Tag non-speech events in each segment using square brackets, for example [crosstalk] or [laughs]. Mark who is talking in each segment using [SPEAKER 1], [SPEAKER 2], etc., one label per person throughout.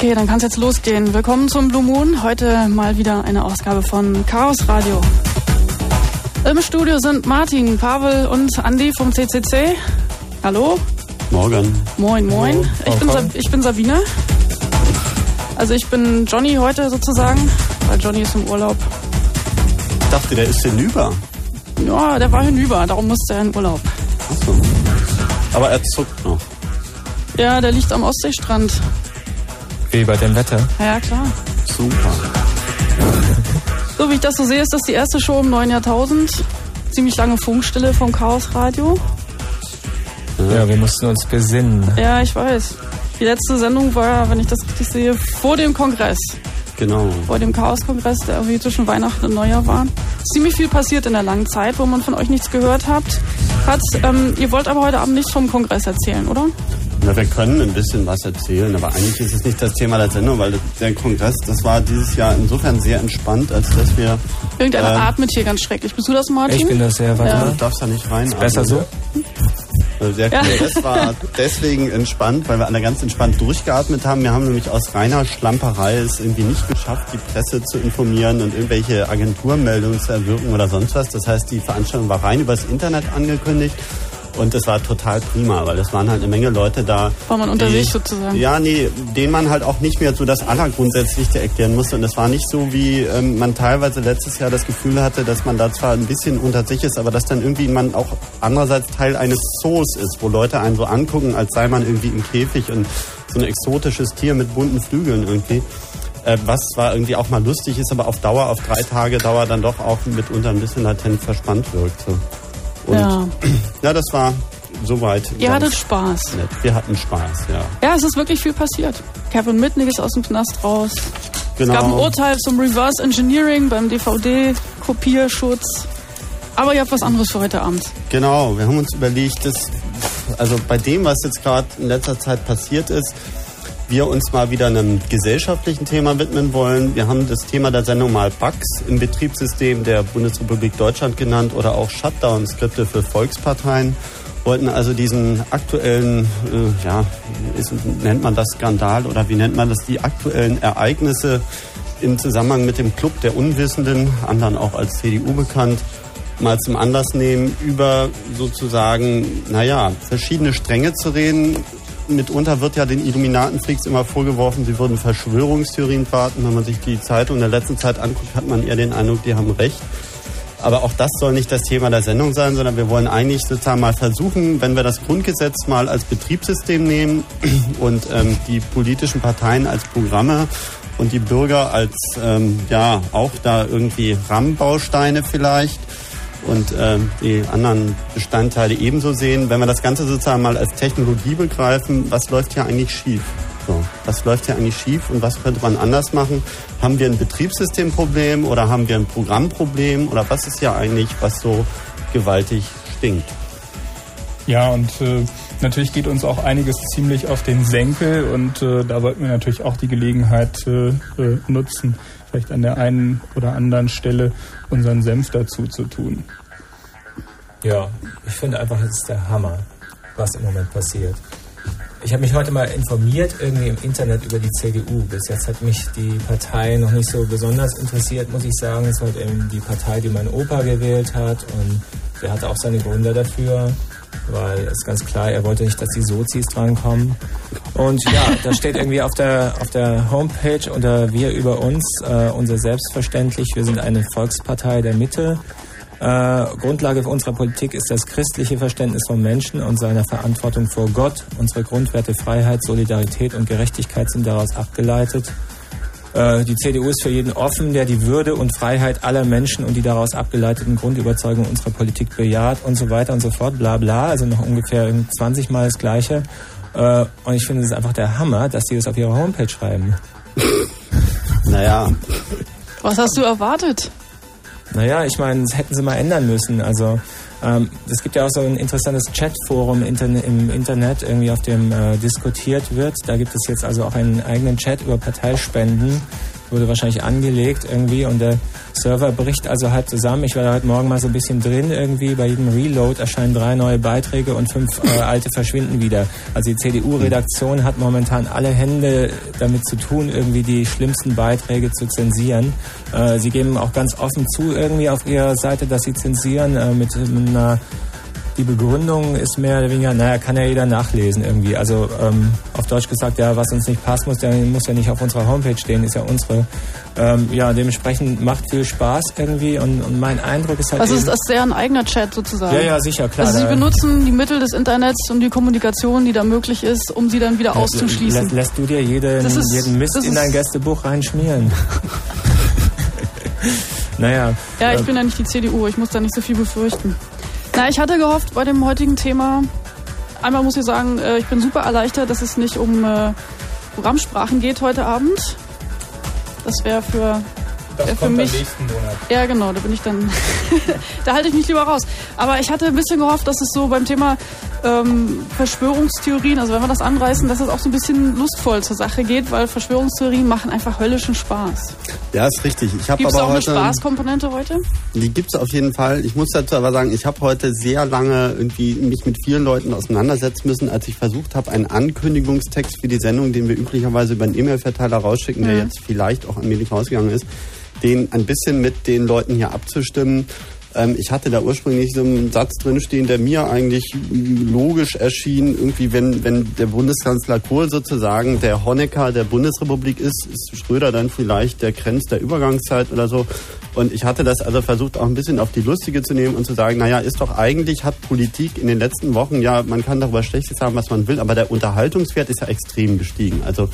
[SPEAKER 1] Okay, dann kann es jetzt losgehen. Willkommen zum Blue Moon. Heute mal wieder eine Ausgabe von Chaos Radio. Im Studio sind Martin, Pavel und Andi vom CCC. Hallo.
[SPEAKER 2] Morgen.
[SPEAKER 1] Moin, moin. Ich bin, ich bin Sabine. Also ich bin Johnny heute sozusagen, weil Johnny ist im Urlaub.
[SPEAKER 2] Ich dachte, der ist hinüber.
[SPEAKER 1] Ja, der war hinüber, darum musste er in Urlaub.
[SPEAKER 2] Achso. Aber er zuckt noch.
[SPEAKER 1] Ja, der liegt am Ostseestrand.
[SPEAKER 3] Wie bei dem Wetter?
[SPEAKER 1] Ja, klar.
[SPEAKER 2] Super. [laughs]
[SPEAKER 1] So wie ich das so sehe, ist das die erste Show im neuen Jahrtausend. Ziemlich lange Funkstille vom Chaos Radio.
[SPEAKER 3] Ja, wir mussten uns besinnen.
[SPEAKER 1] Ja, ich weiß. Die letzte Sendung war, wenn ich das richtig sehe, vor dem Kongress.
[SPEAKER 2] Genau.
[SPEAKER 1] Vor dem Chaos-Kongress, der irgendwie zwischen Weihnachten und Neujahr war. Ziemlich viel passiert in der langen Zeit, wo man von euch nichts gehört habt. Hat, ähm, ihr wollt aber heute Abend nichts vom Kongress erzählen, oder?
[SPEAKER 2] Na, wir können ein bisschen was erzählen, aber eigentlich ist es nicht das Thema der Sendung, weil der Kongress, das war dieses Jahr insofern sehr entspannt, als dass wir...
[SPEAKER 1] Irgendeiner
[SPEAKER 2] ähm,
[SPEAKER 1] atmet hier ganz schrecklich. Bist du das, Martin?
[SPEAKER 3] Ich bin das sehr, warte
[SPEAKER 1] Ja.
[SPEAKER 2] Du darfst da nicht rein.
[SPEAKER 3] Ist besser so?
[SPEAKER 2] Der
[SPEAKER 1] Ja.
[SPEAKER 2] Kongress war deswegen entspannt, weil wir alle ganz entspannt durchgeatmet haben. Wir haben nämlich aus reiner Schlamperei es irgendwie nicht geschafft, die Presse zu informieren und irgendwelche Agenturmeldungen zu erwirken oder sonst was. Das heißt, die Veranstaltung war rein übers Internet angekündigt. Und das war total prima, weil es waren halt eine Menge Leute da.
[SPEAKER 1] War man unter sich sozusagen.
[SPEAKER 2] Ja, nee, denen man halt auch nicht mehr so das Allergrundsätzlichste erklären musste. Und das war nicht so, wie ähm, man teilweise letztes Jahr das Gefühl hatte, dass man da zwar ein bisschen unter sich ist, aber dass dann irgendwie man auch andererseits Teil eines Zoos ist, wo Leute einen so angucken, als sei man irgendwie im Käfig und so ein exotisches Tier mit bunten Flügeln irgendwie. Äh, was zwar irgendwie auch mal lustig ist, aber auf Dauer, auf drei Tage Dauer dann doch auch mitunter ein bisschen latent verspannt wirkt. So. Und
[SPEAKER 1] Ja.
[SPEAKER 2] Ja, das war soweit.
[SPEAKER 1] Ihr hattet Spaß.
[SPEAKER 2] nett. Wir hatten Spaß, ja.
[SPEAKER 1] Ja, es ist wirklich viel passiert. Kevin Mitnick ist aus dem Knast raus.
[SPEAKER 2] Genau.
[SPEAKER 1] Es gab ein Urteil zum Reverse Engineering beim DVD-Kopierschutz. Aber ihr habt was anderes für heute Abend.
[SPEAKER 2] Genau, wir haben uns überlegt, dass also bei dem, was jetzt gerade in letzter Zeit passiert ist, wir uns mal wieder einem gesellschaftlichen Thema widmen wollen. Wir haben das Thema der Sendung mal Bugs im Betriebssystem der Bundesrepublik Deutschland genannt oder auch Shutdown-Skripte für Volksparteien. Wollten also diesen aktuellen, äh, ja, ist, nennt man das Skandal oder wie nennt man das, die aktuellen Ereignisse im Zusammenhang mit dem Club der Unwissenden, anderen auch als CDU bekannt, mal zum Anlass nehmen, über sozusagen, naja, verschiedene Stränge zu reden. Mitunter wird ja den Illuminatenfreaks immer vorgeworfen, sie würden Verschwörungstheorien warten. Wenn man sich die Zeitung der letzten Zeit anguckt, hat man eher den Eindruck, die haben recht. Aber auch das soll nicht das Thema der Sendung sein, sondern wir wollen eigentlich sozusagen mal versuchen, wenn wir das Grundgesetz mal als Betriebssystem nehmen [clears throat] und ähm, die politischen Parteien als Programme und die Bürger als ähm, ja auch da irgendwie Rahmenbausteine vielleicht und ähm, die anderen Bestandteile ebenso sehen. Wenn wir das Ganze sozusagen mal als Technologie begreifen, was läuft hier eigentlich schief? So, was läuft hier eigentlich schief und was könnte man anders machen? Haben wir ein Betriebssystemproblem oder haben wir ein Programmproblem oder was ist hier eigentlich, was so gewaltig stinkt?
[SPEAKER 4] Ja, und äh, natürlich geht uns auch einiges ziemlich auf den Senkel und äh, da wollten wir natürlich auch die Gelegenheit äh, äh, nutzen, vielleicht an der einen oder anderen Stelle unseren Senf dazu zu tun.
[SPEAKER 3] Ja, ich finde einfach, es ist der Hammer, was im Moment passiert. Ich habe mich heute mal informiert irgendwie im Internet über die CDU. Bis jetzt hat mich die Partei noch nicht so besonders interessiert, muss ich sagen. Es war halt eben die Partei, die mein Opa gewählt hat und der hatte auch seine Gründe dafür, weil es ist ganz klar, er wollte nicht, dass die Sozis drankommen. Und ja, da steht irgendwie auf der, auf der Homepage unter Wir über uns, äh, unser Selbstverständlich, wir sind eine Volkspartei der Mitte. Äh, Grundlage für unsere Politik ist das christliche Verständnis von Menschen und seiner Verantwortung vor Gott. Unsere Grundwerte Freiheit, Solidarität und Gerechtigkeit sind daraus abgeleitet. Äh, die CDU ist für jeden offen, der die Würde und Freiheit aller Menschen und die daraus abgeleiteten Grundüberzeugungen unserer Politik bejaht und so weiter und so fort, bla bla. Also noch ungefähr 20 Mal das Gleiche. Äh, und ich finde es ist einfach der Hammer, dass die das auf ihrer Homepage schreiben. [laughs]
[SPEAKER 2] Naja,
[SPEAKER 1] Was hast du erwartet?
[SPEAKER 3] Naja, ich meine, das hätten sie mal ändern müssen. Also ähm, es gibt ja auch so ein interessantes Chatforum interne im Internet, irgendwie auf dem äh, diskutiert wird. Da gibt es jetzt also auch einen eigenen Chat über Parteispenden. Wurde wahrscheinlich angelegt irgendwie und der Server bricht also halt zusammen. Ich war da heute Morgen mal so ein bisschen drin irgendwie. Bei jedem Reload erscheinen drei neue Beiträge und fünf äh, alte verschwinden wieder. Also die CDU-Redaktion hat momentan alle Hände damit zu tun, irgendwie die schlimmsten Beiträge zu zensieren. Äh, sie geben auch ganz offen zu irgendwie auf ihrer Seite, dass sie zensieren äh, mit einer die Begründung ist mehr oder weniger, naja, kann ja jeder nachlesen irgendwie. Also ähm, auf Deutsch gesagt, ja, was uns nicht passt, muss, der muss ja nicht auf unserer Homepage stehen, ist ja unsere. Ähm, ja, dementsprechend macht viel Spaß irgendwie und, und mein Eindruck ist halt.
[SPEAKER 1] Also ist das deren eigener Chat sozusagen?
[SPEAKER 3] Ja, ja, sicher, klar.
[SPEAKER 1] Also sie benutzen die Mittel des Internets und die Kommunikation, die da möglich ist, um sie dann wieder ja, auszuschließen.
[SPEAKER 3] Lässt, lässt du dir jeden, ist, jeden Mist in dein Gästebuch reinschmieren? [laughs] naja.
[SPEAKER 1] Ja, ich äh, bin ja nicht die CDU, ich muss da nicht so viel befürchten. Na, ich hatte gehofft, bei dem heutigen Thema, einmal muss ich sagen, äh, ich bin super erleichtert, dass es nicht um äh, Programmsprachen geht heute Abend. Das wäre für
[SPEAKER 4] das
[SPEAKER 1] äh,
[SPEAKER 4] für mich. nächsten Monat.
[SPEAKER 1] Ja, genau, da bin ich dann. [laughs] da halte ich mich lieber raus. Aber ich hatte ein bisschen gehofft, dass es so beim Thema ähm, Verschwörungstheorien, also wenn wir das anreißen, dass es auch so ein bisschen lustvoll zur Sache geht, weil Verschwörungstheorien machen einfach höllischen Spaß.
[SPEAKER 2] Ja, ist richtig.
[SPEAKER 1] Ich habe aber auch heute, eine Spaßkomponente heute?
[SPEAKER 2] Die gibt es auf jeden Fall. Ich muss dazu aber sagen, ich habe heute sehr lange irgendwie mich mit vielen Leuten auseinandersetzen müssen, als ich versucht habe, einen Ankündigungstext für die Sendung, den wir üblicherweise über einen E-Mail-Verteiler rausschicken, mhm. der jetzt vielleicht auch allmählich rausgegangen ist, den ein bisschen mit den Leuten hier abzustimmen ähm, ich hatte da ursprünglich so einen Satz drinstehen, der mir eigentlich logisch erschien, irgendwie, wenn, wenn der Bundeskanzler Kohl sozusagen der Honecker der Bundesrepublik ist, ist Schröder dann vielleicht der Grenz der Übergangszeit oder so. Und ich hatte das also versucht, auch ein bisschen auf die Lustige zu nehmen und zu sagen, naja, ist doch eigentlich, hat Politik in den letzten Wochen, ja, man kann darüber Schlechtes sagen, was man will, aber der Unterhaltungswert ist ja extrem gestiegen. Also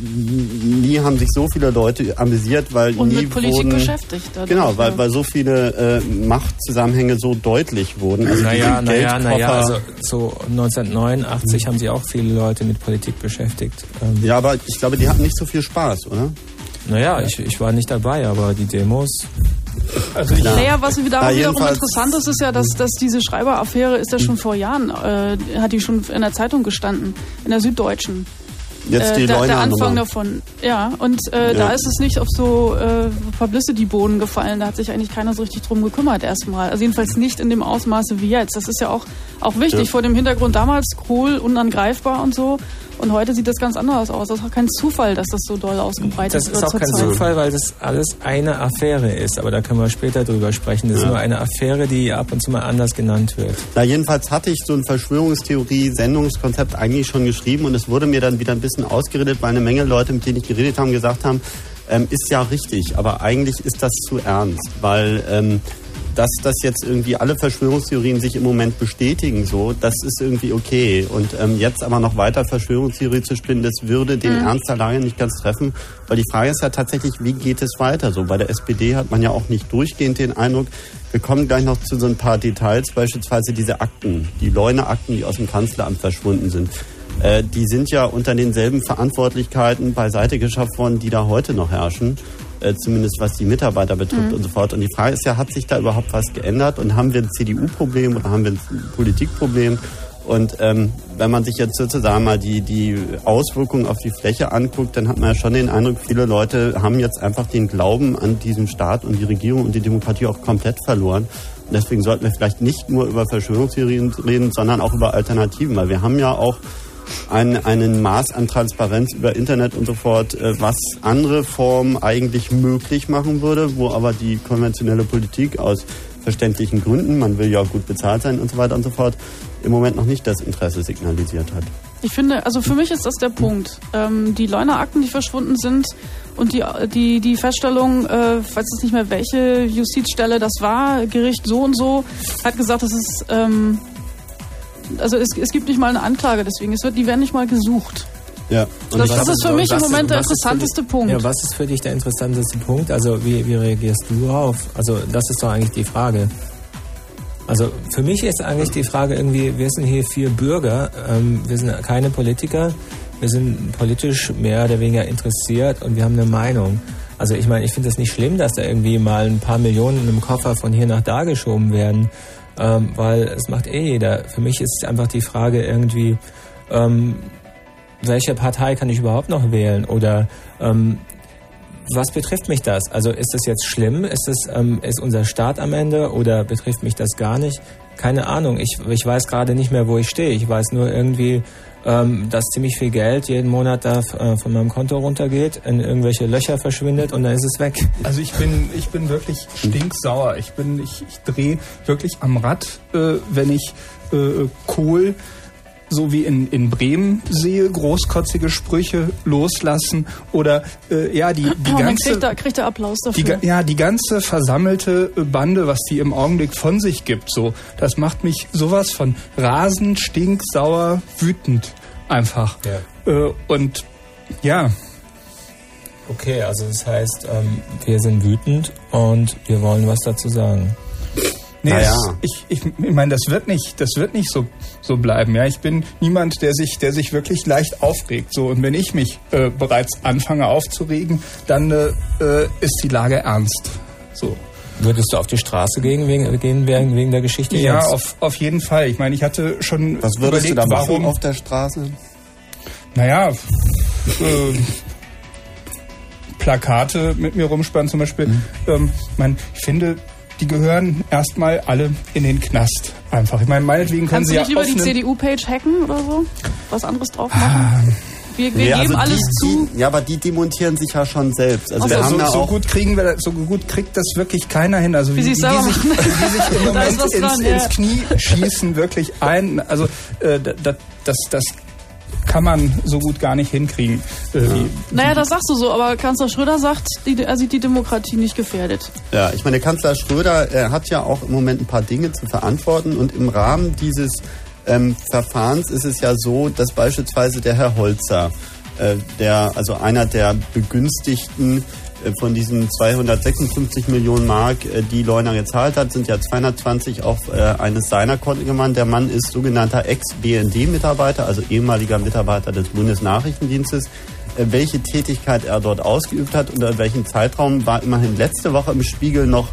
[SPEAKER 2] nie haben sich so viele Leute amüsiert, weil
[SPEAKER 1] und
[SPEAKER 2] nie
[SPEAKER 1] mit Politik
[SPEAKER 2] wurden,
[SPEAKER 1] beschäftigt.
[SPEAKER 2] Genau, weil, weil so viele äh, Machtzusammenhänge so deutlich wurden.
[SPEAKER 3] Also naja, naja, naja, also so 1989 haben sich auch viele Leute mit Politik beschäftigt.
[SPEAKER 2] Ähm ja, aber ich glaube, die hatten nicht so viel Spaß, oder?
[SPEAKER 3] Naja, ich, ich war nicht dabei, aber die Demos.
[SPEAKER 1] Also ich, naja, was wiederum, ja, wiederum interessant ist, ist ja, dass, dass diese Schreiberaffäre ist ja schon vor Jahren, äh, hat die schon in der Zeitung gestanden, in der Süddeutschen.
[SPEAKER 2] Jetzt die
[SPEAKER 1] äh, der, der Anfang davon, ja. Und äh, ja. da ist es nicht auf so äh, Publicity-Boden gefallen. Da hat sich eigentlich keiner so richtig drum gekümmert erstmal. Also jedenfalls nicht in dem Ausmaße wie jetzt. Das ist ja auch, auch wichtig ja. vor dem Hintergrund damals cool, unangreifbar und so. Und heute sieht das ganz anders aus. Das ist auch kein Zufall, dass das so doll ausgebreitet
[SPEAKER 3] ist. Das ist auch kein Zeit. Zufall, weil das alles eine Affäre ist. Aber da können wir später drüber sprechen. Das ja. ist nur eine Affäre, die ab und zu mal anders genannt wird.
[SPEAKER 2] Na, jedenfalls hatte ich so ein Verschwörungstheorie-Sendungskonzept eigentlich schon geschrieben und es wurde mir dann wieder ein bisschen ausgeredet, weil eine Menge Leute, mit denen ich geredet habe, gesagt haben, ähm, ist ja richtig, aber eigentlich ist das zu ernst, weil ähm, dass das jetzt irgendwie alle Verschwörungstheorien sich im Moment bestätigen, so, das ist irgendwie okay. Und ähm, jetzt aber noch weiter Verschwörungstheorie zu spinnen, das würde den mhm. Ernst der Lage nicht ganz treffen, weil die Frage ist ja tatsächlich, wie geht es weiter? So bei der SPD hat man ja auch nicht durchgehend den Eindruck, wir kommen gleich noch zu so ein paar Details, beispielsweise diese Akten, die Leune-Akten, die aus dem Kanzleramt verschwunden sind. Äh, die sind ja unter denselben Verantwortlichkeiten beiseite geschafft worden, die da heute noch herrschen äh, zumindest was die Mitarbeiter betrifft mhm. und so fort. Und die Frage ist ja, hat sich da überhaupt was geändert und haben wir ein CDU-Problem oder haben wir ein Politikproblem? Und ähm, wenn man sich jetzt sozusagen mal die, die Auswirkungen auf die Fläche anguckt, dann hat man ja schon den Eindruck, viele Leute haben jetzt einfach den Glauben an diesen Staat und die Regierung und die Demokratie auch komplett verloren. Und deswegen sollten wir vielleicht nicht nur über Verschwörungstheorien reden, sondern auch über Alternativen, weil wir haben ja auch ein, einen Maß an Transparenz über Internet und so fort, äh, was andere Formen eigentlich möglich machen würde, wo aber die konventionelle Politik aus verständlichen Gründen, man will ja auch gut bezahlt sein und so weiter und so fort, im Moment noch nicht das Interesse signalisiert hat.
[SPEAKER 1] Ich finde, also für mich ist das der Punkt. Ähm, die Leunerakten, die verschwunden sind und die, die, die Feststellung, äh, weiß jetzt nicht mehr welche Justizstelle das war, Gericht so und so, hat gesagt, das ist ähm, also es, es gibt nicht mal eine Anklage deswegen. Es wird, die werden nicht mal gesucht.
[SPEAKER 2] Ja.
[SPEAKER 1] Und das, das ist für mich im Moment der interessanteste
[SPEAKER 3] dich,
[SPEAKER 1] Punkt.
[SPEAKER 3] Ja, was ist für dich der interessanteste Punkt? Also wie, wie reagierst du darauf? Also das ist doch eigentlich die Frage. Also für mich ist eigentlich die Frage irgendwie, wir sind hier vier Bürger, ähm, wir sind keine Politiker, wir sind politisch mehr oder weniger interessiert und wir haben eine Meinung. Also ich meine, ich finde es nicht schlimm, dass da irgendwie mal ein paar Millionen im Koffer von hier nach da geschoben werden ähm, weil es macht eh jeder. Für mich ist einfach die Frage irgendwie, ähm, welche Partei kann ich überhaupt noch wählen oder ähm, was betrifft mich das? Also ist es jetzt schlimm? Ist es ähm, ist unser Staat am Ende oder betrifft mich das gar nicht? Keine Ahnung. Ich, ich weiß gerade nicht mehr, wo ich stehe. Ich weiß nur irgendwie, ähm, dass ziemlich viel Geld jeden Monat da äh, von meinem Konto runtergeht, in irgendwelche Löcher verschwindet und dann ist es weg.
[SPEAKER 4] Also ich bin ich bin wirklich stinksauer. Ich bin ich, ich drehe wirklich am Rad, äh, wenn ich äh, Kohl so wie in, in Bremen sehe, großkotzige Sprüche loslassen oder äh, ja die, die
[SPEAKER 1] oh,
[SPEAKER 4] ganze
[SPEAKER 1] kriegt er, kriegt er Applaus dafür.
[SPEAKER 4] Die, ja die ganze versammelte Bande, was die im Augenblick von sich gibt, so das macht mich sowas von rasend, stinksauer, wütend einfach. Ja. Äh, und ja.
[SPEAKER 3] Okay, also das heißt, ähm, wir sind wütend und wir wollen was dazu sagen.
[SPEAKER 4] Nee, naja. ich, ich, ich meine, das wird nicht, das wird nicht so, so bleiben. Ja, ich bin niemand, der sich, der sich wirklich leicht aufregt. So und wenn ich mich äh, bereits anfange aufzuregen, dann äh, äh ist die Lage ernst. So.
[SPEAKER 3] Würdest du auf die Straße gehen wegen, gehen wegen, wegen der Geschichte?
[SPEAKER 4] Ja, auf, auf jeden Fall. Ich meine, ich hatte schon
[SPEAKER 2] Was würdest überlegt, du da machen warum auf der Straße?
[SPEAKER 4] Naja, äh, Plakate mit mir rumspannen zum Beispiel. Mhm. Ähm, ich, mein, ich finde, die gehören erstmal alle in den Knast. Einfach. Ich meine, meinetwegen können
[SPEAKER 1] Kannst
[SPEAKER 4] sie
[SPEAKER 1] du nicht
[SPEAKER 4] ja.
[SPEAKER 1] über die CDU-Page hacken oder so? Was anderes drauf machen? Ah. Wir, wir nee, geben also alles
[SPEAKER 2] die,
[SPEAKER 1] zu.
[SPEAKER 2] Die, ja, aber die demontieren sich ja schon selbst. Also,
[SPEAKER 4] also
[SPEAKER 2] wir
[SPEAKER 4] haben
[SPEAKER 2] so,
[SPEAKER 4] so gut kriegen wir, so gut kriegt das wirklich keiner hin. Also
[SPEAKER 1] wie, wie,
[SPEAKER 4] die,
[SPEAKER 1] die, sich,
[SPEAKER 4] die sich im [laughs] Moment ins, dran, ja. ins, Knie schießen, wirklich ein. Also äh, das, das, das kann man so gut gar nicht hinkriegen.
[SPEAKER 1] Äh, ja. naja, das sagst du so, aber Kanzler Schröder sagt, die, er sieht die Demokratie nicht gefährdet.
[SPEAKER 2] Ja, ich meine, Kanzler Schröder er hat ja auch im Moment ein paar Dinge zu verantworten und im Rahmen dieses ähm, Verfahrens ist es ja so, dass beispielsweise der Herr Holzer, äh, der also einer der Begünstigten äh, von diesen 256 Millionen Mark, äh, die Leuna gezahlt hat, sind ja 220 auf äh, eines seiner Konten gemacht. Der Mann ist sogenannter Ex-BND-Mitarbeiter, also ehemaliger Mitarbeiter des Bundesnachrichtendienstes. Welche Tätigkeit er dort ausgeübt hat, unter welchem Zeitraum, war immerhin letzte Woche im Spiegel noch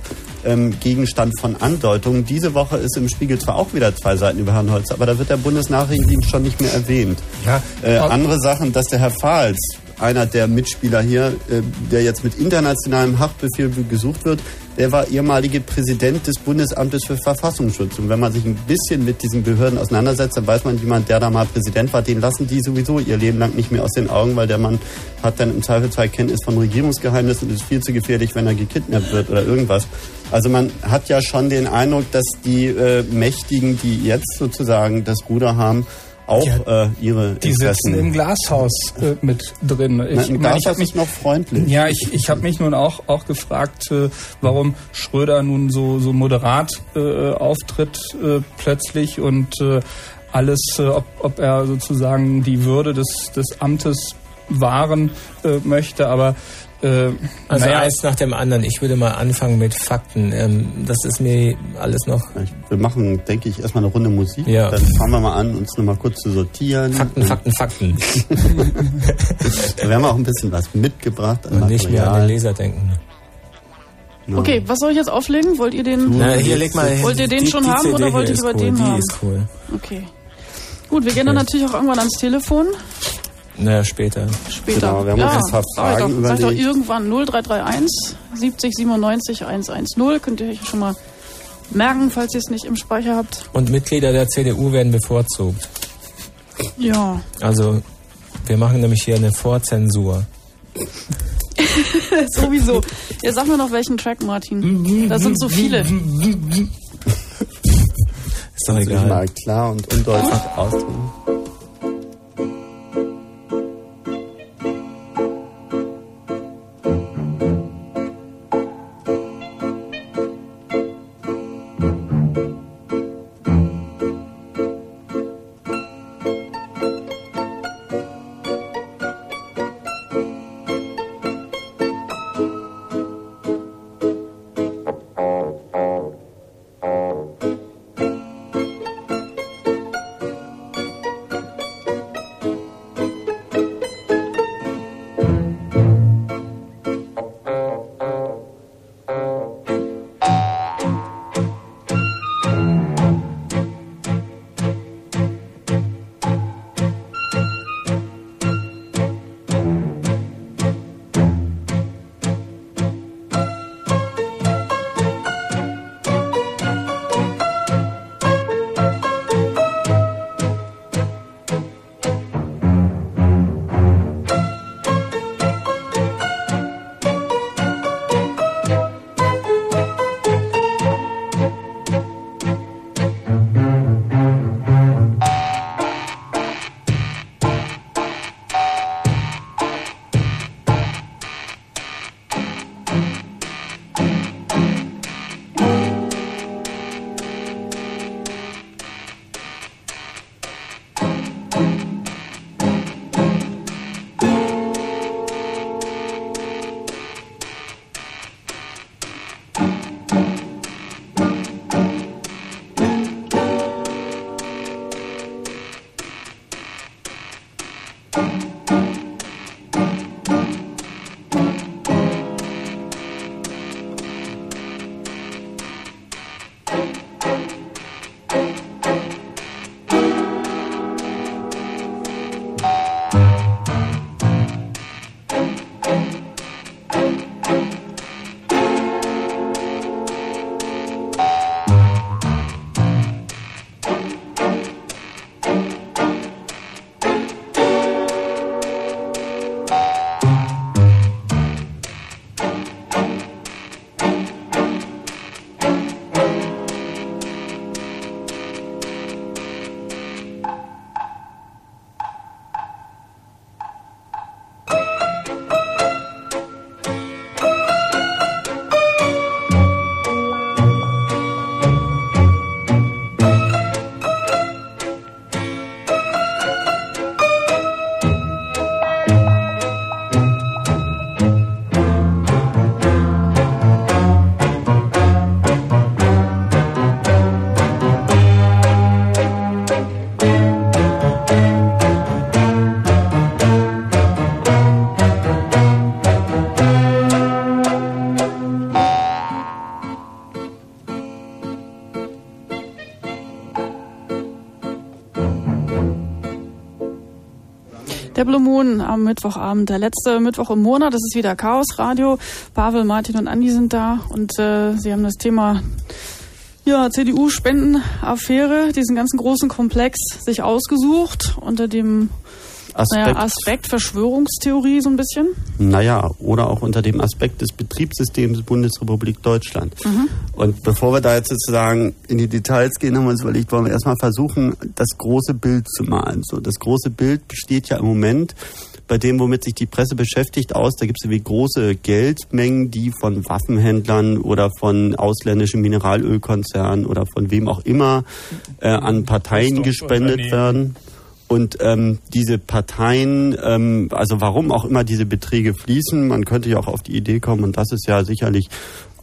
[SPEAKER 2] ähm, Gegenstand von Andeutungen. Diese Woche ist im Spiegel zwar auch wieder zwei Seiten über Herrn Holz, aber da wird der Bundesnachrichtendienst schon nicht mehr erwähnt. Ja, äh, andere Sachen, dass der Herr Fahls einer der Mitspieler hier, äh, der jetzt mit internationalem Haftbefehl gesucht wird, der war ehemalige Präsident des Bundesamtes für Verfassungsschutz. Und wenn man sich ein bisschen mit diesen Behörden auseinandersetzt, dann weiß man, jemand, der da mal Präsident war, den lassen die sowieso ihr Leben lang nicht mehr aus den Augen, weil der Mann hat dann im Zweifelsfall Kenntnis von Regierungsgeheimnissen und ist viel zu gefährlich, wenn er gekidnappt wird oder irgendwas. Also man hat ja schon den Eindruck, dass die äh, Mächtigen, die jetzt sozusagen das Ruder haben, auch ja, äh, ihre
[SPEAKER 4] Die sitzen im Glashaus äh, mit drin.
[SPEAKER 2] Ich, Na, Im Glashaus ich habe mich noch freundlich.
[SPEAKER 4] Ja, ich, ich habe mich nun auch auch gefragt, äh, warum Schröder nun so so moderat äh, auftritt äh, plötzlich und äh, alles, ob, ob er sozusagen die Würde des des Amtes wahren möchte, aber
[SPEAKER 3] äh, also naja. eins nach dem anderen. Ich würde mal anfangen mit Fakten. Ähm, das ist mir alles noch.
[SPEAKER 2] Wir machen, denke ich, erstmal eine Runde Musik. Ja. Dann fangen wir mal an, uns nochmal kurz zu sortieren.
[SPEAKER 3] Fakten, Fakten, Fakten. [laughs]
[SPEAKER 2] wir haben auch ein bisschen was mitgebracht.
[SPEAKER 3] Und nicht mehr an den Leser denken.
[SPEAKER 1] No. Okay, was soll ich jetzt auflegen? Wollt ihr den?
[SPEAKER 3] Na, hier leg mal hin.
[SPEAKER 1] Wollt ihr den die, schon die haben CD oder wollt ihr lieber
[SPEAKER 3] cool.
[SPEAKER 1] den
[SPEAKER 3] die
[SPEAKER 1] haben?
[SPEAKER 3] Ist cool.
[SPEAKER 1] Okay. Gut, wir gehen dann natürlich auch irgendwann ans Telefon.
[SPEAKER 3] Naja, später.
[SPEAKER 1] Später.
[SPEAKER 2] Genau, wir haben ja, uns ein paar Fragen
[SPEAKER 1] sag doch, sag doch irgendwann 0331 70 97 110. Könnt ihr euch schon mal merken, falls ihr es nicht im Speicher habt.
[SPEAKER 3] Und Mitglieder der CDU werden bevorzugt.
[SPEAKER 1] Ja.
[SPEAKER 3] Also, wir machen nämlich hier eine Vorzensur. [laughs]
[SPEAKER 1] Sowieso. Ja, sag mir noch welchen Track, Martin. Da sind so viele. Ist
[SPEAKER 3] doch egal.
[SPEAKER 2] Mal klar und undeutlich ausdrücken.
[SPEAKER 1] Der Blue Moon am Mittwochabend, der letzte Mittwoch im Monat. Das ist wieder Chaos Radio. Pavel, Martin und Andi sind da und äh, sie haben das Thema ja, CDU-Spendenaffäre, diesen ganzen großen Komplex sich ausgesucht unter dem Aspekt, naja, Aspekt Verschwörungstheorie so ein bisschen?
[SPEAKER 2] Naja, oder auch unter dem Aspekt des Betriebssystems Bundesrepublik Deutschland. Mhm. Und bevor wir da jetzt sozusagen in die Details gehen, haben wir uns überlegt, wollen wir erstmal versuchen, das große Bild zu malen. So, das große Bild besteht ja im Moment bei dem, womit sich die Presse beschäftigt, aus. Da gibt es irgendwie große Geldmengen, die von Waffenhändlern oder von ausländischen Mineralölkonzernen oder von wem auch immer äh, an Parteien gespendet werden. Und ähm, diese Parteien, ähm, also warum auch immer diese Beträge fließen, man könnte ja auch auf die Idee kommen, und das ist ja sicherlich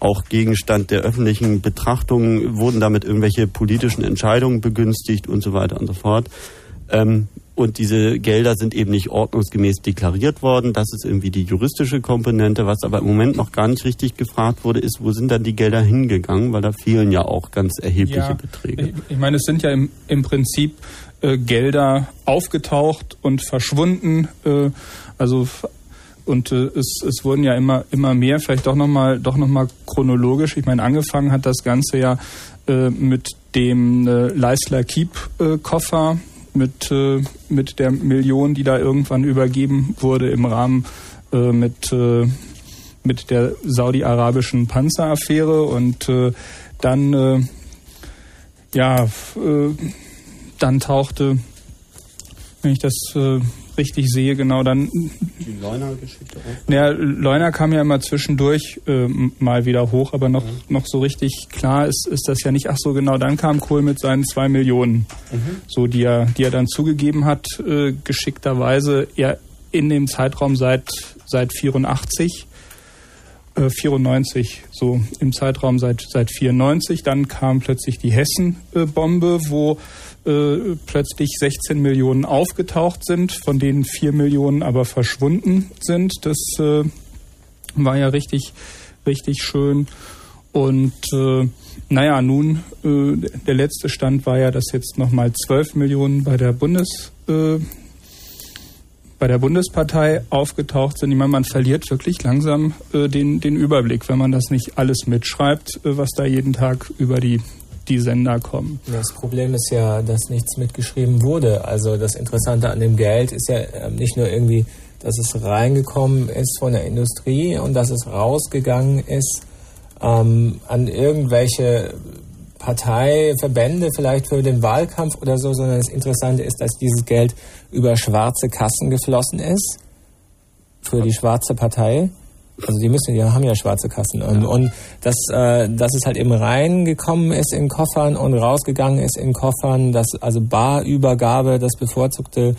[SPEAKER 2] auch Gegenstand der öffentlichen Betrachtung, wurden damit irgendwelche politischen Entscheidungen begünstigt und so weiter und so fort. Ähm, und diese Gelder sind eben nicht ordnungsgemäß deklariert worden. Das ist irgendwie die juristische Komponente. Was aber im Moment noch gar nicht richtig gefragt wurde, ist, wo sind dann die Gelder hingegangen? Weil da fehlen ja auch ganz erhebliche ja, Beträge.
[SPEAKER 4] Ich, meine, es sind ja im, im Prinzip äh, Gelder aufgetaucht und verschwunden. Äh, also und äh, es, es wurden ja immer immer mehr. Vielleicht doch noch mal doch noch chronologisch. Ich meine, angefangen hat das Ganze ja äh, mit dem äh, Leisler Keep äh, mit äh, mit der Million, die da irgendwann übergeben wurde im Rahmen äh, mit äh, mit der saudi-arabischen Panzeraffäre und äh, dann äh, ja äh, dann tauchte, wenn ich das äh, richtig sehe, genau dann. Die Leuner-Geschichte auch? Ja, Leuner kam ja immer zwischendurch äh, mal wieder hoch, aber noch, mhm. noch so richtig klar ist, ist das ja nicht. Ach so, genau, dann kam Kohl mit seinen zwei Millionen, mhm. so die er, die er dann zugegeben hat, äh, geschickterweise ja in dem Zeitraum seit, seit 84. 94, so im Zeitraum seit, seit 94. Dann kam plötzlich die Hessen-Bombe, wo äh, plötzlich 16 Millionen aufgetaucht sind, von denen 4 Millionen aber verschwunden sind. Das äh, war ja richtig, richtig schön. Und äh, naja, nun, äh, der letzte Stand war ja, dass jetzt nochmal 12 Millionen bei der Bundes äh, bei der Bundespartei aufgetaucht sind. Ich meine, man verliert wirklich langsam äh, den, den Überblick, wenn man das nicht alles mitschreibt, äh, was da jeden Tag über die die Sender kommen.
[SPEAKER 3] Das Problem ist ja, dass nichts mitgeschrieben wurde. Also das Interessante an dem Geld ist ja ähm, nicht nur irgendwie, dass es reingekommen ist von der Industrie und dass es rausgegangen ist ähm, an irgendwelche Parteiverbände vielleicht für den Wahlkampf oder so, sondern das Interessante ist, dass dieses Geld über schwarze Kassen geflossen ist für die schwarze Partei. Also die müssen, die haben ja schwarze Kassen. Und, ja. und dass, äh, dass es halt eben reingekommen ist in Koffern und rausgegangen ist in Koffern, dass also Barübergabe das bevorzugte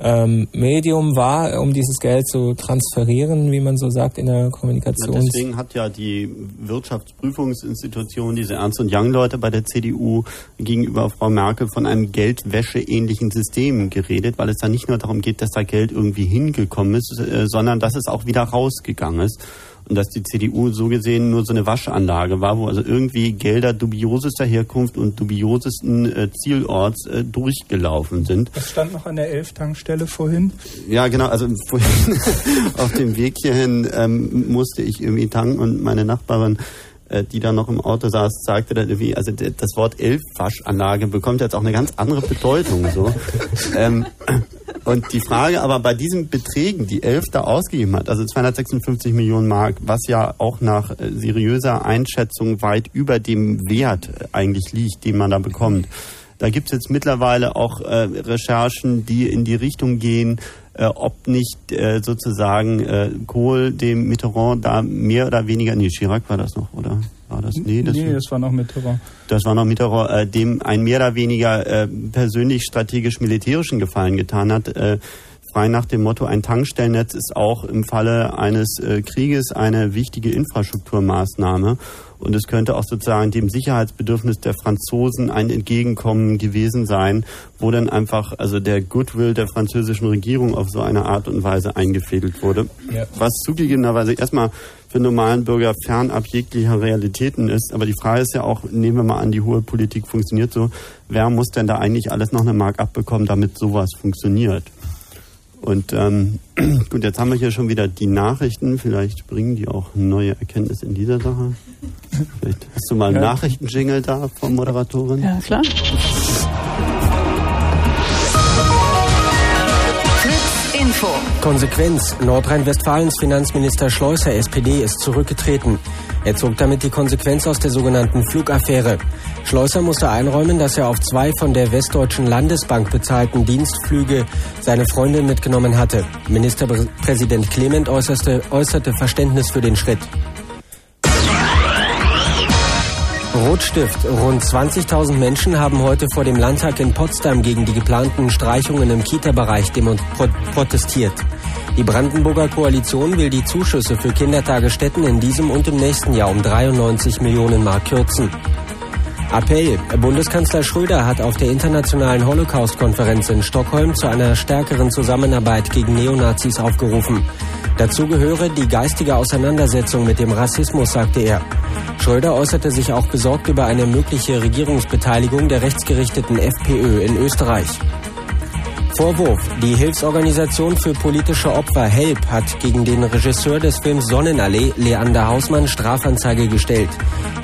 [SPEAKER 3] ähm, Medium war, um dieses Geld zu transferieren, wie man so sagt in der Kommunikation. Ja,
[SPEAKER 2] deswegen hat ja die Wirtschaftsprüfungsinstitution, diese Ernst und Young Leute bei der CDU gegenüber Frau Merkel von einem Geldwäsche-ähnlichen System geredet, weil es da nicht nur darum geht, dass da Geld irgendwie hingekommen ist, äh, sondern dass es auch wieder rausgegangen ist und dass die CDU so gesehen nur so eine Waschanlage war, wo also irgendwie Gelder dubiosester Herkunft und dubiosesten äh, Zielorts äh, durchgelaufen sind.
[SPEAKER 4] Das stand noch an der Elf-Tankstelle vorhin?
[SPEAKER 2] Ja, genau. Also vorhin [laughs] auf dem Weg hierhin ähm, musste ich irgendwie tanken und meine Nachbarin äh, die da noch im Auto saß, sagte dann irgendwie, also das Wort Elfwaschanlage bekommt jetzt auch eine ganz andere Bedeutung. So. [laughs] ähm, und die Frage aber bei diesen Beträgen, die Elf da ausgegeben hat, also 256 Millionen Mark, was ja auch nach äh, seriöser Einschätzung weit über dem Wert eigentlich liegt, den man da bekommt. Da gibt es jetzt mittlerweile auch äh, Recherchen, die in die Richtung gehen, äh, ob nicht äh, sozusagen äh, Kohl dem Mitterrand da mehr oder weniger, nee, Chirac war das noch, oder? War das?
[SPEAKER 4] Nee, das, nee, das war noch Mitterrand.
[SPEAKER 2] Das war noch Mitterrand, äh, dem ein mehr oder weniger äh, persönlich strategisch-militärischen Gefallen getan hat. Äh, frei nach dem Motto, ein Tankstellennetz ist auch im Falle eines äh, Krieges eine wichtige Infrastrukturmaßnahme. Und es könnte auch sozusagen dem Sicherheitsbedürfnis der Franzosen ein Entgegenkommen gewesen sein, wo dann einfach also der Goodwill der französischen Regierung auf so eine Art und Weise eingefädelt wurde. Ja. Was zugegebenerweise erstmal für normalen Bürger fernab jeglicher Realitäten ist. Aber die Frage ist ja auch, nehmen wir mal an, die hohe Politik funktioniert so. Wer muss denn da eigentlich alles noch eine Mark abbekommen, damit sowas funktioniert? Und ähm, [clears throat] gut, jetzt haben wir hier schon wieder die Nachrichten. Vielleicht bringen die auch neue Erkenntnisse in dieser Sache. Vielleicht hast du mal einen ja. Nachrichtenjingle da vom Moderatorin?
[SPEAKER 1] Ja, klar.
[SPEAKER 5] Info. Konsequenz. Nordrhein-Westfalens Finanzminister Schleuser SPD ist zurückgetreten. Er zog damit die Konsequenz aus der sogenannten Flugaffäre. Schleuser musste einräumen, dass er auf zwei von der Westdeutschen Landesbank bezahlten Dienstflüge seine Freundin mitgenommen hatte. Ministerpräsident Clement äußerte, äußerte Verständnis für den Schritt. Rotstift. Rund 20.000 Menschen haben heute vor dem Landtag in Potsdam gegen die geplanten Streichungen im Kita-Bereich protestiert. Die Brandenburger Koalition will die Zuschüsse für Kindertagesstätten in diesem und im nächsten Jahr um 93 Millionen Mark kürzen. Appell. Bundeskanzler Schröder hat auf der internationalen Holocaust-Konferenz in Stockholm zu einer stärkeren Zusammenarbeit gegen Neonazis aufgerufen. Dazu gehöre die geistige Auseinandersetzung mit dem Rassismus, sagte er. Schröder äußerte sich auch besorgt über eine mögliche Regierungsbeteiligung der rechtsgerichteten FPÖ in Österreich. Vorwurf. Die Hilfsorganisation für politische Opfer HELP hat gegen den Regisseur des Films Sonnenallee, Leander Hausmann, Strafanzeige gestellt.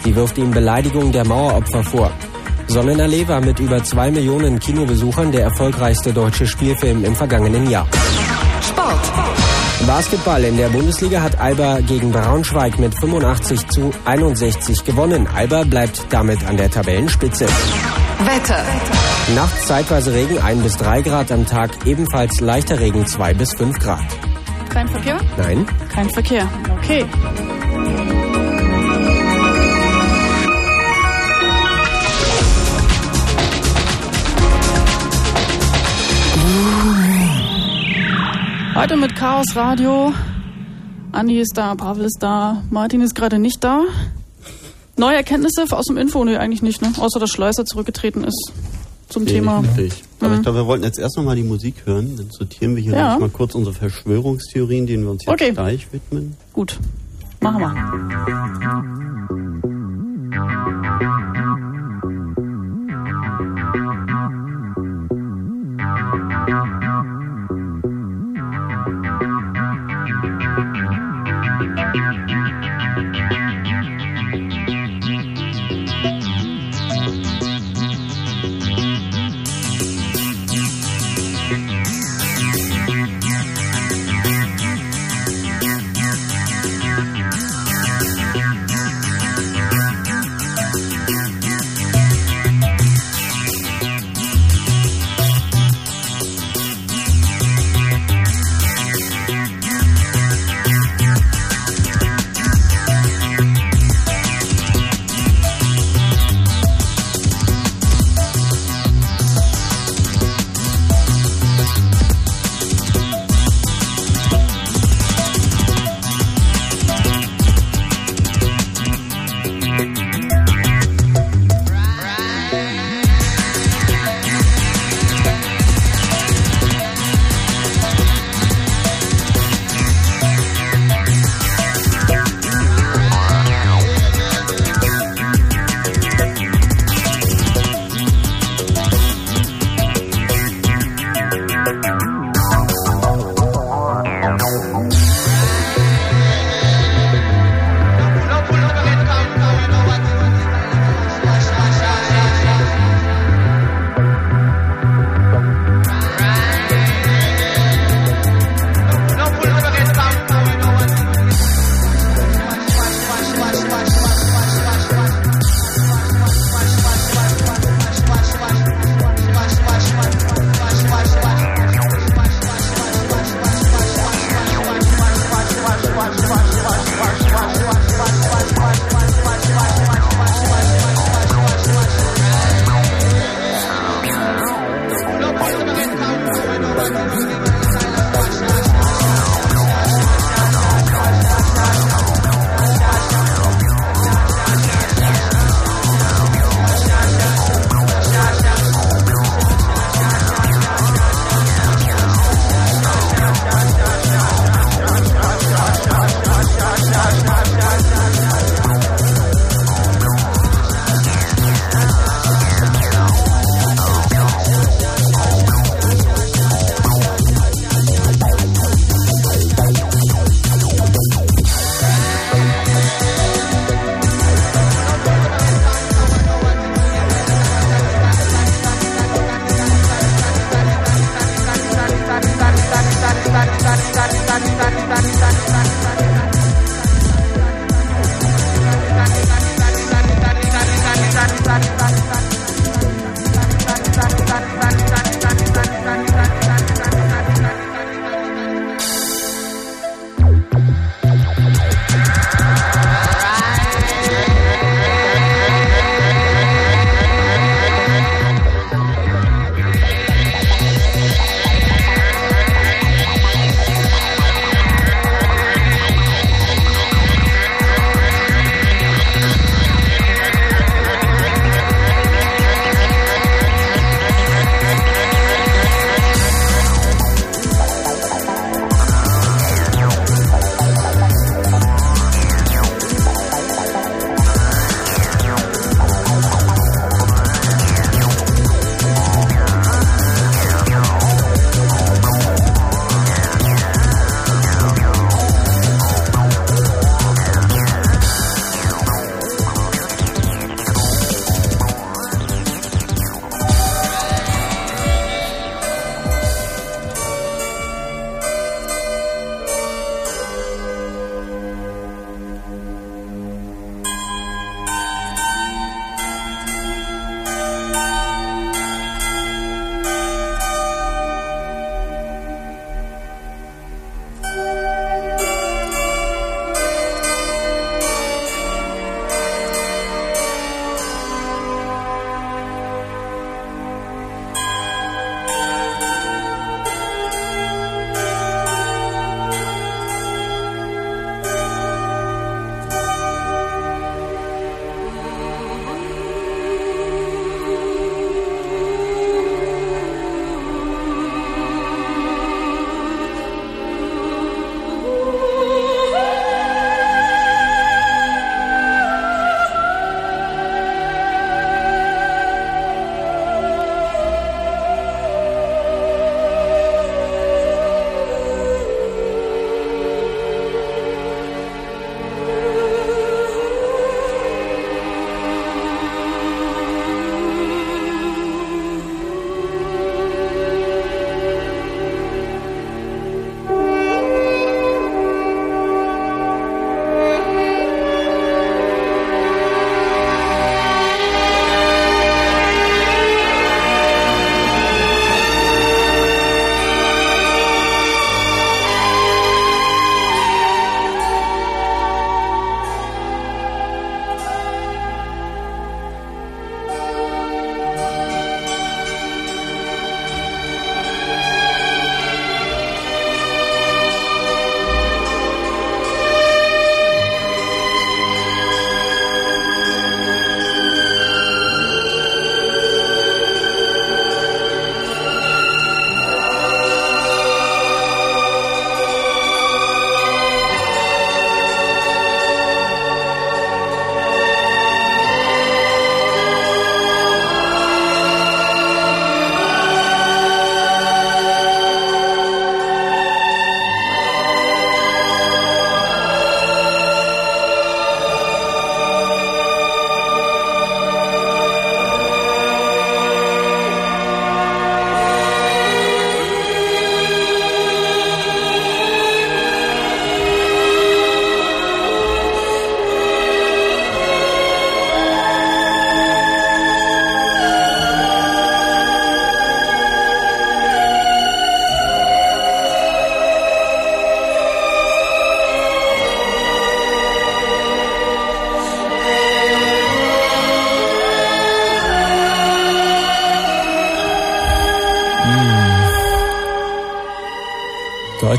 [SPEAKER 5] Sie wirft ihm Beleidigung der Maueropfer vor. Sonnenallee war mit über zwei Millionen Kinobesuchern der erfolgreichste deutsche Spielfilm im vergangenen Jahr. Sport. Basketball in der Bundesliga hat Alba gegen Braunschweig mit 85 zu 61 gewonnen. Alba bleibt damit an der Tabellenspitze. Wetter. Nachts zeitweise Regen 1 bis 3 Grad am Tag, ebenfalls leichter Regen 2 bis 5 Grad.
[SPEAKER 1] Kein Verkehr?
[SPEAKER 5] Nein.
[SPEAKER 1] Kein Verkehr. Okay. Heute mit Chaos Radio. Andi ist da, Pavel ist da, Martin ist gerade nicht da. Neue Erkenntnisse aus dem Info? Nee, eigentlich nicht, ne? Außer dass Schleusser zurückgetreten ist zum Thema.
[SPEAKER 2] Richtig. Aber mhm. ich glaube, wir wollten jetzt erst nochmal die Musik hören. Dann sortieren wir hier ja. mal kurz unsere Verschwörungstheorien, denen wir uns jetzt okay. gleich widmen.
[SPEAKER 1] Gut. Machen wir.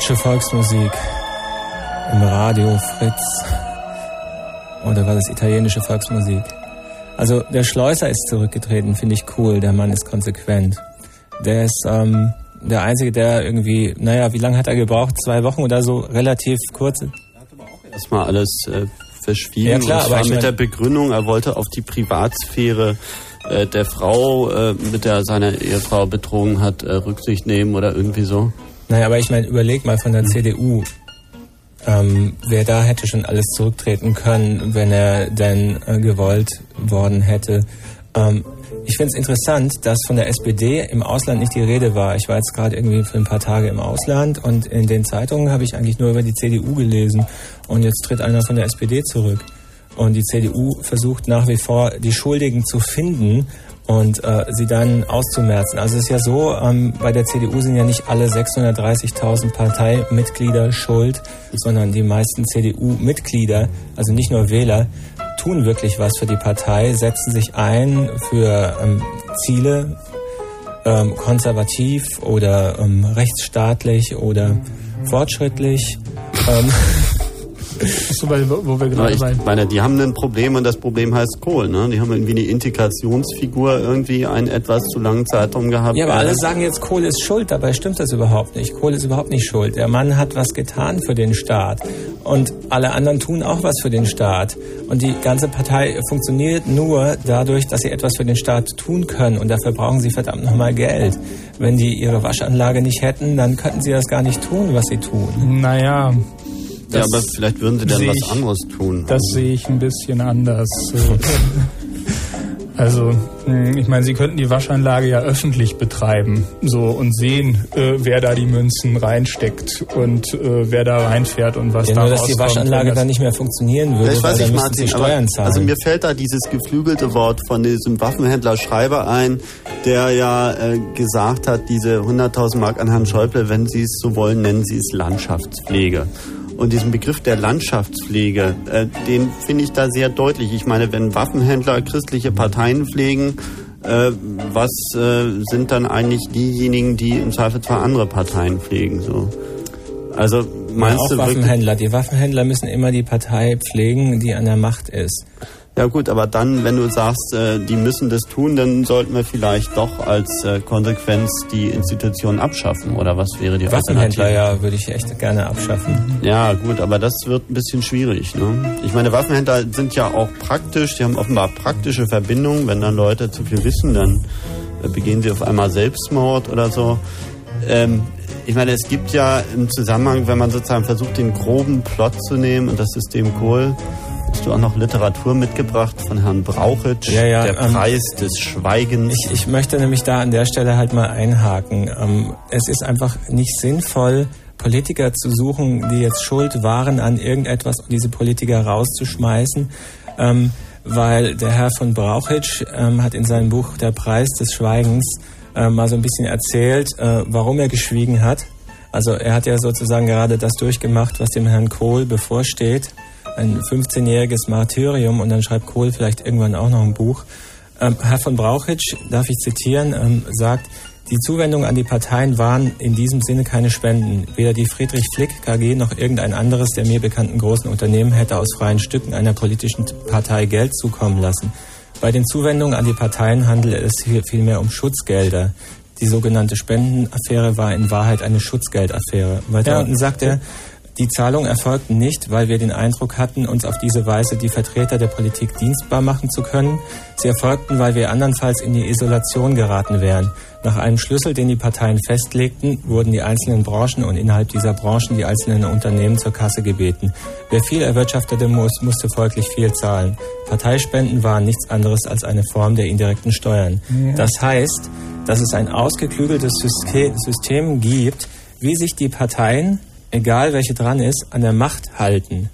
[SPEAKER 3] Deutsche Volksmusik im Radio Fritz oder war das italienische Volksmusik? Also der Schleuser ist zurückgetreten, finde ich cool. Der Mann ist konsequent. Der ist ähm, der Einzige, der irgendwie, naja, wie lange hat er gebraucht? Zwei Wochen oder so, relativ kurz. Er hat
[SPEAKER 2] aber auch erstmal alles äh, verschwiegen. Ja, klar, aber mit der Begründung, er wollte auf die Privatsphäre äh, der Frau, äh, mit der seine Ehefrau betrogen hat, äh, Rücksicht nehmen oder irgendwie so.
[SPEAKER 3] Naja, aber ich meine, überleg mal von der hm. CDU. Ähm, wer da hätte schon alles zurücktreten können, wenn er denn äh, gewollt worden hätte. Ähm, ich finde es interessant, dass von der SPD im Ausland nicht die Rede war. Ich war jetzt gerade irgendwie für ein paar Tage im Ausland und in den Zeitungen habe ich eigentlich nur über die CDU gelesen. Und jetzt tritt einer von der SPD zurück. Und die CDU versucht nach wie vor, die Schuldigen zu finden und äh, sie dann auszumerzen. Also es ist ja so, ähm, bei der CDU sind ja nicht alle 630.000 Parteimitglieder schuld, sondern die meisten CDU-Mitglieder, also nicht nur Wähler, tun wirklich was für die Partei, setzen sich ein für ähm, Ziele, ähm, konservativ oder ähm, rechtsstaatlich oder fortschrittlich. [laughs]
[SPEAKER 2] So, weil, wo wir gerade ich meine, die haben ein Problem und das Problem heißt Kohl. Ne? Die haben irgendwie eine Integrationsfigur irgendwie einen etwas zu langen Zeitraum gehabt.
[SPEAKER 3] Ja, aber alle sagen jetzt, Kohl ist schuld. Dabei stimmt das überhaupt nicht. Kohl ist überhaupt nicht schuld. Der Mann hat was getan für den Staat. Und alle anderen tun auch was für den Staat. Und die ganze Partei funktioniert nur dadurch, dass sie etwas für den Staat tun können. Und dafür brauchen sie verdammt nochmal Geld. Wenn die ihre Waschanlage nicht hätten, dann könnten sie das gar nicht tun, was sie tun.
[SPEAKER 4] Naja,
[SPEAKER 2] ja, aber vielleicht würden sie dann was anderes tun.
[SPEAKER 4] Das sehe ich ein bisschen anders. [laughs] Also, hm, ich meine, sie könnten die Waschanlage ja öffentlich betreiben, so und sehen, äh, wer da die Münzen reinsteckt und äh, wer da reinfährt und was ja, da
[SPEAKER 3] nur, dass die Waschanlage dann nicht mehr funktionieren würde,
[SPEAKER 2] ja, ich weiß nicht, Martin, Steuern zahlen. Also mir fällt da dieses geflügelte Wort von diesem Waffenhändler Schreiber ein, der ja äh, gesagt hat, diese 100.000 Mark an Herrn Schäuble, wenn Sie es so wollen, nennen Sie es Landschaftspflege. Und diesen Begriff der Landschaftspflege, äh, den finde ich da sehr deutlich. Ich meine, wenn Waffenhändler christliche Parteien pflegen, äh, was äh, sind dann eigentlich diejenigen, die im Zweifelsfall andere Parteien pflegen? So. Also meinst ja, auch
[SPEAKER 3] du Waffenhändler. Die Waffenhändler müssen immer die Partei pflegen, die an der Macht ist.
[SPEAKER 2] Ja gut, aber dann, wenn du sagst, äh, die müssen das tun, dann sollten wir vielleicht doch als äh, Konsequenz die Institutionen abschaffen. Oder was wäre die
[SPEAKER 3] Waffenhändler, ja, würde ich echt gerne abschaffen.
[SPEAKER 2] Ja gut, aber das wird ein bisschen schwierig. Ne? Ich meine, Waffenhändler sind ja auch praktisch, die haben offenbar praktische Verbindungen. Wenn dann Leute zu viel wissen, dann äh, begehen sie auf einmal Selbstmord oder so. Ähm, ich meine, es gibt ja im Zusammenhang, wenn man sozusagen versucht, den groben Plot zu nehmen und das System Kohl, Hast du auch noch Literatur mitgebracht von Herrn Brauchitsch,
[SPEAKER 3] ja, ja,
[SPEAKER 2] der ähm, Preis des Schweigens?
[SPEAKER 3] Ich, ich, möchte nämlich da an der Stelle halt mal einhaken. Ähm, es ist einfach nicht sinnvoll, Politiker zu suchen, die jetzt schuld waren an irgendetwas und diese Politiker rauszuschmeißen. Ähm, weil der Herr von Brauchitsch ähm, hat in seinem Buch Der Preis des Schweigens äh, mal so ein bisschen erzählt, äh, warum er geschwiegen hat. Also er hat ja sozusagen gerade das durchgemacht, was dem Herrn Kohl bevorsteht ein 15-jähriges Martyrium und dann schreibt Kohl vielleicht irgendwann auch noch ein Buch. Ähm, Herr von Brauchitsch, darf ich zitieren, ähm, sagt, die Zuwendungen an die Parteien waren in diesem Sinne keine Spenden. Weder die Friedrich Flick KG noch irgendein anderes der mir bekannten großen Unternehmen hätte aus freien Stücken einer politischen Partei Geld zukommen lassen. Bei den Zuwendungen an die Parteien handelt es vielmehr um Schutzgelder. Die sogenannte Spendenaffäre war in Wahrheit eine Schutzgeldaffäre. Weiter ja. unten sagt er, die Zahlungen erfolgten nicht, weil wir den Eindruck hatten, uns auf diese Weise die Vertreter der Politik dienstbar machen zu können. Sie erfolgten, weil wir andernfalls in die Isolation geraten wären. Nach einem Schlüssel, den die Parteien festlegten, wurden die einzelnen Branchen und innerhalb dieser Branchen die einzelnen Unternehmen zur Kasse gebeten. Wer viel erwirtschaftete muss, musste folglich viel zahlen. Parteispenden waren nichts anderes als eine Form der indirekten Steuern. Das heißt, dass es ein ausgeklügeltes System gibt, wie sich die Parteien egal welche dran ist, an der Macht halten.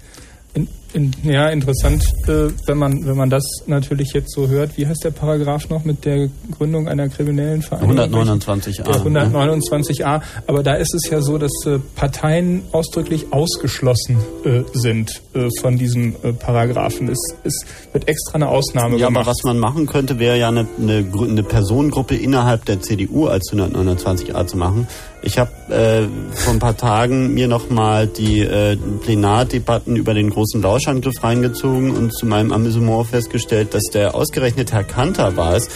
[SPEAKER 4] in, ja, interessant, äh, wenn man wenn man das natürlich jetzt so hört. Wie heißt der Paragraph noch mit der Gründung einer kriminellen Vereinigung?
[SPEAKER 2] 129a.
[SPEAKER 4] Der 129a. Aber da ist es ja so, dass äh, Parteien ausdrücklich ausgeschlossen äh, sind äh, von diesem äh, Paragraphen. Es, es wird extra eine Ausnahme
[SPEAKER 2] ja,
[SPEAKER 4] gemacht.
[SPEAKER 2] aber was man machen könnte, wäre ja eine, eine, eine Personengruppe innerhalb der CDU als 129a zu machen. Ich habe äh, vor ein paar Tagen mir nochmal die äh, Plenardebatten über den großen Lauschangriff reingezogen und zu meinem Amüsement festgestellt, dass der ausgerechnet Herr Kanter war es,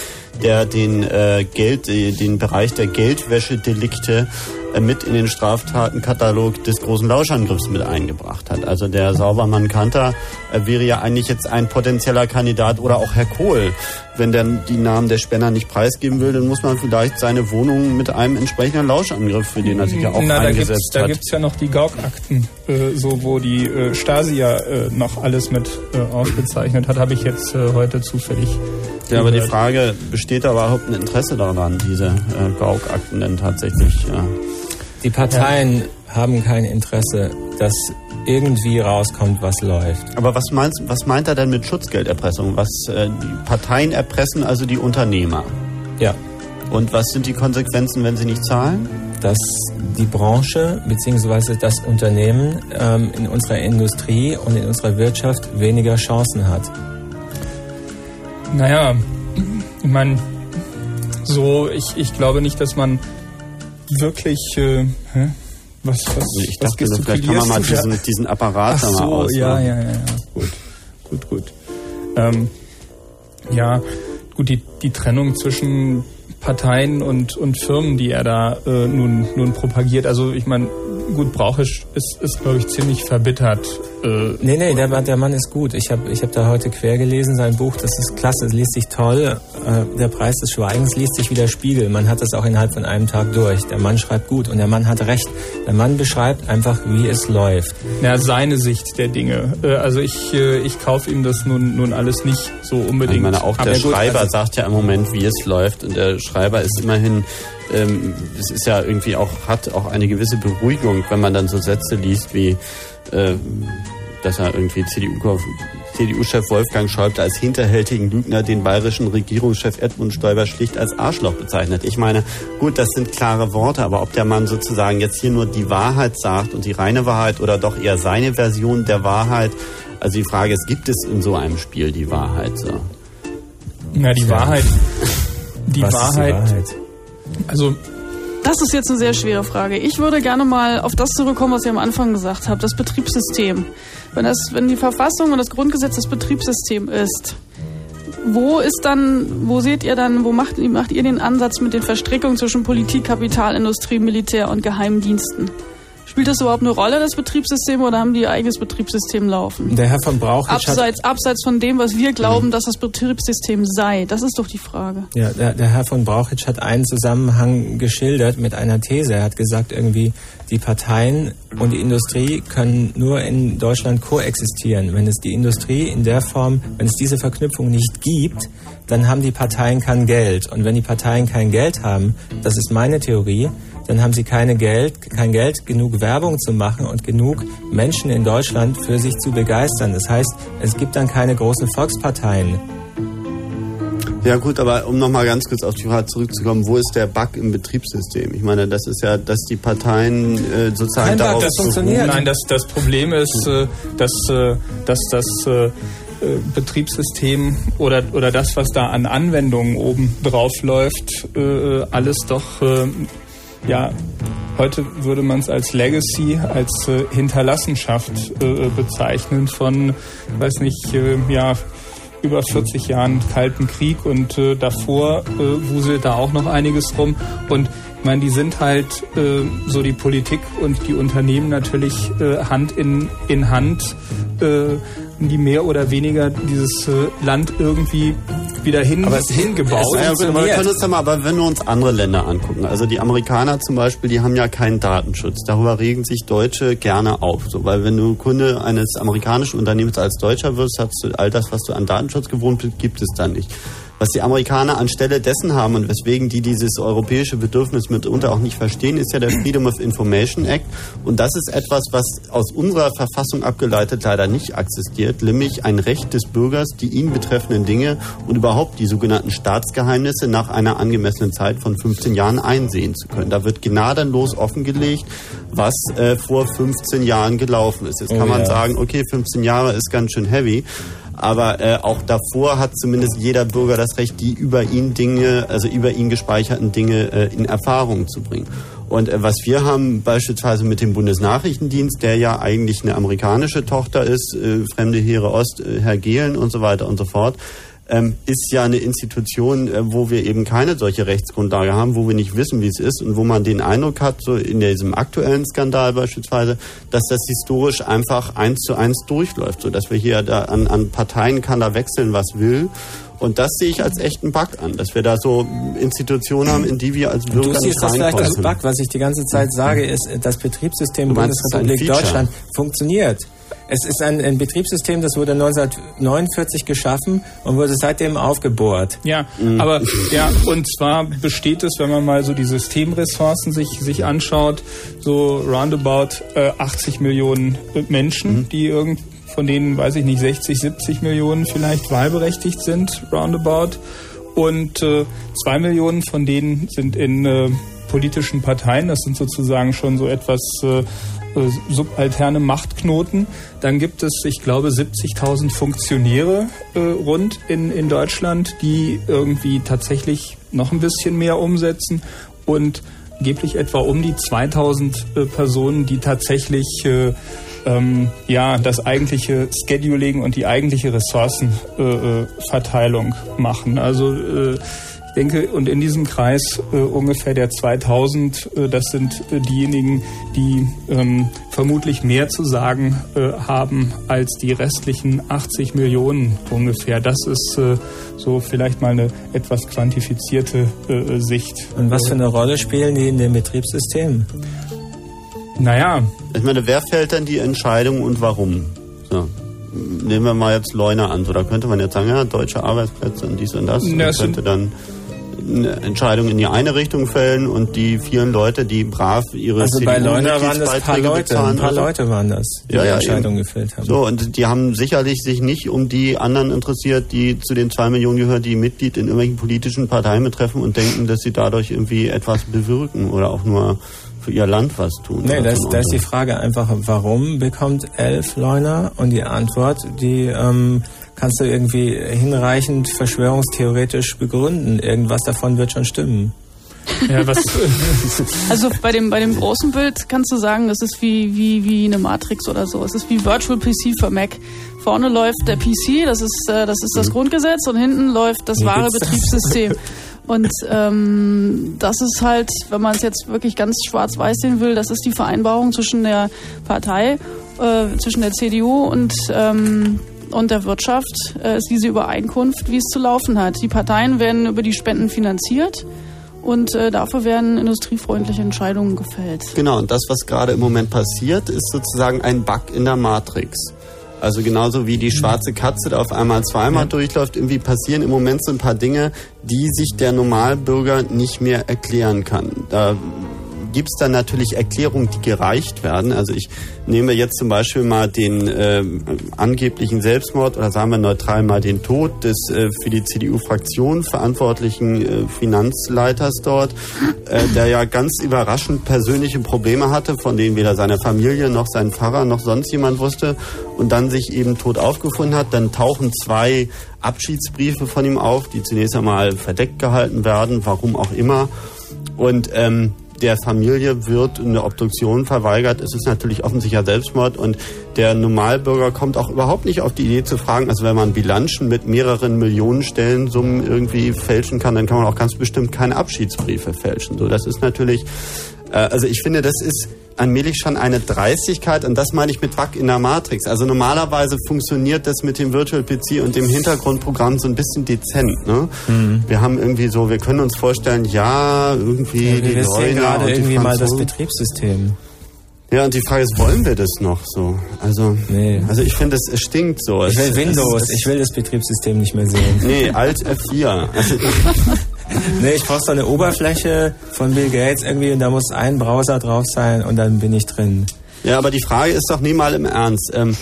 [SPEAKER 2] der den äh, Geld, äh, den Bereich der Geldwäschedelikte äh, mit in den Straftatenkatalog des großen Lauschangriffs mit eingebracht hat. Also der Saubermann Kanter äh, wäre ja eigentlich jetzt ein potenzieller Kandidat oder auch Herr Kohl. Wenn der die Namen der Spender nicht preisgeben will, dann muss man vielleicht seine Wohnung mit einem entsprechenden Lauschangriff, für den er sich ja auch
[SPEAKER 4] Na, da
[SPEAKER 2] eingesetzt
[SPEAKER 4] gibt's, da
[SPEAKER 2] hat.
[SPEAKER 4] gibt's ja noch die Gauk-Akten, so wo die Stasi ja noch alles mit ausgezeichnet hat, habe ich jetzt heute zufällig.
[SPEAKER 2] Ja, aber die. Frage, besteht da überhaupt ein Interesse daran, diese äh, Gauk-Akten denn tatsächlich ja,
[SPEAKER 3] Die Parteien haben kein Interesse, dass irgendwie rauskommt, was läuft.
[SPEAKER 2] Aber was, meinst, was meint er denn mit Schutzgelderpressung? Was äh, die Parteien erpressen, also die Unternehmer?
[SPEAKER 3] Ja,
[SPEAKER 2] Und was sind die Konsequenzen, wenn sie nicht zahlen?
[SPEAKER 3] dass die Branche bzw. das Unternehmen ähm, in unserer Industrie und in unserer Wirtschaft weniger Chancen hat.
[SPEAKER 4] Naja, ich meine, so, ich, ich glaube nicht, dass man wirklich. Äh, hä? Was, was,
[SPEAKER 2] Ich
[SPEAKER 4] was
[SPEAKER 2] dachte, vielleicht kann man mal
[SPEAKER 4] du da?
[SPEAKER 2] diesen, diesen Apparat
[SPEAKER 4] Ach
[SPEAKER 2] da mal
[SPEAKER 4] so,
[SPEAKER 2] aus.
[SPEAKER 4] ja, ja, ja, ja. Gut, gut, gut. Ähm, ja, gut, die, die Trennung zwischen Parteien und, und Firmen, die er da äh, nun, nun propagiert. Also ich meine, gut, Brauchisch ist, ist glaube ich, ziemlich verbittert. Äh,
[SPEAKER 3] Nee, nee, der, der Mann ist gut. Ich habe ich hab da heute quer gelesen, sein Buch, das ist klasse, es liest sich toll. Äh, der Preis des Schweigens liest sich wie der Spiegel. Man hat das auch innerhalb von einem Tag durch. Der Mann schreibt gut und der Mann hat recht. Der Mann beschreibt einfach, wie es läuft.
[SPEAKER 4] ja, seine Sicht der Dinge. Äh, also ich, äh, ich kaufe ihm das nun, nun alles nicht so unbedingt.
[SPEAKER 2] Ich meine, auch der
[SPEAKER 3] Aber gut,
[SPEAKER 2] Schreiber
[SPEAKER 3] also-
[SPEAKER 2] sagt ja im Moment, wie es läuft. Und der Schreiber ist immerhin, ähm, es ist ja irgendwie auch, hat auch eine gewisse Beruhigung, wenn man dann so Sätze liest wie, äh, dass er irgendwie CDU, CDU-Chef Wolfgang Schäuble als hinterhältigen Lügner den bayerischen Regierungschef Edmund Stoiber schlicht als Arschloch bezeichnet. Ich meine, gut, das sind klare Worte, aber ob der Mann sozusagen jetzt hier nur die Wahrheit sagt und die reine Wahrheit oder doch eher seine Version der Wahrheit, also die Frage ist, gibt es in so einem Spiel die Wahrheit so?
[SPEAKER 4] Na, die Wahrheit. [laughs] Die
[SPEAKER 3] Was
[SPEAKER 4] Wahrheit,
[SPEAKER 3] ist die Wahrheit?
[SPEAKER 4] also
[SPEAKER 1] Das ist jetzt eine sehr schwere Frage. Ich würde gerne mal auf das zurückkommen, was ihr am Anfang gesagt habt, das Betriebssystem. Wenn, das, wenn die Verfassung und das Grundgesetz das Betriebssystem ist, wo ist dann, wo seht ihr dann, wo macht, macht ihr den Ansatz mit den Verstrickungen zwischen Politik, Kapital, Industrie, Militär und Geheimdiensten? Spielt das überhaupt eine Rolle, das Betriebssystem, oder haben die ihr eigenes Betriebssystem laufen?
[SPEAKER 3] Der Herr von Brauchitsch hat
[SPEAKER 1] Abseits, abseits von dem, was wir glauben, dass das Betriebssystem sei. Das ist doch die Frage.
[SPEAKER 3] Ja, der, der Herr von Brauchitsch hat einen Zusammenhang geschildert mit einer These. Er hat gesagt, irgendwie die Parteien und die Industrie können nur in Deutschland koexistieren. Wenn es die Industrie in der Form, wenn es diese Verknüpfung nicht gibt, dann haben die Parteien kein Geld. Und wenn die Parteien kein Geld haben, das ist meine Theorie, dann haben sie keine Geld, kein Geld, genug Werbung zu machen und genug Menschen in Deutschland für sich zu begeistern. Das heißt, es gibt dann keine großen Volksparteien.
[SPEAKER 2] Ja gut, aber um nochmal ganz kurz auf die Frage zurückzukommen, wo ist der Bug im Betriebssystem? Ich meine, das ist ja, dass die Parteien äh, sozusagen
[SPEAKER 3] Kein Bug,
[SPEAKER 2] darauf
[SPEAKER 3] das funktioniert.
[SPEAKER 4] Nein, das, das Problem ist, äh, dass, äh, dass das äh, äh, Betriebssystem oder, oder das, was da an Anwendungen oben drauf läuft, äh, alles doch, äh, ja, heute würde man es als Legacy, als äh, Hinterlassenschaft äh, bezeichnen von, weiß nicht, äh, ja, über 40 Jahren Kalten Krieg und äh, davor äh, wuselt da auch noch einiges rum. Und ich meine, die sind halt äh, so die Politik und die Unternehmen natürlich äh, Hand in, in Hand, äh, die mehr oder weniger dieses äh, Land irgendwie wieder hin,
[SPEAKER 3] Aber es-
[SPEAKER 4] hingebaut.
[SPEAKER 3] es-
[SPEAKER 2] Ja, aber wir können uns mal, aber wenn wir uns andere Länder angucken, also die Amerikaner zum Beispiel, die haben ja keinen Datenschutz. Darüber regen sich Deutsche gerne auf, so, weil wenn du Kunde eines amerikanischen Unternehmens als Deutscher wirst, hast du all das, was du an Datenschutz gewohnt bist, gibt es dann nicht. Was die Amerikaner anstelle dessen haben und weswegen die dieses europäische Bedürfnis mitunter auch nicht verstehen, ist ja der Freedom of Information Act. Und das ist etwas, was aus unserer Verfassung abgeleitet leider nicht existiert, nämlich ein Recht des Bürgers, die ihn betreffenden Dinge und überhaupt die sogenannten Staatsgeheimnisse nach einer angemessenen Zeit von 15 Jahren einsehen zu können. Da wird gnadenlos offengelegt, was äh, vor 15 Jahren gelaufen ist. Jetzt kann oh, man ja. sagen, okay, 15 Jahre ist ganz schön heavy. Aber äh, auch davor hat zumindest jeder Bürger das Recht, die über ihn Dinge, also über ihn gespeicherten Dinge äh, in Erfahrung zu bringen. Und äh, was wir haben beispielsweise mit dem Bundesnachrichtendienst, der ja eigentlich eine amerikanische Tochter ist, äh, Fremde Heere Ost, äh, Herr Gehlen und so weiter und so fort, ähm, ist ja eine Institution, äh, wo wir eben keine solche Rechtsgrundlage haben, wo wir nicht wissen, wie es ist und wo man den Eindruck hat, so in diesem aktuellen Skandal beispielsweise, dass das historisch einfach eins zu eins durchläuft, so dass wir hier da an, an Parteien kann da wechseln, was will. Und das sehe ich als echten Bug an, dass wir da so Institutionen haben, in die wir als Bürger
[SPEAKER 5] du siehst das vielleicht als Bug. Was ich die ganze Zeit sage, ist, das Betriebssystem Bundesrepublik Deutschland funktioniert. Es ist ein, ein, Betriebssystem, das wurde 1949 geschaffen und wurde seitdem aufgebohrt.
[SPEAKER 4] Ja, mhm. aber ja, und zwar besteht es, wenn man mal so die Systemressourcen sich, sich anschaut, so roundabout äh, 80 Millionen Menschen, mhm. die irgend, von denen, weiß ich nicht, 60, 70 Millionen vielleicht wahlberechtigt sind, roundabout. Und äh, zwei Millionen von denen sind in äh, politischen Parteien. Das sind sozusagen schon so etwas äh, äh, subalterne Machtknoten. Dann gibt es, ich glaube, 70.000 Funktionäre äh, rund in, in Deutschland, die irgendwie tatsächlich noch ein bisschen mehr umsetzen und angeblich etwa um die 2000 äh, Personen, die tatsächlich äh, ähm, ja das eigentliche Scheduling und die eigentliche Ressourcenverteilung äh, machen. Also äh, denke, und in diesem Kreis äh, ungefähr der 2000, äh, das sind äh, diejenigen, die ähm, vermutlich mehr zu sagen äh, haben als die restlichen 80 Millionen ungefähr. Das ist äh, so vielleicht mal eine etwas quantifizierte äh, Sicht.
[SPEAKER 5] Und was für eine Rolle spielen die in dem Betriebssystem?
[SPEAKER 2] Naja. Ich meine, wer fällt dann die Entscheidung und warum? So nehmen wir mal jetzt Leuna an. So, da könnte man jetzt sagen, ja, deutsche Arbeitsplätze und dies und das. Und könnte dann eine Entscheidung in die eine Richtung fällen und die vielen Leute, die brav ihre
[SPEAKER 5] Also bei Leuna waren das paar Leute, ein paar Leute waren das, die ja, die Entscheidung gefällt haben.
[SPEAKER 2] So, und die haben sicherlich sich nicht um die anderen interessiert, die zu den zwei Millionen gehören, die Mitglied in irgendwelchen politischen Parteien betreffen und denken, dass sie dadurch irgendwie etwas bewirken oder auch nur für ihr Land was tun.
[SPEAKER 5] Nee, das, da ist die Frage einfach, warum bekommt elf Leuner? Und die Antwort, die ähm, kannst du irgendwie hinreichend verschwörungstheoretisch begründen. Irgendwas davon wird schon stimmen.
[SPEAKER 1] Ja, was [laughs] also bei dem, bei dem großen Bild kannst du sagen, das ist wie, wie, wie eine Matrix oder so. Es ist wie Virtual PC für Mac. Vorne läuft der PC, das ist, äh, das, ist das mhm. Grundgesetz und hinten läuft das wahre Betriebssystem. [laughs] Und ähm, das ist halt, wenn man es jetzt wirklich ganz schwarz-weiß sehen will, das ist die Vereinbarung zwischen der Partei, äh, zwischen der CDU und ähm, und der Wirtschaft äh, ist diese Übereinkunft, wie es zu laufen hat. Die Parteien werden über die Spenden finanziert und äh, dafür werden industriefreundliche Entscheidungen gefällt.
[SPEAKER 2] Genau, und das, was gerade im Moment passiert, ist sozusagen ein Bug in der Matrix. Also genauso wie die schwarze Katze da auf einmal zweimal ja. durchläuft, irgendwie passieren im Moment so ein paar Dinge, die sich der Normalbürger nicht mehr erklären kann. Da gibt es dann natürlich Erklärungen, die gereicht werden. Also ich nehme jetzt zum Beispiel mal den äh, angeblichen Selbstmord oder sagen wir neutral mal den Tod des äh, für die CDU-Fraktion verantwortlichen äh, Finanzleiters dort, äh, der ja ganz überraschend persönliche Probleme hatte, von denen weder seine Familie noch sein Pfarrer noch sonst jemand wusste und dann sich eben tot aufgefunden hat. Dann tauchen zwei Abschiedsbriefe von ihm auf, die zunächst einmal verdeckt gehalten werden, warum auch immer. Und ähm, der Familie wird eine Obduktion verweigert. Es ist natürlich offensichtlicher Selbstmord und der Normalbürger kommt auch überhaupt nicht auf die Idee zu fragen, also wenn man Bilanzen mit mehreren Millionen Stellensummen irgendwie fälschen kann, dann kann man auch ganz bestimmt keine Abschiedsbriefe fälschen. So, das ist natürlich, äh, also ich finde, das ist allmählich schon eine Dreistigkeit und das meine ich mit Bug in der Matrix. Also normalerweise funktioniert das mit dem Virtual PC und dem Hintergrundprogramm so ein bisschen dezent. Ne? Mhm. Wir haben irgendwie so, wir können uns vorstellen, ja, irgendwie ja,
[SPEAKER 5] die Leute gerade irgendwie mal das Betriebssystem.
[SPEAKER 2] Ja, und die Frage ist, wollen wir das noch so? Also,
[SPEAKER 3] Nee.
[SPEAKER 2] also ich finde, es, es stinkt so.
[SPEAKER 3] Ich will Windows, ich will das Betriebssystem nicht mehr sehen.
[SPEAKER 2] nee, Alt F4. Also, [laughs] [laughs]
[SPEAKER 3] Nee, ich brauche so eine Oberfläche von Bill Gates irgendwie und da muss ein Browser drauf sein und dann bin ich drin.
[SPEAKER 2] ja, aber die Frage ist doch nie mal im Ernst. Ähm,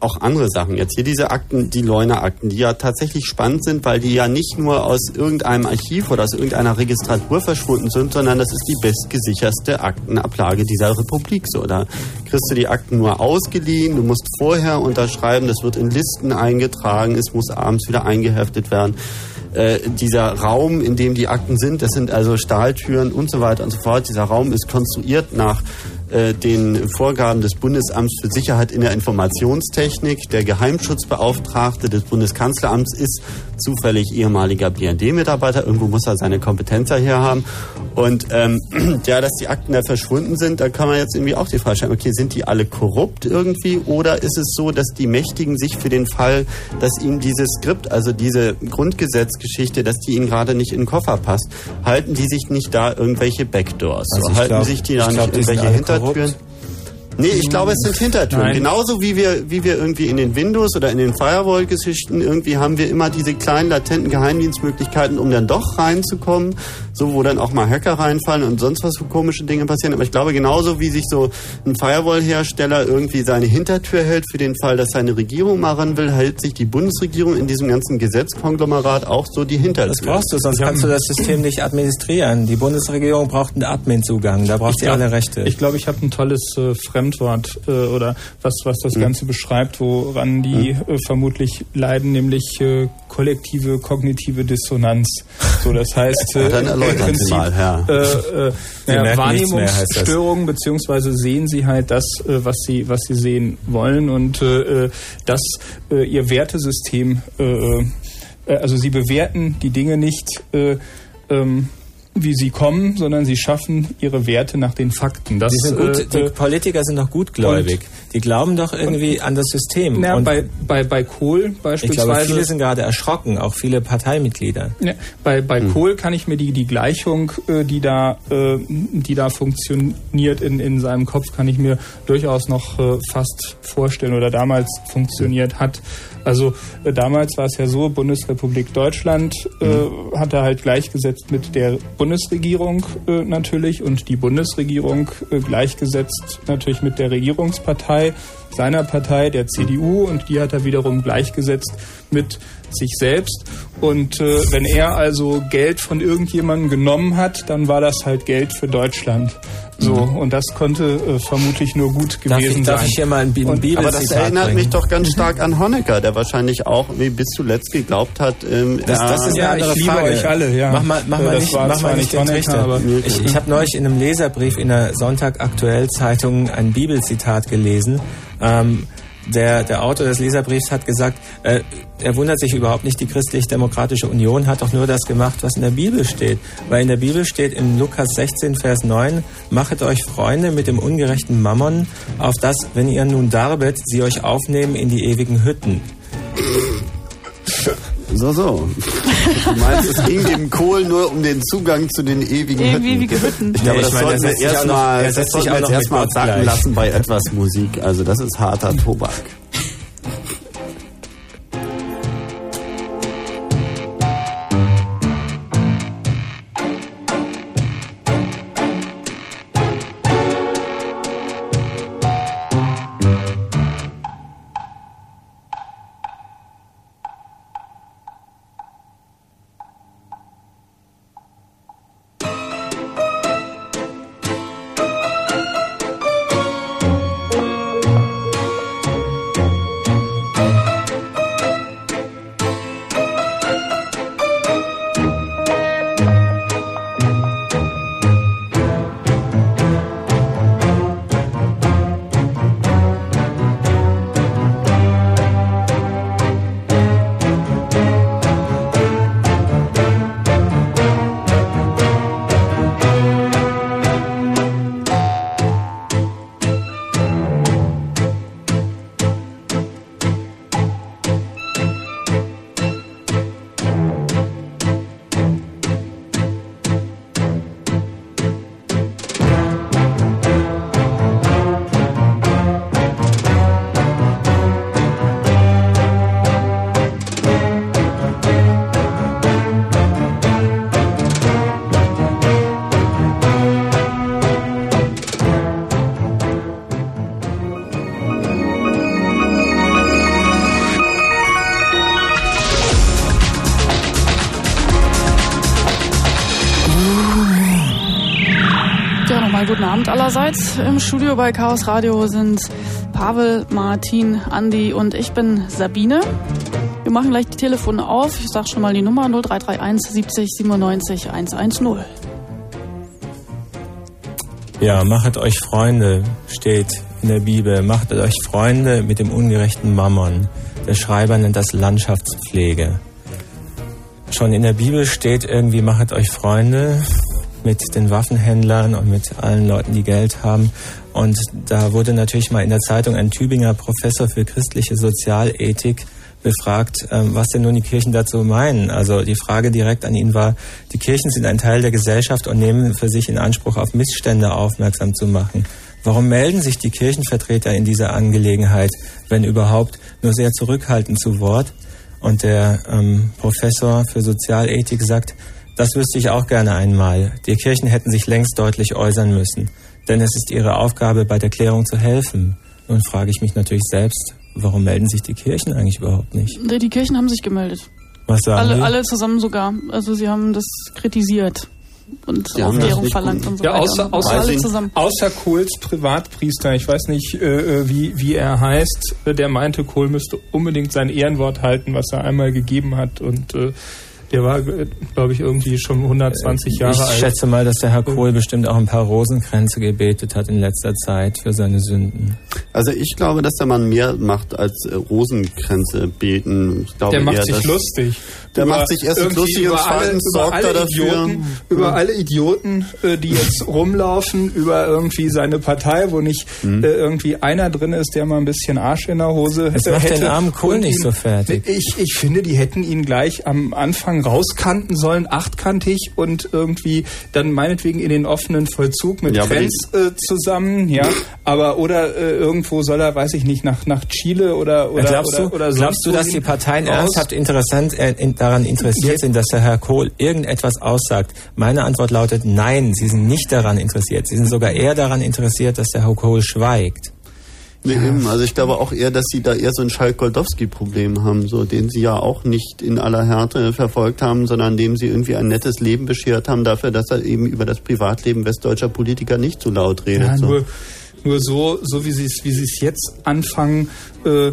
[SPEAKER 2] auch andere Sachen. Jetzt hier diese Akten, die Leuner-Akten, die ja tatsächlich spannend sind, weil die ja nicht nur aus irgendeinem Archiv oder aus irgendeiner Registratur verschwunden sind, sondern das ist die bestgesicherste Aktenablage dieser Republik. So, da kriegst du die Akten nur ausgeliehen, du musst vorher unterschreiben, das wird in Listen eingetragen, es muss abends wieder eingeheftet werden. Äh, dieser Raum, in dem die Akten sind, das sind also Stahltüren und so weiter und so fort. Dieser Raum ist konstruiert nach äh, den Vorgaben des Bundesamts für Sicherheit in der Informationstechnik. Der Geheimschutzbeauftragte des Bundeskanzleramts ist zufällig ehemaliger BND-Mitarbeiter. Irgendwo muss er seine Kompetenz her haben. Und ähm, [clears throat] ja, dass die Akten da verschwunden sind, da kann man jetzt irgendwie auch die Frage stellen, okay, sind die alle korrupt irgendwie oder ist es so, dass die Mächtigen sich für den Fall, dass ihnen dieses Skript, also diese Grundgesetzgeschichte, dass die ihnen gerade nicht in den Koffer passt, halten die sich nicht da irgendwelche Backdoors?
[SPEAKER 3] Also
[SPEAKER 2] so, halten
[SPEAKER 3] glaub-
[SPEAKER 2] sich die da nicht irgendwelche
[SPEAKER 3] alle
[SPEAKER 2] Hintertüren?
[SPEAKER 3] korrupt.
[SPEAKER 2] Nee, ich glaube, es sind Hintertüren.
[SPEAKER 4] Nein.
[SPEAKER 2] Genauso wie wir, wie wir irgendwie in den Windows oder in den Firewall-Geschichten irgendwie haben wir immer diese kleinen latenten Geheimdienstmöglichkeiten, um dann doch reinzukommen. So, wo dann auch mal Hacker reinfallen und sonst was für komische Dinge passieren. Aber ich glaube, genauso wie sich so ein Firewall-Hersteller irgendwie seine Hintertür hält für den Fall, dass seine Regierung mal ran will, hält sich die Bundesregierung in diesem ganzen Gesetzkonglomerat auch so die Hintertür.
[SPEAKER 3] Das brauchst du, sonst kannst du das System nicht administrieren. Die Bundesregierung braucht einen Admin-Zugang, da braucht sie alle Rechte.
[SPEAKER 4] Ich glaube, ich habe ein tolles äh, Fremdwort äh, oder was, was das
[SPEAKER 2] Hm.
[SPEAKER 4] Ganze beschreibt, woran die äh, vermutlich leiden, nämlich äh, kollektive kognitive Dissonanz. So, das heißt, [laughs] äh,
[SPEAKER 2] Ja, mal,
[SPEAKER 4] äh, äh, [laughs] naja,
[SPEAKER 3] das.
[SPEAKER 4] Wahrnehmungsstörungen beziehungsweise sehen sie halt das, äh, was sie was sie sehen wollen und äh, äh, das äh, ihr Wertesystem, äh, äh, also sie bewerten die Dinge nicht. Äh, ähm, wie sie kommen, sondern sie schaffen ihre Werte nach den Fakten. Das,
[SPEAKER 3] die, sind gut, die
[SPEAKER 4] äh, äh,
[SPEAKER 3] Politiker sind doch gutgläubig. Die glauben doch irgendwie an das System.
[SPEAKER 4] na,
[SPEAKER 3] Und
[SPEAKER 4] bei, bei, bei Kohl
[SPEAKER 3] ich glaube,
[SPEAKER 4] beispielsweise.
[SPEAKER 3] viele sind gerade erschrocken, auch viele Parteimitglieder.
[SPEAKER 4] Ja, bei bei Kohl kann ich mir die, die Gleichung, äh, die da, äh, die da funktioniert in, in seinem Kopf, kann ich mir durchaus noch äh, fast vorstellen oder damals funktioniert hat. Also äh, damals war es ja so, Bundesrepublik Deutschland äh, hat er halt gleichgesetzt mit der Bundesregierung äh, natürlich und die Bundesregierung äh, gleichgesetzt natürlich mit der Regierungspartei seiner Partei, der CDU, und die hat er wiederum gleichgesetzt mit sich selbst. Und äh, wenn er also Geld von irgendjemandem genommen hat, dann war das halt Geld für Deutschland. So, und das konnte äh, vermutlich nur gut
[SPEAKER 3] Darf
[SPEAKER 4] gewesen
[SPEAKER 3] ich, darf
[SPEAKER 4] sein.
[SPEAKER 3] ich hier mal ein Bi-
[SPEAKER 4] Und-
[SPEAKER 3] Bibelzitat
[SPEAKER 2] Aber das erinnert
[SPEAKER 3] bringen?
[SPEAKER 2] mich doch ganz stark an Honecker, der wahrscheinlich auch wie bis zuletzt geglaubt hat, ähm,
[SPEAKER 3] Das, das ist
[SPEAKER 4] Ja,
[SPEAKER 3] eine andere
[SPEAKER 4] ich liebe
[SPEAKER 3] Frage.
[SPEAKER 4] euch alle, ja.
[SPEAKER 3] Mach mal, mach mal nicht, mach mal nicht
[SPEAKER 4] nicht
[SPEAKER 3] den
[SPEAKER 4] Honecker,
[SPEAKER 3] Trichter.
[SPEAKER 4] aber-
[SPEAKER 3] Ich, ich habe neulich in einem Leserbrief in der Sonntag Aktuell Zeitung ein Bibelzitat gelesen. Ähm, der, der Autor des Leserbriefs hat gesagt, äh, er wundert sich überhaupt nicht, die Christlich-Demokratische Union hat doch nur das gemacht, was in der Bibel steht. Weil in der Bibel steht in Lukas 16, Vers 9, machet euch Freunde mit dem ungerechten Mammon, auf das, wenn ihr nun darbet, sie euch aufnehmen in die ewigen Hütten.
[SPEAKER 2] So, so. Du meinst, es ging dem Kohl nur um den Zugang zu den ewigen Hütten.
[SPEAKER 1] Ewige Hütten.
[SPEAKER 2] Ich glaube,
[SPEAKER 3] Nee,
[SPEAKER 2] das
[SPEAKER 3] ich meine,
[SPEAKER 2] sollten wir
[SPEAKER 3] noch-
[SPEAKER 2] erstmal
[SPEAKER 3] er setzt sich auch noch mit
[SPEAKER 2] erstmal
[SPEAKER 3] Gott
[SPEAKER 2] sacken
[SPEAKER 3] gleich.
[SPEAKER 2] lassen bei etwas Musik. Also das ist harter Tobak.
[SPEAKER 1] Abend allerseits. Im Studio bei Chaos Radio sind Pavel, Martin, Andi und ich bin Sabine. Wir machen gleich die Telefone auf. Ich sage schon mal die Nummer 0331 70 97 110.
[SPEAKER 3] Ja, machet euch Freunde, steht in der Bibel. Machet euch Freunde mit dem ungerechten Mammon. Der Schreiber nennt das Landschaftspflege. Schon in der Bibel steht irgendwie, machet euch Freunde mit den Waffenhändlern und mit allen Leuten, die Geld haben. Und da wurde natürlich mal in der Zeitung ein Tübinger Professor für christliche Sozialethik befragt, ähm, was denn nun die Kirchen dazu meinen. Also die Frage direkt an ihn war, die Kirchen sind ein Teil der Gesellschaft und nehmen für sich in Anspruch, auf Missstände aufmerksam zu machen. Warum melden sich die Kirchenvertreter in dieser Angelegenheit, wenn überhaupt, nur sehr zurückhaltend zu Wort? Und der ähm, Professor für Sozialethik sagt, das wüsste ich auch gerne einmal. Die Kirchen hätten sich längst deutlich äußern müssen, denn es ist ihre Aufgabe, bei der Klärung zu helfen. Nun frage ich mich natürlich selbst, warum melden sich die Kirchen eigentlich überhaupt nicht?
[SPEAKER 1] Die Kirchen haben sich gemeldet.
[SPEAKER 3] Was sagen
[SPEAKER 1] alle,
[SPEAKER 3] die?
[SPEAKER 1] alle zusammen sogar. Also sie haben das kritisiert und
[SPEAKER 2] das
[SPEAKER 1] Aufklärung verlangt
[SPEAKER 2] gut-
[SPEAKER 1] und so
[SPEAKER 4] Ja,
[SPEAKER 1] weiter.
[SPEAKER 4] außer, außer,
[SPEAKER 1] alle zusammen.
[SPEAKER 4] außer Kohls Privatpriester, ich weiß nicht, äh, äh, wie, wie er heißt, der meinte, Kohl müsste unbedingt sein Ehrenwort halten, was er einmal gegeben hat. Und äh, der war, glaube ich, irgendwie schon 120 Jahre
[SPEAKER 3] ich
[SPEAKER 4] alt.
[SPEAKER 3] schätze mal, dass der Herr Kohl bestimmt auch ein paar Rosenkränze gebetet hat in letzter Zeit für seine Sünden.
[SPEAKER 2] Also ich glaube, dass der Mann mehr macht als äh, Rosenkränze beten. Ich glaube
[SPEAKER 4] Der macht
[SPEAKER 2] eher,
[SPEAKER 4] sich lustig.
[SPEAKER 2] Der
[SPEAKER 4] Über-
[SPEAKER 2] macht sich erstens
[SPEAKER 4] irgendwie
[SPEAKER 2] lustig und
[SPEAKER 4] über alle,
[SPEAKER 2] zweitens
[SPEAKER 4] über
[SPEAKER 2] sorgt
[SPEAKER 4] alle
[SPEAKER 2] er dafür.
[SPEAKER 4] Idioten, über alle Idioten, äh, die jetzt rumlaufen, über irgendwie seine Partei, wo nicht
[SPEAKER 2] Mhm.
[SPEAKER 4] äh, irgendwie einer drin ist, der mal ein bisschen Arsch in der Hose
[SPEAKER 3] Das
[SPEAKER 4] äh,
[SPEAKER 3] macht
[SPEAKER 4] hätte.
[SPEAKER 3] den armen Kohl nicht so fertig.
[SPEAKER 4] Ich, ich finde, die hätten ihn gleich am Anfang rauskanten sollen, achtkantig und irgendwie dann meinetwegen in den offenen Vollzug mit
[SPEAKER 2] Ja,
[SPEAKER 4] Krenz äh, zusammen, ja. Aber oder äh, irgendwo soll er, weiß ich nicht, nach nach Chile oder oder
[SPEAKER 3] glaubst
[SPEAKER 4] oder,
[SPEAKER 3] du,
[SPEAKER 4] oder
[SPEAKER 3] glaubst du, dass die Parteien ernsthaft interessant, äh, in, daran interessiert sind, dass der Herr Kohl irgendetwas aussagt? Meine Antwort lautet nein, sie sind nicht daran interessiert. Sie sind sogar eher daran interessiert, dass der Herr Kohl schweigt.
[SPEAKER 2] Nee, eben. Also ich glaube auch eher, dass sie da eher so ein Schalk-Goldowski-Problem haben, so den sie ja auch nicht in aller Härte verfolgt haben, sondern dem sie irgendwie ein nettes Leben beschert haben dafür, dass er eben über das Privatleben westdeutscher Politiker nicht so laut redet.
[SPEAKER 4] Ja,
[SPEAKER 2] so.
[SPEAKER 4] nur, nur so, so wie sie es wie sie es jetzt anfangen, äh,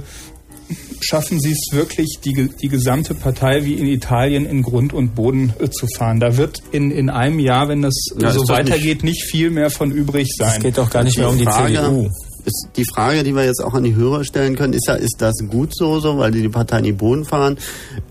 [SPEAKER 4] schaffen sie es wirklich, die, die gesamte Partei wie in Italien in Grund und Boden äh, zu fahren. Da wird in, in einem Jahr, wenn das
[SPEAKER 2] Ja,
[SPEAKER 4] so
[SPEAKER 2] ist doch
[SPEAKER 4] weitergeht, nicht, viel mehr von übrig
[SPEAKER 3] Es
[SPEAKER 4] sein.
[SPEAKER 3] geht doch gar nicht mehr um die CDU.
[SPEAKER 2] Ist die Frage, die wir jetzt auch an die Hörer stellen können, ist ja, ist das gut so, so, weil die die Partei in die Boden fahren?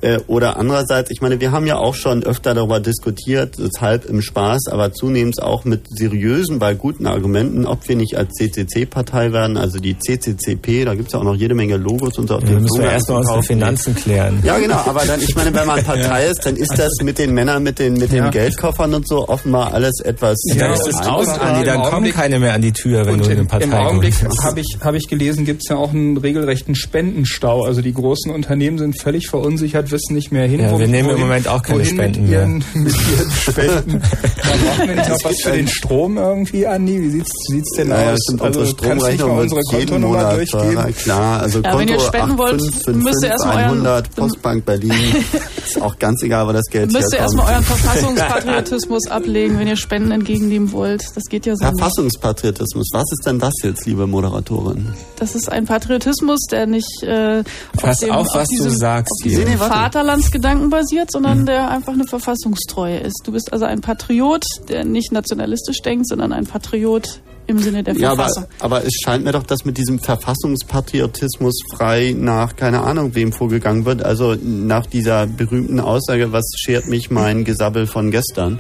[SPEAKER 2] Äh, oder andererseits, ich meine, wir haben ja auch schon öfter darüber diskutiert, halb im Spaß, aber zunehmend auch mit seriösen, bei guten Argumenten, ob wir nicht als CCC-Partei werden, also die CCCP, da gibt's ja auch noch jede Menge Logos und so. auf
[SPEAKER 3] Ja,
[SPEAKER 2] den
[SPEAKER 3] dann müssen wir
[SPEAKER 2] Slogan
[SPEAKER 3] erstmal
[SPEAKER 2] zu
[SPEAKER 3] unsere
[SPEAKER 2] kaufen.
[SPEAKER 3] Finanzen klären.
[SPEAKER 2] Ja, genau, aber dann, ich meine, wenn man [laughs] Partei ist, dann ist das mit den Männern, mit den, mit den
[SPEAKER 4] Ja.
[SPEAKER 2] Geldkoffern und so offenbar alles etwas.
[SPEAKER 4] Ja,
[SPEAKER 3] ist es
[SPEAKER 4] und
[SPEAKER 3] aus,
[SPEAKER 4] aber
[SPEAKER 3] Andi, dann kommen keine mehr an die Tür, wenn du in eine
[SPEAKER 4] im
[SPEAKER 3] Partei
[SPEAKER 4] Augenblick
[SPEAKER 3] kommst.
[SPEAKER 4] Habe ich, hab ich gelesen, gibt es ja auch einen regelrechten Spendenstau. Also die großen Unternehmen sind völlig verunsichert, wissen nicht mehr hin.
[SPEAKER 3] Ja, wir nehmen im
[SPEAKER 4] wohin-
[SPEAKER 3] Moment auch keine
[SPEAKER 4] wohin
[SPEAKER 3] Spenden
[SPEAKER 4] mit
[SPEAKER 3] mehr.
[SPEAKER 4] ihren, [laughs] Mit ihren Spenden. [laughs] Dann brauchen wir nicht was für den Strom irgendwie, Andi? Wie sieht's, sieht's denn
[SPEAKER 2] Naja,
[SPEAKER 4] aus?
[SPEAKER 2] stimmt,
[SPEAKER 4] also
[SPEAKER 2] unsere
[SPEAKER 4] kannst nicht mal unsere Kontonummer
[SPEAKER 2] Monat
[SPEAKER 4] durchgeben?
[SPEAKER 2] klar. Also
[SPEAKER 1] Ja,
[SPEAKER 2] Konto
[SPEAKER 1] wenn ihr spenden wollt,
[SPEAKER 2] 8555
[SPEAKER 1] müsst ihr erstmal euren-
[SPEAKER 2] 100, Postbank Berlin. [laughs] ist auch ganz egal, wo das Geld
[SPEAKER 1] Müsst ihr erstmal euren Verfassungspatriotismus ablegen, wenn ihr Spenden entgegennehmen wollt. Das geht ja so.
[SPEAKER 2] Verfassungspatriotismus. Was ist denn das jetzt, liebe Moderatorin?
[SPEAKER 1] Das ist ein Patriotismus, der nicht äh,
[SPEAKER 3] Pass
[SPEAKER 1] dem,
[SPEAKER 3] auf, was du
[SPEAKER 1] diesem-
[SPEAKER 3] sagst
[SPEAKER 1] auf diesem.
[SPEAKER 2] Nee.
[SPEAKER 1] Vaterlandsgedanken basiert, sondern der einfach eine Verfassungstreue ist. Du bist also ein Patriot, der nicht nationalistisch denkt, sondern ein Patriot im Sinne der
[SPEAKER 2] Ja, aber,
[SPEAKER 1] Verfassung.
[SPEAKER 2] aber es scheint mir doch, dass mit diesem Verfassungspatriotismus frei nach keine Ahnung wem vorgegangen wird. Also nach dieser berühmten Aussage, was schert mich mein Gesabbel von gestern?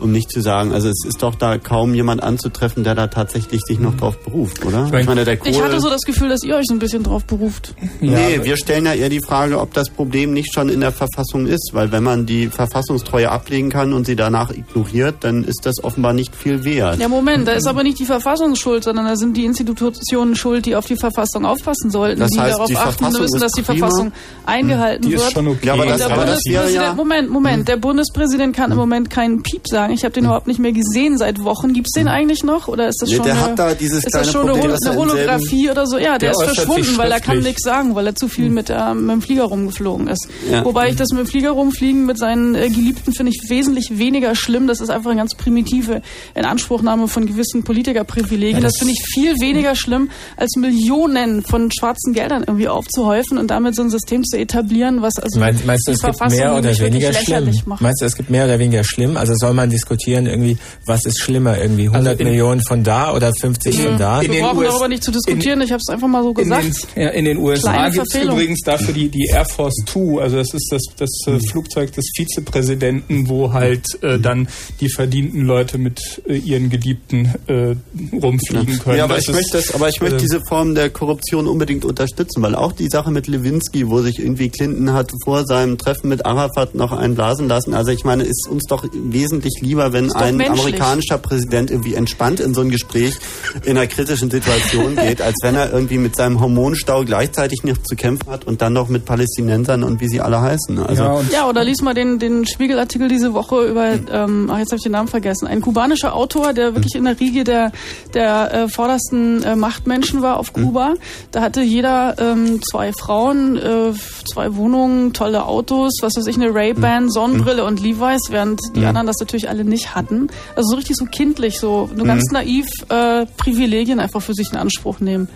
[SPEAKER 2] Um nicht zu sagen, also es ist doch da kaum jemand anzutreffen, der da tatsächlich sich noch drauf beruft, oder?
[SPEAKER 4] Ich mein-
[SPEAKER 2] der Kohl,
[SPEAKER 1] ich hatte so das Gefühl, dass ihr euch so ein bisschen drauf beruft.
[SPEAKER 2] Nee, wir stellen ja eher die Frage, ob das Problem nicht schon in der Verfassung ist, weil wenn man die Verfassungstreue ablegen kann und sie danach ignoriert, dann ist das offenbar nicht viel wert.
[SPEAKER 1] Ja, Moment, da ist aber nicht die Verfassung schuld, sondern da sind die Institutionen schuld, die auf die Verfassung aufpassen sollten,
[SPEAKER 2] Das
[SPEAKER 1] die
[SPEAKER 2] heißt,
[SPEAKER 1] darauf
[SPEAKER 2] die
[SPEAKER 1] achten
[SPEAKER 2] Verfassung
[SPEAKER 1] müssen, dass die
[SPEAKER 2] prima.
[SPEAKER 1] Verfassung eingehalten
[SPEAKER 4] Die
[SPEAKER 1] wird.
[SPEAKER 4] ist schon okay.
[SPEAKER 2] Ja, aber das-
[SPEAKER 1] der
[SPEAKER 2] aber das ja-
[SPEAKER 1] Moment, Moment, der Bundespräsident kann im Moment keinen Piep sagen. Sagen. Ich habe den überhaupt nicht mehr gesehen seit Wochen. Gibt's den eigentlich noch oder ist das
[SPEAKER 2] Nee,
[SPEAKER 1] schon
[SPEAKER 2] der
[SPEAKER 1] eine,
[SPEAKER 2] hat da dieses
[SPEAKER 1] ist das schon eine, eine Holographie oder so? Ja, der,
[SPEAKER 4] Der
[SPEAKER 1] ist verschwunden, weil er kann nichts sagen, weil er zu viel mit, der, mit dem Flieger rumgeflogen ist.
[SPEAKER 2] Ja.
[SPEAKER 1] Wobei ich das mit dem Flieger rumfliegen mit seinen äh, Geliebten finde ich wesentlich weniger schlimm. Das ist einfach eine ganz primitive Inanspruchnahme von gewissen Politikerprivilegien. das finde ich viel weniger schlimm, als Millionen von schwarzen Geldern irgendwie aufzuhäufen und damit so ein System zu etablieren, was also
[SPEAKER 3] Meinst, meinst du,
[SPEAKER 1] die
[SPEAKER 3] es gibt
[SPEAKER 1] Verfassung
[SPEAKER 3] mehr oder weniger schlimm?
[SPEAKER 1] lächerlich macht.
[SPEAKER 3] Meinst du, es gibt mehr oder weniger schlimm? Also soll man diskutieren irgendwie, was ist schlimmer irgendwie? 100
[SPEAKER 4] Also in-
[SPEAKER 3] Millionen von da oder 50 von da?
[SPEAKER 4] in
[SPEAKER 1] Wir
[SPEAKER 4] den
[SPEAKER 1] brauchen
[SPEAKER 4] US
[SPEAKER 1] darüber nicht zu diskutieren, ich habe es einfach mal so
[SPEAKER 4] In
[SPEAKER 1] gesagt.
[SPEAKER 4] den, ja, in den USA gibt es übrigens dafür die, die Air Force Two, also das ist das, das äh, Flugzeug des Vizepräsidenten, wo halt äh, dann die verdienten Leute mit äh, ihren Geliebten äh, rumfliegen können.
[SPEAKER 2] Ja, aber
[SPEAKER 4] Das
[SPEAKER 2] ich
[SPEAKER 4] ist,
[SPEAKER 2] möchte das, aber ich möchte
[SPEAKER 4] äh,
[SPEAKER 2] diese Form der Korruption unbedingt unterstützen, weil auch die Sache mit Lewinsky, wo sich irgendwie Clinton hat vor seinem Treffen mit Arafat noch einen blasen lassen. Also ich meine, ist uns doch wesentlich lieber, wenn
[SPEAKER 1] doch
[SPEAKER 2] ein
[SPEAKER 1] menschlich.
[SPEAKER 2] amerikanischer Präsident irgendwie entspannt in so ein Gespräch in einer kritischen Situation [laughs] geht, als wenn er irgendwie mit seinem Hormonstau gleichzeitig noch zu kämpfen hat und dann noch mit Palästinensern und wie sie alle heißen. Also
[SPEAKER 4] ja,
[SPEAKER 1] Ja, oder lies mal den, den Spiegelartikel diese Woche über, ähm, ach, jetzt habe ich den Namen vergessen, ein kubanischer Autor, der wirklich in der Riege der, der äh, vordersten äh, Machtmenschen war auf Kuba. Da hatte jeder ähm, zwei Frauen, äh, zwei Wohnungen, tolle Autos, was weiß ich, eine Ray-Ban, Sonnenbrille und Levi's, während die anderen das natürlich alle nicht hatten. Also so richtig so kindlich, so nur ganz naiv äh, Privilegien einfach für sich in Anspruch nehmen.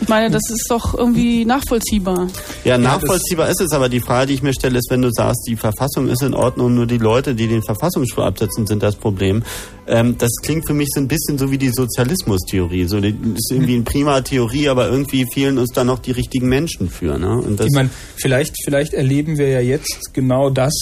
[SPEAKER 1] Ich meine, das ist doch irgendwie nachvollziehbar.
[SPEAKER 2] Ja, nachvollziehbar ist es, aber die Frage, die ich mir stelle, ist, wenn du sagst, die Verfassung ist in Ordnung, nur die Leute, die den Verfassungsspruch absetzen, sind das Problem. Ähm, das klingt für mich so ein bisschen so wie die Sozialismustheorie. So, die ist irgendwie eine prima Theorie, aber irgendwie fehlen uns da noch die richtigen Menschen für. Ne? Und das,
[SPEAKER 4] Ich meine, vielleicht, vielleicht erleben wir ja jetzt genau das,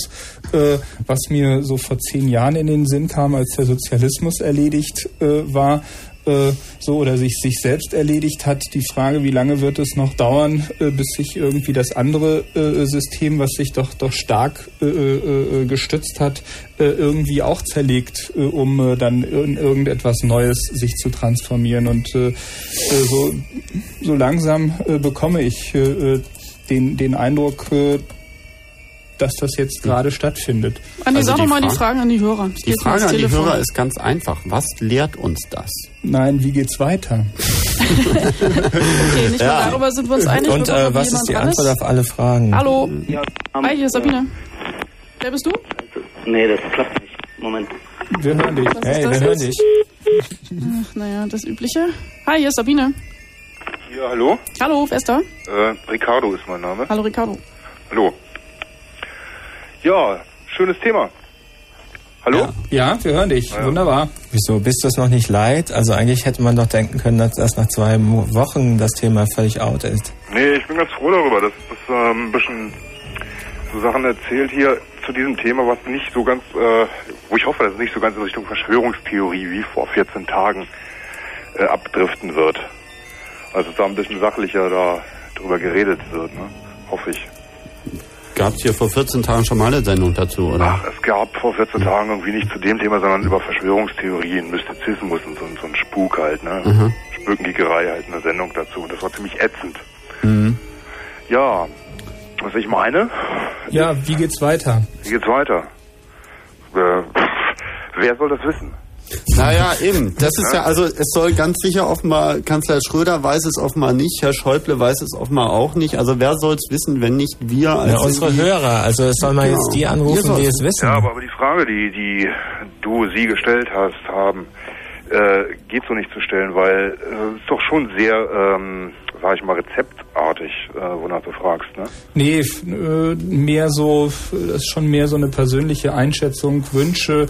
[SPEAKER 4] äh, was mir so vor zehn Jahren in den Sinn kam, als der Sozialismus erledigt äh, war. Äh, So oder sich sich selbst erledigt hat. Die Frage, wie lange wird es noch dauern, äh, bis sich irgendwie das andere äh, System, was sich doch doch stark äh, äh, gestützt hat, irgendwie auch zerlegt, um dann in irgendetwas Neues sich zu transformieren. Und so, so langsam bekomme ich den, den Eindruck, dass das jetzt gerade stattfindet.
[SPEAKER 1] Andi,
[SPEAKER 2] Also
[SPEAKER 1] sag
[SPEAKER 2] die
[SPEAKER 1] doch mal die
[SPEAKER 2] Fra-
[SPEAKER 1] Fragen an die Hörer. Ich
[SPEAKER 2] die Frage an die. Hörer ist ganz einfach. Was lehrt uns das?
[SPEAKER 4] Nein, wie geht's weiter? [laughs]
[SPEAKER 1] Okay, nicht
[SPEAKER 2] Ja.
[SPEAKER 1] mal darüber sind wir uns einig.
[SPEAKER 3] Und äh, was ist die Antwort auf alle Fragen?
[SPEAKER 1] Hallo.
[SPEAKER 6] Ja,
[SPEAKER 1] Hi, hier ist Sabine. Wer bist du?
[SPEAKER 6] Nee, das klappt nicht. Moment.
[SPEAKER 4] Wir hören dich.
[SPEAKER 1] Was
[SPEAKER 3] Hey, wir hören dich.
[SPEAKER 1] Ach, naja, das Übliche. Hi, hier ist Sabine.
[SPEAKER 7] Ja, hallo.
[SPEAKER 1] Hallo, wer ist da?
[SPEAKER 7] Äh, Ricardo ist mein Name.
[SPEAKER 1] Hallo, Ricardo.
[SPEAKER 7] Hallo. Ja, schönes Thema. Hallo?
[SPEAKER 4] Ja, wir hören dich. Wunderbar.
[SPEAKER 3] Wieso bist du es noch nicht leid? Also eigentlich hätte man doch denken können, dass erst nach zwei Wochen das Thema völlig out ist.
[SPEAKER 7] Nee, ich bin ganz froh darüber, dass das ähm, ein bisschen so Sachen erzählt hier zu diesem Thema, was nicht so ganz, äh, wo ich hoffe, dass es nicht so ganz in Richtung Verschwörungstheorie wie vor 14 Tagen äh, abdriften wird. Also dass da ein bisschen sachlicher da drüber geredet wird, ne? Hoffe ich.
[SPEAKER 2] Gab es hier vor 14 Tagen schon mal eine Sendung dazu, oder?
[SPEAKER 7] Ach, es gab vor 14 Tagen irgendwie nicht zu dem Thema, sondern über Verschwörungstheorien, Mystizismus und so, so ein Spuk halt, ne? Spökengiegerei halt, eine Sendung dazu. Das war ziemlich ätzend. Ja, was ich meine,
[SPEAKER 4] Ja, wie geht's weiter?
[SPEAKER 7] wie geht's weiter? Äh, wer soll das wissen?
[SPEAKER 2] Naja, eben. Das ist ja, also es soll ganz sicher offenbar, Kanzler Schröder weiß es offenbar nicht, Herr Schäuble weiß es offenbar auch nicht. Also wer soll es wissen, wenn nicht wir als
[SPEAKER 3] Ja, unsere Hörer, also es soll man
[SPEAKER 2] Genau.
[SPEAKER 3] jetzt die anrufen, die es wissen.
[SPEAKER 7] Ja, aber, die Frage, die, die du sie gestellt hast, haben, äh, geht so nicht zu stellen, weil äh, es ist doch schon sehr, ähm, sag ich mal, rezeptartig, äh, wonach du fragst, ne?
[SPEAKER 4] Nee, f- äh, mehr so, das ist schon mehr so eine persönliche Einschätzung, Wünsche.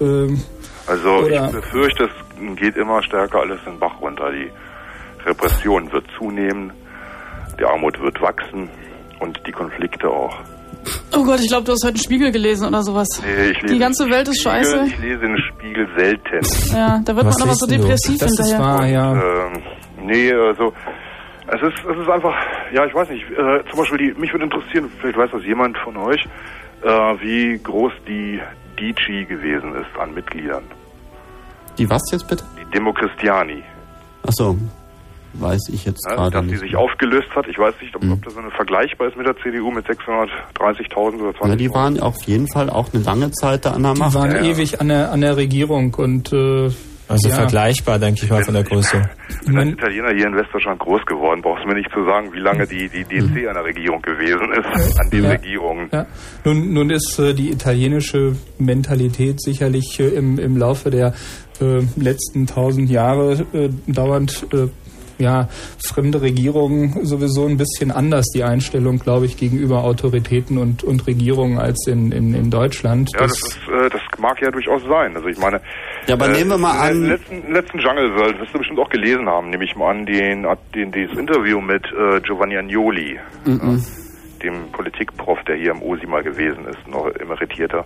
[SPEAKER 4] ähm,
[SPEAKER 7] Also
[SPEAKER 4] Oder-
[SPEAKER 7] ich befürchte, es geht immer stärker alles den Bach runter. Die Repression wird zunehmen, die Armut wird wachsen und die Konflikte auch.
[SPEAKER 1] Oh Gott, ich glaube, du hast heute einen Spiegel gelesen oder sowas.
[SPEAKER 7] Nee, ich lese
[SPEAKER 1] Die ganze Welt ist
[SPEAKER 7] Spiegel,
[SPEAKER 1] scheiße.
[SPEAKER 7] Ich lese den Spiegel selten.
[SPEAKER 1] Ja, da wird
[SPEAKER 3] Was
[SPEAKER 1] man aber so
[SPEAKER 3] denn du?
[SPEAKER 1] depressiv
[SPEAKER 4] das ist
[SPEAKER 1] hinterher.
[SPEAKER 4] wahr, ja.
[SPEAKER 7] Ähm, nee, also es ist, es ist einfach, ja, ich weiß nicht, äh, zum Beispiel, die, mich würde interessieren, vielleicht weiß das jemand von euch, äh, wie groß die DG gewesen ist an Mitgliedern.
[SPEAKER 2] Die was jetzt bitte?
[SPEAKER 7] Die Demochristiani.
[SPEAKER 2] Ach so. weiß ich jetzt
[SPEAKER 7] Ja,
[SPEAKER 2] gerade
[SPEAKER 7] dass die
[SPEAKER 2] nicht.
[SPEAKER 7] sich aufgelöst hat. Ich weiß nicht, ob,
[SPEAKER 2] Mhm.
[SPEAKER 7] ob das eine vergleichbar ist mit der CDU mit 630.000 oder 20.000.
[SPEAKER 2] Ja, die waren auf jeden Fall auch eine lange Zeit da an der
[SPEAKER 4] Die
[SPEAKER 2] Macht.
[SPEAKER 4] waren
[SPEAKER 7] Ja, ja.
[SPEAKER 4] ewig an der, an der Regierung und äh,
[SPEAKER 3] Also
[SPEAKER 4] ja,
[SPEAKER 3] vergleichbar, denke ich mal, von der Größe.
[SPEAKER 7] Ich bin als [laughs] Italiener hier in Westdeutschland groß geworden. Brauchst du mir nicht zu sagen, wie lange die, die DC an der Regierung gewesen ist, an den
[SPEAKER 4] Ja.
[SPEAKER 7] Regierungen.
[SPEAKER 4] Ja. Nun, nun ist äh, die italienische Mentalität sicherlich äh, im, im Laufe der äh, letzten tausend Jahre äh, dauernd äh, ja, fremde Regierungen sowieso ein bisschen anders, die Einstellung, glaube ich, gegenüber Autoritäten und, und Regierungen als in, in, in Deutschland.
[SPEAKER 7] Ja, das, ist, äh, das mag ja durchaus sein. Also ich meine,
[SPEAKER 2] Ja, aber
[SPEAKER 7] äh,
[SPEAKER 2] nehmen wir mal
[SPEAKER 7] im
[SPEAKER 2] an,
[SPEAKER 7] letzten, letzten Jungle World, wirst du bestimmt auch gelesen haben, nehme ich mal an, den, den, das Interview mit äh, Giovanni Agnoli,
[SPEAKER 2] Mhm.
[SPEAKER 7] dem Politikprof, der hier im OSI mal gewesen ist, noch emeritierter.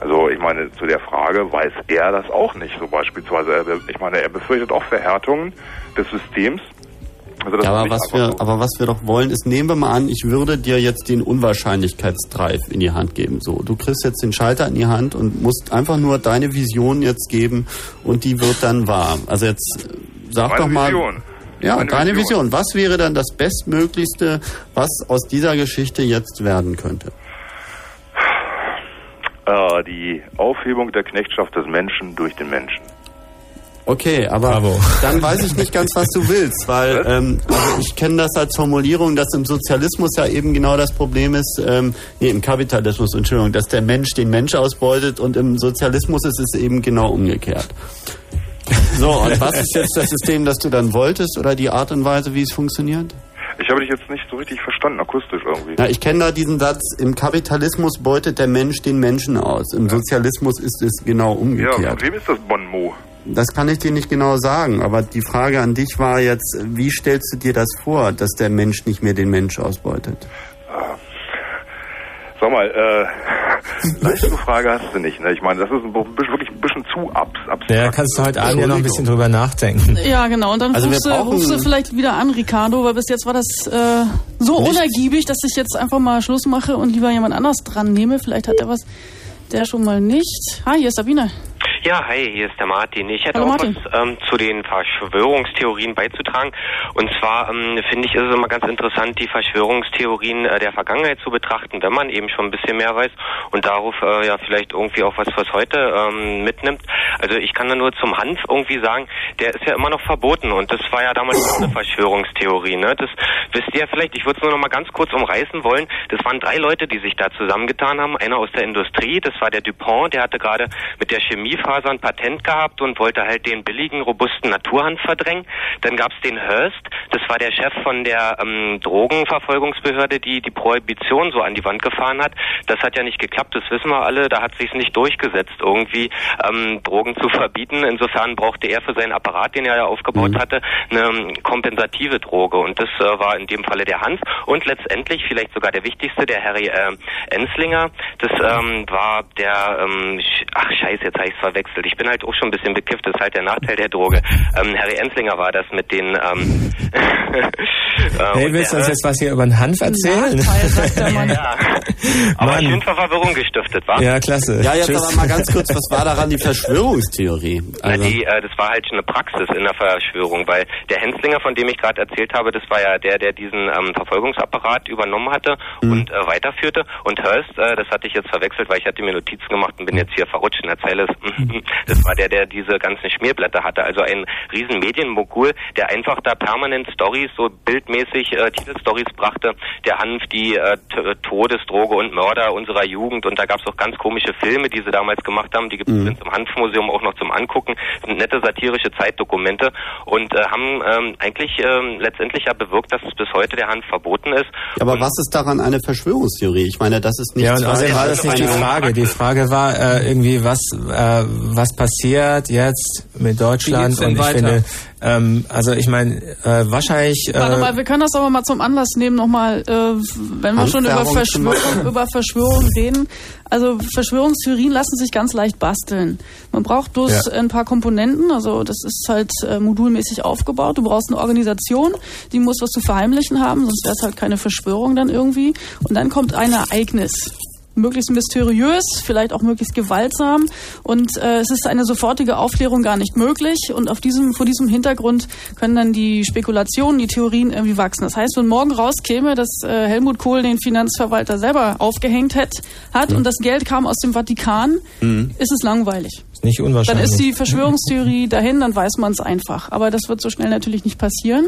[SPEAKER 7] Also ich meine, zu der Frage weiß er das auch nicht, so beispielsweise. Be- ich meine, er befürchtet auch Verhärtungen des Systems. Also
[SPEAKER 2] Ja, aber was wir,
[SPEAKER 7] so.
[SPEAKER 2] aber was wir doch wollen, ist, nehmen wir mal an, ich würde dir jetzt den Unwahrscheinlichkeitsdrive in die Hand geben. So, du kriegst jetzt den Schalter in die Hand und musst einfach nur deine Vision jetzt geben und die wird dann wahr. Also jetzt äh, sag
[SPEAKER 7] Meine
[SPEAKER 2] doch mal.
[SPEAKER 7] Vision.
[SPEAKER 2] Ja,
[SPEAKER 7] Meine
[SPEAKER 2] deine
[SPEAKER 7] Vision.
[SPEAKER 2] Vision. Was wäre dann das Bestmöglichste, was aus dieser Geschichte jetzt werden könnte?
[SPEAKER 7] Äh, die Aufhebung der Knechtschaft des Menschen durch den Menschen.
[SPEAKER 2] Okay, aber
[SPEAKER 3] Bravo. [laughs]
[SPEAKER 2] dann weiß ich nicht ganz, was du willst, weil ähm, also ich kenne das als Formulierung, dass im Sozialismus ja eben genau das Problem ist, ähm, nee, im Kapitalismus, Entschuldigung, dass der Mensch den Mensch ausbeutet und im Sozialismus ist es eben genau umgekehrt. So, und was ist jetzt das System, das du dann wolltest oder die Art und Weise, wie es funktioniert?
[SPEAKER 7] Ich habe dich jetzt nicht so richtig verstanden, akustisch irgendwie.
[SPEAKER 2] Na, ich kenne da diesen Satz, im Kapitalismus beutet der Mensch den Menschen aus. Im Sozialismus ist es genau
[SPEAKER 7] Ja,
[SPEAKER 2] umgekehrt.
[SPEAKER 7] von wem ist das Bonmot?
[SPEAKER 2] Das kann ich dir nicht genau sagen, aber die Frage an dich war jetzt, wie stellst du dir das vor, dass der Mensch nicht mehr den Mensch ausbeutet?
[SPEAKER 7] Sag mal, äh, [laughs] leichte Frage hast du nicht, ne? Ich meine, das ist ein bisschen, wirklich ein bisschen zu abs abstrakt.
[SPEAKER 3] Ja, kannst du heute Abend ja noch ein bisschen drüber nachdenken.
[SPEAKER 1] Ja, genau. Und dann
[SPEAKER 2] Also
[SPEAKER 1] rufst, du, rufst du vielleicht wieder an, Ricardo, weil bis jetzt war das äh, so
[SPEAKER 2] Nicht?
[SPEAKER 1] unergiebig, dass ich jetzt einfach mal Schluss mache und lieber jemand anders dran nehme. Vielleicht hat er was, der schon mal nicht. Hi, hier ist Sabine.
[SPEAKER 8] Ja, hi, hier ist der Martin. Ich hätte
[SPEAKER 1] Hallo,
[SPEAKER 8] auch
[SPEAKER 1] Martin.
[SPEAKER 8] was ähm, zu den Verschwörungstheorien beizutragen. Und zwar ähm, finde ich, ist es immer ganz interessant, die Verschwörungstheorien äh, der Vergangenheit zu betrachten, wenn man eben schon ein bisschen mehr weiß und darauf äh, ja vielleicht irgendwie auch was fürs Heute ähm, mitnimmt. Also ich kann da nur zum Hanf irgendwie sagen, der ist ja immer noch verboten und das war ja damals auch eine Verschwörungstheorie. Ne? Das wisst ihr ja vielleicht, ich würde es nur noch mal ganz kurz umreißen wollen. Das waren drei Leute, die sich da zusammengetan haben. Einer aus der Industrie, das war der Dupont, der hatte gerade mit der Chemiefaser ein Patent gehabt und wollte halt den billigen, robusten Naturhanf verdrängen. Dann gab es den Hearst, das war der Chef von der ähm, Drogenverfolgungsbehörde, die die Prohibition so an die Wand gefahren hat. Das hat ja nicht geklappt, das wissen wir alle. Da hat sich nicht durchgesetzt, irgendwie ähm, Drogen zu verbieten. Insofern brauchte er für seinen Apparat, den er ja aufgebaut hatte, eine kompensative Droge. Und das äh, war in dem Falle der Hanf. Und letztendlich vielleicht sogar der wichtigste, der Harry äh, Enslinger. Das ähm, war der, ähm, ach scheiße, jetzt habe ich verwechselt. Ich bin halt auch schon ein bisschen bekifft, das ist halt der Nachteil der Droge. Ähm, Harry Enslinger war das mit den... Ähm, [laughs] äh,
[SPEAKER 3] Hey,
[SPEAKER 8] und
[SPEAKER 3] willst du uns jetzt was hier über den Hanf erzählen?
[SPEAKER 1] Nachteil, [laughs] Mann.
[SPEAKER 8] ja. Aber
[SPEAKER 3] Mann.
[SPEAKER 8] schön Verwirrung gestiftet, war?
[SPEAKER 3] Ja, klasse.
[SPEAKER 2] Ja, jetzt
[SPEAKER 3] Tschüss.
[SPEAKER 2] aber mal ganz kurz, was war daran die Verschwörungstheorie?
[SPEAKER 8] Na,
[SPEAKER 2] Also,
[SPEAKER 8] die, äh, das war halt schon eine Praxis in der Verschwörung, weil der Henslinger, von dem ich gerade erzählt habe, das war ja der, der diesen ähm, Verfolgungsapparat übernommen hatte und äh, weiterführte. Und Hearst, äh, das hatte ich jetzt verwechselt, weil ich hatte mir Notizen gemacht und bin jetzt hier verrutscht in der Zeile. [laughs] Das war der, der diese ganzen Schmierblätter hatte. Also ein riesen Medienmogul, der einfach da permanent Stories, so bildmäßig äh, Titelstories brachte. Der Hanf, die äh, T- Todesdroge und Mörder unserer Jugend. Und da gab es auch ganz komische Filme, die sie damals gemacht haben. Die gibt es
[SPEAKER 2] Mhm.
[SPEAKER 8] im Hanfmuseum auch noch zum Angucken. Das sind nette satirische Zeitdokumente und äh, haben ähm, eigentlich ähm, letztendlich ja bewirkt, dass bis heute der Hanf verboten ist.
[SPEAKER 2] aber
[SPEAKER 8] und
[SPEAKER 2] was ist daran eine Verschwörungstheorie? Ich meine, das ist nicht
[SPEAKER 3] Ja, und außerdem war das nicht die Frage. Die Frage war äh, irgendwie, was äh, was passiert jetzt mit Deutschland? Und ich
[SPEAKER 4] weiter?
[SPEAKER 3] finde, ähm, also ich meine, äh, wahrscheinlich.
[SPEAKER 1] Warte
[SPEAKER 3] Äh,
[SPEAKER 1] mal, wir können das aber mal zum Anlass nehmen, nochmal, äh, wenn wir schon über Verschwörung, über Verschwörung reden. Also Verschwörungstheorien lassen sich ganz leicht basteln. Man braucht bloß
[SPEAKER 3] Ja.
[SPEAKER 1] ein paar Komponenten, also das ist halt äh, modulmäßig aufgebaut. Du brauchst eine Organisation, die muss was zu verheimlichen haben, sonst wäre es halt keine Verschwörung dann irgendwie. Und dann kommt ein Ereignis. Möglichst mysteriös, vielleicht auch möglichst gewaltsam und äh, es ist eine sofortige Aufklärung gar nicht möglich und auf diesem, vor diesem Hintergrund können dann die Spekulationen, die Theorien irgendwie wachsen. Das heißt, wenn morgen rauskäme, dass äh, Helmut Kohl den Finanzverwalter selber aufgehängt hat, hat mhm. und das Geld kam aus dem Vatikan, mhm. ist es langweilig.
[SPEAKER 3] Ist nicht unwahrscheinlich.
[SPEAKER 1] Dann ist die Verschwörungstheorie [laughs] dahin, dann weiß man es einfach. Aber das wird so schnell natürlich nicht passieren.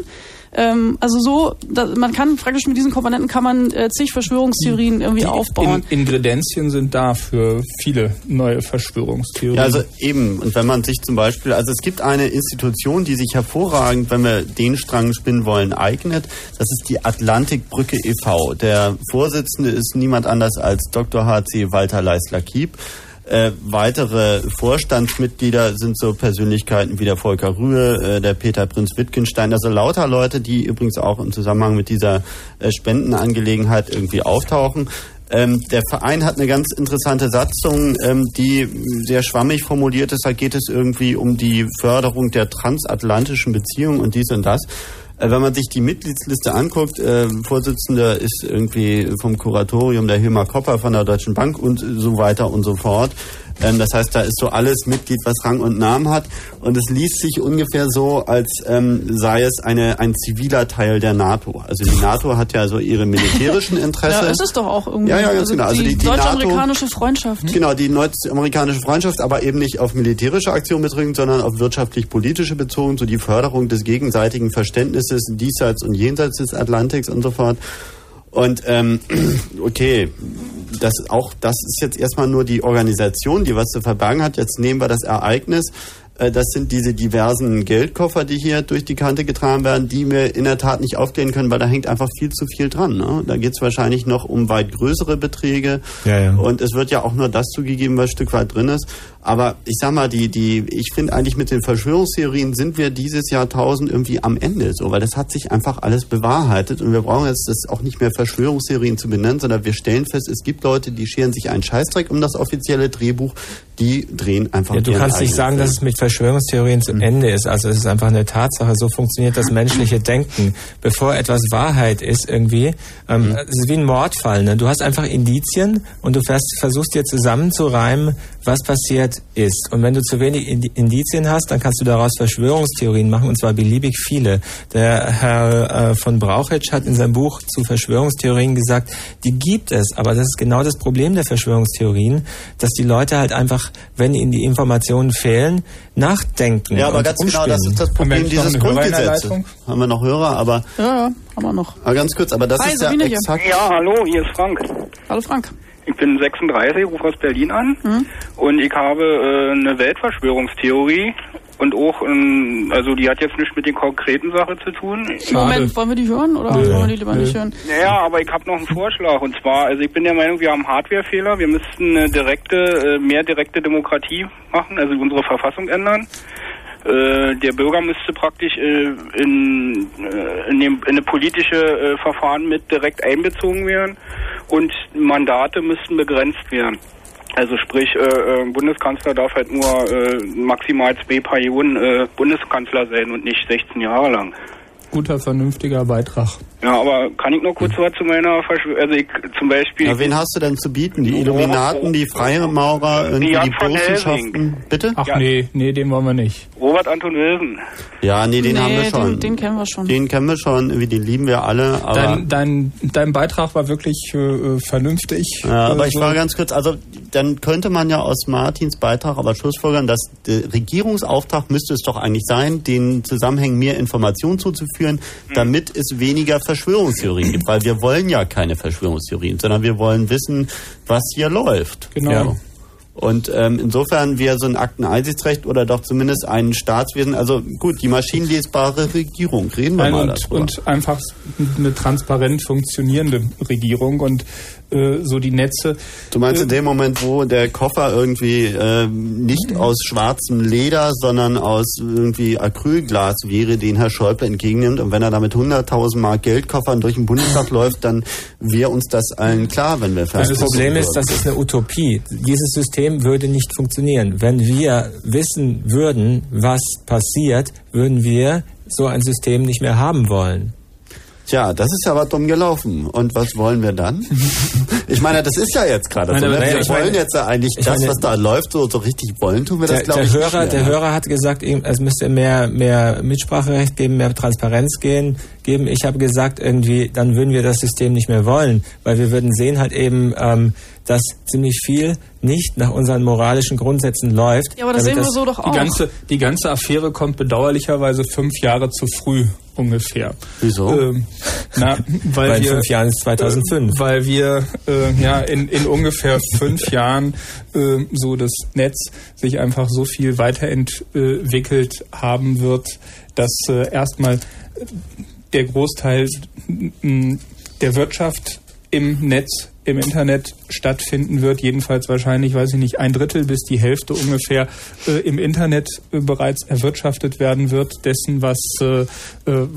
[SPEAKER 1] Ähm, also so, da, man kann praktisch mit diesen Komponenten kann man äh, zig Verschwörungstheorien irgendwie die aufbauen.
[SPEAKER 4] In, Ingredienzien sind da für viele neue Verschwörungstheorien. Ja,
[SPEAKER 2] also eben, und wenn man sich zum Beispiel, also es gibt eine Institution, die sich hervorragend, wenn wir den Strang spinnen wollen, eignet. Das ist die Atlantikbrücke e.V. Der Vorsitzende ist niemand anders als Dr. H.C. Walter Leisler-Kiep. Äh, weitere Vorstandsmitglieder sind so Persönlichkeiten wie der Volker Rühe, äh, der Peter Prinz Wittgenstein, also lauter Leute, die übrigens auch im Zusammenhang mit dieser äh, Spendenangelegenheit irgendwie auftauchen. Ähm, der Verein hat eine ganz interessante Satzung, ähm, die sehr schwammig formuliert ist. Da geht es irgendwie um die Förderung der transatlantischen Beziehungen und dies und das. Äh, wenn man sich die Mitgliedsliste anguckt, äh, Vorsitzender ist irgendwie vom Kuratorium der Hilmar Kopper von der Deutschen Bank und so weiter und so fort. Ähm, das heißt, da ist so alles Mitglied, was Rang und Namen hat. Und es liest sich ungefähr so, als ähm, sei es eine, ein ziviler Teil der NATO. Also die NATO hat ja so ihre militärischen Interesse. ja,
[SPEAKER 1] ist es doch auch irgendwie.
[SPEAKER 2] Ja, ja, ganz also genau.
[SPEAKER 1] Also die, die deutsch-amerikanische Freundschaft.
[SPEAKER 2] Genau, die deutsch-amerikanische Freundschaft, aber eben nicht auf militärische Aktion bezogen, sondern auf wirtschaftlich-politische bezogen, so die Förderung des gegenseitigen Verständnisses diesseits und jenseits des Atlantiks und so fort. Und ähm, [clears throat] okay, das auch das ist jetzt erstmal nur die Organisation, die was zu verbergen hat. Jetzt nehmen wir das Ereignis. Äh, das sind diese diversen Geldkoffer, die hier durch die Kante getragen werden, die wir in der Tat nicht aufklären können, weil da hängt einfach viel zu viel dran. Ne? Da geht es wahrscheinlich noch um weit größere Beträge. Ja, ja. Und es wird ja auch nur das zugegeben, was ein Stück weit drin ist. Aber ich sag mal, die, die, ich finde eigentlich mit den Verschwörungstheorien sind wir dieses Jahrtausend irgendwie am Ende, so, weil das hat sich einfach alles bewahrheitet und wir brauchen jetzt das auch nicht mehr Verschwörungstheorien zu benennen, sondern wir stellen fest, es gibt Leute, die scheren sich einen Scheißdreck um das offizielle Drehbuch, die drehen einfach.
[SPEAKER 3] Ja, du kannst nicht sagen, Film. dass es mit Verschwörungstheorien zu mhm. Ende ist. Also es ist einfach eine Tatsache. So funktioniert das menschliche [laughs] Denken. Bevor etwas Wahrheit ist irgendwie, ähm, mhm. es ist wie ein Mordfall. Ne? Du hast einfach Indizien und du versuchst dir zusammenzureimen, was passiert ist. Und wenn du zu wenig Indizien hast, dann kannst du daraus Verschwörungstheorien machen, und zwar beliebig viele. Der Herr äh, von Brauchitsch hat in seinem Buch zu Verschwörungstheorien gesagt, die gibt es, aber das ist genau das Problem der Verschwörungstheorien, dass die Leute halt einfach, wenn ihnen die Informationen fehlen, nachdenken.
[SPEAKER 2] Ja, aber ganz
[SPEAKER 3] umspinnen.
[SPEAKER 2] genau, das ist das Problem dieses Grundgesetzes. Haben wir noch Hörer, aber.
[SPEAKER 1] Ja, ja, haben wir noch.
[SPEAKER 2] Aber ganz kurz, aber das Hi, ist ja
[SPEAKER 9] exakt. Ja, hallo, hier ist Frank.
[SPEAKER 1] Hallo Frank.
[SPEAKER 9] Ich bin 36, rufe aus Berlin an mhm. und ich habe äh, eine Weltverschwörungstheorie und auch, ähm, also die hat jetzt nichts mit den konkreten Sachen zu tun.
[SPEAKER 1] Schade. Moment, wollen wir die hören oder Nö. wollen wir die lieber nicht hören?
[SPEAKER 9] Naja, aber ich habe noch einen Vorschlag und zwar, also ich bin der Meinung, wir haben Hardwarefehler, wir müssten eine direkte, äh, mehr direkte Demokratie machen, also unsere Verfassung ändern. Äh, der Bürger müsste praktisch äh, in, äh, in, dem, in eine politische äh, Verfahren mit direkt einbezogen werden und Mandate müssten begrenzt werden. Also sprich, äh, Bundeskanzler darf halt nur maximal zwei Perioden Bundeskanzler sein und nicht 16 Jahre lang
[SPEAKER 4] guter, vernünftiger Beitrag.
[SPEAKER 9] Ja, aber kann ich noch kurz was zu meiner Verschwörung, also ich zum Beispiel... Ja,
[SPEAKER 2] wen hast du denn zu bieten? Die Illuminaten, die Freimaurer, irgendwie die, die Burschenschaften? Bitte?
[SPEAKER 4] Ach ja. nee, nee, den wollen wir nicht.
[SPEAKER 9] Robert Anton Wilson.
[SPEAKER 2] Ja, nee, den nee, haben wir schon.
[SPEAKER 1] Den, den, kennen wir schon.
[SPEAKER 2] Den kennen wir schon, wie den lieben wir alle.
[SPEAKER 4] Aber dein, dein, dein Beitrag war wirklich äh, vernünftig.
[SPEAKER 2] Ja, aber äh, ich war ganz kurz, also dann könnte man ja aus Martins Beitrag aber schlussfolgern, dass der Regierungsauftrag müsste es doch eigentlich sein, den Zusammenhängen mehr Informationen zuzuführen, mhm. damit es weniger Verschwörungstheorien gibt, weil wir wollen ja keine Verschwörungstheorien, sondern wir wollen wissen, was hier läuft.
[SPEAKER 4] Genau. Ja.
[SPEAKER 2] Und ähm, insofern wäre so ein Akteneinsichtsrecht oder doch zumindest ein Staatswesen, also gut, die maschinenlesbare Regierung, reden wir
[SPEAKER 4] Nein,
[SPEAKER 2] mal
[SPEAKER 4] und, darüber. Und einfach eine transparent funktionierende Regierung und so die Netze.
[SPEAKER 2] Du meinst äh, in dem Moment, wo der Koffer irgendwie äh, nicht aus schwarzem Leder, sondern aus irgendwie Acrylglas wäre, den Herr Schäuble entgegennimmt und wenn er damit 100.000 Mark Geldkoffern durch den Bundestag [laughs] läuft, dann wäre uns das allen klar, wenn wir
[SPEAKER 3] fest Das Problem ist, das ist eine Utopie. Dieses System würde nicht funktionieren. Wenn wir wissen würden, was passiert, würden wir so ein System nicht mehr haben wollen.
[SPEAKER 2] Tja, das ist aber dumm gelaufen. Und was wollen wir dann? [laughs] ich meine, das ist ja jetzt gerade so. Ne? Wir wollen
[SPEAKER 3] meine-
[SPEAKER 2] jetzt ja eigentlich
[SPEAKER 3] ich
[SPEAKER 2] das,
[SPEAKER 3] meine-
[SPEAKER 2] was da läuft, so, so richtig wollen, tun wir das,
[SPEAKER 3] Der,
[SPEAKER 2] glaube ich,
[SPEAKER 3] Hörer,
[SPEAKER 2] nicht
[SPEAKER 3] der
[SPEAKER 2] mehr.
[SPEAKER 3] Hörer hat gesagt, es müsste mehr, mehr Mitspracherecht geben, mehr Transparenz gehen, geben. Ich habe gesagt, irgendwie, dann würden wir das System nicht mehr wollen, weil wir würden sehen halt eben, ähm, dass ziemlich viel nicht nach unseren moralischen Grundsätzen läuft.
[SPEAKER 1] Ja, aber das sehen wir so doch
[SPEAKER 4] Die
[SPEAKER 1] auch.
[SPEAKER 4] ganze, die ganze Affäre kommt bedauerlicherweise fünf Jahre zu früh ungefähr.
[SPEAKER 2] Wieso?
[SPEAKER 4] Ähm, na, [laughs] weil
[SPEAKER 3] Weil in
[SPEAKER 4] wir,
[SPEAKER 3] fünf Jahren ist 2005.
[SPEAKER 4] Äh, weil wir äh, ja in, in ungefähr fünf [laughs] Jahren äh, so das Netz sich einfach so viel weiterentwickelt haben wird, dass äh, erstmal der Großteil der Wirtschaft im Netz, im Internet stattfinden wird. Jedenfalls wahrscheinlich, weiß ich nicht, ein Drittel bis die Hälfte ungefähr äh, im Internet äh, bereits erwirtschaftet werden wird, dessen, was, äh, äh,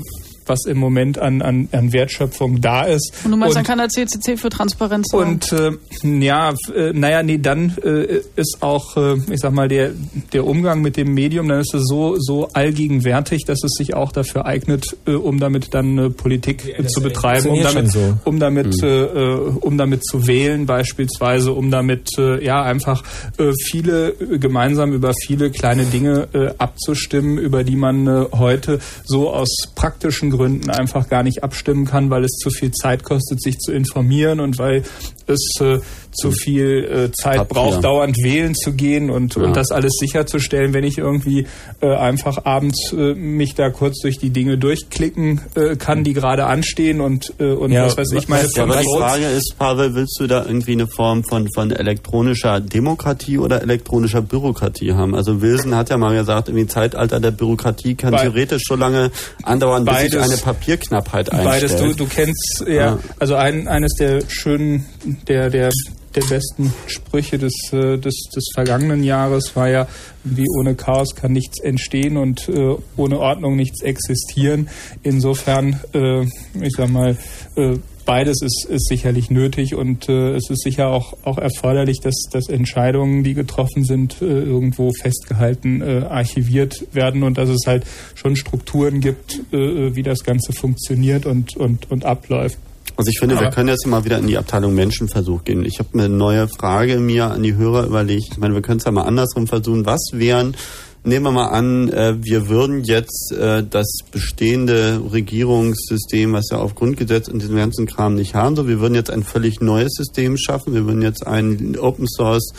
[SPEAKER 4] was im Moment an, an, an Wertschöpfung da ist.
[SPEAKER 1] Und du meinst,
[SPEAKER 4] Und-
[SPEAKER 1] dann kann der CCC für Transparenz sorgen?
[SPEAKER 4] und äh, ja, äh, naja, nee, dann äh, ist auch, äh, ich sag mal, der, der Umgang mit dem Medium, dann ist es so, so allgegenwärtig, dass es sich auch dafür eignet, äh, um damit dann äh, Politik äh, zu betreiben, um damit,
[SPEAKER 3] so.
[SPEAKER 4] um damit, äh, äh, um damit zu wählen beispielsweise, um damit äh, ja einfach äh, viele äh, gemeinsam über viele kleine Dinge äh, abzustimmen, über die man äh, heute so aus praktischen Gründen einfach gar nicht abstimmen kann, weil es zu viel Zeit kostet, sich zu informieren und weil es äh, zu viel äh, Zeit
[SPEAKER 2] Papier.
[SPEAKER 4] braucht, dauernd wählen zu gehen und,
[SPEAKER 2] Ja.
[SPEAKER 4] und das alles sicherzustellen, wenn ich irgendwie äh, einfach abends äh, mich da kurz durch die Dinge durchklicken äh, kann, die gerade anstehen und, äh, und
[SPEAKER 3] Ja,
[SPEAKER 4] was weiß ich, meine
[SPEAKER 2] Ja, aber die Frage ist, Pavel, willst du da irgendwie eine Form von, von elektronischer Demokratie oder elektronischer Bürokratie haben? Also Wilson hat ja mal gesagt, irgendwie Zeitalter der Bürokratie kann
[SPEAKER 4] Be-
[SPEAKER 2] theoretisch so lange andauern, bis sich eine Papierknappheit einstellt.
[SPEAKER 4] Beides, du, du kennst ja,
[SPEAKER 2] Ja.
[SPEAKER 4] also ein, eines der schönen, der, der, der besten Sprüche des, äh, des, des vergangenen Jahres war ja, wie ohne Chaos kann nichts entstehen und äh, ohne Ordnung nichts existieren. Insofern, äh, ich sag mal, äh, beides ist, ist sicherlich nötig und äh, es ist sicher auch, auch erforderlich, dass, dass Entscheidungen, die getroffen sind, äh, irgendwo festgehalten, äh, archiviert werden und dass es halt schon Strukturen gibt, äh, wie das Ganze funktioniert und, und, und abläuft.
[SPEAKER 2] Also ich finde, wir
[SPEAKER 4] Aber-
[SPEAKER 2] können jetzt mal wieder in die Abteilung Menschenversuch gehen. Ich habe eine neue Frage mir an die Hörer überlegt. Ich meine, wir können es ja mal andersrum versuchen. Was wären, nehmen wir mal an, äh, wir würden jetzt äh, das bestehende Regierungssystem, was ja auf Grundgesetz und diesem ganzen Kram nicht haben, so wir würden jetzt ein völlig neues System schaffen. Wir würden jetzt einen Open Source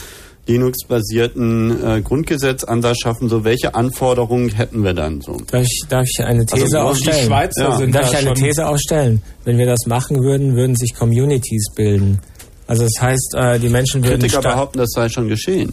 [SPEAKER 2] Linux-basierten äh, Grundgesetzansatz schaffen. So welche Anforderungen hätten wir dann so?
[SPEAKER 3] Darf ich, darf ich eine These
[SPEAKER 2] Also, die
[SPEAKER 3] aufstellen?
[SPEAKER 4] Schweizer
[SPEAKER 2] Ja.
[SPEAKER 4] sind
[SPEAKER 3] Darf
[SPEAKER 4] da
[SPEAKER 3] ich eine
[SPEAKER 4] schon
[SPEAKER 3] These aufstellen? Wenn wir das machen würden, würden sich Communities bilden. Also das heißt, äh, die Menschen würden
[SPEAKER 2] Kritiker behaupten, das sei schon geschehen.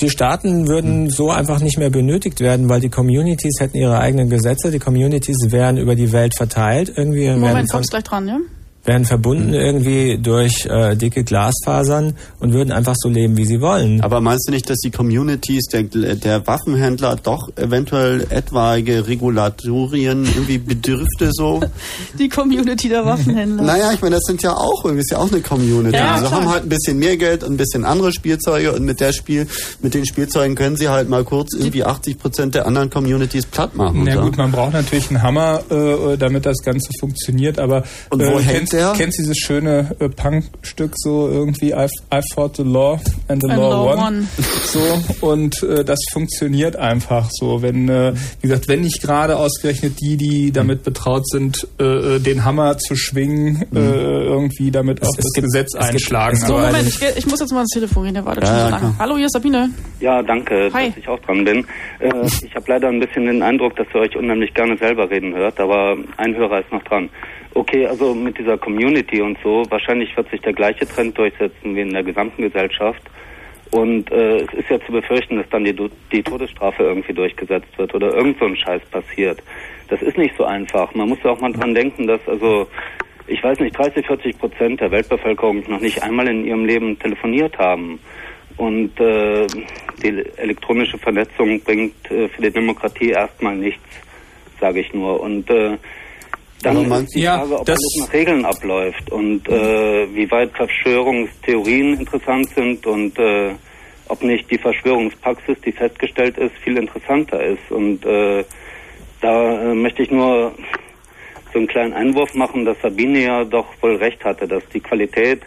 [SPEAKER 3] die Staaten würden so einfach nicht mehr benötigt werden, weil die Communities hätten ihre eigenen Gesetze, die Communities wären über die Welt verteilt, irgendwie wären,
[SPEAKER 1] Moment, kommst gleich dran, ja?
[SPEAKER 3] Wären verbunden irgendwie durch äh, dicke Glasfasern und würden einfach so leben, wie sie wollen.
[SPEAKER 2] Aber meinst du nicht, dass die Communities der, der Waffenhändler doch eventuell etwaige Regulatorien irgendwie bedürfte so? [laughs]
[SPEAKER 1] Die Community der Waffenhändler.
[SPEAKER 2] Naja, ich meine, das sind ja auch irgendwie, ist ja auch eine Community.
[SPEAKER 1] Ja,
[SPEAKER 2] also
[SPEAKER 1] klar.
[SPEAKER 2] haben halt ein bisschen mehr Geld und ein bisschen andere Spielzeuge und mit der Spiel, mit den Spielzeugen können sie halt mal kurz irgendwie 80 Prozent der anderen Communities platt machen.
[SPEAKER 4] Na
[SPEAKER 2] so.
[SPEAKER 4] gut, man braucht natürlich einen Hammer, äh, damit das Ganze funktioniert, aber
[SPEAKER 2] Und wo
[SPEAKER 4] äh,
[SPEAKER 2] hängt
[SPEAKER 4] kennst,
[SPEAKER 2] der?
[SPEAKER 4] kennst dieses schöne äh, Punk-Stück so irgendwie I, I fought the law and the
[SPEAKER 1] And
[SPEAKER 4] law,
[SPEAKER 1] law
[SPEAKER 4] won.
[SPEAKER 1] won. [laughs]
[SPEAKER 4] So und äh, das funktioniert einfach so, wenn äh, wie gesagt, wenn nicht gerade ausgerechnet die, die damit betraut sind, äh, äh, den Hammer zu schwingen, äh, irgendwie damit auch das
[SPEAKER 3] gibt-
[SPEAKER 4] Gesetz
[SPEAKER 3] es gibt-
[SPEAKER 4] einschlagen.
[SPEAKER 3] es gibt
[SPEAKER 1] So, Moment, ich, ich muss jetzt mal ans Telefon gehen, der wartet
[SPEAKER 2] Ja,
[SPEAKER 1] schon so
[SPEAKER 2] ja,
[SPEAKER 1] lange.
[SPEAKER 2] klar.
[SPEAKER 1] Hallo, hier ist Sabine.
[SPEAKER 6] Ja, danke,
[SPEAKER 1] Hi.
[SPEAKER 6] dass ich auch dran bin. Äh, ich habe leider ein bisschen den Eindruck, dass ihr euch unheimlich gerne selber reden hört, aber ein Hörer ist noch dran. Okay, also mit dieser Community und so, wahrscheinlich wird sich der gleiche Trend durchsetzen wie in der gesamten Gesellschaft. Und äh, es ist ja zu befürchten, dass dann die, die Todesstrafe irgendwie durchgesetzt wird oder irgend so ein Scheiß passiert. Das ist nicht so einfach. Man muss ja auch mal dran denken, dass also ich weiß nicht, 30, 40 Prozent der Weltbevölkerung noch nicht einmal in ihrem Leben telefoniert haben. Und äh, die elektronische Vernetzung bringt äh, für die Demokratie erstmal nichts, sage ich nur. Und äh, dann
[SPEAKER 2] Aber man-
[SPEAKER 6] ist die
[SPEAKER 4] Ja,
[SPEAKER 6] Frage, ob
[SPEAKER 4] das-
[SPEAKER 6] alles nach Regeln abläuft und äh, wie weit Verschwörungstheorien interessant sind und äh, ob nicht die Verschwörungspraxis, die festgestellt ist, viel interessanter ist. Und äh, da äh, möchte ich nur so einen kleinen Einwurf machen, dass Sabine ja doch wohl recht hatte, dass die Qualität,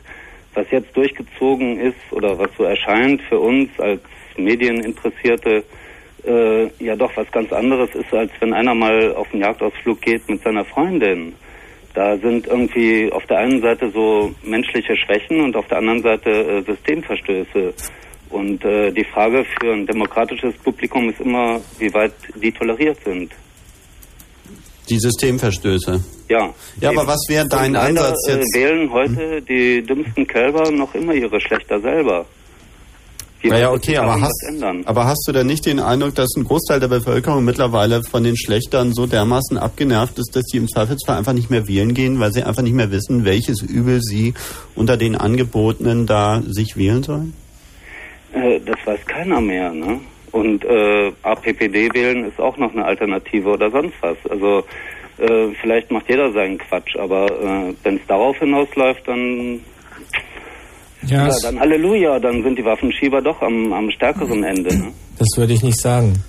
[SPEAKER 6] was jetzt durchgezogen ist oder was so erscheint für uns als Medieninteressierte, äh, ja doch was ganz anderes ist, als wenn einer mal auf einen Jagdausflug geht mit seiner Freundin. Da sind irgendwie auf der einen Seite so menschliche Schwächen und auf der anderen Seite äh, Systemverstöße. Und äh, die Frage für ein demokratisches Publikum ist immer, wie weit die toleriert sind.
[SPEAKER 2] Die Systemverstöße.
[SPEAKER 6] Ja.
[SPEAKER 2] Ja, aber was wäre dein Einsatz jetzt?
[SPEAKER 6] Äh, wählen heute die dümmsten Kälber noch immer ihre Schlechter selber. Die
[SPEAKER 2] Naja, okay, aber hast, aber hast du denn nicht den Eindruck, dass ein Großteil der Bevölkerung mittlerweile von den Schlechtern so dermaßen abgenervt ist, dass sie im Zweifelsfall einfach nicht mehr wählen gehen, weil sie einfach nicht mehr wissen, welches Übel sie unter den Angebotenen da sich wählen sollen?
[SPEAKER 6] Äh, das weiß keiner mehr, ne? Und äh, APPD wählen ist auch noch eine Alternative oder sonst was. Also äh, vielleicht macht jeder seinen Quatsch, aber äh, wenn es darauf hinausläuft, dann
[SPEAKER 3] Ja,
[SPEAKER 6] ja, dann Halleluja, dann sind die Waffenschieber doch am, am stärkeren Ende. Ne?
[SPEAKER 3] das würde ich nicht sagen.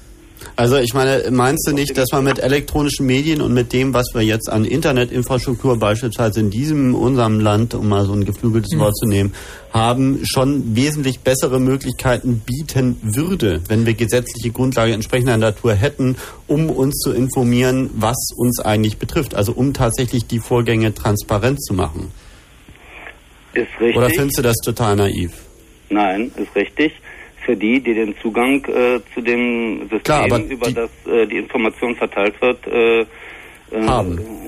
[SPEAKER 2] Also ich meine, meinst du nicht, dass man mit elektronischen Medien und mit dem, was wir jetzt an Internetinfrastruktur beispielsweise in diesem, unserem Land, um mal so ein geflügeltes Wort zu nehmen, haben, schon wesentlich bessere Möglichkeiten bieten würde, wenn wir gesetzliche Grundlage entsprechender Natur hätten, um uns zu informieren, was uns eigentlich betrifft. Also um tatsächlich die Vorgänge transparent zu machen.
[SPEAKER 6] Ist richtig.
[SPEAKER 2] Oder findest du das total naiv?
[SPEAKER 6] Nein, ist richtig. Für die, die den Zugang äh, zu dem System,
[SPEAKER 2] Klar,
[SPEAKER 6] über
[SPEAKER 2] die-
[SPEAKER 6] das äh, die Information verteilt wird, äh, äh,
[SPEAKER 2] Haben.
[SPEAKER 6] Äh,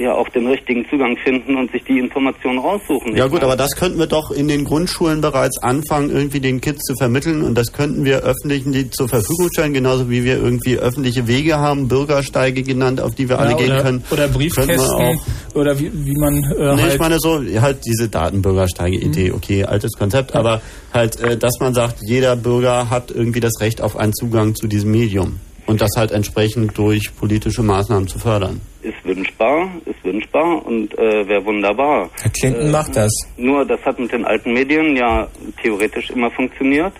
[SPEAKER 6] ja auch den richtigen Zugang finden und sich die Information raussuchen.
[SPEAKER 2] Ja gut, aber das könnten wir doch in den Grundschulen bereits anfangen, irgendwie den Kids zu vermitteln und das könnten wir öffentlichen die zur Verfügung stellen, genauso wie wir irgendwie öffentliche Wege haben, Bürgersteige genannt, auf die wir alle
[SPEAKER 4] Ja,
[SPEAKER 2] gehen
[SPEAKER 4] oder,
[SPEAKER 2] können.
[SPEAKER 4] oder Briefkästen
[SPEAKER 2] auch.
[SPEAKER 4] oder wie, wie man äh,
[SPEAKER 2] Nee,
[SPEAKER 4] halt
[SPEAKER 2] ich meine so, halt diese Datenbürgersteige-Idee, okay, altes Konzept, aber halt, äh, dass man sagt, jeder Bürger hat irgendwie das Recht auf einen Zugang zu diesem Medium und das halt entsprechend durch politische Maßnahmen zu fördern.
[SPEAKER 6] ist wünschbar, ist wünschbar und äh, wäre wunderbar.
[SPEAKER 3] Herr Clinton
[SPEAKER 6] Äh,
[SPEAKER 3] macht das.
[SPEAKER 6] Nur das hat mit den alten Medien ja theoretisch immer funktioniert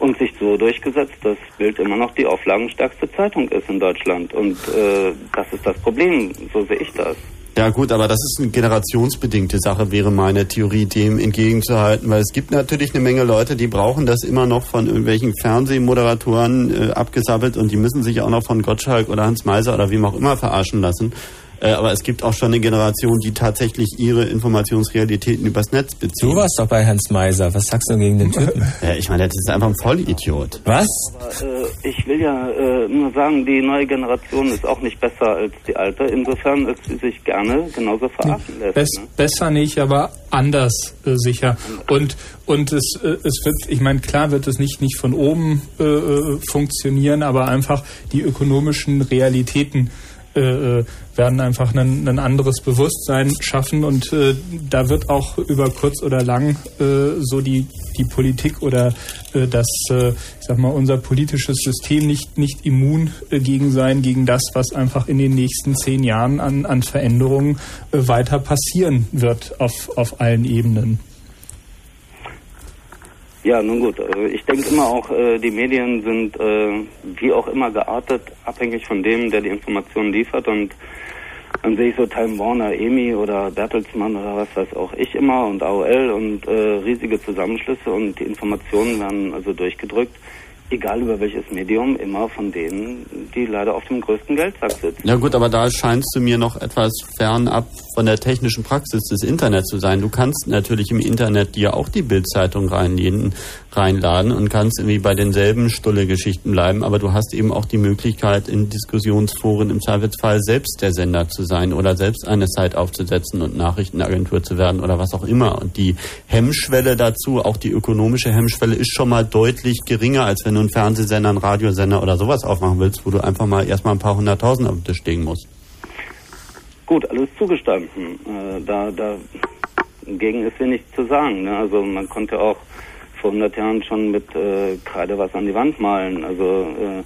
[SPEAKER 6] und sich so durchgesetzt, dass Bild immer noch die auflagenstärkste Zeitung ist in Deutschland. Und äh, das ist das Problem, so sehe ich das.
[SPEAKER 2] Ja gut, aber das ist eine generationsbedingte Sache, wäre meine Theorie, dem entgegenzuhalten, weil es gibt natürlich eine Menge Leute, die brauchen das immer noch von irgendwelchen Fernsehmoderatoren äh, abgesabbelt und die müssen sich auch noch von Gottschalk oder Hans Meiser oder wem auch immer verarschen lassen. Äh, aber es gibt auch schon eine Generation, die tatsächlich ihre Informationsrealitäten übers Netz beziehen.
[SPEAKER 3] Du warst doch bei Hans Meiser. Was sagst du gegen den Typen? [laughs]
[SPEAKER 2] Ja, ich meine, das ist einfach ein Vollidiot.
[SPEAKER 3] Was?
[SPEAKER 6] Aber, äh, ich will ja äh, nur sagen, die neue Generation ist auch nicht besser als die alte, insofern als sie sich gerne genauso verarschen lässt.
[SPEAKER 4] Bess,
[SPEAKER 6] ne?
[SPEAKER 4] besser nicht, aber anders äh, sicher. Und und es äh, es wird, ich meine, klar wird es nicht nicht von oben äh, äh, funktionieren, aber einfach die ökonomischen Realitäten äh, äh, werden einfach ein, ein anderes Bewusstsein schaffen und äh, da wird auch über kurz oder lang äh, so die die Politik oder äh, das, äh, ich sag mal, unser politisches System nicht nicht immun äh, gegen sein, gegen das, was einfach in den nächsten zehn Jahren an an Veränderungen äh, weiter passieren wird auf auf allen Ebenen.
[SPEAKER 6] Ja, nun gut. Also ich denke immer auch, äh, die Medien sind äh, wie auch immer geartet, abhängig von dem, der die Informationen liefert. Und dann sehe ich so Time Warner, EMI oder Bertelsmann oder was weiß auch ich immer und AOL und äh, riesige Zusammenschlüsse und die Informationen werden also durchgedrückt, egal über welches Medium, immer von denen, die leider auf dem größten Geldsack sitzen.
[SPEAKER 2] Ja gut, aber da scheinst du mir noch etwas fernab von der technischen Praxis des Internets zu sein. Du kannst natürlich im Internet dir auch die Bildzeitung reinladen, reinladen und kannst irgendwie bei denselben Stulle-Geschichten bleiben, aber du hast eben auch die Möglichkeit, in Diskussionsforen im Zweifelsfall selbst der Sender zu sein oder selbst eine Site aufzusetzen und Nachrichtenagentur zu werden oder was auch immer. Und die Hemmschwelle dazu, auch die ökonomische Hemmschwelle, ist schon mal deutlich geringer, als wenn du einen Fernsehsender, einen Radiosender oder sowas aufmachen willst, wo du einfach mal erstmal ein paar hunderttausend auf den Tisch legen musst.
[SPEAKER 6] Gut, alles zugestanden. Äh, da, da gegen ist wenig zu sagen. Ne? Also man konnte auch vor 100 Jahren schon mit äh, Kreide was an die Wand malen. Also äh,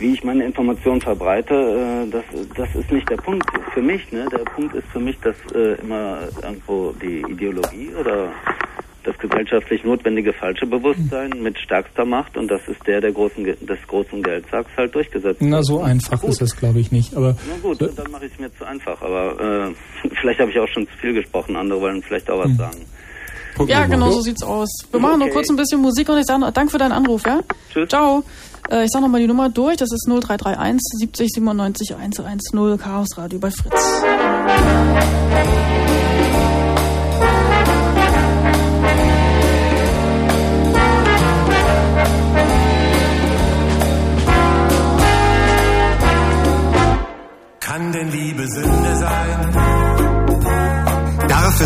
[SPEAKER 6] wie ich meine Informationen verbreite, äh, das, das ist nicht der Punkt für mich. Ne? Der Punkt ist für mich, dass äh, immer irgendwo die Ideologie oder das gesellschaftlich notwendige falsche Bewusstsein mit stärkster Macht und das ist der der großen des großen Geldsacks halt durchgesetzt.
[SPEAKER 4] Na, so einfach ist das, glaube ich, nicht. Aber
[SPEAKER 6] Na gut, dann mache ich es mir zu einfach. Aber äh, [laughs] vielleicht habe ich auch schon zu viel gesprochen. Andere wollen vielleicht auch was sagen.
[SPEAKER 1] Ja, genau so sieht's aus. Wir machen nur
[SPEAKER 6] Okay.
[SPEAKER 1] kurz ein bisschen Musik und ich sage noch, danke für deinen Anruf, ja?
[SPEAKER 6] Tschüss.
[SPEAKER 1] Ciao. Äh, ich sag nochmal die Nummer durch, das ist 0331 70 97 110 Chaos Radio bei Fritz.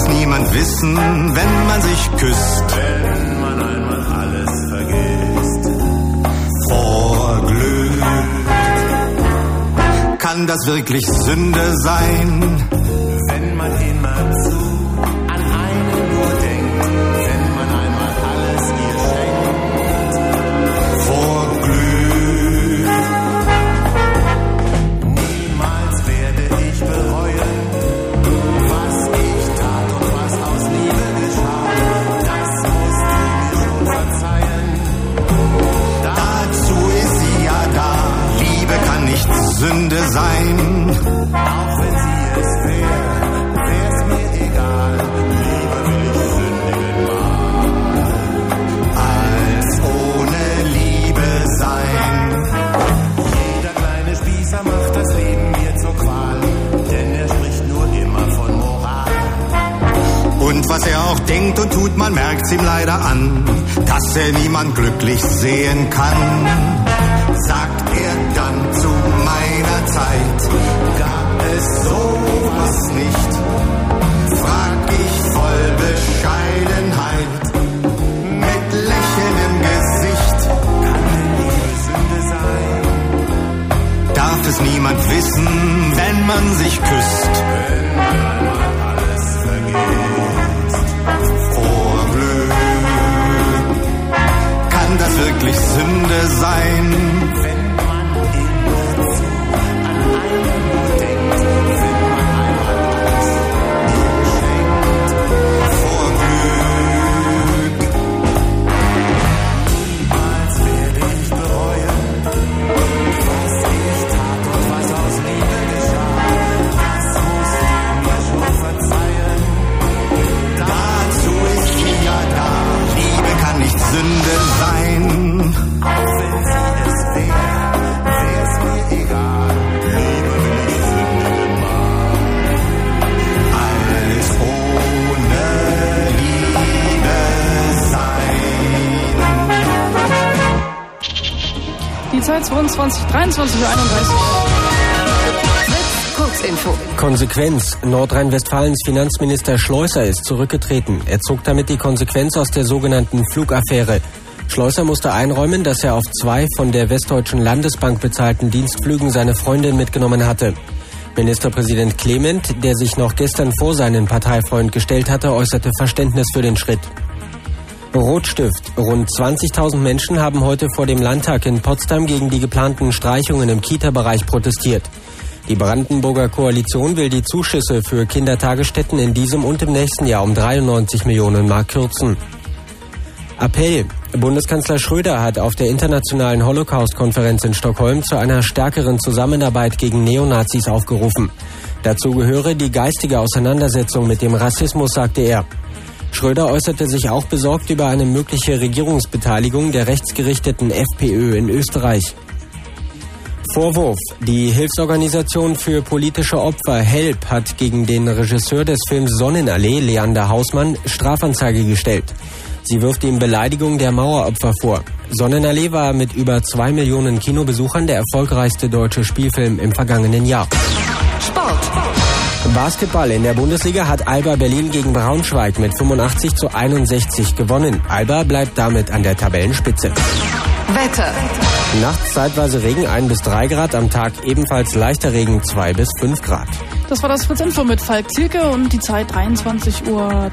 [SPEAKER 10] Es niemand wissen, wenn man sich küsst?
[SPEAKER 11] Wenn man einmal alles vergisst.
[SPEAKER 10] Vor Glück. Kann das wirklich Sünde sein?
[SPEAKER 11] Wenn man immerzu an
[SPEAKER 10] Sünde sein.
[SPEAKER 11] Auch wenn sie es wäre, wär's mir egal. Lieber will ich sündigen mal.
[SPEAKER 10] Als ohne Liebe sein.
[SPEAKER 11] Jeder kleine Spießer macht das Leben mir zur Qual, denn er spricht nur immer von Moral.
[SPEAKER 10] Und was er auch denkt und tut, man merkt's ihm leider an, dass er niemand glücklich sehen kann. Sagt er dann zu Zeit, gab es sowas nicht? Frag ich voll Bescheidenheit, mit lächelndem Gesicht.
[SPEAKER 11] Kann Liebe Sünde sein?
[SPEAKER 10] Darf es niemand wissen, wenn man sich küsst?
[SPEAKER 11] Wenn man alles vergisst.
[SPEAKER 10] Vor Glück. Kann das wirklich Sünde sein?
[SPEAKER 1] Zeit 22, 23 Uhr 31.
[SPEAKER 12] Kurzinfo.
[SPEAKER 5] Konsequenz. Nordrhein-Westfalens Finanzminister Schleuser ist zurückgetreten. Er zog damit die Konsequenz aus der sogenannten Flugaffäre. Schleuser musste einräumen, dass er auf zwei von der Westdeutschen Landesbank bezahlten Dienstflügen seine Freundin mitgenommen hatte. Ministerpräsident Clement, der sich noch gestern vor seinen Parteifreund gestellt hatte, äußerte Verständnis für den Schritt. Rotstift. Rund 20.000 Menschen haben heute vor dem Landtag in Potsdam gegen die geplanten Streichungen im Kita-Bereich protestiert. Die Brandenburger Koalition will die Zuschüsse für Kindertagesstätten in diesem und im nächsten Jahr um 93 Millionen Mark kürzen. Appell. Bundeskanzler Schröder hat auf der internationalen Holocaust-Konferenz in Stockholm zu einer stärkeren Zusammenarbeit gegen Neonazis aufgerufen. Dazu gehöre die geistige Auseinandersetzung mit dem Rassismus, sagte er. Schröder äußerte sich auch besorgt über eine mögliche Regierungsbeteiligung der rechtsgerichteten FPÖ in Österreich. Vorwurf. Die Hilfsorganisation für politische Opfer HELP hat gegen den Regisseur des Films Sonnenallee, Leander Hausmann, Strafanzeige gestellt. Sie wirft ihm Beleidigung der Maueropfer vor. Sonnenallee war mit über zwei Millionen Kinobesuchern der erfolgreichste deutsche Spielfilm im vergangenen Jahr. Basketball in der Bundesliga hat Alba Berlin gegen Braunschweig mit 85 zu 61 gewonnen. Alba bleibt damit an der Tabellenspitze.
[SPEAKER 12] Wetter.
[SPEAKER 5] Nachts zeitweise Regen 1 bis 3 Grad, am Tag ebenfalls leichter Regen 2 bis 5 Grad.
[SPEAKER 1] Das war das Fritz Info mit Falk Zielke und die Zeit 23 Uhr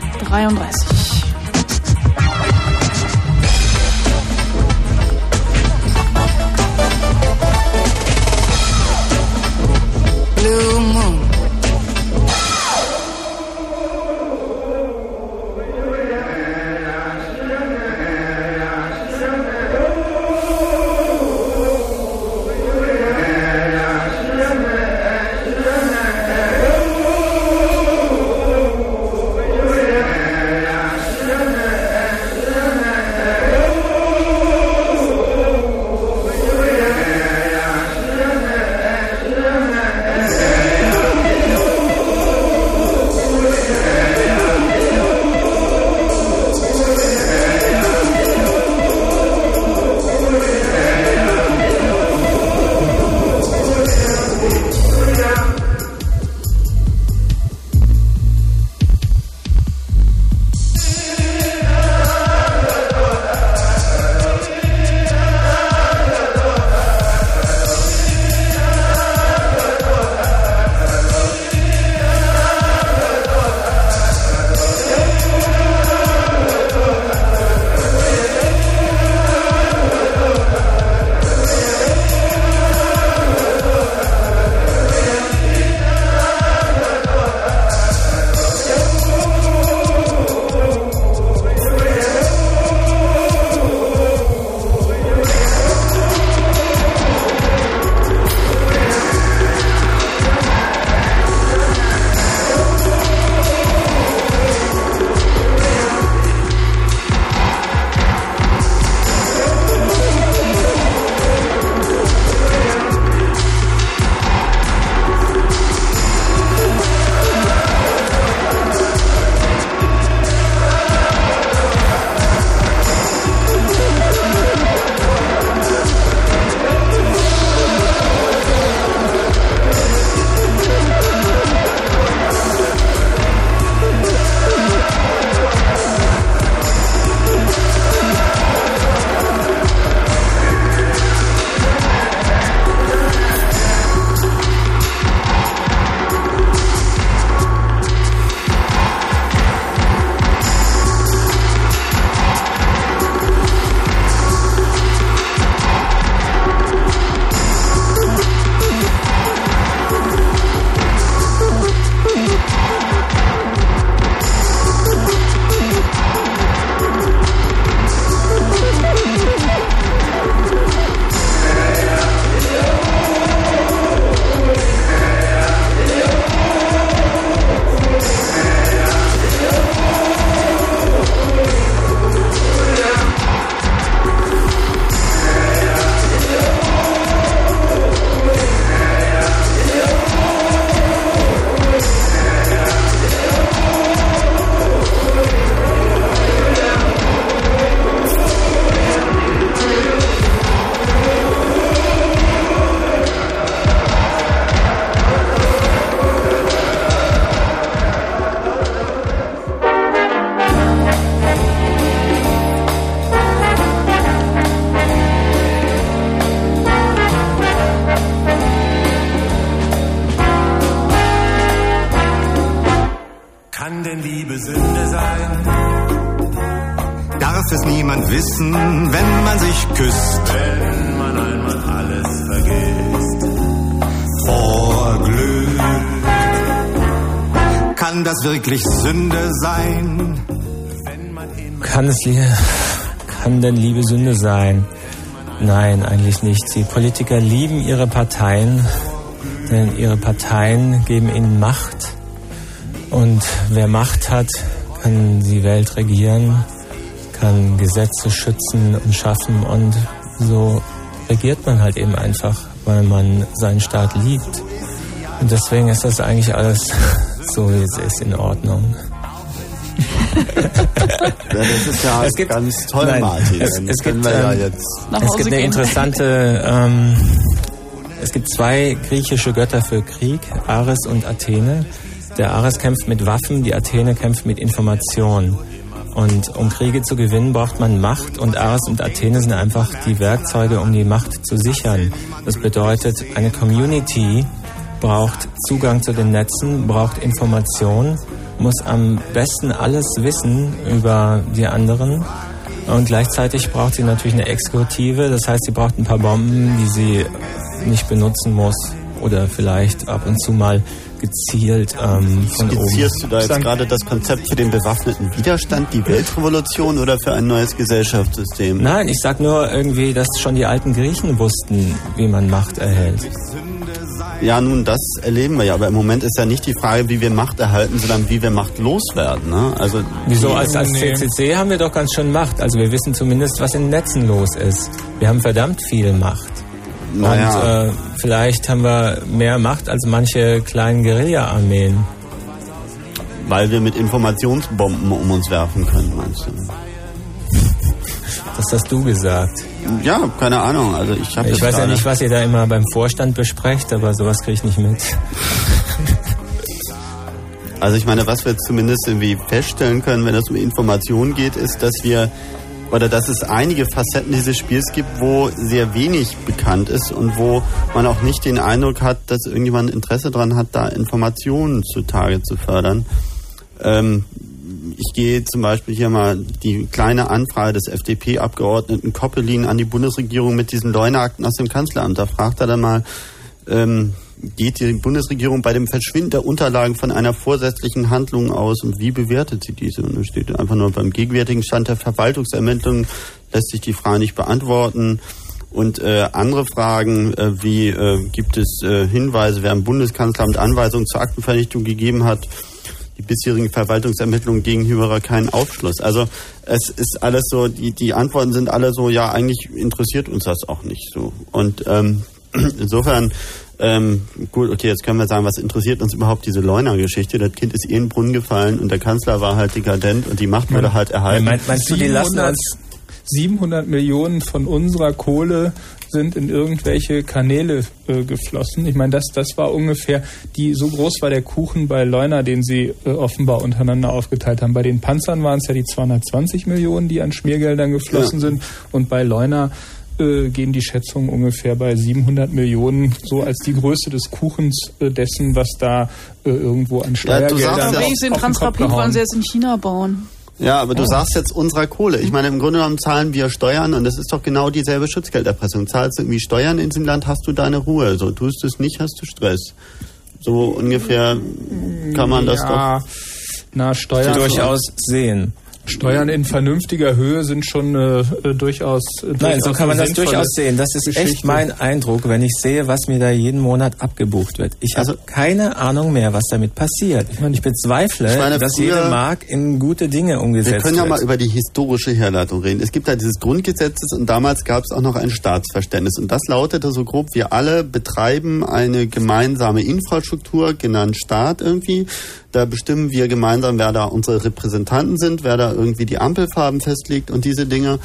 [SPEAKER 10] wirklich Sünde sein?
[SPEAKER 3] Kann es kann denn Liebe Sünde sein? Nein, eigentlich nicht. Die Politiker lieben ihre Parteien, denn ihre Parteien geben ihnen Macht. Und wer Macht hat, kann die Welt regieren, kann Gesetze schützen und schaffen und so regiert man halt eben einfach, weil man seinen Staat liebt. Und deswegen ist das eigentlich alles so, wie es ist, in Ordnung. [laughs]
[SPEAKER 2] das ist ja
[SPEAKER 3] Es gibt-
[SPEAKER 2] ganz toll,
[SPEAKER 3] Nein,
[SPEAKER 2] Martin.
[SPEAKER 3] es- es gibt,
[SPEAKER 2] wir ja
[SPEAKER 3] ähm, es gibt eine
[SPEAKER 1] gehen.
[SPEAKER 3] interessante, ähm, es gibt zwei griechische Götter für Krieg, Ares und Athene. Der Ares kämpft mit Waffen, die Athene kämpft mit Information. Und um Kriege zu gewinnen, braucht man Macht und Ares und Athene sind einfach die Werkzeuge, um die Macht zu sichern. Das bedeutet, eine Community braucht Zugang zu den Netzen, braucht Information, muss am besten alles wissen über die anderen und gleichzeitig braucht sie natürlich eine Exekutive, das heißt, sie braucht ein paar Bomben, die sie nicht benutzen muss oder vielleicht ab und zu mal gezielt ähm, von oben.
[SPEAKER 2] Skizzierst du da jetzt gerade das Konzept für den bewaffneten Widerstand, die Weltrevolution oder für ein neues Gesellschaftssystem?
[SPEAKER 3] Nein, ich sag nur irgendwie, dass schon die alten Griechen wussten, wie man Macht erhält.
[SPEAKER 2] Ja, nun, das erleben wir ja. Aber im Moment ist ja nicht die Frage, wie wir Macht erhalten, sondern wie wir Macht loswerden. Ne? Also
[SPEAKER 3] Wieso? Als, als CCC haben wir doch ganz schön Macht. Also wir wissen zumindest, was in Netzen los ist. Wir haben verdammt viel Macht.
[SPEAKER 2] Naja.
[SPEAKER 3] Und äh, vielleicht haben wir mehr Macht als manche kleinen Guerilla-Armeen.
[SPEAKER 2] Weil wir mit Informationsbomben um uns werfen können, meinst du?
[SPEAKER 3] Das hast du gesagt.
[SPEAKER 2] Ja, keine Ahnung. Also ich habe
[SPEAKER 3] Ich weiß ja nicht, was ihr da immer beim Vorstand besprecht, aber sowas kriege ich nicht mit. [laughs]
[SPEAKER 2] Also ich meine, was wir zumindest irgendwie feststellen können, wenn es um Informationen geht, ist, dass wir oder dass es einige Facetten dieses Spiels gibt, wo sehr wenig bekannt ist und wo man auch nicht den Eindruck hat, dass irgendjemand Interesse daran hat, da Informationen zutage zu fördern. Ähm, ich gehe zum Beispiel hier mal die kleine Anfrage des FDP-Abgeordneten Koppelin an die Bundesregierung mit diesen Leuneakten aus dem Kanzleramt. Da fragt er dann mal, ähm, geht die Bundesregierung bei dem Verschwinden der Unterlagen von einer vorsätzlichen Handlung aus und wie bewertet sie diese? Und da steht einfach nur beim gegenwärtigen Stand der Verwaltungsermittlungen lässt sich die Frage nicht beantworten. Und äh, andere Fragen, äh, wie äh, gibt es äh, Hinweise, wer im Bundeskanzleramt Anweisungen zur Aktenvernichtung gegeben hat, die bisherigen Verwaltungsermittlungen gegenüber keinen Aufschluss. Also es ist alles so, die, die Antworten sind alle so, ja, eigentlich interessiert uns das auch nicht so. Und ähm, [clears throat] insofern, ähm, gut, okay, jetzt können wir sagen, was interessiert uns überhaupt diese Leuner-Geschichte? Das Kind ist eh in den Brunnen gefallen und der Kanzler war halt dekadent und die Macht wurde halt erhalten.
[SPEAKER 3] Mein- meinst du, die lassen
[SPEAKER 4] 700
[SPEAKER 3] uns
[SPEAKER 4] 700 Millionen von unserer Kohle sind in irgendwelche Kanäle äh, geflossen. Ich meine, das, das war ungefähr die, so groß war der Kuchen bei Leuna, den sie äh, offenbar untereinander aufgeteilt haben. Bei den Panzern waren es ja die 220 Millionen, die an Schmiergeldern geflossen
[SPEAKER 2] Ja.
[SPEAKER 4] sind. Und bei Leuna äh, gehen die Schätzungen ungefähr bei 700 Millionen, so als die Größe des Kuchens äh, dessen, was da äh, irgendwo an
[SPEAKER 2] Ja, du sagst
[SPEAKER 4] Steuergeldern
[SPEAKER 2] ja-
[SPEAKER 4] auf, auf den Kopf
[SPEAKER 1] Transrapid wollen sie jetzt in China bauen.
[SPEAKER 2] Ja, aber du sagst jetzt unserer Kohle. Ich meine, im Grunde genommen zahlen wir Steuern und das ist doch genau dieselbe Schutzgelderpressung. Zahlst du irgendwie Steuern in diesem Land, hast du deine Ruhe. So tust du es nicht, hast du Stress. So ungefähr kann man das
[SPEAKER 4] ja,
[SPEAKER 2] doch.
[SPEAKER 4] Na, Steuern,
[SPEAKER 3] durchaus sehen.
[SPEAKER 4] Steuern in vernünftiger Höhe sind schon äh, äh, durchaus.
[SPEAKER 3] Nein, so
[SPEAKER 4] durchaus
[SPEAKER 3] kann man das durchaus sehen. Das ist echt
[SPEAKER 4] Geschichte.
[SPEAKER 3] mein Eindruck, wenn ich sehe, was mir da jeden Monat abgebucht wird. Ich habe keine Ahnung mehr, was damit passiert. Ich, meine, ich bezweifle,
[SPEAKER 2] Ich meine,
[SPEAKER 3] dass
[SPEAKER 2] früher-
[SPEAKER 3] jede Mark in gute Dinge umgesetzt
[SPEAKER 2] Wir können ja
[SPEAKER 3] wird.
[SPEAKER 2] mal über die historische Herleitung reden. Es gibt da dieses Grundgesetzes und damals gab es auch noch ein Staatsverständnis. Und das lautete so grob, wir alle betreiben eine gemeinsame Infrastruktur, genannt Staat irgendwie. Da bestimmen wir gemeinsam, wer da unsere Repräsentanten sind, wer da irgendwie die Ampelfarben festlegt und diese Dinge.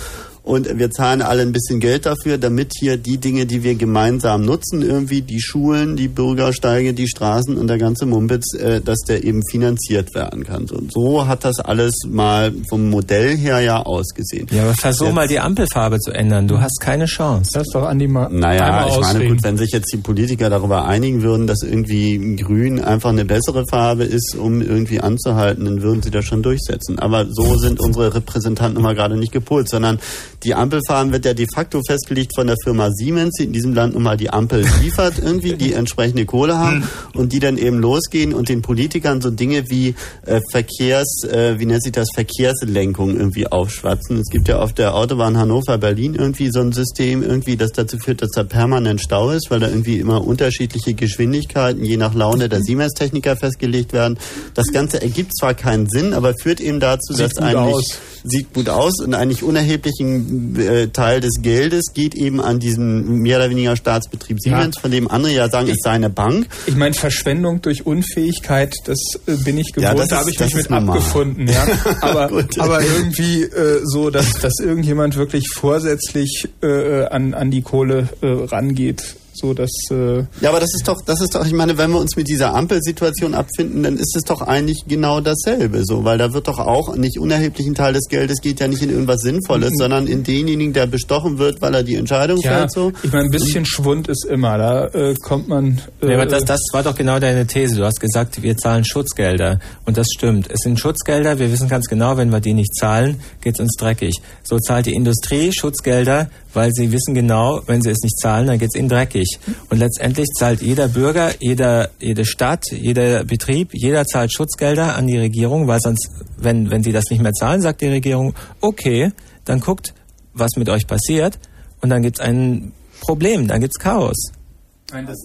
[SPEAKER 2] Und wir zahlen alle ein bisschen Geld dafür, damit hier die Dinge, die wir gemeinsam nutzen, irgendwie die Schulen, die Bürgersteige, die Straßen und der ganze Mumpitz, äh, dass der eben finanziert werden kann. Und so hat das alles mal vom Modell her ja ausgesehen.
[SPEAKER 5] Ja, aber versuch mal die Ampelfarbe zu ändern. Du hast keine Chance.
[SPEAKER 4] Das ist doch Andi mal
[SPEAKER 2] Naja,
[SPEAKER 4] einmal
[SPEAKER 2] ich meine, gut, wenn sich jetzt die Politiker darüber einigen würden, dass irgendwie grün einfach eine bessere Farbe ist, um irgendwie anzuhalten, dann würden sie das schon durchsetzen. Aber so sind unsere Repräsentanten immer gerade nicht gepolt, sondern die Ampelfarben wird ja de facto festgelegt von der Firma Siemens, die in diesem Land nun mal die Ampel liefert [laughs] irgendwie, die entsprechende Kohle haben und die dann eben losgehen und den Politikern so Dinge wie äh, Verkehrs, äh, wie nennt sich das, Verkehrslenkung irgendwie aufschwatzen. Es gibt ja auf der Autobahn Hannover-Berlin irgendwie so ein System irgendwie, das dazu führt, dass da permanent Stau ist, weil da irgendwie immer unterschiedliche Geschwindigkeiten je nach Laune der Siemens-Techniker festgelegt werden. Das Ganze ergibt zwar keinen Sinn, aber führt eben dazu,
[SPEAKER 4] Sieht
[SPEAKER 2] dass eigentlich
[SPEAKER 4] aus.
[SPEAKER 2] sieht gut aus und eigentlich unerheblichen äh, Teil des Geldes geht eben an diesen mehr oder weniger Staatsbetrieb Siemens, von dem andere ja sagen, es sei eine Bank.
[SPEAKER 4] Ich meine, Verschwendung durch Unfähigkeit, das äh, bin ich
[SPEAKER 2] Ja,
[SPEAKER 4] gewohnt,
[SPEAKER 2] das
[SPEAKER 4] da
[SPEAKER 2] ist-
[SPEAKER 4] habe ich mich
[SPEAKER 2] ist
[SPEAKER 4] mit
[SPEAKER 2] normal.
[SPEAKER 4] abgefunden. Ja. [laughs] Aber, aber irgendwie äh, so, dass, dass irgendjemand wirklich vorsätzlich äh, an, an die Kohle äh, rangeht. So, dass, äh,
[SPEAKER 2] Ja, aber das ist doch, das ist doch, ich meine, wenn wir uns mit dieser Ampelsituation abfinden, dann ist es doch eigentlich genau dasselbe, so, weil da wird doch auch nicht unerheblichen Teil des Geldes geht ja nicht in irgendwas Sinnvolles,
[SPEAKER 4] Mhm.
[SPEAKER 2] sondern in denjenigen, der bestochen wird, weil er die Entscheidung
[SPEAKER 4] ja,
[SPEAKER 2] fällt, so.
[SPEAKER 4] ich meine, ein bisschen Schwund ist immer, da äh, kommt man... Äh,
[SPEAKER 5] Ja, aber das, das war doch genau deine These. Du hast gesagt, wir zahlen Schutzgelder. Und das stimmt. Es sind Schutzgelder. Wir wissen ganz genau, wenn wir die nicht zahlen, geht's uns dreckig. So zahlt die Industrie Schutzgelder, weil sie wissen genau, wenn sie es nicht zahlen, dann geht's ihnen dreckig. Und letztendlich zahlt jeder Bürger, jeder, jede Stadt, jeder Betrieb, jeder zahlt Schutzgelder an die Regierung, weil sonst, wenn, wenn sie das nicht mehr zahlen, sagt die Regierung, okay, dann guckt, was mit euch passiert. Und dann gibt's ein Problem, dann gibt's Chaos.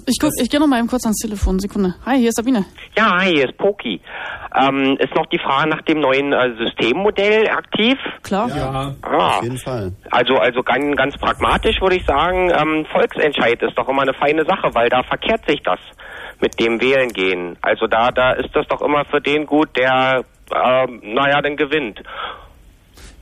[SPEAKER 1] Ich guck, ich gehe noch mal eben kurz ans Telefon. Sekunde. Hi, hier ist Sabine.
[SPEAKER 8] Ja, hi, hier ist Poki. Ähm, ist noch die Frage nach dem neuen äh, Systemmodell aktiv?
[SPEAKER 1] Klar.
[SPEAKER 4] Ja.
[SPEAKER 8] Ah,
[SPEAKER 2] Auf jeden Fall.
[SPEAKER 8] also also ganz, ganz pragmatisch würde ich sagen, ähm, Volksentscheid ist doch immer eine feine Sache, weil da verkehrt sich das mit dem Wählen gehen. Also da da ist das doch immer für den gut, der ähm, naja, dann gewinnt.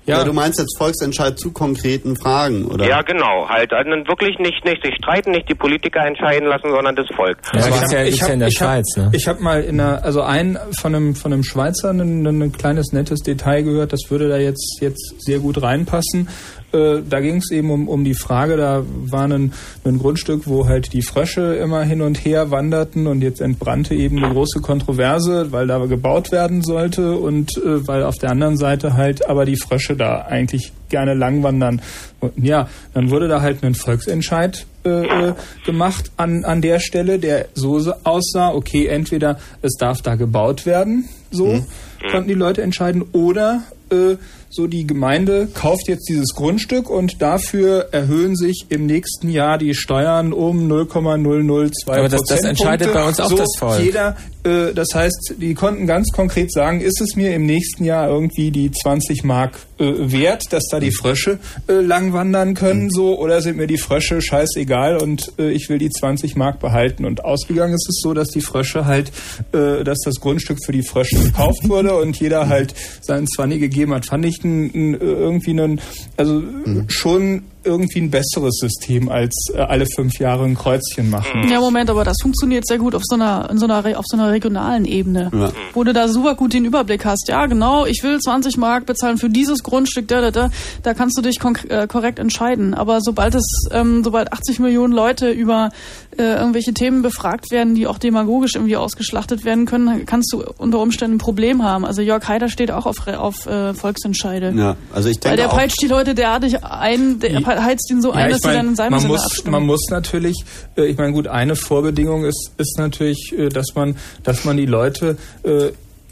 [SPEAKER 2] Ja. du meinst jetzt Volksentscheid zu konkreten Fragen, oder?
[SPEAKER 8] Ja, genau. Halt dann wirklich nicht nicht sich streiten, nicht die Politiker entscheiden lassen, sondern das Volk.
[SPEAKER 5] Ja, das ist ja,
[SPEAKER 4] ich
[SPEAKER 5] ist
[SPEAKER 4] hab-
[SPEAKER 5] ja in der
[SPEAKER 4] ich hab-
[SPEAKER 5] Schweiz, ne?
[SPEAKER 4] Ich habe mal in einer, also ein von einem von einem Schweizer ein, ein kleines nettes Detail gehört, das würde da jetzt jetzt sehr gut reinpassen. Äh, da ging es eben um, um die Frage, da war ein, ein Grundstück, wo halt die Frösche immer hin und her wanderten und jetzt entbrannte eben eine große Kontroverse, weil da gebaut werden sollte und äh, weil auf der anderen Seite halt aber die Frösche da eigentlich gerne langwandern. Und ja, dann wurde da halt ein Volksentscheid äh, äh, gemacht an, an der Stelle, der so aussah, okay, entweder es darf da gebaut werden, so konnten die Leute entscheiden, oder äh, so die Gemeinde kauft jetzt dieses Grundstück und dafür erhöhen sich im nächsten Jahr die Steuern um 0,002
[SPEAKER 5] Aber das- das entscheidet bei uns auch
[SPEAKER 4] so
[SPEAKER 5] das Volk.
[SPEAKER 4] Jeder, äh, das heißt, die konnten ganz konkret sagen, ist es mir im nächsten Jahr irgendwie die 20 Mark äh, wert, dass da die Frösche äh, lang wandern können, so, oder sind mir die Frösche scheißegal und äh, ich will die 20 Mark behalten. Und ausgegangen ist es so, dass die Frösche halt, äh, dass das Grundstück für die Frösche gekauft wurde und jeder halt seinen Zwanni gegeben hat. Fand ich ein, ein, irgendwie einen, also schon irgendwie ein besseres System als äh, alle fünf Jahre ein Kreuzchen machen.
[SPEAKER 1] Ja, Moment, aber das funktioniert sehr gut auf so einer, in so einer, auf so einer regionalen Ebene.
[SPEAKER 2] Ja.
[SPEAKER 1] Wo du da super gut den Überblick hast. Ja, genau, ich will 20 Mark bezahlen für dieses Grundstück, da, da, da. Da kannst du dich äh, korrekt entscheiden. Aber sobald es, ähm, sobald 80 Millionen Leute über äh, irgendwelche Themen befragt werden, die auch demagogisch irgendwie ausgeschlachtet werden können, kannst du unter Umständen ein Problem haben. Also Jörg Haider steht auch auf, auf äh, Volksentscheide.
[SPEAKER 2] Ja, also ich
[SPEAKER 1] Weil
[SPEAKER 2] denke
[SPEAKER 1] der
[SPEAKER 2] auch,
[SPEAKER 1] peitscht die Leute derartig ein, der heizt ihn so ein,
[SPEAKER 4] Ja,
[SPEAKER 1] dass
[SPEAKER 4] mein,
[SPEAKER 1] dann in seinem
[SPEAKER 4] man muss,
[SPEAKER 1] abstimmen.
[SPEAKER 4] man muss natürlich, äh, ich meine, gut, eine Vorbedingung ist, ist natürlich, äh, dass man, dass man die Leute äh,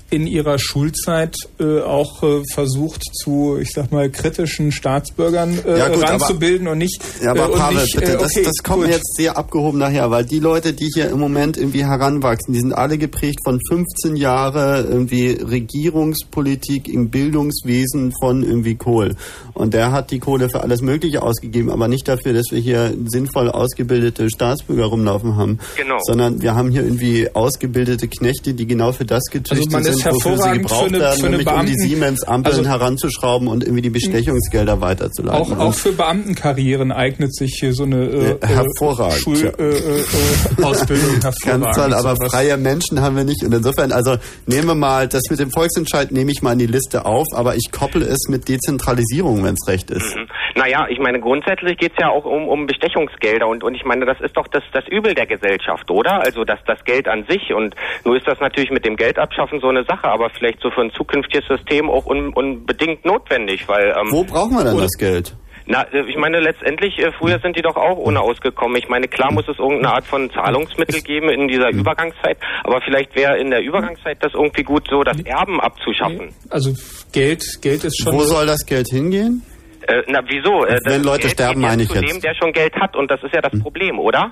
[SPEAKER 4] in ihrer Schulzeit äh, auch äh, versucht zu, ich sag mal, kritischen Staatsbürgern äh,
[SPEAKER 2] Ja, gut, aber-
[SPEAKER 4] ranzubilden und nicht.
[SPEAKER 2] Ja, aber
[SPEAKER 4] äh,
[SPEAKER 2] Pavel,
[SPEAKER 4] nicht,
[SPEAKER 2] bitte,
[SPEAKER 4] äh,
[SPEAKER 2] das,
[SPEAKER 4] okay,
[SPEAKER 2] das kommt
[SPEAKER 4] gut.
[SPEAKER 2] jetzt sehr abgehoben nachher, weil die Leute, die hier im Moment irgendwie heranwachsen, die sind alle geprägt von 15 Jahre irgendwie Regierungspolitik im Bildungswesen von irgendwie Kohl. Und der hat die Kohle für alles Mögliche ausgegeben, aber nicht dafür, dass wir hier sinnvoll ausgebildete Staatsbürger rumlaufen haben.
[SPEAKER 8] Genau.
[SPEAKER 2] Sondern wir haben hier irgendwie ausgebildete Knechte, die genau für das gezüchtet
[SPEAKER 4] Also ist
[SPEAKER 2] sind, wofür sie gebraucht
[SPEAKER 4] für eine-
[SPEAKER 2] werden,
[SPEAKER 4] für eine
[SPEAKER 2] nämlich um die
[SPEAKER 4] Beamten-
[SPEAKER 2] Siemens-Ampeln
[SPEAKER 4] Also-
[SPEAKER 2] heranzuschrauben und irgendwie die Bestechungsgelder weiterzuleiten.
[SPEAKER 4] Auch, auch für Beamtenkarrieren eignet sich hier so eine äh,
[SPEAKER 2] Ja, hervorragend,
[SPEAKER 4] Schul,
[SPEAKER 2] ja.
[SPEAKER 4] äh, äh, äh, Ausbildung [laughs] hervorragend.
[SPEAKER 2] Ganz toll, aber
[SPEAKER 4] Sowas.
[SPEAKER 2] freie Menschen haben wir nicht. Und insofern, also nehmen wir mal, das mit dem Volksentscheid nehme ich mal in die Liste auf, aber ich kopple es mit Dezentralisierung, wenn es recht ist.
[SPEAKER 8] Mhm. Naja, ich meine, grundsätzlich geht's ja auch um, um Bestechungsgelder und, und ich meine, das ist doch das, das Übel der Gesellschaft, oder? Also das, das Geld an sich und nur ist das natürlich mit dem Geld abschaffen so eine Sache, aber vielleicht so für ein zukünftiges System auch un, unbedingt notwendig, weil... Ähm,
[SPEAKER 2] Wo brauchen wir denn das Geld?
[SPEAKER 8] Na, äh, ich meine, letztendlich, äh, früher sind die doch auch ohne ausgekommen. Ich meine, klar muss es irgendeine Art von Zahlungsmittel geben in dieser Übergangszeit, aber vielleicht wäre in der Übergangszeit das irgendwie gut, so das Erben abzuschaffen.
[SPEAKER 4] Also Geld, Geld ist schon.
[SPEAKER 2] Wo soll das Geld hingehen?
[SPEAKER 8] Äh, na, wieso? Äh,
[SPEAKER 2] Wenn
[SPEAKER 8] das
[SPEAKER 2] Leute
[SPEAKER 8] Geld
[SPEAKER 2] sterben, meine ich
[SPEAKER 8] zu
[SPEAKER 2] jetzt.
[SPEAKER 8] Dem, der schon Geld hat und das ist ja das Problem, oder?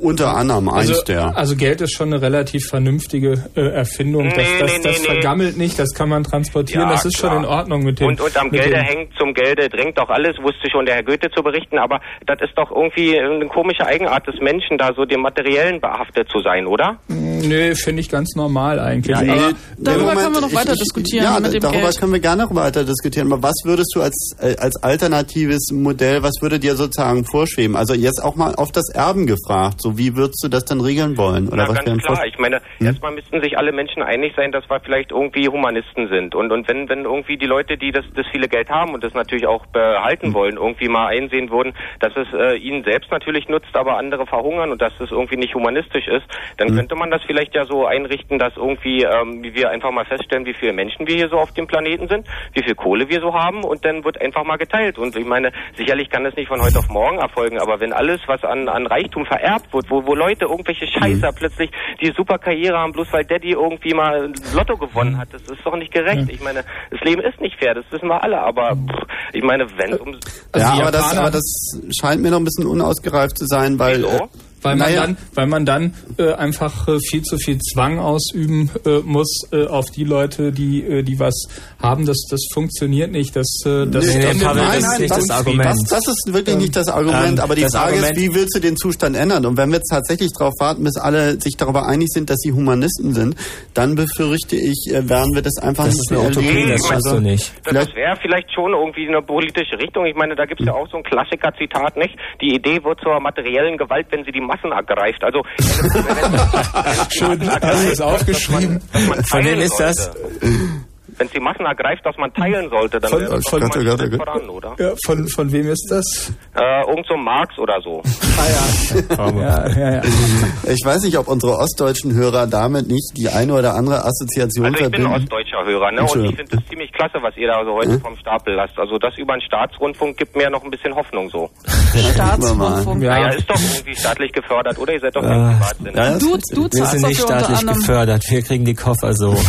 [SPEAKER 2] Unter anderem eins
[SPEAKER 4] Also,
[SPEAKER 2] der.
[SPEAKER 4] also Geld ist schon eine relativ vernünftige äh, Erfindung. Das,
[SPEAKER 8] Nee,
[SPEAKER 4] das,
[SPEAKER 8] nee,
[SPEAKER 4] das
[SPEAKER 8] nee, nee.
[SPEAKER 4] vergammelt nicht, das kann man transportieren,
[SPEAKER 8] Ja,
[SPEAKER 4] das ist
[SPEAKER 8] klar.
[SPEAKER 4] schon in Ordnung mit dem.
[SPEAKER 8] Und, und am Gelde hängt zum Gelde drängt doch alles, wusste schon der Herr Goethe zu berichten, aber das ist doch irgendwie eine komische Eigenart des Menschen, da so dem Materiellen behaftet zu sein, oder?
[SPEAKER 4] Nö, finde ich ganz normal eigentlich.
[SPEAKER 8] Ja,
[SPEAKER 4] aber,
[SPEAKER 8] eh.
[SPEAKER 1] Darüber
[SPEAKER 2] Moment,
[SPEAKER 1] können wir noch weiter
[SPEAKER 2] ich-
[SPEAKER 1] diskutieren
[SPEAKER 2] Ja,
[SPEAKER 1] mit dem
[SPEAKER 2] darüber
[SPEAKER 1] Geld.
[SPEAKER 2] können wir gerne noch weiter diskutieren. Aber was würdest du als, äh, als alternatives Modell, was würde dir sozusagen vorschweben? Also jetzt auch mal auf das Erben gefragt. So, wie würdest du das dann regeln wollen? Oder
[SPEAKER 8] Na,
[SPEAKER 2] was
[SPEAKER 8] ganz klar. Ich meine,
[SPEAKER 2] Hm?
[SPEAKER 8] erstmal müssten sich alle Menschen einig sein, dass wir vielleicht irgendwie Humanisten sind. Und, und wenn, wenn irgendwie die Leute, die das, das viele Geld haben und das natürlich auch
[SPEAKER 2] Hm.
[SPEAKER 8] behalten wollen, irgendwie mal einsehen würden, dass es äh, ihnen selbst natürlich nutzt, aber andere verhungern und dass es irgendwie nicht humanistisch ist, dann
[SPEAKER 2] Hm.
[SPEAKER 8] könnte man das vielleicht ja so einrichten, dass irgendwie ähm, wir einfach mal feststellen, wie viele Menschen wir hier so auf dem Planeten sind, wie viel Kohle wir so haben und dann wird einfach mal geteilt. Und ich meine, sicherlich kann das nicht von heute auf morgen erfolgen, aber wenn alles, was an, an Reichtum vererbt wird, wo, wo Leute irgendwelche Scheißer plötzlich die super Karriere haben, bloß weil Daddy irgendwie mal Lotto gewonnen hat, das ist doch nicht gerecht. Ich meine, das Leben ist nicht fair, das wissen wir alle, aber pff, ich meine, wenn es um...
[SPEAKER 2] ja,
[SPEAKER 4] die
[SPEAKER 2] aber das, aber das scheint mir noch ein bisschen unausgereift zu sein, weil.
[SPEAKER 8] Wieso?
[SPEAKER 2] Äh,
[SPEAKER 4] weil man
[SPEAKER 2] naja,
[SPEAKER 4] dann, weil man dann äh, einfach äh, viel zu viel Zwang ausüben äh, muss äh, auf die Leute, die äh, die was haben. Das das funktioniert nicht. Das äh, das
[SPEAKER 2] Nee, nee,
[SPEAKER 4] endet
[SPEAKER 2] Pavel,
[SPEAKER 4] mit
[SPEAKER 2] das ist nicht das. Argument. Das, das ist wirklich nicht das Argument,
[SPEAKER 5] Ähm,
[SPEAKER 2] aber die
[SPEAKER 5] das
[SPEAKER 2] Frage
[SPEAKER 5] Argument-
[SPEAKER 2] ist, wie willst du den Zustand ändern? Und wenn wir jetzt tatsächlich darauf warten, bis alle sich darüber einig sind, dass sie Humanisten sind, dann befürchte ich, äh, werden wir das einfach
[SPEAKER 5] Das
[SPEAKER 2] nicht mehr erleben.
[SPEAKER 5] das schaffst du nicht.
[SPEAKER 8] Das,
[SPEAKER 2] Vielleicht-
[SPEAKER 8] das wäre vielleicht schon irgendwie eine politische Richtung. Ich meine, da gibt es ja auch so ein Klassiker-Zitat, nicht? Die Idee wird zur materiellen Gewalt, wenn sie die Massen ergreift. Also, [laughs]
[SPEAKER 4] Schön, hast du es aufgeschrieben?
[SPEAKER 5] Von wem ist das?
[SPEAKER 8] Wenn es die Massen ergreift, dass man teilen sollte, dann
[SPEAKER 4] Von-
[SPEAKER 8] wäre das
[SPEAKER 4] von-
[SPEAKER 8] doch voran, oder?
[SPEAKER 4] Ja, von von wem ist das?
[SPEAKER 8] Äh, irgend so Marx oder so. [laughs]
[SPEAKER 4] Ja, ja, ja.
[SPEAKER 2] Ich weiß nicht, ob unsere ostdeutschen Hörer damit nicht die eine oder andere Assoziation
[SPEAKER 8] Also ich bin
[SPEAKER 2] verbinden.
[SPEAKER 8] ostdeutscher Hörer, ne? Und ich finde das ziemlich klasse, was ihr da so heute vom Stapel lasst. Also das über einen Staatsrundfunk gibt mir noch ein bisschen Hoffnung so. [laughs]
[SPEAKER 1] Staatsrundfunk.
[SPEAKER 4] Ja.
[SPEAKER 8] Naja, ist doch irgendwie staatlich gefördert, oder? Ihr seid doch kein Privatsender.
[SPEAKER 2] Ja, das-
[SPEAKER 1] Du, du
[SPEAKER 5] Wir sind nicht staatlich gefördert. Wir kriegen die Koffer so. [laughs]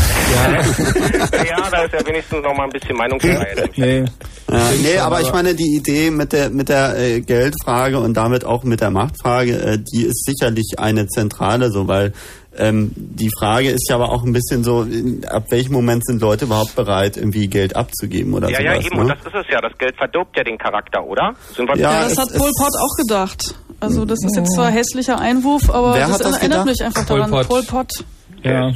[SPEAKER 8] ja, da ist ja wenigstens noch mal ein bisschen Meinungsfreiheit.
[SPEAKER 4] Nee.
[SPEAKER 2] Ja, nee, aber ich meine, die Idee mit der mit der äh, Geldfrage und damit auch mit der Machtfrage, äh, die ist sicherlich eine zentrale, so weil ähm, die Frage ist ja aber auch ein bisschen so, in, ab welchem Moment sind Leute überhaupt bereit, irgendwie Geld abzugeben oder
[SPEAKER 8] Ja,
[SPEAKER 2] sowas.
[SPEAKER 8] ja, eben.
[SPEAKER 2] ne?
[SPEAKER 8] Und das ist es ja. Das Geld verdirbt ja den Charakter, oder? Sind wir
[SPEAKER 2] Ja,
[SPEAKER 1] Ja, das
[SPEAKER 2] es-
[SPEAKER 1] hat Pol Pot auch gedacht. Also das ist jetzt zwar hässlicher Einwurf, aber
[SPEAKER 2] Wer
[SPEAKER 1] das,
[SPEAKER 2] hat das
[SPEAKER 1] erinnert
[SPEAKER 2] gedacht?
[SPEAKER 1] mich einfach
[SPEAKER 4] Pol
[SPEAKER 1] daran.
[SPEAKER 4] Pot.
[SPEAKER 1] Pol Pot.
[SPEAKER 4] Ja.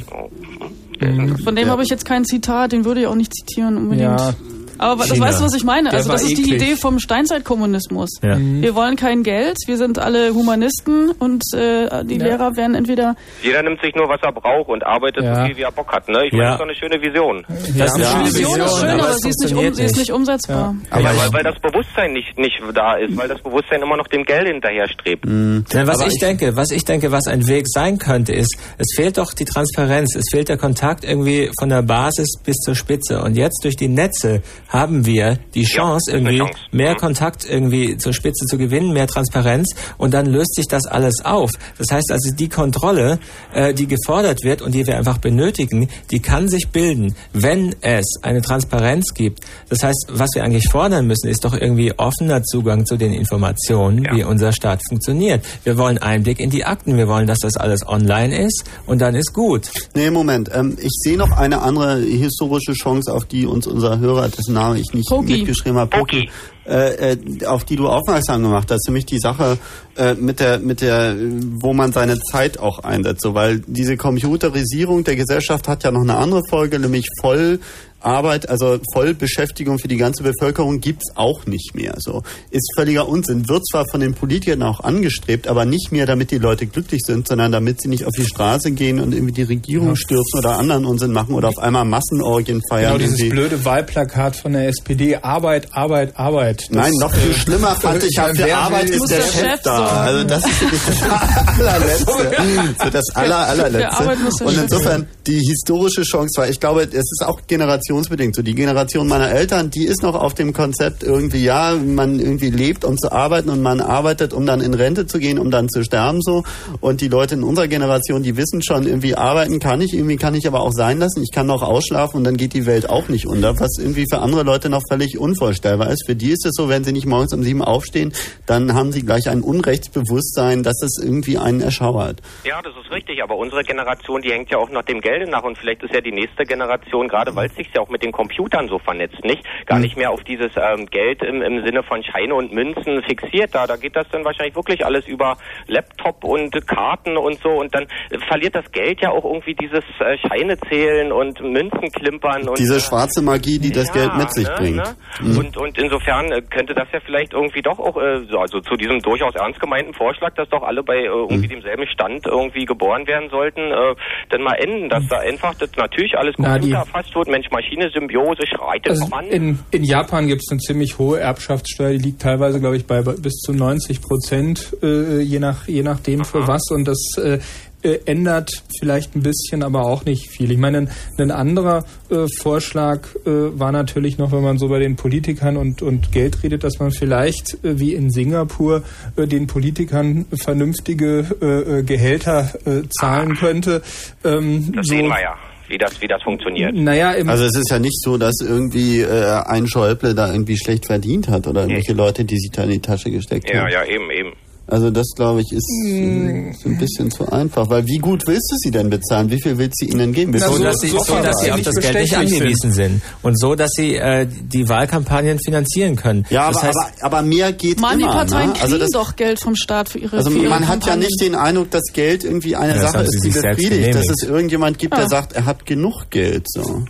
[SPEAKER 1] Von dem
[SPEAKER 2] Ja.
[SPEAKER 1] habe ich jetzt kein Zitat, den würde ich auch nicht zitieren unbedingt.
[SPEAKER 4] Ja.
[SPEAKER 1] Aber das
[SPEAKER 5] China.
[SPEAKER 1] weißt du, was ich meine?
[SPEAKER 4] Der
[SPEAKER 1] Also das ist die. Idee vom Steinzeitkommunismus.
[SPEAKER 5] Ja.
[SPEAKER 1] Wir wollen kein Geld, wir sind alle Humanisten und äh, die
[SPEAKER 4] Ja.
[SPEAKER 1] Lehrer werden entweder
[SPEAKER 8] Jeder nimmt sich nur, was er braucht und arbeitet
[SPEAKER 4] Ja.
[SPEAKER 8] so viel, wie er Bock hat. Ne? Ich meine, das ist doch eine schöne Vision.
[SPEAKER 5] Das ist eine
[SPEAKER 2] Ja.
[SPEAKER 5] schöne
[SPEAKER 1] die Vision ist schön,
[SPEAKER 5] aber
[SPEAKER 1] aber sie ist nicht, um, sie ist nicht umsetzbar.
[SPEAKER 2] Aber
[SPEAKER 8] weil, weil das Bewusstsein nicht, nicht da ist, weil das Bewusstsein immer noch dem Geld hinterherstrebt.
[SPEAKER 5] Nein, was
[SPEAKER 2] Aber
[SPEAKER 5] ich,
[SPEAKER 2] ich-
[SPEAKER 5] denke, was ich denke, was ein Weg sein könnte, ist, es fehlt doch die Transparenz, es fehlt der Kontakt irgendwie von der Basis bis zur Spitze. Und jetzt durch die Netze haben wir die Chance,
[SPEAKER 8] eine
[SPEAKER 5] irgendwie
[SPEAKER 8] Chance.
[SPEAKER 5] mehr
[SPEAKER 8] Mhm.
[SPEAKER 5] Kontakt irgendwie zur Spitze zu gewinnen, mehr Transparenz und dann löst sich das alles auf. Das heißt also, die Kontrolle, äh, die gefordert wird und die wir einfach benötigen, die kann sich bilden, wenn es eine Transparenz gibt. Das heißt, was wir eigentlich fordern müssen, ist doch irgendwie offener Zugang zu den Informationen,
[SPEAKER 8] Ja.
[SPEAKER 5] wie unser Staat funktioniert. Wir wollen Einblick in die Akten, wir wollen, dass das alles online ist und dann ist gut.
[SPEAKER 2] Nee, Moment. Ähm, ich sehe noch eine andere historische Chance, auf die uns unser Hörer, dessen Namen ich nicht
[SPEAKER 1] Poki.
[SPEAKER 2] mitgeschrieben habe, Poki, äh, äh, auf die du aufmerksam gemacht hast, nämlich die Sache äh, mit der, mit der, wo man seine Zeit auch einsetzt, so, weil diese Computerisierung der Gesellschaft hat ja noch eine andere Folge, nämlich voll Arbeit, also Vollbeschäftigung für die ganze Bevölkerung gibt's auch nicht mehr. So ist völliger Unsinn. Wird zwar von den Politikern auch angestrebt, aber nicht mehr, damit die Leute glücklich sind, sondern damit sie nicht auf die Straße gehen und irgendwie die Regierung stürzen oder anderen Unsinn machen oder auf einmal Massenorgien feiern.
[SPEAKER 4] Genau, dieses
[SPEAKER 2] irgendwie.
[SPEAKER 4] blöde Wahlplakat von der SPD, Arbeit, Arbeit, Arbeit. Das,
[SPEAKER 2] Nein, noch viel
[SPEAKER 4] äh,
[SPEAKER 2] schlimmer fand ich, für Arbeit ist der, Chef, da.
[SPEAKER 1] sorgen.
[SPEAKER 2] Also das ist wirklich [laughs] das allerletzte. So das aller, allerletzte.
[SPEAKER 1] Der
[SPEAKER 2] Und
[SPEAKER 1] Chef
[SPEAKER 2] insofern die historische Chance war, ich glaube, es ist auch generationsbedingt so. Die Generation meiner Eltern, die ist noch auf dem Konzept irgendwie, ja, man irgendwie lebt, um zu arbeiten und man arbeitet, um dann in Rente zu gehen, um dann zu sterben so. Und die Leute in unserer Generation, die wissen schon, irgendwie arbeiten kann ich, irgendwie kann ich aber auch sein lassen. Ich kann noch ausschlafen und dann geht die Welt auch nicht unter, was irgendwie für andere Leute noch völlig unvorstellbar ist. Für die ist es so, wenn sie nicht morgens um sieben aufstehen, dann haben sie gleich ein Unrechtsbewusstsein, dass es irgendwie einen erschauert.
[SPEAKER 8] Ja, das ist richtig, aber unsere Generation, die hängt ja auch nach dem Gelde nach und vielleicht ist ja die nächste Generation, gerade weil es sich ja auch mit den Computern so vernetzt, nicht? Gar nicht mehr auf dieses ähm, Geld im, im Sinne von Scheine und Münzen fixiert da. Da geht das dann wahrscheinlich wirklich alles über Laptop und Karten und so und dann verliert das Geld ja auch irgendwie dieses äh, Scheine zählen und Münzen klimpern und
[SPEAKER 2] Diese
[SPEAKER 8] äh,
[SPEAKER 2] schwarze Magie, die das
[SPEAKER 8] ja,
[SPEAKER 2] Geld mit sich
[SPEAKER 8] ne,
[SPEAKER 2] bringt.
[SPEAKER 8] Ne?
[SPEAKER 2] Mhm.
[SPEAKER 8] Und, und insofern äh, könnte das ja vielleicht irgendwie doch auch, äh, so, also zu diesem durchaus ernst gemeinten Vorschlag, dass doch alle bei äh, irgendwie
[SPEAKER 2] Mhm.
[SPEAKER 8] demselben Stand irgendwie geboren werden sollten, äh, dann mal enden, dass da einfach das natürlich alles
[SPEAKER 4] Na,
[SPEAKER 8] Computer erfasst wird, Mensch-Maschine-Symbiose schreitet
[SPEAKER 4] Also
[SPEAKER 8] voran.
[SPEAKER 4] in, in Japan gibt es eine ziemlich hohe Erbschaftssteuer, die liegt teilweise, glaube ich, bei bis zu 90 Prozent, äh, je, nach, je nachdem für was. Und das äh, äh, ändert vielleicht ein bisschen, aber auch nicht viel. Ich meine, ein, ein anderer äh, Vorschlag äh, war natürlich noch, wenn man so bei den Politikern und, und Geld redet, dass man vielleicht äh, wie in Singapur äh, den Politikern vernünftige äh, Gehälter zahlen könnte. Ähm,
[SPEAKER 8] das
[SPEAKER 4] so,
[SPEAKER 8] sehen wir ja, wie das, wie das funktioniert.
[SPEAKER 4] Naja, im
[SPEAKER 2] Also es ist ja nicht so, dass irgendwie äh, ein Schäuble da irgendwie schlecht verdient hat oder irgendwelche Leute, die sich da in die Tasche gesteckt
[SPEAKER 8] Ja,
[SPEAKER 2] haben.
[SPEAKER 8] ja, eben, eben.
[SPEAKER 2] Also das glaube ich ist äh, so ein bisschen zu einfach, weil wie gut willst du sie denn bezahlen? Wie viel willst du ihnen geben?
[SPEAKER 5] So,
[SPEAKER 2] du-
[SPEAKER 5] dass sie, so, dass sie auf das Geld nicht angewiesen sind. Und so, dass sie äh, die Wahlkampagnen finanzieren können.
[SPEAKER 2] Ja, aber,
[SPEAKER 5] das heißt,
[SPEAKER 2] aber, aber mehr geht
[SPEAKER 1] Mann, die
[SPEAKER 2] immer.
[SPEAKER 1] Parteien
[SPEAKER 2] ne?
[SPEAKER 1] kriegen
[SPEAKER 2] Also das,
[SPEAKER 1] doch Geld vom Staat für ihre
[SPEAKER 2] also
[SPEAKER 1] für ihre
[SPEAKER 2] man hat ja
[SPEAKER 1] Kampagnen.
[SPEAKER 2] nicht den Eindruck, dass Geld irgendwie eine
[SPEAKER 5] Ja,
[SPEAKER 2] Sache ist,
[SPEAKER 5] sie
[SPEAKER 2] die befriedigt, dass es irgendjemand gibt, der
[SPEAKER 1] Ja.
[SPEAKER 2] sagt, er hat genug Geld. So.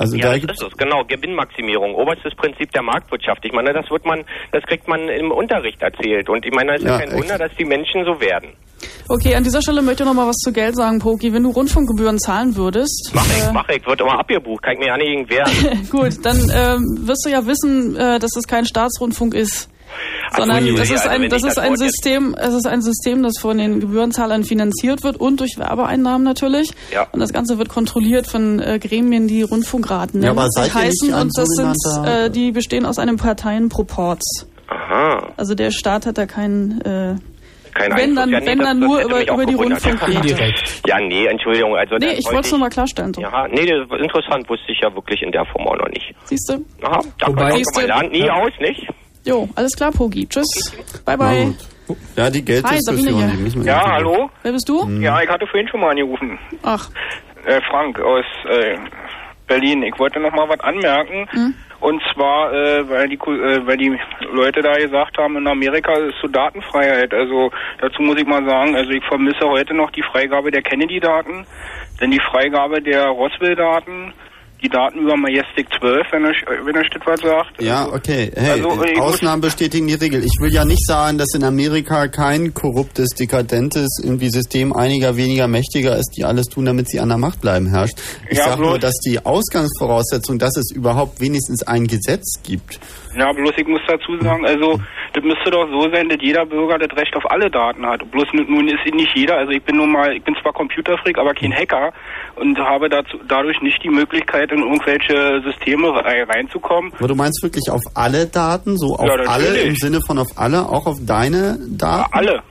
[SPEAKER 2] Also
[SPEAKER 8] Ja,
[SPEAKER 2] da
[SPEAKER 8] das ist es, genau. Gewinnmaximierung, oberstes Prinzip der Marktwirtschaft. Ich meine, das wird man, das kriegt man im Unterricht erzählt. Und ich meine, es ist
[SPEAKER 2] Ja,
[SPEAKER 8] ja kein
[SPEAKER 2] echt.
[SPEAKER 8] Wunder, dass die Menschen so werden.
[SPEAKER 1] Okay, an dieser Stelle möchte ich noch mal was zu Geld sagen, Poki. Wenn du Rundfunkgebühren zahlen würdest,
[SPEAKER 8] Mach ich,
[SPEAKER 1] äh,
[SPEAKER 8] mach ich, wird immer abgebucht, kann ich mir ja nicht gegen wehren. [laughs]
[SPEAKER 1] gut, dann ähm, wirst du ja wissen, äh, dass es kein Staatsrundfunk ist. Sondern das ist
[SPEAKER 8] also
[SPEAKER 1] ein, das ist ein System, es ist ein System, das von den Gebührenzahlern finanziert wird und durch Werbeeinnahmen natürlich.
[SPEAKER 8] Ja.
[SPEAKER 1] Und das Ganze wird kontrolliert von äh, Gremien, die Rundfunkraten
[SPEAKER 2] Ja,
[SPEAKER 1] heißen und das sind, äh, die bestehen aus einem Parteienproporz.
[SPEAKER 8] Aha.
[SPEAKER 1] Also der Staat hat da keinen, äh,
[SPEAKER 8] Kein
[SPEAKER 1] wenn
[SPEAKER 8] Einfluss.
[SPEAKER 1] dann,
[SPEAKER 8] ja, nee,
[SPEAKER 1] wenn
[SPEAKER 8] das,
[SPEAKER 1] dann
[SPEAKER 8] das
[SPEAKER 1] nur über, über die. Rundfunkgebühren. [laughs]
[SPEAKER 8] Ja, nee, Entschuldigung. Also
[SPEAKER 1] Nee, ich wollte es nur mal klarstellen. So.
[SPEAKER 8] Ja, nee, das interessant, wusste ich ja wirklich in der Form auch noch nicht.
[SPEAKER 1] Siehst du?
[SPEAKER 8] Aha, danke,
[SPEAKER 4] Wobei-
[SPEAKER 8] danke, man lernt nie aus, nicht?
[SPEAKER 1] Jo, alles klar, Pogi. Tschüss. Bye, bye.
[SPEAKER 2] Ja, die
[SPEAKER 1] Hi,
[SPEAKER 2] Gelddiskussion,
[SPEAKER 1] Sabine hier.
[SPEAKER 2] die müssen wir
[SPEAKER 9] Ja, hallo?
[SPEAKER 1] Wer bist du?
[SPEAKER 9] Ja, ich hatte vorhin schon mal angerufen.
[SPEAKER 1] Ach,
[SPEAKER 9] Äh, Frank aus äh, Berlin. Ich wollte noch mal was anmerken. Und zwar, äh, weil die äh, weil die Leute da gesagt haben, in Amerika ist so Datenfreiheit. Also dazu muss ich mal sagen, also ich vermisse heute noch die Freigabe der Kennedy-Daten, denn die Freigabe der Roswell-Daten, die Daten über Majestic 12, wenn er, wenn er steht was sagt.
[SPEAKER 2] Ja, okay. Hey,
[SPEAKER 9] Also,
[SPEAKER 2] Ausnahmen bestätigen die Regel. Ich will ja nicht sagen, dass in Amerika kein korruptes, dekadentes irgendwie System einiger weniger mächtiger ist, die alles tun, damit sie an der Macht bleiben, herrscht. Ich
[SPEAKER 9] Ja,
[SPEAKER 2] sage nur, dass die Ausgangsvoraussetzung, dass es überhaupt wenigstens ein Gesetz gibt.
[SPEAKER 9] Ja, bloß ich muss dazu sagen, also das müsste doch so sein, dass jeder Bürger das Recht auf alle Daten hat. Bloß nun- nun ist nicht jeder, also ich bin nun mal, ich bin zwar Computerfreak, aber kein Hacker und habe dazu, dadurch nicht die Möglichkeit, in irgendwelche Systeme rei- reinzukommen.
[SPEAKER 2] Aber du meinst wirklich auf alle Daten, so auf
[SPEAKER 9] Ja,
[SPEAKER 2] alle im Sinne von auf alle, auch auf deine Daten?
[SPEAKER 9] Alle.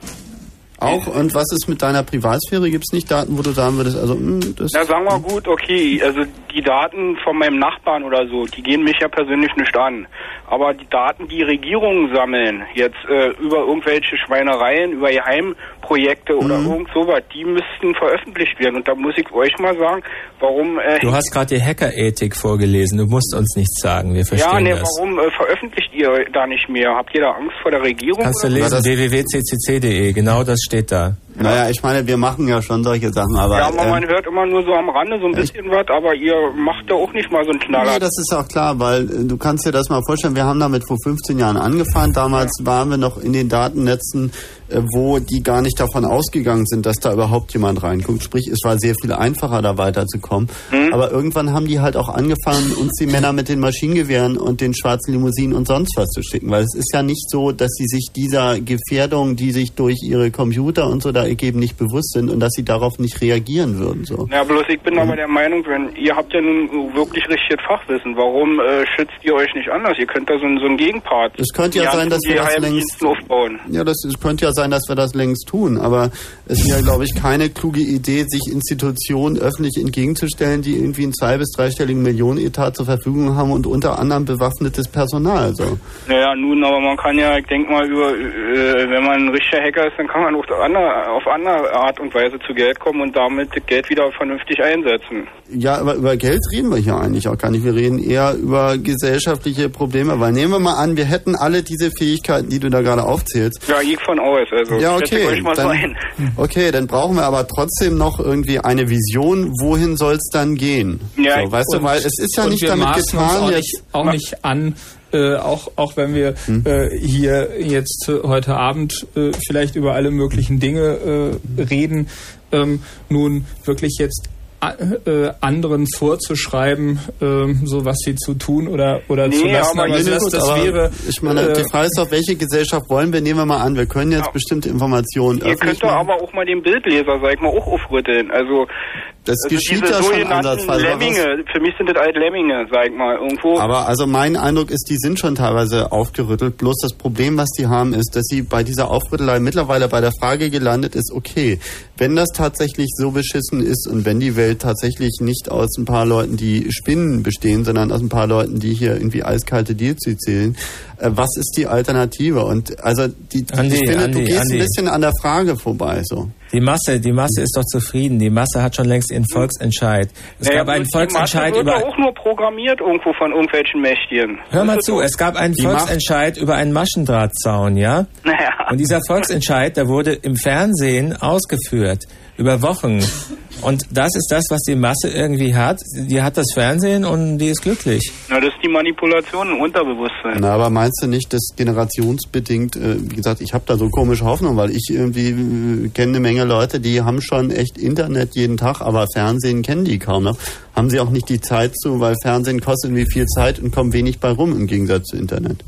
[SPEAKER 2] Auch und was ist mit deiner Privatsphäre? Gibt es nicht Daten, wo du sagen würdest, also hm, das
[SPEAKER 9] Na, sagen wir gut, okay, also die Daten von meinem Nachbarn oder so, die gehen mich ja persönlich nicht an. Aber die Daten, die Regierungen sammeln, jetzt äh, über irgendwelche Schweinereien, über Geheimprojekte oder
[SPEAKER 2] Mhm.
[SPEAKER 9] irgend sowas, die müssten veröffentlicht werden. Und da muss ich euch mal sagen, warum... Äh,
[SPEAKER 3] Du hast gerade die Hackerethik vorgelesen. Du musst uns nichts sagen. Wir verstehen
[SPEAKER 9] ja, nee,
[SPEAKER 3] das.
[SPEAKER 9] warum äh, veröffentlicht ihr da nicht mehr? Habt ihr da Angst vor der Regierung?
[SPEAKER 3] Kannst du lesen, www.ccc.de. Genau das steht da.
[SPEAKER 2] Naja, ich meine, wir machen ja schon solche Sachen, aber.
[SPEAKER 9] ja, aber
[SPEAKER 2] ähm,
[SPEAKER 9] man hört immer nur so am Rande so ein bisschen was, aber ihr macht da auch nicht mal so einen Knaller.
[SPEAKER 2] Nee, das ist auch klar, weil äh, du kannst dir das mal vorstellen, wir haben damit vor 15 Jahren angefangen. Damals waren wir noch in den Datennetzen, äh, wo die gar nicht davon ausgegangen sind, dass da überhaupt jemand reinguckt. Sprich, es war sehr viel einfacher, da weiterzukommen.
[SPEAKER 9] Mhm.
[SPEAKER 2] Aber irgendwann haben die halt auch angefangen, uns die Männer mit den Maschinengewehren und den schwarzen Limousinen und sonst was zu schicken. Weil es ist ja nicht so, dass sie sich dieser Gefährdung, die sich durch ihre Computer und so da ergeben, nicht bewusst sind und dass sie darauf nicht reagieren würden. So.
[SPEAKER 9] Ja, bloß ich bin
[SPEAKER 2] Mhm.
[SPEAKER 9] aber der Meinung, wenn ihr habt ja nun wirklich richtiges Fachwissen, warum äh, schützt ihr euch nicht anders? Ihr könnt da so, ein- so einen Gegenpart.
[SPEAKER 2] Es könnte ja sein, dass wir das
[SPEAKER 9] Geheimdiensten aufbauen.
[SPEAKER 2] Ja, das ist, könnte ja sein, dass wir das längst tun, aber es ist ja, glaube ich, keine kluge Idee, sich Institutionen öffentlich entgegenzustellen, die irgendwie einen zwei- bis dreistelligen Millionenetat zur Verfügung haben und unter anderem bewaffnetes Personal. So.
[SPEAKER 9] Naja, nun, aber man kann ja, ich denke mal, über, äh, wenn man ein richtiger Hacker ist, dann kann man auf andere, auf andere Art und Weise zu Geld kommen und damit Geld wieder vernünftig einsetzen.
[SPEAKER 2] Ja, aber über Geld reden wir hier eigentlich auch gar nicht. Wir reden eher über gesellschaftliche Probleme, weil nehmen wir mal an, wir hätten alle diese Fähigkeiten, die du da gerade aufzählst.
[SPEAKER 9] Ja, ich von aus, also
[SPEAKER 2] Ja, okay.
[SPEAKER 9] euch mal so
[SPEAKER 2] Dann,
[SPEAKER 9] ein. [laughs]
[SPEAKER 2] okay, dann brauchen wir aber trotzdem noch irgendwie eine Vision, wohin soll es dann gehen?
[SPEAKER 9] Ja,
[SPEAKER 2] so, weißt du, weil es ist ja nicht damit getan, jetzt
[SPEAKER 4] auch nicht an, äh, auch, auch wenn wir
[SPEAKER 2] Hm.
[SPEAKER 4] äh, hier jetzt äh, heute Abend äh, vielleicht über alle möglichen Dinge äh, reden, ähm, nun wirklich jetzt a- äh, anderen vorzuschreiben, ähm, so was sie zu tun oder, oder
[SPEAKER 2] Nee,
[SPEAKER 4] zu lassen.
[SPEAKER 2] aber
[SPEAKER 4] Aber, das,
[SPEAKER 2] gut,
[SPEAKER 4] das
[SPEAKER 2] aber
[SPEAKER 4] wäre.
[SPEAKER 2] Ich meine,
[SPEAKER 4] äh,
[SPEAKER 2] die Frage ist doch, welche Gesellschaft wollen wir? Nehmen wir mal an, wir können jetzt bestimmte Informationen
[SPEAKER 9] Ihr könnt doch aber auch mal den Bildleser, sag ich mal, auch aufrütteln. Also,
[SPEAKER 2] Das
[SPEAKER 9] also
[SPEAKER 2] geschieht ja schon was-
[SPEAKER 9] Lemminge, für mich sind das halt Lemminge, sag ich mal, irgendwo.
[SPEAKER 2] Aber also mein Eindruck ist, die sind schon teilweise aufgerüttelt. Bloß das Problem, was die haben, ist, dass sie bei dieser Aufrüttelei mittlerweile bei der Frage gelandet ist, okay, wenn das tatsächlich so beschissen ist und wenn die Welt tatsächlich nicht aus ein paar Leuten, die Spinnen bestehen, sondern aus ein paar Leuten, die hier irgendwie eiskalte Deals zählen, äh, was ist die Alternative? Und also die,
[SPEAKER 3] Andi,
[SPEAKER 2] ich finde, du
[SPEAKER 3] Andi,
[SPEAKER 2] gehst
[SPEAKER 3] Andi.
[SPEAKER 2] ein bisschen an der Frage vorbei. So.
[SPEAKER 3] Die Masse, die Masse ist doch zufrieden. Die Masse hat schon längst ihren Volksentscheid. Es
[SPEAKER 9] Naja,
[SPEAKER 3] gab einen
[SPEAKER 9] bloß die Masse
[SPEAKER 3] Volksentscheid
[SPEAKER 9] wird
[SPEAKER 3] über.
[SPEAKER 9] auch nur programmiert irgendwo von irgendwelchen Mächtigen.
[SPEAKER 3] Hör mal zu, es gab einen Volksentscheid über einen Maschendrahtzaun, ja?
[SPEAKER 9] Naja.
[SPEAKER 3] Und dieser Volksentscheid, der wurde im Fernsehen ausgeführt, über Wochen. Und das ist das, was die Masse irgendwie hat. Die hat das Fernsehen und die ist glücklich.
[SPEAKER 9] Na, das ist die Manipulation im Unterbewusstsein.
[SPEAKER 2] Na, aber meinst du nicht, dass generationsbedingt, äh, wie gesagt, ich habe da so komische Hoffnung, weil ich irgendwie äh, kenne eine Menge Leute, die haben schon echt Internet jeden Tag, aber Fernsehen kennen die kaum noch. Haben sie auch nicht die Zeit zu, weil Fernsehen kostet irgendwie viel Zeit und kommt wenig bei rum im Gegensatz zu Internet.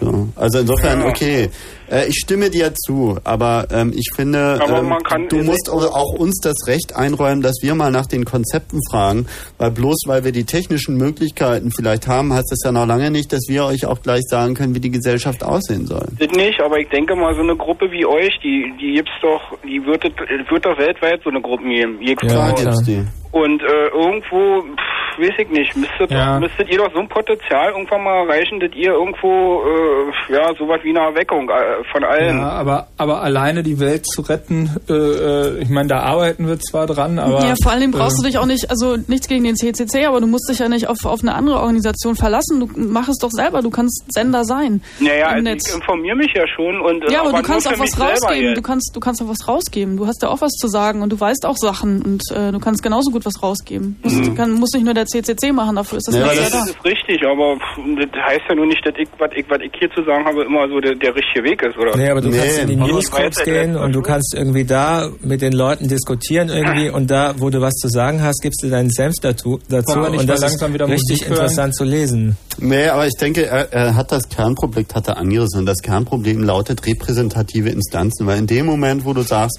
[SPEAKER 2] So. Also insofern,
[SPEAKER 9] Ja.
[SPEAKER 2] okay. Äh, ich stimme dir zu, aber ähm, ich finde, ähm, du musst auch uns das Recht einräumen, dass wir mal nach den Konzepten fragen, weil bloß weil wir die technischen Möglichkeiten vielleicht haben, heißt das ja noch lange nicht, dass wir euch auch gleich sagen können, wie die Gesellschaft aussehen soll.
[SPEAKER 9] Nicht, aber ich denke mal, so eine Gruppe wie euch, die, die gibt's doch, die wird, wird doch weltweit so eine Gruppe geben. Je
[SPEAKER 2] Klar gibt's die.
[SPEAKER 9] Und äh, irgendwo, pff, weiß ich nicht, müsstet,
[SPEAKER 4] Ja.
[SPEAKER 9] doch, müsstet ihr doch so ein Potenzial irgendwann mal erreichen, dass ihr irgendwo, äh, ja, sowas wie eine Erweckung äh, von allen.
[SPEAKER 4] Ja, aber, aber alleine die Welt zu retten, äh, äh, ich meine, da arbeiten wir zwar dran, aber.
[SPEAKER 1] ja, vor allem brauchst
[SPEAKER 4] äh,
[SPEAKER 1] du dich auch nicht, also nichts gegen den CCC, aber du musst dich ja nicht auf, auf eine andere Organisation verlassen. Du mach es doch selber, du kannst Sender sein.
[SPEAKER 9] Naja,
[SPEAKER 1] im
[SPEAKER 9] also
[SPEAKER 1] Netz.
[SPEAKER 9] ich informiere mich ja schon und äh,
[SPEAKER 1] Ja, aber, du kannst auch was rausgeben. Du kannst, du kannst auch was rausgeben. Du hast ja auch was zu sagen und du weißt auch Sachen und äh, du kannst genauso gut was rausgeben. Musst,
[SPEAKER 9] Mhm.
[SPEAKER 1] kann, muss nicht nur der CCC machen, dafür ist das
[SPEAKER 9] Ja,
[SPEAKER 1] ja
[SPEAKER 9] das,
[SPEAKER 1] da.
[SPEAKER 9] ist richtig, aber das heißt ja nur nicht, dass ich, was ich, was ich hier zu sagen habe, immer so der, der richtige Weg ist, oder?
[SPEAKER 3] Nee, aber du kannst in die
[SPEAKER 9] ja,
[SPEAKER 3] gehen und du kannst irgendwie da mit den Leuten diskutieren irgendwie und da, wo du was zu sagen hast, gibst du deinen Senf dazu, dazu
[SPEAKER 4] nicht
[SPEAKER 3] und das ist
[SPEAKER 4] langsam wieder
[SPEAKER 3] richtig
[SPEAKER 4] Musik hören?
[SPEAKER 3] interessant zu lesen.
[SPEAKER 2] Nee, aber ich denke, er, er hat das Kernproblem, hat er angerissen. Und das Kernproblem lautet repräsentative Instanzen. Weil in dem Moment, wo du sagst,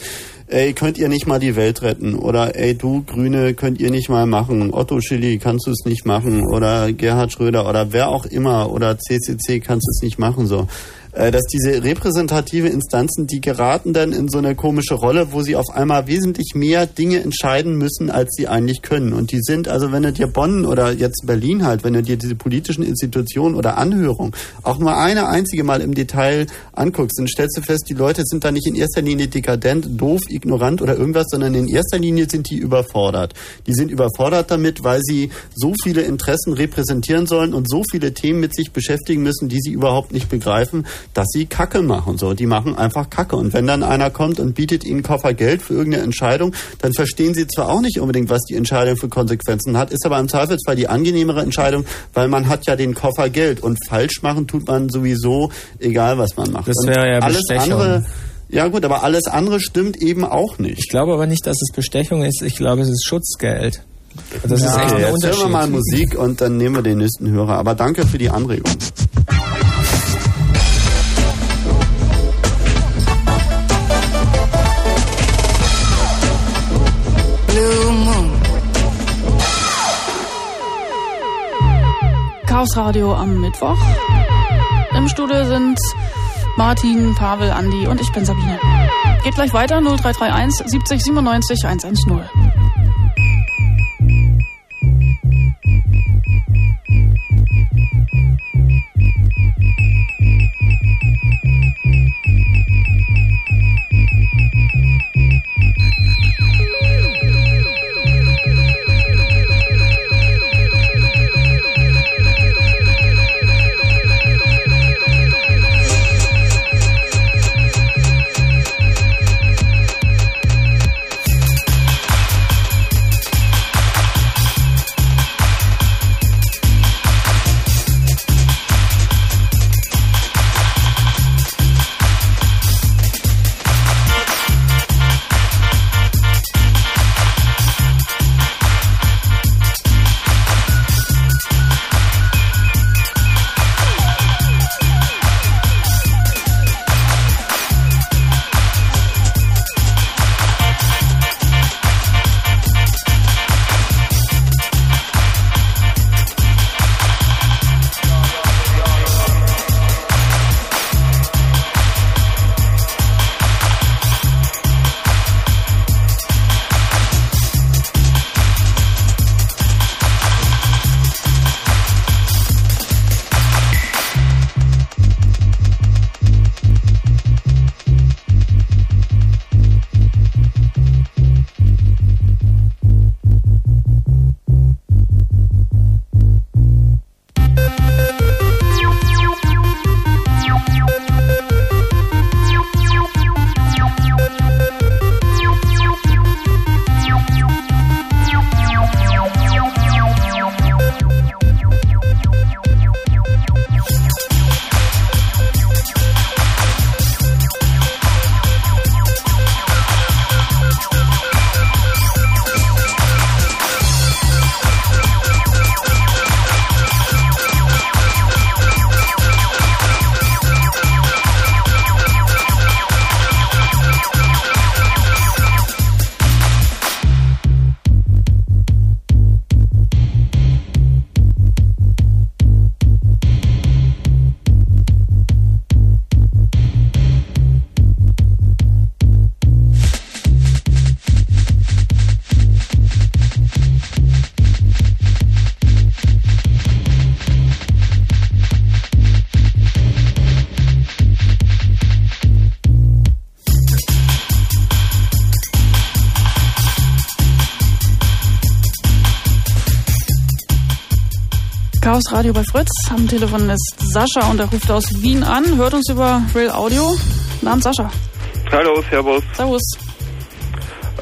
[SPEAKER 2] ey, könnt ihr nicht mal die Welt retten? Oder ey, du Grüne, könnt ihr nicht mal machen? Otto Schilly, kannst du es nicht machen? Oder Gerhard Schröder oder wer auch immer oder CCC kannst du es nicht machen, so. Äh, dass diese repräsentative Instanzen, die geraten dann in so eine komische Rolle, wo sie auf einmal wesentlich mehr Dinge entscheiden müssen, als sie eigentlich können. Und die sind, also wenn du dir Bonn oder jetzt Berlin halt, wenn du dir diese politischen Institutionen oder Anhörungen auch nur eine einzige Mal im Detail anguckst, dann stellst du fest, die Leute sind da nicht in erster Linie dekadent, doof, ignorant oder irgendwas, sondern in erster Linie sind die überfordert. Die sind überfordert damit, weil sie so viele Interessen repräsentieren sollen und so viele Themen mit sich beschäftigen müssen, die sie überhaupt nicht begreifen, dass sie Kacke machen. So, die machen einfach Kacke. Und wenn dann einer kommt und bietet ihnen Koffer Geld für irgendeine Entscheidung, dann verstehen sie zwar auch nicht unbedingt, was die Entscheidung für Konsequenzen hat, ist aber im Zweifelsfall die angenehmere Entscheidung, weil man hat ja den Koffer Geld und falsch machen tut man sowieso, egal was man macht.
[SPEAKER 3] Das wäre ja
[SPEAKER 2] alles
[SPEAKER 3] Bestechung.
[SPEAKER 2] andere. Ja gut, aber alles andere stimmt eben auch nicht.
[SPEAKER 3] Ich glaube aber nicht, dass es Bestechung ist. Ich glaube, es ist Schutzgeld. Das ist
[SPEAKER 2] ja,
[SPEAKER 3] echt ein
[SPEAKER 2] okay, jetzt
[SPEAKER 3] Unterschied.
[SPEAKER 2] hören wir mal Musik und dann nehmen wir den nächsten Hörer. Aber danke für die Anregung.
[SPEAKER 1] Chaos am Mittwoch. Im Studio sind Martin, Pavel, Andi und ich bin Sabine. Geht gleich weiter 0331 70 97 110. Chaos Radio bei Fritz. Am Telefon ist Sascha und er ruft aus Wien an, hört uns über Real Audio. Namen Sascha.
[SPEAKER 13] Hallo, servus.
[SPEAKER 1] Servus.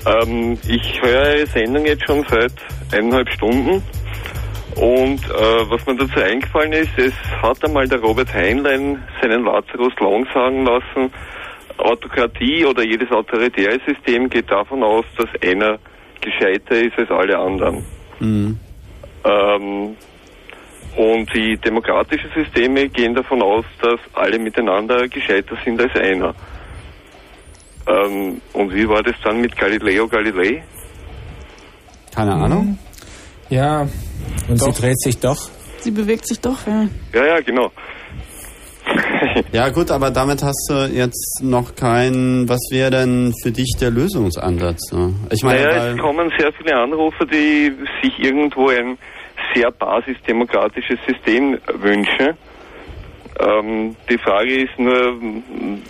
[SPEAKER 13] Ähm, ich höre Ihre Sendung jetzt schon seit eineinhalb Stunden. Und äh, was mir dazu eingefallen ist, es hat einmal der Robert Heinlein seinen Lazarus Long sagen lassen, Autokratie oder jedes autoritäre System geht davon aus, dass einer gescheiter ist als alle anderen. Ähm, und die demokratischen Systeme gehen davon aus, dass alle miteinander gescheiter sind als einer. Ähm, und wie war das dann mit Galileo Galilei?
[SPEAKER 2] Keine Ahnung.
[SPEAKER 3] Ja, und
[SPEAKER 4] Doch.
[SPEAKER 3] sie dreht sich doch.
[SPEAKER 1] Sie bewegt sich doch, ja.
[SPEAKER 13] Ja, ja, genau. [laughs]
[SPEAKER 2] Ja gut, aber damit hast du jetzt noch keinen, was wäre denn für dich der Lösungsansatz? Ne? Ich meine,
[SPEAKER 13] naja, es kommen sehr viele Anrufer, die sich irgendwo ein sehr basisdemokratisches System wünschen. Ähm, die Frage ist nur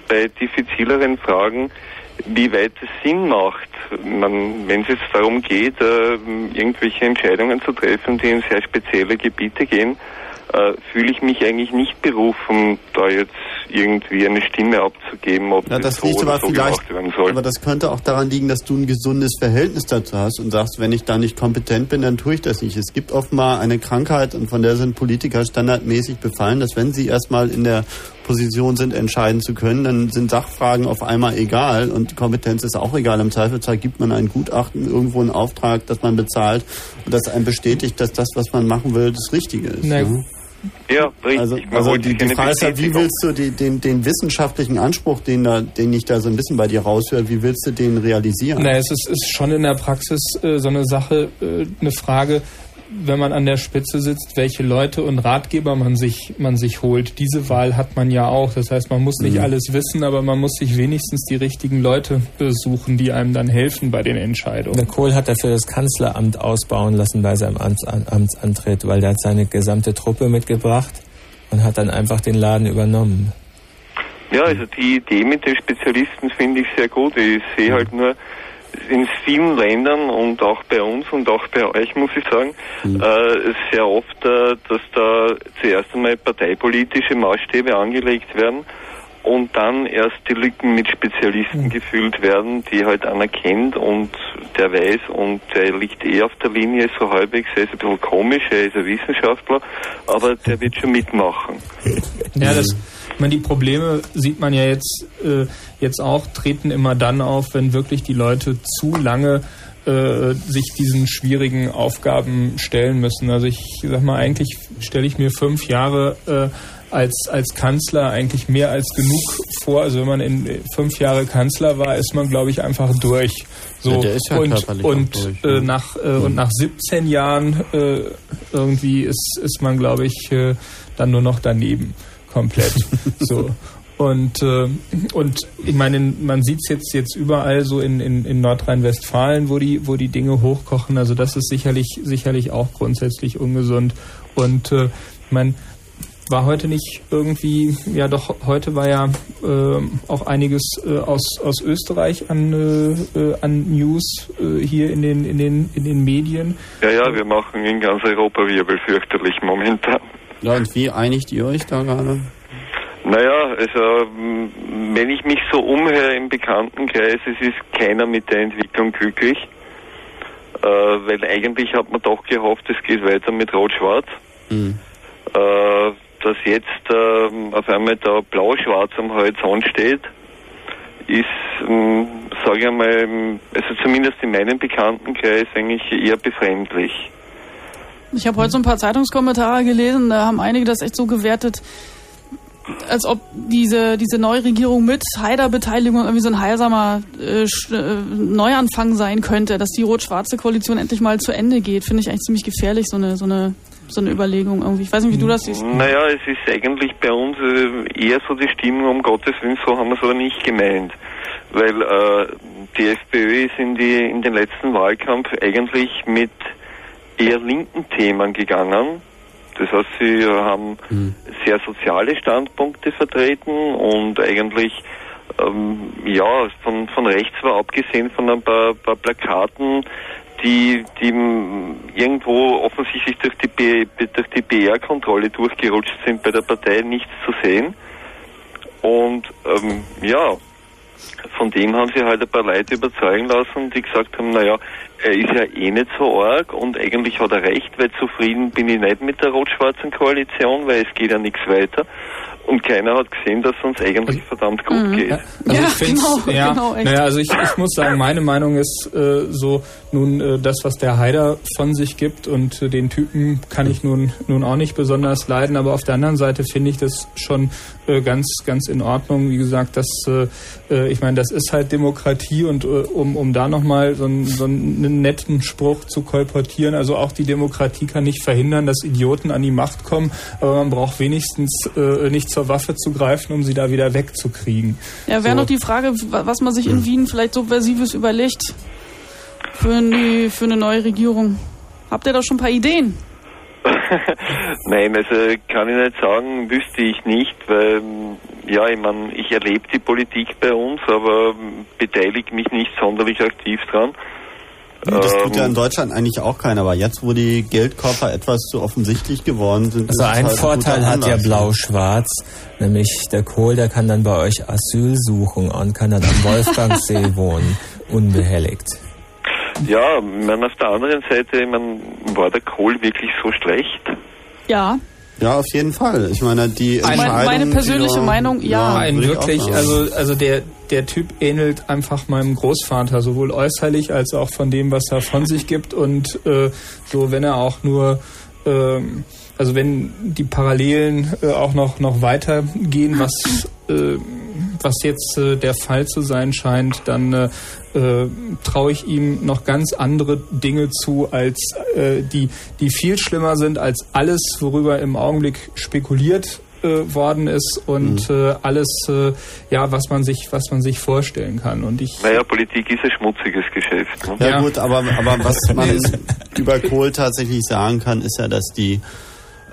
[SPEAKER 13] bei diffizileren Fragen, wie weit es Sinn macht. Wenn es jetzt darum geht, äh, irgendwelche Entscheidungen zu treffen, die in sehr spezielle Gebiete gehen, äh, fühle ich mich eigentlich nicht berufen, da jetzt irgendwie eine Stimme abzugeben, ob
[SPEAKER 2] ja, das
[SPEAKER 13] so
[SPEAKER 2] liegt
[SPEAKER 13] oder
[SPEAKER 2] aber
[SPEAKER 13] so
[SPEAKER 2] vielleicht,
[SPEAKER 13] gemacht werden soll.
[SPEAKER 2] aber das könnte auch daran liegen, dass du ein gesundes Verhältnis dazu hast und sagst, wenn ich da nicht kompetent bin, dann tue ich das nicht. Es gibt offenbar eine Krankheit und von der sind Politiker standardmäßig befallen, dass wenn sie erstmal in der Position sind, entscheiden zu können, dann sind Sachfragen auf einmal egal und Kompetenz ist auch egal. Im Zweifelsfall gibt man ein Gutachten, irgendwo einen Auftrag, das man bezahlt und das einem bestätigt, dass das, was man machen will, das Richtige ist.
[SPEAKER 4] Na,
[SPEAKER 2] ne?
[SPEAKER 13] Ja, richtig.
[SPEAKER 2] Also, also die, die Frage ist ja, wie
[SPEAKER 13] Bestätigung.
[SPEAKER 2] willst du die, den, den wissenschaftlichen Anspruch, den, da, den ich da so ein bisschen bei dir raushöre, wie willst du den realisieren?
[SPEAKER 4] Na, es ist, ist schon in der Praxis äh, so eine Sache, äh, eine Frage, wenn man an der Spitze sitzt, welche Leute und Ratgeber man sich, man sich holt. Diese Wahl hat man ja auch. Das heißt, man muss nicht
[SPEAKER 5] Mhm.
[SPEAKER 4] alles wissen, aber man muss sich wenigstens die richtigen Leute äh, suchen, die einem dann helfen bei den Entscheidungen.
[SPEAKER 5] Der Kohl hat dafür das Kanzleramt ausbauen lassen bei seinem Amts Amtsantritt, weil der hat seine gesamte Truppe mitgebracht und hat dann einfach den Laden übernommen.
[SPEAKER 13] Ja, also die Idee mit den Spezialisten finde ich sehr gut. Ich sehe halt nur in vielen Ländern und auch bei uns und auch bei euch, muss ich sagen, äh, sehr oft, äh, dass da zuerst einmal parteipolitische Maßstäbe angelegt werden und dann erst die Lücken mit Spezialisten gefüllt werden, die halt einer kennt und der weiß und der liegt eh auf der Linie so halbwegs, er ist ein bisschen komisch, er ist ein Wissenschaftler, aber der wird schon mitmachen.
[SPEAKER 4] Ja, das, ich meine, die Probleme sieht man ja jetzt, äh, jetzt auch, treten immer dann auf, wenn wirklich die Leute zu lange äh, sich diesen schwierigen Aufgaben stellen müssen. Also ich sag mal, eigentlich stelle ich mir fünf Jahre äh, als, als Kanzler eigentlich mehr als genug vor. Also wenn man in äh, fünf Jahre Kanzler war, ist man, glaube ich, einfach durch. So
[SPEAKER 2] Ja, der ist ja
[SPEAKER 4] und und,
[SPEAKER 2] durch,
[SPEAKER 4] äh,
[SPEAKER 2] ja.
[SPEAKER 4] nach äh, und nach 17 Jahren äh, irgendwie ist ist man, glaube ich, äh, dann nur noch daneben komplett. [laughs] so. Und, äh, und ich meine, man sieht es jetzt, jetzt überall so in, in, in Nordrhein-Westfalen, wo die, wo die Dinge hochkochen. Also das ist sicherlich, sicherlich auch grundsätzlich ungesund. Und äh, meine, war heute nicht irgendwie, ja doch, heute war ja äh, auch einiges äh, aus, aus Österreich an, äh, äh, an News äh, hier in den, in, den, in den Medien.
[SPEAKER 13] Ja, ja, wir machen in ganz Europa Wirbel fürchterlich momentan.
[SPEAKER 2] Ja, und wie einigt ihr euch da gerade?
[SPEAKER 13] Naja, also wenn ich mich so umhöre im Bekanntenkreis, es ist keiner mit der Entwicklung glücklich. Äh, weil eigentlich hat man doch gehofft, es geht weiter mit Rot-Schwarz.
[SPEAKER 2] Hm.
[SPEAKER 13] Äh, dass jetzt äh, auf einmal da Blau-Schwarz am Horizont steht, ist, sage ich einmal, also zumindest in meinem Bekanntenkreis eigentlich eher befremdlich.
[SPEAKER 1] Ich habe heute so ein paar Zeitungskommentare gelesen, da haben einige das echt so gewertet, als ob diese, diese neue Regierung mit Haider-Beteiligung irgendwie so ein heilsamer äh, äh, Neuanfang sein könnte, dass die rot-schwarze Koalition endlich mal zu Ende geht. Finde ich eigentlich ziemlich gefährlich, so eine, so eine, so eine Überlegung irgendwie. Ich weiß nicht, wie du das siehst.
[SPEAKER 13] Naja, es ist eigentlich bei uns äh, eher so die Stimmung, um Gottes Willen, so haben wir es aber nicht gemeint. Weil äh, die FPÖ ist in, die, in den letzten Wahlkampf eigentlich mit eher linken Themen gegangen. Das heißt, sie haben sehr soziale Standpunkte vertreten und eigentlich ähm, ja, von, von rechts war abgesehen von ein paar, paar Plakaten, die, die irgendwo offensichtlich durch die, B, durch die BR-Kontrolle durchgerutscht sind, bei der Partei nichts zu sehen. Und ähm, ja, von dem haben sie halt ein paar Leute überzeugen lassen, die gesagt haben, naja, er ist ja eh nicht so arg und eigentlich hat er recht, weil zufrieden bin ich nicht mit der rot-schwarzen Koalition, weil es geht ja nichts weiter. Und keiner hat gesehen, dass es uns eigentlich verdammt gut geht.
[SPEAKER 4] Also ich find's, ja, naja, also ich, ich muss sagen, meine Meinung ist äh, so, nun äh, das, was der Haider von sich gibt und äh, den Typen kann ich nun, nun auch nicht besonders leiden, aber auf der anderen Seite finde ich das schon äh, ganz, ganz in Ordnung. Wie gesagt, das, äh, äh, ich meine, das ist halt Demokratie und äh, um, um da nochmal so, ein, so eine einen netten Spruch zu kolportieren. Also auch die Demokratie kann nicht verhindern, dass Idioten an die Macht kommen, aber man braucht wenigstens äh, nicht zur Waffe zu greifen, um sie da wieder wegzukriegen.
[SPEAKER 1] Ja, wäre
[SPEAKER 4] So.
[SPEAKER 1] noch die Frage, wa- was man sich in Wien vielleicht Subversives überlegt für, die, für eine neue Regierung. Habt ihr da schon ein paar Ideen? [laughs]
[SPEAKER 13] Nein, also kann ich nicht sagen, wüsste ich nicht, weil ja, ich meine, ich erlebe die Politik bei uns, aber beteilige mich nicht sonderlich aktiv dran.
[SPEAKER 2] Das tut ja in
[SPEAKER 13] Ähm,
[SPEAKER 2] Deutschland eigentlich auch keiner, aber jetzt, wo die Geldkörper etwas zu offensichtlich geworden sind,
[SPEAKER 5] Also ein
[SPEAKER 2] halt
[SPEAKER 5] Vorteil hat ja. Blau-Schwarz, nämlich der Kohl, der kann dann bei euch Asyl suchen und kann dann am [laughs] Wolfgangsee wohnen, unbehelligt.
[SPEAKER 13] ja, meine, auf der anderen Seite, meine, war der Kohl wirklich so schlecht?
[SPEAKER 1] Ja.
[SPEAKER 2] Ja, auf jeden Fall. Ich meine, die Entscheidung,
[SPEAKER 1] meine persönliche
[SPEAKER 2] die
[SPEAKER 1] Meinung, ja.
[SPEAKER 4] Ein
[SPEAKER 2] würde ich auch
[SPEAKER 4] wirklich, also, also der, der Typ ähnelt einfach meinem Großvater, sowohl äußerlich als auch von dem, was er von sich gibt und äh, so, wenn er auch nur, ähm, also wenn die Parallelen äh, auch noch, noch weitergehen, was, äh, was jetzt äh, der Fall zu sein scheint, dann äh, äh, traue ich ihm noch ganz andere Dinge zu, als äh, die, die viel schlimmer sind als alles, worüber im Augenblick spekuliert äh, worden ist und äh, alles, äh, ja, was man sich, was man sich vorstellen kann. Und ich
[SPEAKER 13] Naja, Politik ist ein schmutziges Geschäft. Ne?
[SPEAKER 2] Ja, gut, aber, aber was man [laughs] über Kohl tatsächlich sagen kann, ist ja, dass die,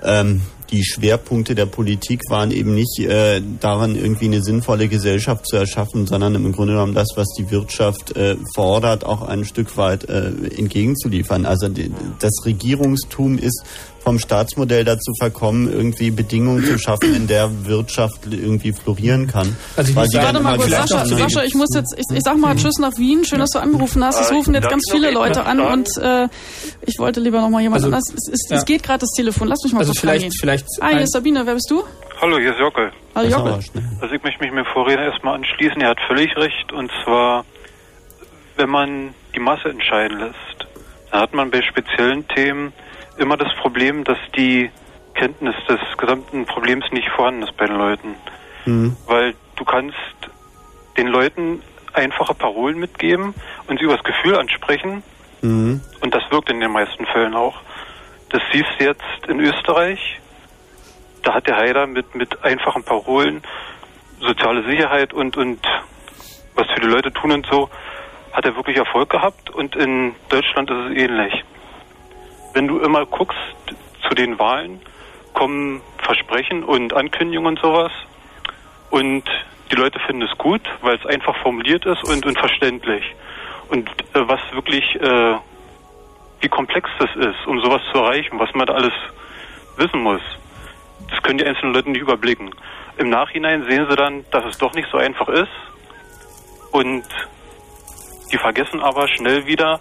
[SPEAKER 2] ähm, die Schwerpunkte der Politik waren eben nicht äh, daran, irgendwie eine sinnvolle Gesellschaft zu erschaffen, sondern im Grunde genommen das, was die Wirtschaft äh, fordert, auch ein Stück weit äh, entgegenzuliefern. Also die, das Regierungstum ist vom Staatsmodell dazu verkommen, irgendwie Bedingungen zu schaffen, in der Wirtschaft irgendwie florieren kann.
[SPEAKER 4] Also ich
[SPEAKER 1] Warte mal kurz, Sascha? Sascha, ich muss jetzt, ich, ich sag mal Tschüss nach Wien. Schön, dass du angerufen hast. Es rufen jetzt ganz viele Leute an und äh, ich wollte lieber noch mal jemand
[SPEAKER 4] Also,
[SPEAKER 1] anders. Es, es,
[SPEAKER 4] ja.
[SPEAKER 1] es geht gerade das Telefon. Lass mich mal
[SPEAKER 4] Also
[SPEAKER 1] kurz
[SPEAKER 4] vielleicht-
[SPEAKER 1] reingehen.
[SPEAKER 4] vielleicht
[SPEAKER 1] Ah, hier ist Sabine. Wer bist du?
[SPEAKER 14] Hallo, hier ist Jockel.
[SPEAKER 1] Hallo Jockel.
[SPEAKER 14] Also ich möchte mich mit dem Vorredner erstmal anschließen. Er hat völlig recht. Und zwar, wenn man die Masse entscheiden lässt, dann hat man bei speziellen Themen immer das Problem, dass die Kenntnis des gesamten Problems nicht vorhanden ist bei den Leuten.
[SPEAKER 2] Mhm.
[SPEAKER 14] Weil du kannst den Leuten einfache Parolen mitgeben und sie übers Gefühl ansprechen.
[SPEAKER 2] Mhm.
[SPEAKER 14] Und das wirkt in den meisten Fällen auch. Das siehst du jetzt in Österreich. Da hat der Haider mit, mit einfachen Parolen soziale Sicherheit und, und was für die Leute tun und so, hat er wirklich Erfolg gehabt. Und in Deutschland ist es ähnlich. Wenn du immer guckst zu den Wahlen, kommen Versprechen und Ankündigungen und sowas. Und die Leute finden es gut, weil es einfach formuliert ist und, und verständlich. Und äh, was wirklich, äh, wie komplex das ist, um sowas zu erreichen, was man da alles wissen muss, das können die einzelnen Leute nicht überblicken. Im Nachhinein sehen sie dann, dass es doch nicht so einfach ist. Und die vergessen aber schnell wieder,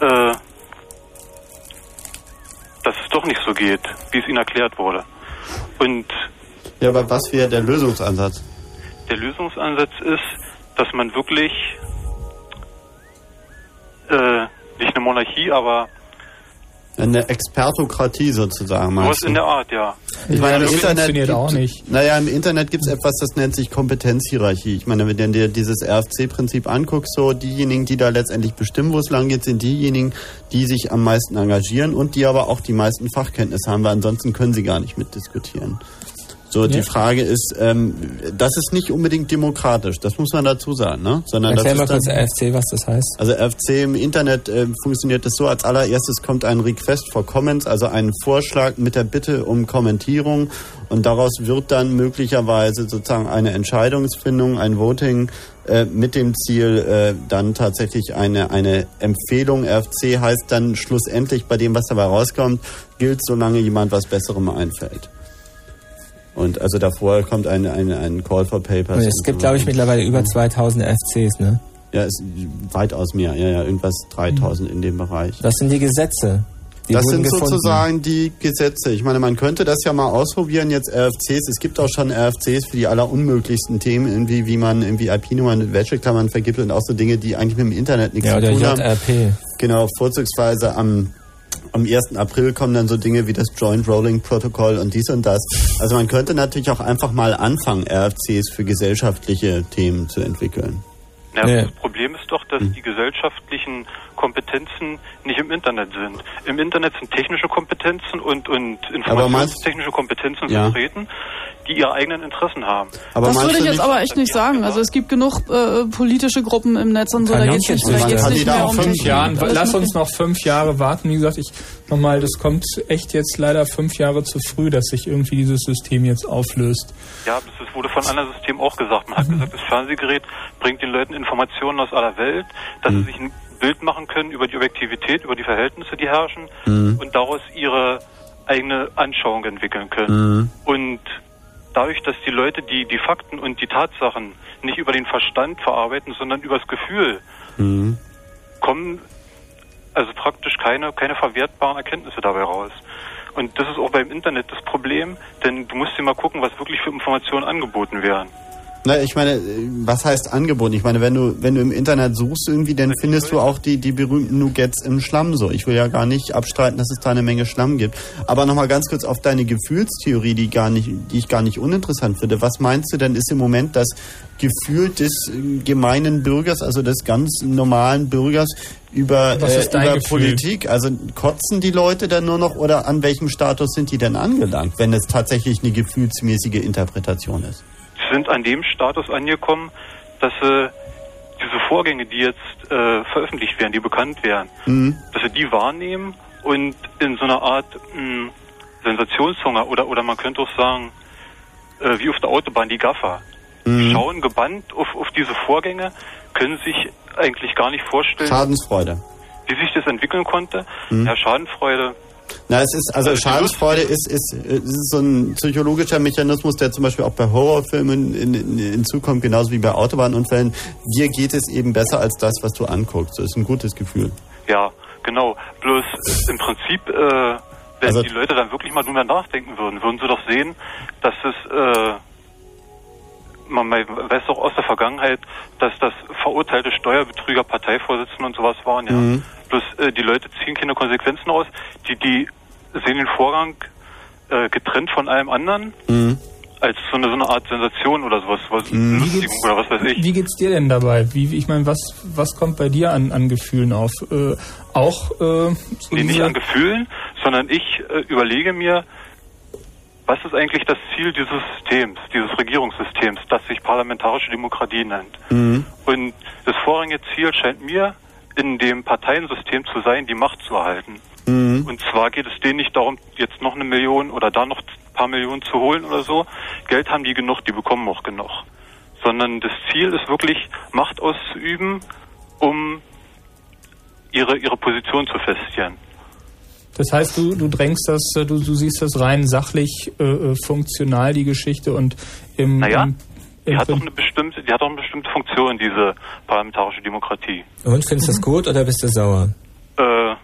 [SPEAKER 14] äh, dass es doch nicht so geht, wie es ihnen erklärt wurde. Und
[SPEAKER 2] Ja, aber was wäre der Lösungsansatz?
[SPEAKER 14] der Lösungsansatz ist, dass man wirklich äh, nicht eine Monarchie, aber
[SPEAKER 2] Eine Expertokratie sozusagen, du?
[SPEAKER 14] in der Art, ja.
[SPEAKER 2] Ich meine, im
[SPEAKER 4] das
[SPEAKER 2] Internet
[SPEAKER 4] funktioniert
[SPEAKER 2] gibt,
[SPEAKER 4] auch nicht.
[SPEAKER 2] Naja, im Internet gibt es etwas, das nennt sich Kompetenzhierarchie. Ich meine, wenn du dir dieses RFC-Prinzip anguckst, so diejenigen, die da letztendlich bestimmen, wo es lang geht, sind diejenigen, die sich am meisten engagieren und die aber auch die meisten Fachkenntnisse haben, weil ansonsten können sie gar nicht mitdiskutieren. So, die
[SPEAKER 5] Ja.
[SPEAKER 2] Frage ist, ähm, das ist nicht unbedingt demokratisch, das muss man dazu sagen, ne? Sondern
[SPEAKER 5] Erklär mal kurz RFC, was das heißt.
[SPEAKER 2] also RFC im Internet äh, funktioniert das so, als allererstes kommt ein Request for Comments, also ein Vorschlag mit der Bitte um Kommentierung und daraus wird dann möglicherweise sozusagen eine Entscheidungsfindung, ein Voting äh, mit dem Ziel, äh, dann tatsächlich eine, eine Empfehlung. RFC heißt dann schlussendlich bei dem, was dabei rauskommt, gilt, solange jemand was Besserem einfällt. Und also davor kommt ein, ein, ein Call for Papers.
[SPEAKER 5] Und es gibt, glaube ich, mittlerweile über 2000 RFCs, ne?
[SPEAKER 2] Ja, ist weitaus mehr. Ja, ja, irgendwas 3000 in dem Bereich.
[SPEAKER 5] Das sind die Gesetze. Die
[SPEAKER 2] das sind
[SPEAKER 5] gefunden.
[SPEAKER 2] sozusagen die Gesetze. Ich meine, man könnte das ja mal ausprobieren, jetzt RFCs. Es gibt auch schon RFCs für die allerunmöglichsten Themen, irgendwie, wie man irgendwie IP-Nummern mit Wäscheklammern vergibt und auch so Dinge, die eigentlich mit dem Internet nichts
[SPEAKER 5] Ja,
[SPEAKER 2] zu tun haben.
[SPEAKER 5] JRP.
[SPEAKER 2] Genau, vorzugsweise am, am 1. April kommen dann so Dinge wie das Joint Rolling Protocol und dies und das. Also man könnte natürlich auch einfach mal anfangen, RFCs für gesellschaftliche Themen zu entwickeln.
[SPEAKER 14] Ja,
[SPEAKER 5] Nee.
[SPEAKER 14] Das Problem ist doch, dass die gesellschaftlichen Kompetenzen nicht im Internet sind. Im Internet sind technische Kompetenzen und, und informationstechnische Kompetenzen
[SPEAKER 2] Ja.
[SPEAKER 14] vertreten, die ihre eigenen Interessen haben.
[SPEAKER 2] Aber
[SPEAKER 1] das würde ich jetzt aber echt nicht sagen. Also es gibt genug äh, politische Gruppen im Netz und so, da geht's nicht, da geht's nicht mehr um
[SPEAKER 4] fünf
[SPEAKER 1] Technik.
[SPEAKER 4] Jahren, lass uns noch fünf Jahre warten. Wie gesagt, ich nochmal, das kommt echt jetzt leider fünf Jahre zu früh, dass sich irgendwie dieses System jetzt auflöst.
[SPEAKER 14] Ja, das ist- wurde von anderen Systemen auch gesagt. Man hat gesagt, das Fernsehgerät bringt den Leuten Informationen aus aller Welt, dass sie sich ein Bild machen können über die Objektivität, über die Verhältnisse, die herrschen
[SPEAKER 2] Mhm.
[SPEAKER 14] und daraus ihre eigene Anschauung entwickeln können.
[SPEAKER 2] Mhm.
[SPEAKER 14] Und dadurch, dass die Leute die, die Fakten und die Tatsachen nicht über den Verstand verarbeiten, sondern übers Gefühl,
[SPEAKER 2] Mhm.
[SPEAKER 14] kommen also praktisch keine, keine verwertbaren Erkenntnisse dabei raus. Und das ist auch beim Internet das Problem, denn du musst dir mal gucken, was wirklich für Informationen angeboten werden.
[SPEAKER 2] Na, ich meine, äh, was heißt angeboten? Ich meine, wenn du, wenn du im Internet suchst irgendwie, dann findest du auch die, die berühmten Nuggets im Schlamm so. Ich will ja gar nicht abstreiten, dass es da eine Menge Schlamm gibt. Aber nochmal ganz kurz auf deine Gefühlstheorie, die gar nicht, die ich gar nicht uninteressant finde. Was meinst du denn ist im Moment das Gefühl des äh, gemeinen Bürgers, also des ganz normalen Bürgers über,
[SPEAKER 4] Was ist
[SPEAKER 2] äh, über
[SPEAKER 4] Gefühl?
[SPEAKER 2] Politik? Also kotzen die Leute dann nur noch oder an welchem Status sind die denn angelangt, wenn es tatsächlich eine gefühlsmäßige Interpretation ist?
[SPEAKER 14] Sind an dem Status angekommen, dass sie diese Vorgänge, die jetzt äh, veröffentlicht werden, die bekannt werden,
[SPEAKER 2] Mhm.
[SPEAKER 14] dass sie die wahrnehmen und in so einer Art mh, Sensationshunger oder, oder man könnte auch sagen, äh, wie auf der Autobahn die Gaffer.
[SPEAKER 2] Mhm.
[SPEAKER 14] Schauen gebannt auf, auf diese Vorgänge, können sich eigentlich gar nicht vorstellen,
[SPEAKER 2] Schadensfreude.
[SPEAKER 14] wie sich das entwickeln konnte.
[SPEAKER 2] Mhm.
[SPEAKER 14] Ja, Schadenfreude.
[SPEAKER 2] Na, es ist, also Schadensfreude ist, ist, ist so ein psychologischer Mechanismus, der zum Beispiel auch bei Horrorfilmen in, in, hinzukommt, genauso wie bei Autobahnunfällen. Dir geht es eben besser als das, was du anguckst. Das ist ein gutes Gefühl.
[SPEAKER 14] Ja, genau. Bloß im Prinzip, äh, wenn
[SPEAKER 2] Also-
[SPEAKER 14] die Leute dann wirklich mal drüber nachdenken würden, würden sie doch sehen, dass es, äh, man weiß doch aus der Vergangenheit, dass das verurteilte Steuerbetrüger Parteivorsitzende und sowas waren, ja.
[SPEAKER 2] Mhm.
[SPEAKER 14] Bloß äh, die Leute ziehen keine Konsequenzen aus, die, die sehen den Vorgang äh, getrennt von allem anderen
[SPEAKER 2] Mhm.
[SPEAKER 14] als so eine, so eine Art Sensation oder sowas, was
[SPEAKER 4] Mhm.
[SPEAKER 14] Lustigung oder was weiß ich.
[SPEAKER 4] Wie geht's dir denn dabei? Wie, ich meine, was, was kommt bei dir an, an Gefühlen auf? Äh, auch äh, so
[SPEAKER 14] Nee, nicht an Gefühlen, sondern ich äh, überlege mir, was ist eigentlich das Ziel dieses Systems, dieses Regierungssystems, das sich parlamentarische Demokratie nennt.
[SPEAKER 2] Mhm.
[SPEAKER 14] Und das vorrangige Ziel scheint mir in dem Parteiensystem zu sein, die Macht zu erhalten.
[SPEAKER 2] Mhm.
[SPEAKER 14] Und zwar geht es denen nicht darum, jetzt noch eine Million oder da noch ein paar Millionen zu holen oder so. Geld haben die genug, die bekommen auch genug. Sondern das Ziel ist wirklich, Macht auszuüben, um ihre, ihre Position zu festieren.
[SPEAKER 4] Das heißt, du, du drängst das, äh, du, du siehst das rein sachlich, äh, äh, funktional, die Geschichte und im,
[SPEAKER 14] Naja,
[SPEAKER 4] im,
[SPEAKER 14] Die
[SPEAKER 4] im
[SPEAKER 14] hat doch eine bestimmte, die hat doch eine bestimmte Funktion, diese parlamentarische Demokratie.
[SPEAKER 5] Und findest du das gut oder bist du sauer?
[SPEAKER 14] Äh,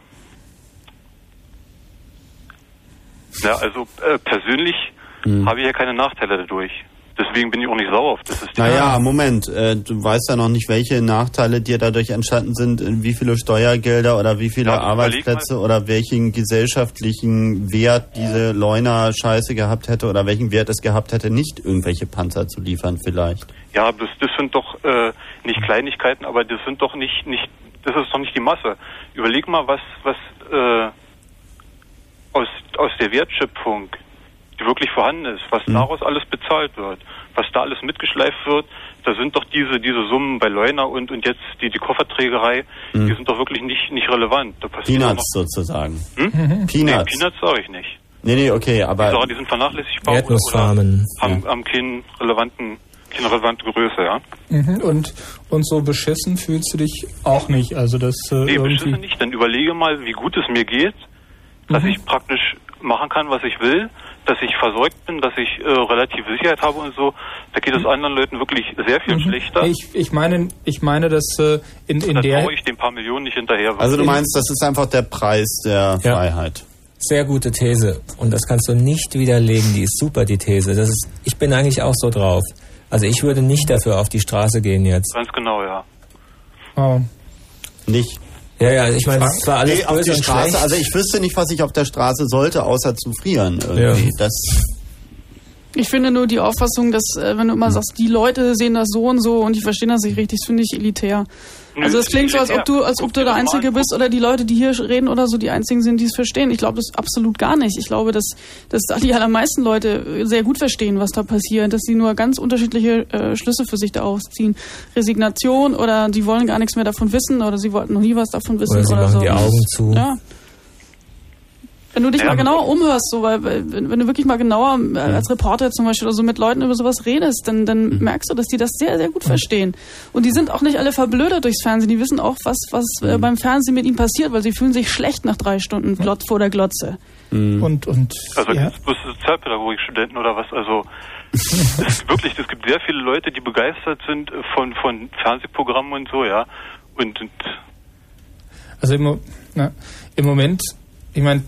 [SPEAKER 14] ja, also äh, persönlich
[SPEAKER 2] Hm.
[SPEAKER 14] habe ich ja keine Nachteile dadurch. Deswegen bin ich auch nicht sauer auf das System.
[SPEAKER 2] Naja, Moment, äh, du weißt ja noch nicht, welche Nachteile dir dadurch entstanden sind, äh, wie viele Steuergelder oder wie viele
[SPEAKER 14] Ja,
[SPEAKER 2] Arbeitsplätze oder welchen gesellschaftlichen Wert diese Leuna-Scheiße gehabt hätte oder welchen Wert es gehabt hätte, nicht irgendwelche Panzer zu liefern vielleicht.
[SPEAKER 14] Ja, das, das sind doch äh, nicht Kleinigkeiten, aber das sind doch nicht, nicht, das ist doch nicht die Masse. Überleg mal, was, was äh, aus, aus der Wertschöpfung, die wirklich vorhanden ist, was daraus alles bezahlt wird, was da alles mitgeschleift wird, da sind doch diese, diese Summen bei Leuna und, und jetzt die, die Kofferträgerei,
[SPEAKER 2] Mhm.
[SPEAKER 14] die sind doch wirklich nicht, nicht relevant. Da passiert
[SPEAKER 2] Peanuts sozusagen.
[SPEAKER 14] hm?
[SPEAKER 2] Peanuts.
[SPEAKER 14] Nee, Peanuts sage ich nicht.
[SPEAKER 2] Nee, nee, okay,
[SPEAKER 14] Die,
[SPEAKER 2] aber
[SPEAKER 14] sagen, die sind vernachlässigbar oder, oder
[SPEAKER 5] Erdnussfarmen.
[SPEAKER 14] haben, haben keinen relevanten, keine relevante Größe, ja.
[SPEAKER 4] Mhm, und, und so beschissen fühlst du dich auch nicht. Also das äh,
[SPEAKER 14] Nee,
[SPEAKER 4] irgendwie.
[SPEAKER 14] beschissen nicht. Dann überlege mal, wie gut es mir geht, dass
[SPEAKER 4] Mhm.
[SPEAKER 14] ich praktisch machen kann, was ich will, dass ich versorgt bin, dass ich äh, relative Sicherheit habe und so. Da geht es anderen Leuten wirklich sehr viel schlechter.
[SPEAKER 4] Ich, ich meine, ich meine, dass äh, in, in
[SPEAKER 14] da
[SPEAKER 4] der
[SPEAKER 14] traue ich den paar Millionen nicht hinterher.
[SPEAKER 2] also du meinst, das ist einfach der Preis der
[SPEAKER 5] Ja.
[SPEAKER 2] Freiheit.
[SPEAKER 5] Sehr gute These. Und das kannst du nicht widerlegen. Die ist super, die These. Das ist, ich bin eigentlich auch so drauf. Also ich würde nicht dafür auf die Straße gehen jetzt.
[SPEAKER 14] Ganz genau, ja.
[SPEAKER 4] Oh.
[SPEAKER 2] Nicht.
[SPEAKER 5] Ja, ja, ich meine, ist zwar alles
[SPEAKER 2] nee, auf die
[SPEAKER 5] und
[SPEAKER 2] Straße,
[SPEAKER 5] schlecht.
[SPEAKER 2] also ich wüsste nicht, was ich auf der Straße sollte, außer zu frieren irgendwie.
[SPEAKER 5] Ja.
[SPEAKER 2] Das
[SPEAKER 1] Ich finde nur die Auffassung, dass äh, wenn du immer sagst, die Leute sehen das so und so und die verstehen das nicht richtig, das finde ich elitär. Also es klingt so, als ob du, als ob du der Einzige bist oder die Leute, die hier reden oder so, die Einzigen sind, die es verstehen. Ich glaube das absolut gar nicht. Ich glaube, dass, dass die allermeisten Leute sehr gut verstehen, was da passiert, dass sie nur ganz unterschiedliche äh, Schlüsse für sich daraus ziehen. Resignation oder die wollen gar nichts mehr davon wissen oder sie wollten noch nie was davon wissen
[SPEAKER 5] Oder sie machen
[SPEAKER 1] so.
[SPEAKER 5] die Augen zu.
[SPEAKER 1] Ja. Wenn du dich
[SPEAKER 14] Ja,
[SPEAKER 1] mal genauer umhörst, so, weil, weil wenn, wenn du wirklich mal genauer äh, als Reporter zum Beispiel oder so mit Leuten über sowas redest, dann, dann merkst du, dass die das sehr, sehr gut verstehen. Und die sind auch nicht alle verblödet durchs Fernsehen. Die wissen auch, was, was äh, beim Fernsehen mit ihnen passiert, weil sie fühlen sich schlecht nach drei Stunden Glotz vor der Glotze.
[SPEAKER 4] Und, und
[SPEAKER 14] Also
[SPEAKER 4] ja.
[SPEAKER 14] bloß Sozialpädagogikstudenten oder was? Also [laughs] es ist wirklich, es gibt sehr viele Leute, die begeistert sind von von Fernsehprogrammen und so, ja. Und, und
[SPEAKER 4] Also im, na, im Moment, ich meine,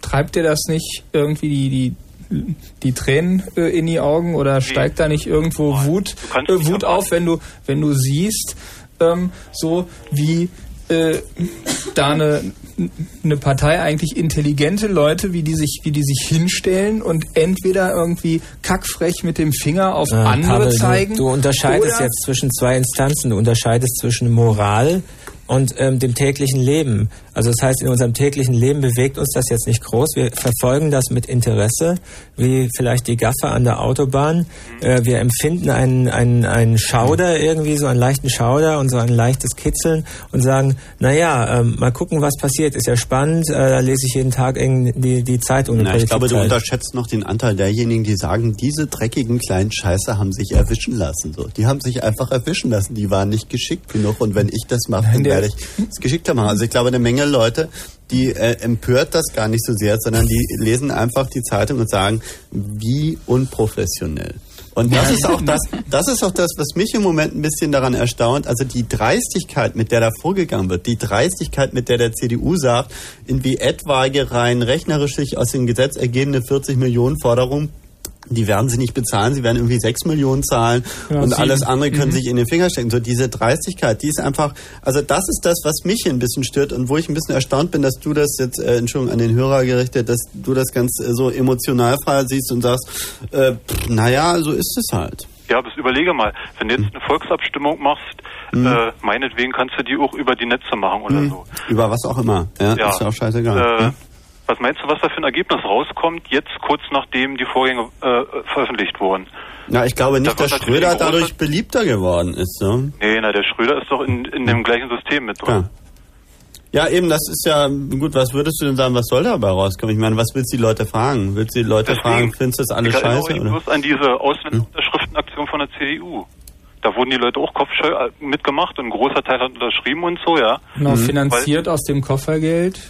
[SPEAKER 4] treibt dir das nicht irgendwie die, die, die Tränen äh, in die Augen oder steigt da nicht irgendwo Wut, äh, Wut auf, wenn du, wenn du siehst, ähm, so wie äh, da eine, eine Partei eigentlich intelligente Leute, wie die sich, wie die sich hinstellen und entweder irgendwie kackfrech mit dem Finger auf
[SPEAKER 5] Äh,
[SPEAKER 4] andere
[SPEAKER 5] Pavel,
[SPEAKER 4] zeigen.
[SPEAKER 5] Du, du unterscheidest jetzt zwischen zwei Instanzen. Du unterscheidest zwischen Moral und ähm, dem täglichen Leben. Also das heißt, in unserem täglichen Leben bewegt uns das jetzt nicht groß. Wir verfolgen das mit Interesse, wie vielleicht die Gaffer an der Autobahn. Äh, wir empfinden einen, einen, einen Schauder irgendwie, so einen leichten Schauder und so ein leichtes Kitzeln und sagen, naja, ähm, mal gucken, was passiert. Ist ja spannend. Äh, da lese ich jeden Tag irgendwie die, die Zeitung.
[SPEAKER 2] Na, ich glaube, du unterschätzt noch den Anteil derjenigen, die sagen, diese dreckigen kleinen Scheiße haben sich erwischen lassen. So, die haben sich einfach erwischen lassen. Die waren nicht geschickt genug. Und wenn ich das mache,
[SPEAKER 4] der-
[SPEAKER 2] werde ich es geschickter machen. Also ich glaube, eine Menge Leute, die äh, empört das gar nicht so sehr, sondern die lesen einfach die Zeitung und sagen, wie unprofessionell. Und das ist auch das, das ist auch das, was mich im Moment ein bisschen daran erstaunt. Also die Dreistigkeit, mit der da vorgegangen wird, die Dreistigkeit, mit der der CDU sagt, in wie etwaige rein rechnerisch sich aus dem Gesetz ergehende 40 Millionen Forderung die werden sie nicht bezahlen, sie werden irgendwie 6 Millionen zahlen
[SPEAKER 4] Ja,
[SPEAKER 2] und
[SPEAKER 4] sieben.
[SPEAKER 2] alles andere können
[SPEAKER 4] Mhm.
[SPEAKER 2] sich in den Finger stecken. So diese Dreistigkeit, die ist einfach, also das ist das, was mich ein bisschen stört und wo ich ein bisschen erstaunt bin, dass du das jetzt, äh, Entschuldigung, an den Hörer gerichtet, dass du das ganz äh, so emotional frei siehst und sagst, äh, naja, so ist es halt.
[SPEAKER 14] ja, aber überlege mal, wenn du jetzt eine Volksabstimmung machst, äh, meinetwegen kannst du die auch über die Netze machen oder
[SPEAKER 2] Mhm.
[SPEAKER 14] so.
[SPEAKER 2] Über was auch immer. Ja,
[SPEAKER 14] Ja.
[SPEAKER 2] ist ja auch scheißegal.
[SPEAKER 14] Äh,
[SPEAKER 2] Ja.
[SPEAKER 14] Was meinst du, was da für ein Ergebnis rauskommt, jetzt kurz nachdem die Vorgänge äh, veröffentlicht wurden?
[SPEAKER 2] Ja, ich glaube nicht, dass Schröder dadurch beliebter geworden ist. So.
[SPEAKER 14] Nee, na, der Schröder ist doch in, in dem gleichen System mit drin.
[SPEAKER 2] Ja. Ja, eben, das ist ja, gut, was würdest du denn sagen, was soll dabei rauskommen? Ich meine, was willst du die Leute fragen? Willst du die Leute
[SPEAKER 14] Deswegen,
[SPEAKER 2] fragen, findest du das alles
[SPEAKER 14] ich
[SPEAKER 2] scheiße?
[SPEAKER 14] mich
[SPEAKER 2] Oder?
[SPEAKER 14] bloß an diese Ausländerunterschriftenaktion von der CDU. Da wurden die Leute auch kopfscheu äh, mitgemacht und ein großer Teil hat unterschrieben und so, ja.
[SPEAKER 4] Genau,
[SPEAKER 2] Mhm.
[SPEAKER 4] finanziert aus dem Koffergeld.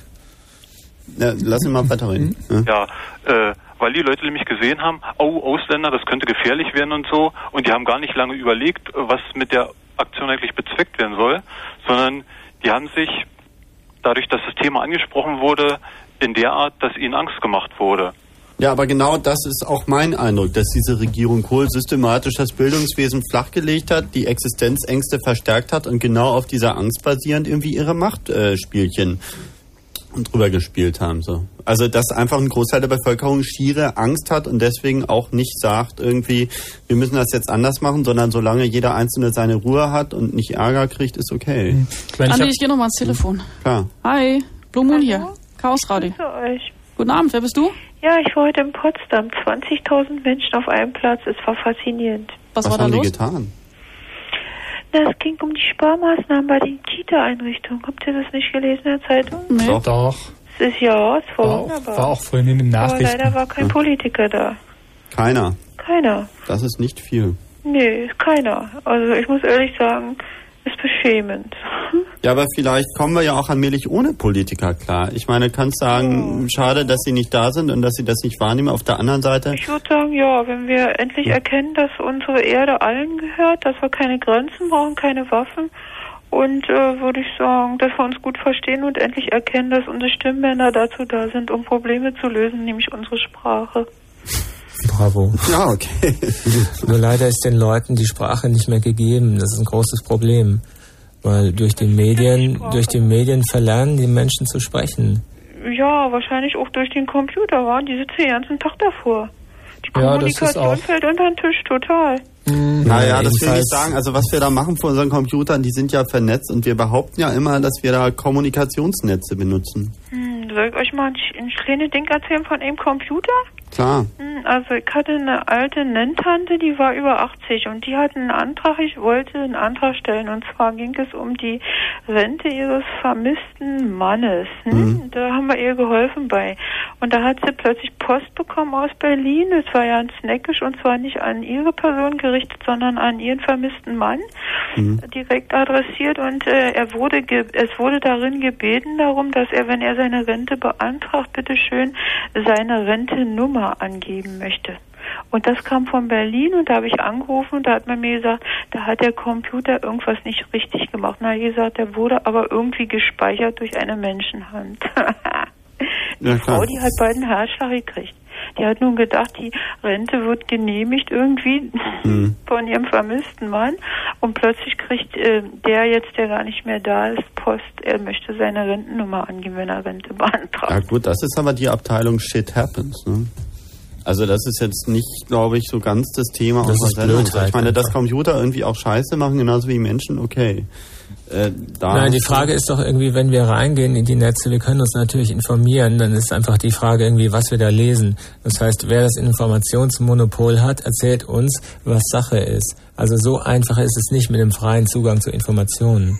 [SPEAKER 2] Ja, lass ihn mal weiterreden. Ja.
[SPEAKER 14] Ja, äh, weil die Leute nämlich gesehen haben, oh, Ausländer, das könnte gefährlich werden und so. Und die haben gar nicht lange überlegt, äh, was mit der Aktion eigentlich bezweckt werden soll, sondern die haben sich, dadurch, dass das Thema angesprochen wurde, in der Art, dass ihnen Angst gemacht wurde.
[SPEAKER 2] Ja, aber genau das ist auch mein Eindruck, dass diese Regierung Kohl systematisch das Bildungswesen flachgelegt hat, die Existenzängste verstärkt hat und genau auf dieser Angst basierend irgendwie ihre Machtspielchen drüber gespielt haben. So. Also dass einfach ein Großteil der Bevölkerung schiere Angst hat und deswegen auch nicht sagt irgendwie, wir müssen das jetzt anders machen, sondern solange jeder Einzelne seine Ruhe hat und nicht Ärger kriegt, ist okay.
[SPEAKER 1] Andi, ich gehe nochmal ans Telefon.
[SPEAKER 2] Klar.
[SPEAKER 1] Hi, Blue Moon hier. Chaos Radio.
[SPEAKER 15] Euch.
[SPEAKER 1] Guten Abend, wer bist du?
[SPEAKER 15] Ja, ich war heute in Potsdam. 20.000 Menschen auf einem Platz. Es war faszinierend.
[SPEAKER 1] Was,
[SPEAKER 2] Was
[SPEAKER 1] war da
[SPEAKER 2] haben
[SPEAKER 1] los?
[SPEAKER 2] die getan?
[SPEAKER 15] Na, es ging um die Sparmaßnahmen bei den Kita-Einrichtungen. Habt ihr das nicht gelesen in der Zeitung?
[SPEAKER 1] Nee.
[SPEAKER 4] Doch. Doch.
[SPEAKER 15] Es ist ja, es war,
[SPEAKER 4] War auch,
[SPEAKER 15] wunderbar.
[SPEAKER 4] war auch vorhin in den
[SPEAKER 15] Aber
[SPEAKER 4] Nachrichten.
[SPEAKER 15] leider war kein. Politiker da.
[SPEAKER 2] Keiner.
[SPEAKER 15] Keiner.
[SPEAKER 2] Das ist nicht viel.
[SPEAKER 15] Nee, keiner. Also ich muss ehrlich sagen, ist beschämend.
[SPEAKER 2] Ja, aber vielleicht kommen wir ja auch allmählich ohne Politiker klar. Ich meine, kannst sagen, schade, dass sie nicht da sind und dass sie das nicht wahrnehmen. Auf der anderen Seite,
[SPEAKER 15] Ich würde sagen, ja, wenn wir endlich erkennen, dass unsere Erde allen gehört, dass wir keine Grenzen brauchen, keine Waffen und äh, würde ich sagen, dass wir uns gut verstehen und endlich erkennen, dass unsere Stimmbänder dazu da sind, um Probleme zu lösen, nämlich unsere Sprache.
[SPEAKER 5] Bravo.
[SPEAKER 2] ja, okay. [laughs]
[SPEAKER 5] Nur leider ist den Leuten die Sprache nicht mehr gegeben. Das ist ein großes Problem. Weil durch die Medien, durch die Medien verlernen die Menschen zu sprechen.
[SPEAKER 15] Ja, wahrscheinlich auch durch den Computer, war. Die sitzen den ganzen Tag davor. Die Die
[SPEAKER 4] Ja, das ist
[SPEAKER 15] Kommunikation
[SPEAKER 4] auch-
[SPEAKER 15] fällt unter den Tisch total.
[SPEAKER 2] Naja, das will ich sagen. Also was wir da machen vor unseren Computern, die sind ja vernetzt und wir behaupten ja immer, dass wir da Kommunikationsnetze benutzen.
[SPEAKER 15] Hm, soll ich euch mal ein, ein kleines Ding erzählen von einem Computer?
[SPEAKER 2] Klar.
[SPEAKER 15] Hm, Also ich hatte eine alte Nenntante, die war über 80 und die hat einen Antrag, ich wollte einen Antrag stellen und zwar ging es um die Rente ihres vermissten Mannes. Hm? Da haben wir ihr geholfen bei. Und da hat sie plötzlich Post bekommen aus Berlin. Es war ja ein Snackisch und zwar nicht an ihre Person gerichtet, sondern an ihren vermissten Mann direkt adressiert und äh, er wurde es wurde darin gebeten darum, dass er, wenn er seine Rente beantragt, bitte schön seine Rentenummer angeben möchte. Und das kam von Berlin und da habe ich angerufen und da hat man mir gesagt, da hat der Computer irgendwas nicht richtig gemacht. Na, gesagt, der wurde aber irgendwie gespeichert durch eine Menschenhand. [laughs] die
[SPEAKER 2] Ja,
[SPEAKER 15] Frau, die hat bald einen Herzschlag gekriegt. Die hat nun gedacht, die Rente wird genehmigt irgendwie
[SPEAKER 2] Hm. [laughs]
[SPEAKER 15] von ihrem vermissten Mann und plötzlich kriegt äh, der jetzt, der gar nicht mehr da ist, Post, er möchte seine Rentennummer angeben, wenn er Rente beantragt.
[SPEAKER 2] Ja gut, das ist aber die Abteilung Shit Happens. Ne? Also das ist jetzt nicht, glaube ich, so ganz das Thema
[SPEAKER 16] Das ist
[SPEAKER 2] Sendung.
[SPEAKER 16] Blödheit
[SPEAKER 2] ich meine, dass
[SPEAKER 16] einfach.
[SPEAKER 2] Computer irgendwie auch Scheiße machen, genauso wie Menschen, okay. Äh, da
[SPEAKER 3] Nein, die Frage ist doch irgendwie, wenn wir reingehen in die Netze, wir können uns natürlich informieren, dann ist einfach die Frage irgendwie, was wir da lesen. Das heißt, wer das Informationsmonopol hat, erzählt uns, was Sache ist. Also so einfach ist es nicht mit dem freien Zugang zu Informationen.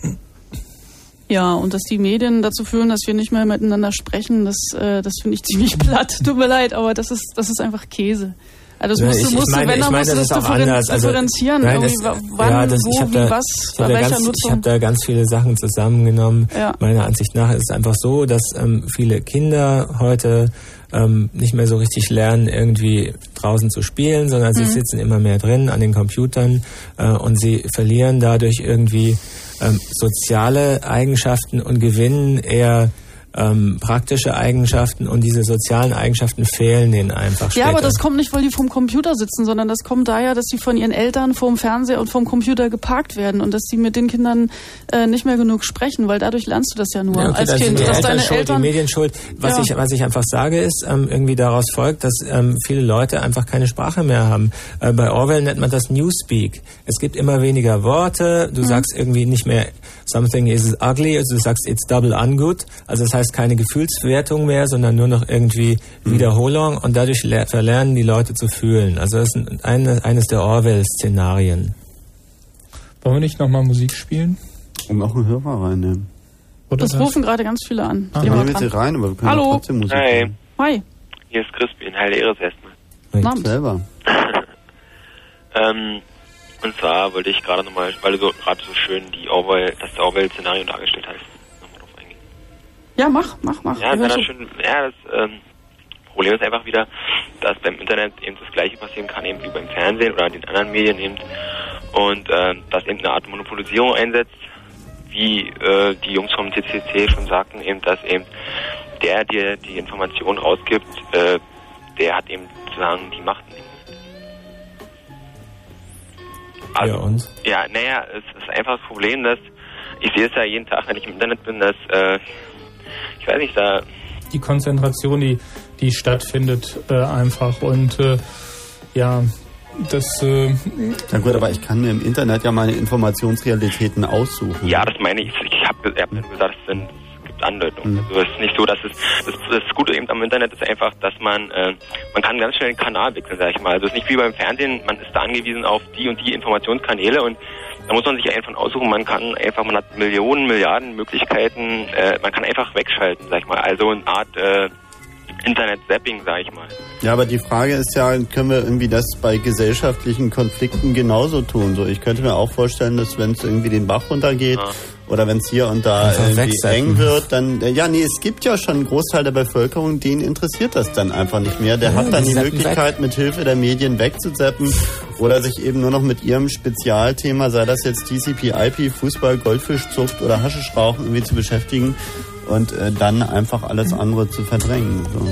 [SPEAKER 1] Ja, und dass die Medien dazu führen, dass wir nicht mehr miteinander sprechen, das, äh, das finde ich [laughs] ziemlich platt. Tut mir leid, aber das ist, das ist einfach Käse. Also das musst
[SPEAKER 3] ich-
[SPEAKER 1] du,
[SPEAKER 3] ich
[SPEAKER 1] musst
[SPEAKER 3] meine-
[SPEAKER 1] du, wenn,
[SPEAKER 3] ich
[SPEAKER 1] dann
[SPEAKER 3] meine,
[SPEAKER 1] musst du
[SPEAKER 3] das
[SPEAKER 1] das
[SPEAKER 3] auch
[SPEAKER 1] differen
[SPEAKER 3] anders. Also,
[SPEAKER 1] differenzieren.
[SPEAKER 3] nein,
[SPEAKER 1] irgendwie,
[SPEAKER 3] es-
[SPEAKER 1] wa- wann,
[SPEAKER 3] ja, das-
[SPEAKER 1] wo,
[SPEAKER 3] ich hab
[SPEAKER 1] wie,
[SPEAKER 3] da-
[SPEAKER 1] was,
[SPEAKER 3] ich hab da Ich habe da ganz viele Sachen zusammengenommen.
[SPEAKER 1] Ja.
[SPEAKER 3] Meiner Ansicht nach ist es einfach so, dass ähm, viele Kinder heute ähm, nicht mehr so richtig lernen, irgendwie draußen zu spielen, sondern sie
[SPEAKER 1] Mhm.
[SPEAKER 3] sitzen immer mehr drin an den Computern äh, und sie verlieren dadurch irgendwie soziale Eigenschaften und gewinnen eher ähm, praktische Eigenschaften und diese sozialen Eigenschaften fehlen denen einfach.
[SPEAKER 1] Ja, aber
[SPEAKER 3] später.
[SPEAKER 1] das kommt nicht, weil die vorm Computer sitzen, sondern das kommt daher, dass die von ihren Eltern vorm Fernseher und vorm Computer geparkt werden und dass die mit den Kindern äh, nicht mehr genug sprechen, weil dadurch lernst du das ja nur
[SPEAKER 3] Ja, okay,
[SPEAKER 1] als Kind.
[SPEAKER 3] die
[SPEAKER 1] dass
[SPEAKER 3] Eltern
[SPEAKER 1] deine
[SPEAKER 3] schuld,
[SPEAKER 1] Eltern,
[SPEAKER 3] die Medien schuld. Was,
[SPEAKER 1] Ja.
[SPEAKER 3] ich, was ich einfach sage ist, ähm, irgendwie daraus folgt, dass ähm, viele Leute einfach keine Sprache mehr haben. Äh, bei Orwell nennt man das Newspeak. Es gibt immer weniger Worte.
[SPEAKER 1] Mhm.
[SPEAKER 3] Du sagst irgendwie nicht mehr something is ugly, also du sagst it's double ungood. Also das heißt keine Gefühlswertung mehr, sondern nur noch irgendwie
[SPEAKER 1] Mhm.
[SPEAKER 3] Wiederholung und dadurch le- verlernen die Leute zu fühlen. Also das ist ein, eine, eines der Orwell-Szenarien.
[SPEAKER 4] Wollen wir nicht nochmal Musik spielen?
[SPEAKER 2] Und auch einen Hörer reinnehmen.
[SPEAKER 4] Oder
[SPEAKER 1] das rufen gerade ganz viele an.
[SPEAKER 2] Nehmen jetzt
[SPEAKER 1] dran.
[SPEAKER 2] hier rein, aber wir können
[SPEAKER 1] Hallo.
[SPEAKER 2] ja trotzdem Musik
[SPEAKER 17] Hi.
[SPEAKER 1] Hi.
[SPEAKER 17] hier ist Crispin. Heil Ehres erstmal.
[SPEAKER 2] Selber. [laughs]
[SPEAKER 17] Ähm, und zwar wollte ich gerade nochmal, weil du so gerade so schön die Orwell, das Orwell-Szenario dargestellt hast, nochmal drauf eingehen.
[SPEAKER 1] Ja, mach, mach, mach.
[SPEAKER 17] Ja, das schön, ja, das ähm, Problem ist einfach wieder, dass beim Internet eben das gleiche passieren kann, eben wie beim Fernsehen oder den anderen Medien eben. Und ähm, dass eben eine Art Monopolisierung einsetzt, wie äh, die Jungs vom CCC schon sagten, eben, dass eben der, der die Information rausgibt, äh, der hat eben sozusagen die Macht.
[SPEAKER 3] Ja, und?
[SPEAKER 17] Ja, naja, es ist einfach das Problem, dass ich sehe es ja jeden Tag, wenn ich im Internet bin, dass äh, ich weiß nicht, da
[SPEAKER 4] Die Konzentration, die, die stattfindet äh, einfach und äh, ja, das äh,
[SPEAKER 2] Na gut, aber ich kann mir im Internet ja meine Informationsrealitäten aussuchen.
[SPEAKER 17] Ja, das meine ich. Ich habe hab gesagt, es, sind, Andeutungen.
[SPEAKER 2] Mhm.
[SPEAKER 17] Also es ist nicht so, dass es das, das Gute eben am Internet ist einfach, dass man äh, man kann ganz schnell den Kanal wechseln, sag ich mal. Also es ist nicht wie beim Fernsehen, man ist da angewiesen auf die und die Informationskanäle und da muss man sich einfach aussuchen. Man kann einfach, man hat Millionen, Milliarden Möglichkeiten. Äh, man kann einfach wegschalten, sag ich mal. Also eine Art äh, Internet-Zapping, sag ich mal.
[SPEAKER 2] Ja, aber die Frage ist ja, können wir irgendwie das bei gesellschaftlichen Konflikten genauso tun? So, ich könnte mir auch vorstellen, dass wenn es irgendwie den Bach runtergeht oder wenn es hier und da irgendwie eng wird, dann äh, ja, nee, es gibt ja schon einen Großteil der Bevölkerung, den interessiert das dann einfach nicht mehr. Der
[SPEAKER 3] Ja,
[SPEAKER 2] hat dann
[SPEAKER 3] die
[SPEAKER 2] Möglichkeit, mit Hilfe der Medien wegzuzappen oder sich eben nur noch mit ihrem Spezialthema, sei das jetzt TCP, IP, Fußball, Goldfischzucht oder Haschischrauchen irgendwie zu beschäftigen und äh, dann einfach alles andere zu verdrängen. So.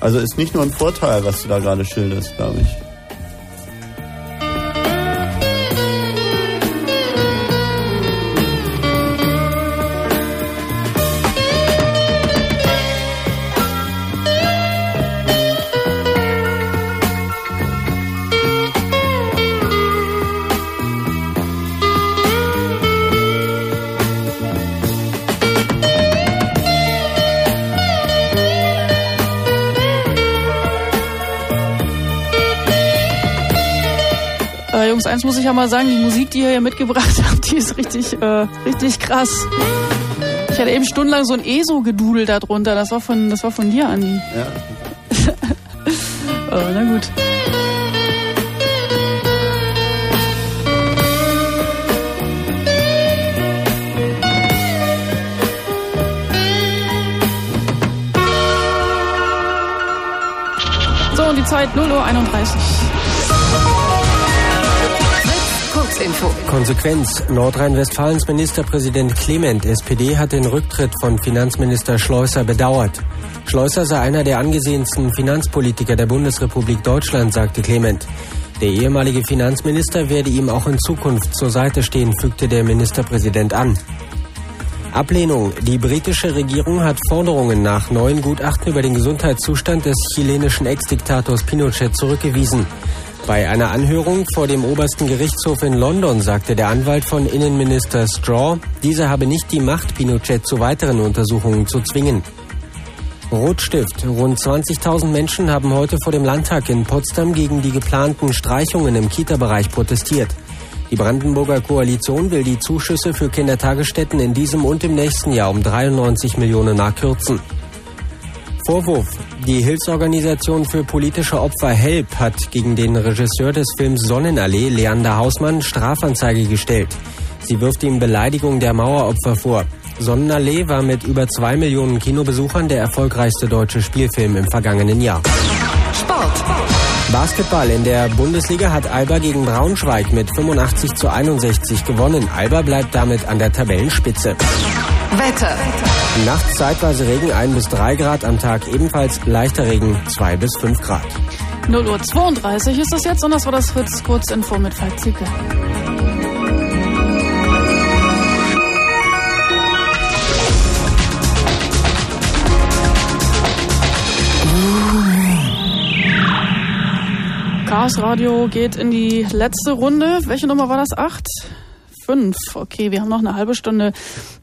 [SPEAKER 2] Also ist nicht nur ein Vorteil, was du da gerade schilderst, glaube ich.
[SPEAKER 1] Muss ich ja mal sagen, die Musik, die ihr hier mitgebracht [laughs] habt, die ist richtig, äh, richtig krass. Ich hatte eben stundenlang so ein ESO-Gedudel darunter. Das war von, das war von dir, Andi.
[SPEAKER 2] Ja. [laughs]
[SPEAKER 1] oh, na gut. So, und die Zeit 0 Uhr 31.
[SPEAKER 5] Kurzinfo. Konsequenz. Nordrhein-Westfalens Ministerpräsident Clement, SPD, hat den Rücktritt von Finanzminister Schleuser bedauert. Schleuser sei einer der angesehensten Finanzpolitiker der Bundesrepublik Deutschland, sagte Clement. Der ehemalige Finanzminister werde ihm auch in Zukunft zur Seite stehen, fügte der Ministerpräsident an. Ablehnung. Die britische Regierung hat Forderungen nach neuen Gutachten über den Gesundheitszustand des chilenischen Ex-Diktators Pinochet zurückgewiesen. Bei einer Anhörung vor dem obersten Gerichtshof in London sagte der Anwalt von Innenminister Straw, dieser habe nicht die Macht, Pinochet zu weiteren Untersuchungen zu zwingen. Rotstift. Rund 20.000 Menschen haben heute vor dem Landtag in Potsdam gegen die geplanten Streichungen im Kita-Bereich protestiert. Die Brandenburger Koalition will die Zuschüsse für Kindertagesstätten in diesem und im nächsten Jahr um 93 Millionen Mark kürzen. Vorwurf. Die Hilfsorganisation für politische Opfer HELP hat gegen den Regisseur des Films Sonnenallee, Leander Hausmann, Strafanzeige gestellt. Sie wirft ihm Beleidigung der Maueropfer vor. Sonnenallee war mit über zwei Millionen Kinobesuchern der erfolgreichste deutsche Spielfilm im vergangenen Jahr.
[SPEAKER 12] Sport.
[SPEAKER 5] Basketball in der Bundesliga hat Alba gegen Braunschweig mit 85 zu 61 gewonnen. Alba bleibt damit an der Tabellenspitze.
[SPEAKER 12] Wetter.
[SPEAKER 5] Nachts zeitweise Regen 1 bis 3 Grad, am Tag ebenfalls leichter Regen 2 bis 5 Grad.
[SPEAKER 1] 0 Uhr 32 ist das jetzt und das war das Fritz Kurzinfo mit Falk Zieke. Chaos Radio geht in die letzte Runde. Welche Nummer war das? Acht? Fünf. Okay, wir haben noch eine halbe Stunde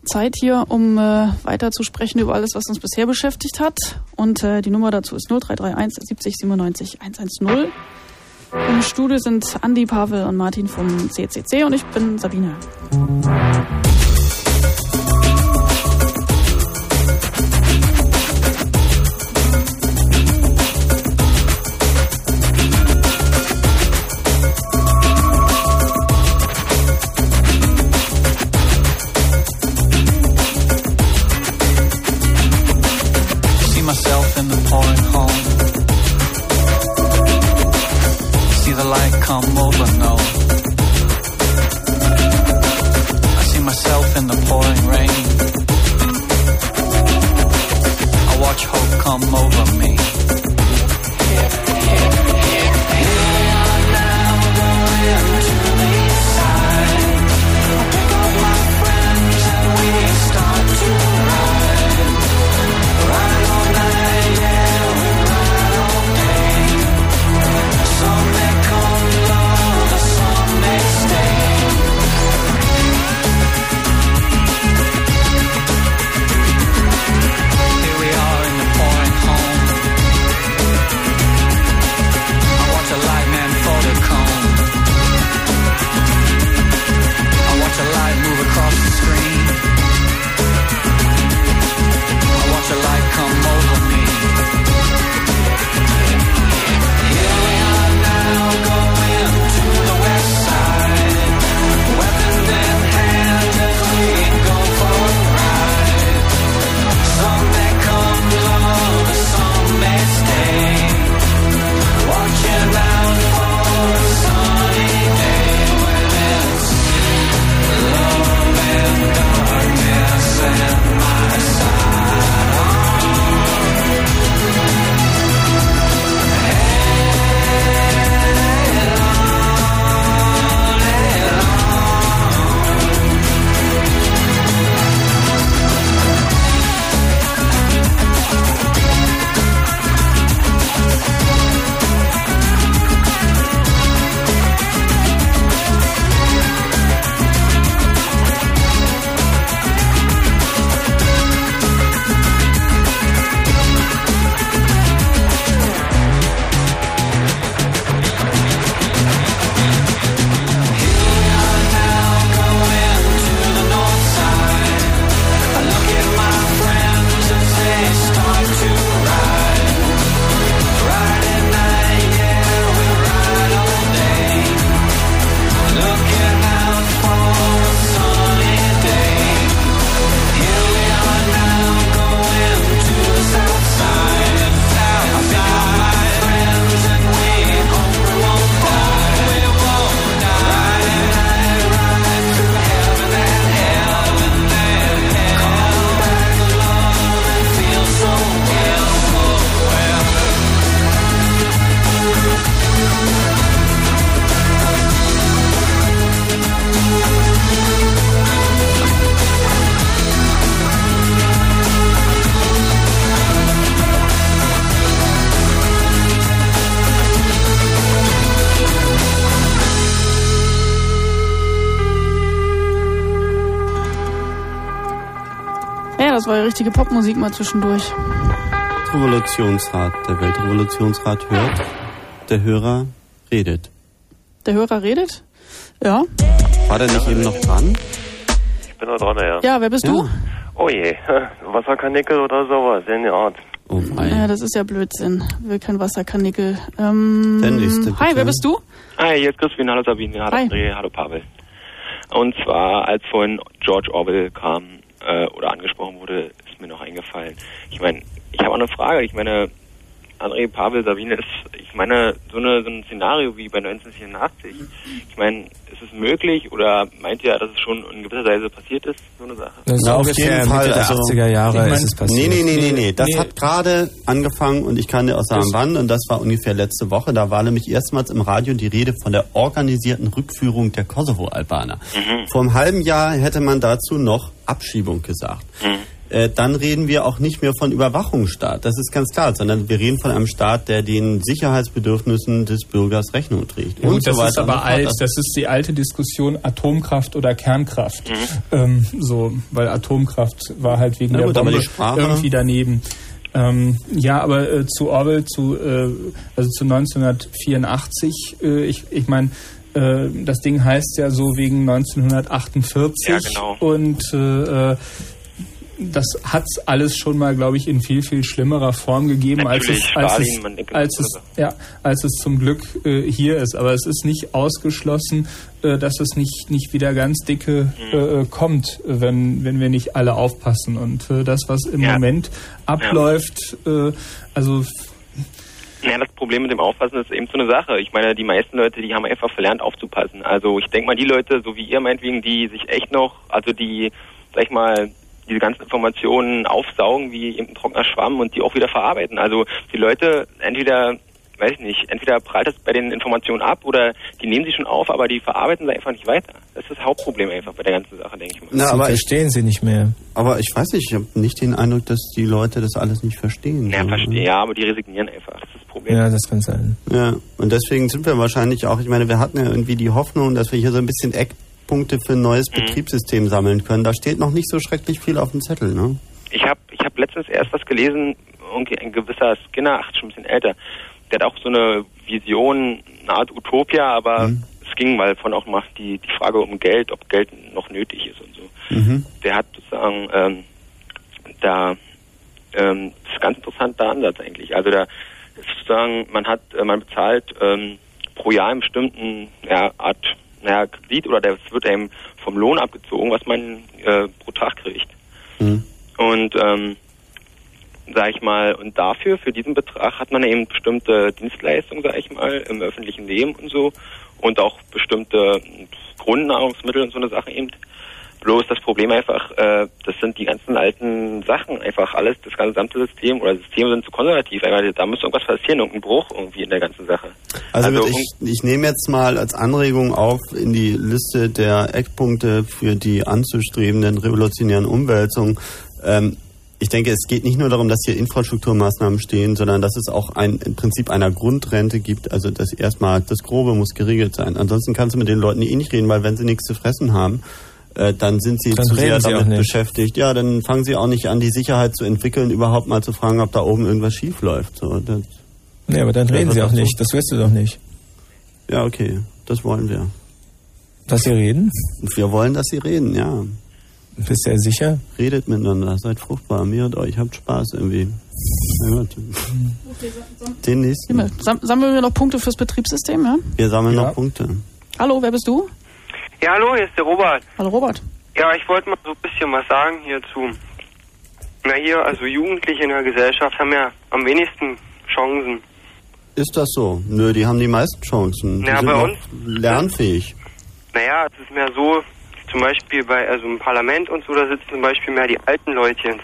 [SPEAKER 1] Zeit hier, um äh, weiter zu sprechen über alles, was uns bisher beschäftigt hat. Und äh, die Nummer dazu ist 0331 70 97 110. Im Studio sind Andi, Pavel und Martin vom CCC und ich bin Sabine. Richtige Popmusik mal zwischendurch.
[SPEAKER 2] Revolutionsrat, der Weltrevolutionsrat hört, der Hörer redet.
[SPEAKER 1] Der Hörer redet? Ja.
[SPEAKER 2] War der nicht eben noch dran?
[SPEAKER 13] Ich bin da dran, ja.
[SPEAKER 1] Ja, wer bist du?
[SPEAKER 13] Oh je, [laughs] Wasserkanickel oder sowas, in der Art.
[SPEAKER 2] Oh
[SPEAKER 1] Ja, das ist ja Blödsinn. Will kein Wasserkanickel. Ähm,
[SPEAKER 13] Der nächste,
[SPEAKER 1] hi,
[SPEAKER 13] bitte.
[SPEAKER 1] wer bist du?
[SPEAKER 17] Hi, hier ist Crispin, hallo Sabine, hallo
[SPEAKER 1] Hi.
[SPEAKER 17] André, hallo Pavel. Und zwar, als vorhin George Orwell kam äh, oder angesprochen wurde, mir noch eingefallen. Ich meine, ich habe auch eine Frage. Ich meine, André, Pavel, Sabine, ist, ich meine, so, eine, so ein Szenario wie bei 1984, ich meine, ist es möglich oder meint ihr, dass es schon in gewisser Weise passiert ist, so eine Sache?
[SPEAKER 3] Das ist
[SPEAKER 2] Na, auf jeden Fall.
[SPEAKER 3] Mitte der
[SPEAKER 2] also,
[SPEAKER 3] 80er Jahre
[SPEAKER 2] ich mein,
[SPEAKER 3] ist es passiert.
[SPEAKER 2] Nee, nee, nee, nee, nee. Das
[SPEAKER 3] Nee.
[SPEAKER 2] hat gerade angefangen und ich kann dir auch sagen, wann. Und das war ungefähr letzte Woche. Da war nämlich erstmals im Radio die Rede von der organisierten Rückführung der Kosovo-Albaner. Vor einem halben Jahr hätte man dazu noch Abschiebung gesagt. Äh, dann reden wir auch nicht mehr von Überwachungsstaat, das ist ganz klar, sondern wir reden von einem Staat, der den Sicherheitsbedürfnissen des Bürgers Rechnung trägt.
[SPEAKER 4] Ja,
[SPEAKER 2] und
[SPEAKER 4] gut,
[SPEAKER 2] so
[SPEAKER 4] das ist aber alt. Das ist die alte Diskussion Atomkraft oder Kernkraft. Ähm, so, weil Atomkraft war halt wegen
[SPEAKER 2] Na
[SPEAKER 4] der Bombe irgendwie daneben. Ähm, ja, aber äh, zu Orwell, zu, äh, also zu 1984, äh, ich, ich meine, äh, das Ding heißt ja so wegen 1948
[SPEAKER 17] Ja, genau.
[SPEAKER 4] und äh, äh, das hat's alles schon mal, glaube ich, in viel, viel schlimmerer Form gegeben, als es, als es, als es, ja, als es zum Glück äh, hier ist. Aber es ist nicht ausgeschlossen, äh, dass es nicht, nicht wieder ganz dicke
[SPEAKER 17] Mhm.
[SPEAKER 4] äh, kommt, wenn, wenn wir nicht alle aufpassen. Und äh, das, was im
[SPEAKER 17] Ja.
[SPEAKER 4] Moment abläuft, äh, also
[SPEAKER 17] Ja, das Problem mit dem Aufpassen ist eben so eine Sache. Ich meine, die meisten Leute, die haben einfach verlernt aufzupassen. Also ich denke mal, die Leute, so wie ihr meinetwegen, die sich echt noch, also die, sag ich mal, diese ganzen Informationen aufsaugen wie eben ein trockener Schwamm und die auch wieder verarbeiten. Also die Leute entweder, weiß ich nicht, entweder prallt es bei den Informationen ab oder die nehmen sie schon auf, aber die verarbeiten sie einfach nicht weiter. Das ist das Hauptproblem einfach bei der ganzen Sache, denke ich mal.
[SPEAKER 2] Na, aber ich,
[SPEAKER 3] verstehen sie nicht mehr.
[SPEAKER 2] aber ich weiß nicht, ich habe nicht den Eindruck, dass die Leute das alles nicht verstehen.
[SPEAKER 17] Ja, verstehe, ja, aber die resignieren einfach. Das ist das Problem.
[SPEAKER 3] Ja, das kann sein.
[SPEAKER 2] Ja, und deswegen sind wir wahrscheinlich auch, ich meine, wir hatten ja irgendwie die Hoffnung, dass wir hier so ein bisschen Eckpunkte für ein neues
[SPEAKER 17] Mhm.
[SPEAKER 2] Betriebssystem sammeln können. Da steht noch nicht so schrecklich viel auf dem Zettel, ne?
[SPEAKER 17] Ich habe ich hab letztens erst was gelesen, irgendwie ein gewisser Skinner, ach, schon ein bisschen älter, der hat auch so eine Vision, eine Art Utopia, aber es ging mal von auch mal die, die Frage um Geld, ob Geld noch nötig ist und so.
[SPEAKER 2] Mhm.
[SPEAKER 17] Der hat sozusagen ähm, da ähm, das ist ein ganz interessanter Ansatz eigentlich. Also da ist sozusagen, man hat, äh, man bezahlt ähm, pro Jahr einen bestimmten ja, Art naja, Kredit oder das wird einem vom Lohn abgezogen, was man äh, pro Tag kriegt. Und ähm, sag ich mal, und dafür, für diesen Betrag hat man eben bestimmte Dienstleistungen, sag ich mal, im öffentlichen Leben und so und auch bestimmte Grundnahrungsmittel und so eine Sache eben. Bloß das Problem einfach, äh, das sind die ganzen alten Sachen, einfach alles, das gesamte System oder Systeme sind zu konservativ. Einfach, da muss irgendwas passieren, irgendein Bruch irgendwie in der ganzen Sache.
[SPEAKER 2] Also,
[SPEAKER 17] Also,
[SPEAKER 2] ich, ich nehme jetzt mal als Anregung auf in die Liste der Eckpunkte für die anzustrebenden revolutionären Umwälzungen. Ähm, ich denke, es geht nicht nur darum, dass hier Infrastrukturmaßnahmen stehen, sondern dass es auch ein im Prinzip einer Grundrente gibt. Also dass erstmal das Grobe muss geregelt sein. Ansonsten kannst du mit den Leuten eh nicht reden, weil wenn sie nichts zu fressen haben, äh, dann sind sie
[SPEAKER 3] Dann
[SPEAKER 2] zu sehr
[SPEAKER 3] sie
[SPEAKER 2] damit beschäftigt. Ja, dann fangen sie auch nicht an, die Sicherheit zu entwickeln, überhaupt mal zu fragen, ob da oben irgendwas schief läuft. So, das,
[SPEAKER 3] Nee, aber dann reden sie auch
[SPEAKER 2] so.
[SPEAKER 3] nicht. Das wirst du doch nicht.
[SPEAKER 2] Ja, okay, das wollen wir.
[SPEAKER 3] Dass sie reden?
[SPEAKER 2] Wir wollen, dass sie reden, ja.
[SPEAKER 3] Bist du ja sicher?
[SPEAKER 2] Redet miteinander, seid fruchtbar, mehrt euch, habt Spaß irgendwie. Gut. Den nächsten.
[SPEAKER 1] Sammeln wir noch Punkte fürs Betriebssystem, ja?
[SPEAKER 2] Wir sammeln
[SPEAKER 4] Ja.
[SPEAKER 2] noch Punkte.
[SPEAKER 1] Hallo, wer bist du?
[SPEAKER 18] Ja, hallo, hier ist der Robert.
[SPEAKER 1] Hallo Robert.
[SPEAKER 18] Ja, ich wollte mal so ein bisschen was sagen hierzu. Na hier, also Jugendliche in der Gesellschaft haben ja am wenigsten Chancen.
[SPEAKER 2] Ist das so? Nö, die haben die meisten Chancen. Die
[SPEAKER 18] Ja,
[SPEAKER 2] sind
[SPEAKER 18] bei
[SPEAKER 2] noch
[SPEAKER 18] uns-
[SPEAKER 2] lernfähig.
[SPEAKER 18] Naja, es ist mehr so, zum Beispiel bei, also im Parlament und so, da sitzen zum Beispiel mehr die alten Leutchen.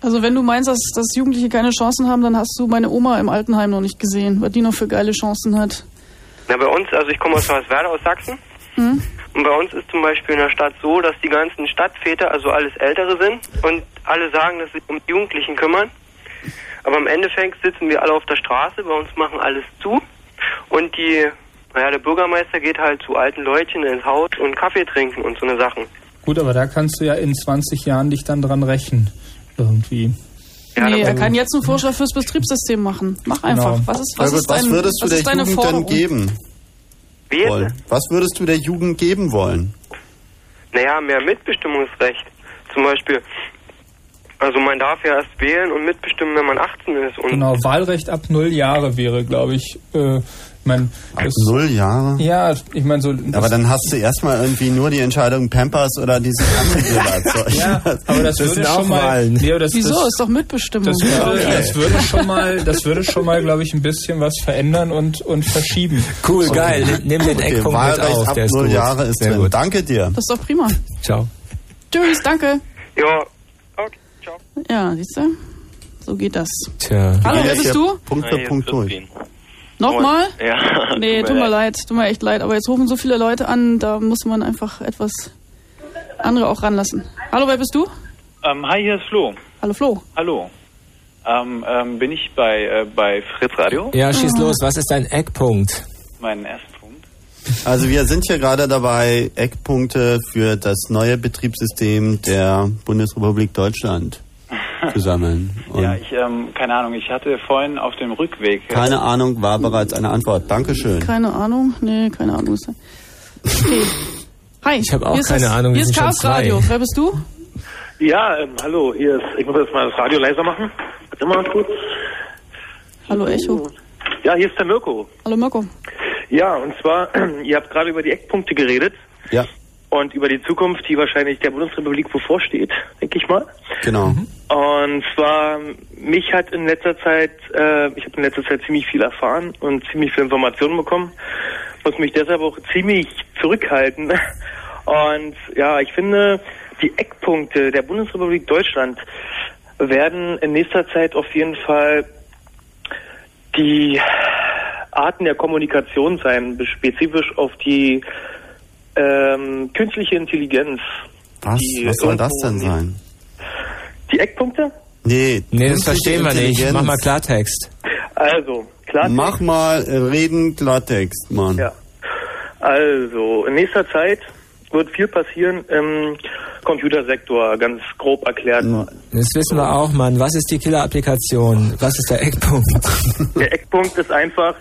[SPEAKER 1] Also wenn du meinst, dass, dass Jugendliche keine Chancen haben, dann hast du meine Oma im Altenheim noch nicht gesehen, was die noch für geile Chancen hat.
[SPEAKER 18] Na, bei uns, also ich komme aus Hoyerswerda, aus Sachsen.
[SPEAKER 1] Hm?
[SPEAKER 18] Und bei uns ist zum Beispiel in der Stadt so, dass die ganzen Stadtväter, also alles Ältere sind und alle sagen, dass sie sich um die Jugendlichen kümmern. Aber im Endeffekt sitzen wir alle auf der Straße, bei uns machen alles zu. Und die, naja, der Bürgermeister geht halt zu alten Leutchen ins Haus und Kaffee trinken und so eine Sachen.
[SPEAKER 4] Gut, aber da kannst du ja in 20 Jahren dich dann dran rächen. Irgendwie.
[SPEAKER 1] nee, er kann jetzt einen Vorschlag fürs Betriebssystem machen. Mach einfach.
[SPEAKER 4] Genau.
[SPEAKER 1] Was ist, was
[SPEAKER 2] Albert,
[SPEAKER 1] ist dein,
[SPEAKER 2] was würdest du
[SPEAKER 1] was
[SPEAKER 2] der
[SPEAKER 1] ist deine
[SPEAKER 2] Jugend
[SPEAKER 1] Forderung?
[SPEAKER 2] denn geben
[SPEAKER 6] Wie
[SPEAKER 2] wollen? Was würdest du der Jugend geben wollen?
[SPEAKER 6] Naja, mehr Mitbestimmungsrecht. Zum Beispiel, also man darf ja erst wählen und mitbestimmen, wenn man 18 ist. Und
[SPEAKER 4] Genau, Wahlrecht ab null Jahre wäre, glaube ich, äh, ich mein,
[SPEAKER 2] Ab null Jahre?
[SPEAKER 4] Ja, ich meine so.
[SPEAKER 2] Aber dann hast du erstmal irgendwie nur die Entscheidung Pampers oder dieses [laughs] Antibilderzeug.
[SPEAKER 4] Ja, aber das, würde
[SPEAKER 2] sind auch
[SPEAKER 4] schon mal. Nee, das,
[SPEAKER 1] Wieso?
[SPEAKER 4] Das,
[SPEAKER 1] ist doch Mitbestimmung.
[SPEAKER 4] das, würde,
[SPEAKER 1] Ja.
[SPEAKER 4] das würde schon mal, das würde schon mal, glaube ich, ein bisschen was verändern und, und verschieben.
[SPEAKER 5] Cool, geil. Nimm den
[SPEAKER 2] Okay,
[SPEAKER 5] Eckpunkt mit auf.
[SPEAKER 2] ab
[SPEAKER 5] Der ist
[SPEAKER 2] null. Jahre ist
[SPEAKER 5] Sehr
[SPEAKER 2] drin.
[SPEAKER 5] gut.
[SPEAKER 2] Danke dir.
[SPEAKER 1] Das ist doch prima.
[SPEAKER 5] Ciao.
[SPEAKER 1] Tschüss, danke.
[SPEAKER 6] ja,
[SPEAKER 1] Ja, siehst du? So geht das.
[SPEAKER 5] Tja.
[SPEAKER 1] Hallo, wer bist du?
[SPEAKER 2] Punkt für Punkt durch.
[SPEAKER 1] Nochmal?
[SPEAKER 8] Ja. [laughs]
[SPEAKER 1] Nee, tut mir leid, tut mir echt leid. Aber jetzt rufen so viele Leute an, da muss man einfach etwas andere auch ranlassen. Hallo, wer bist du?
[SPEAKER 19] Ähm, hi, hier ist Flo.
[SPEAKER 1] Hallo Flo.
[SPEAKER 19] Hallo. Ähm, ähm, bin ich bei, äh, bei Fritz Radio?
[SPEAKER 5] Ja, schieß los. Was ist dein Eckpunkt?
[SPEAKER 19] Mein erster Punkt.
[SPEAKER 2] Also wir sind hier gerade dabei, Eckpunkte für das neue Betriebssystem der Bundesrepublik Deutschland zu sammeln. [laughs] Und
[SPEAKER 19] Ja, ich, ähm, keine Ahnung, ich hatte vorhin auf dem Rückweg. äh,
[SPEAKER 2] keine Ahnung war bereits eine Antwort. Dankeschön.
[SPEAKER 1] Keine Ahnung? Nee, keine Ahnung. Okay. Hi.
[SPEAKER 5] Ich hab auch keine
[SPEAKER 1] das,
[SPEAKER 5] Ahnung,
[SPEAKER 1] Hier ist Chaos. Radio. Wer bist du?
[SPEAKER 20] Ja, ähm, hallo, hier ist, ich muss jetzt mal das Radio leiser machen. Warte mal kurz.
[SPEAKER 1] Hallo Echo.
[SPEAKER 20] Ja, hier ist der Mirko.
[SPEAKER 1] Hallo Mirko.
[SPEAKER 20] Ja, und zwar, [clears throat] ihr habt gerade über die Eckpunkte geredet
[SPEAKER 2] Ja,
[SPEAKER 20] und über die Zukunft, die wahrscheinlich der Bundesrepublik bevorsteht, denke ich mal.
[SPEAKER 2] genau.
[SPEAKER 20] Und zwar, mich hat in letzter Zeit, äh, ich habe in letzter Zeit ziemlich viel erfahren und ziemlich viel Informationen bekommen, muss mich deshalb auch ziemlich zurückhalten. [laughs] Und ja, ich finde, die Eckpunkte der Bundesrepublik Deutschland werden in nächster Zeit auf jeden Fall die Arten der Kommunikation sein, spezifisch auf die ähm, künstliche Intelligenz.
[SPEAKER 2] Was? Was soll das denn sein?
[SPEAKER 20] Die Eckpunkte?
[SPEAKER 2] Nee,
[SPEAKER 5] Nee, das verstehen wir nicht. Mach mal Klartext.
[SPEAKER 20] Also, klar.
[SPEAKER 2] Mach mal reden Klartext, Mann.
[SPEAKER 20] Ja. Also, in nächster Zeit wird viel passieren im Computersektor, ganz grob erklärt.
[SPEAKER 5] Das wissen wir auch, Mann. Was ist die Killer-Applikation? Was ist der Eckpunkt?
[SPEAKER 20] Der Eckpunkt ist einfach,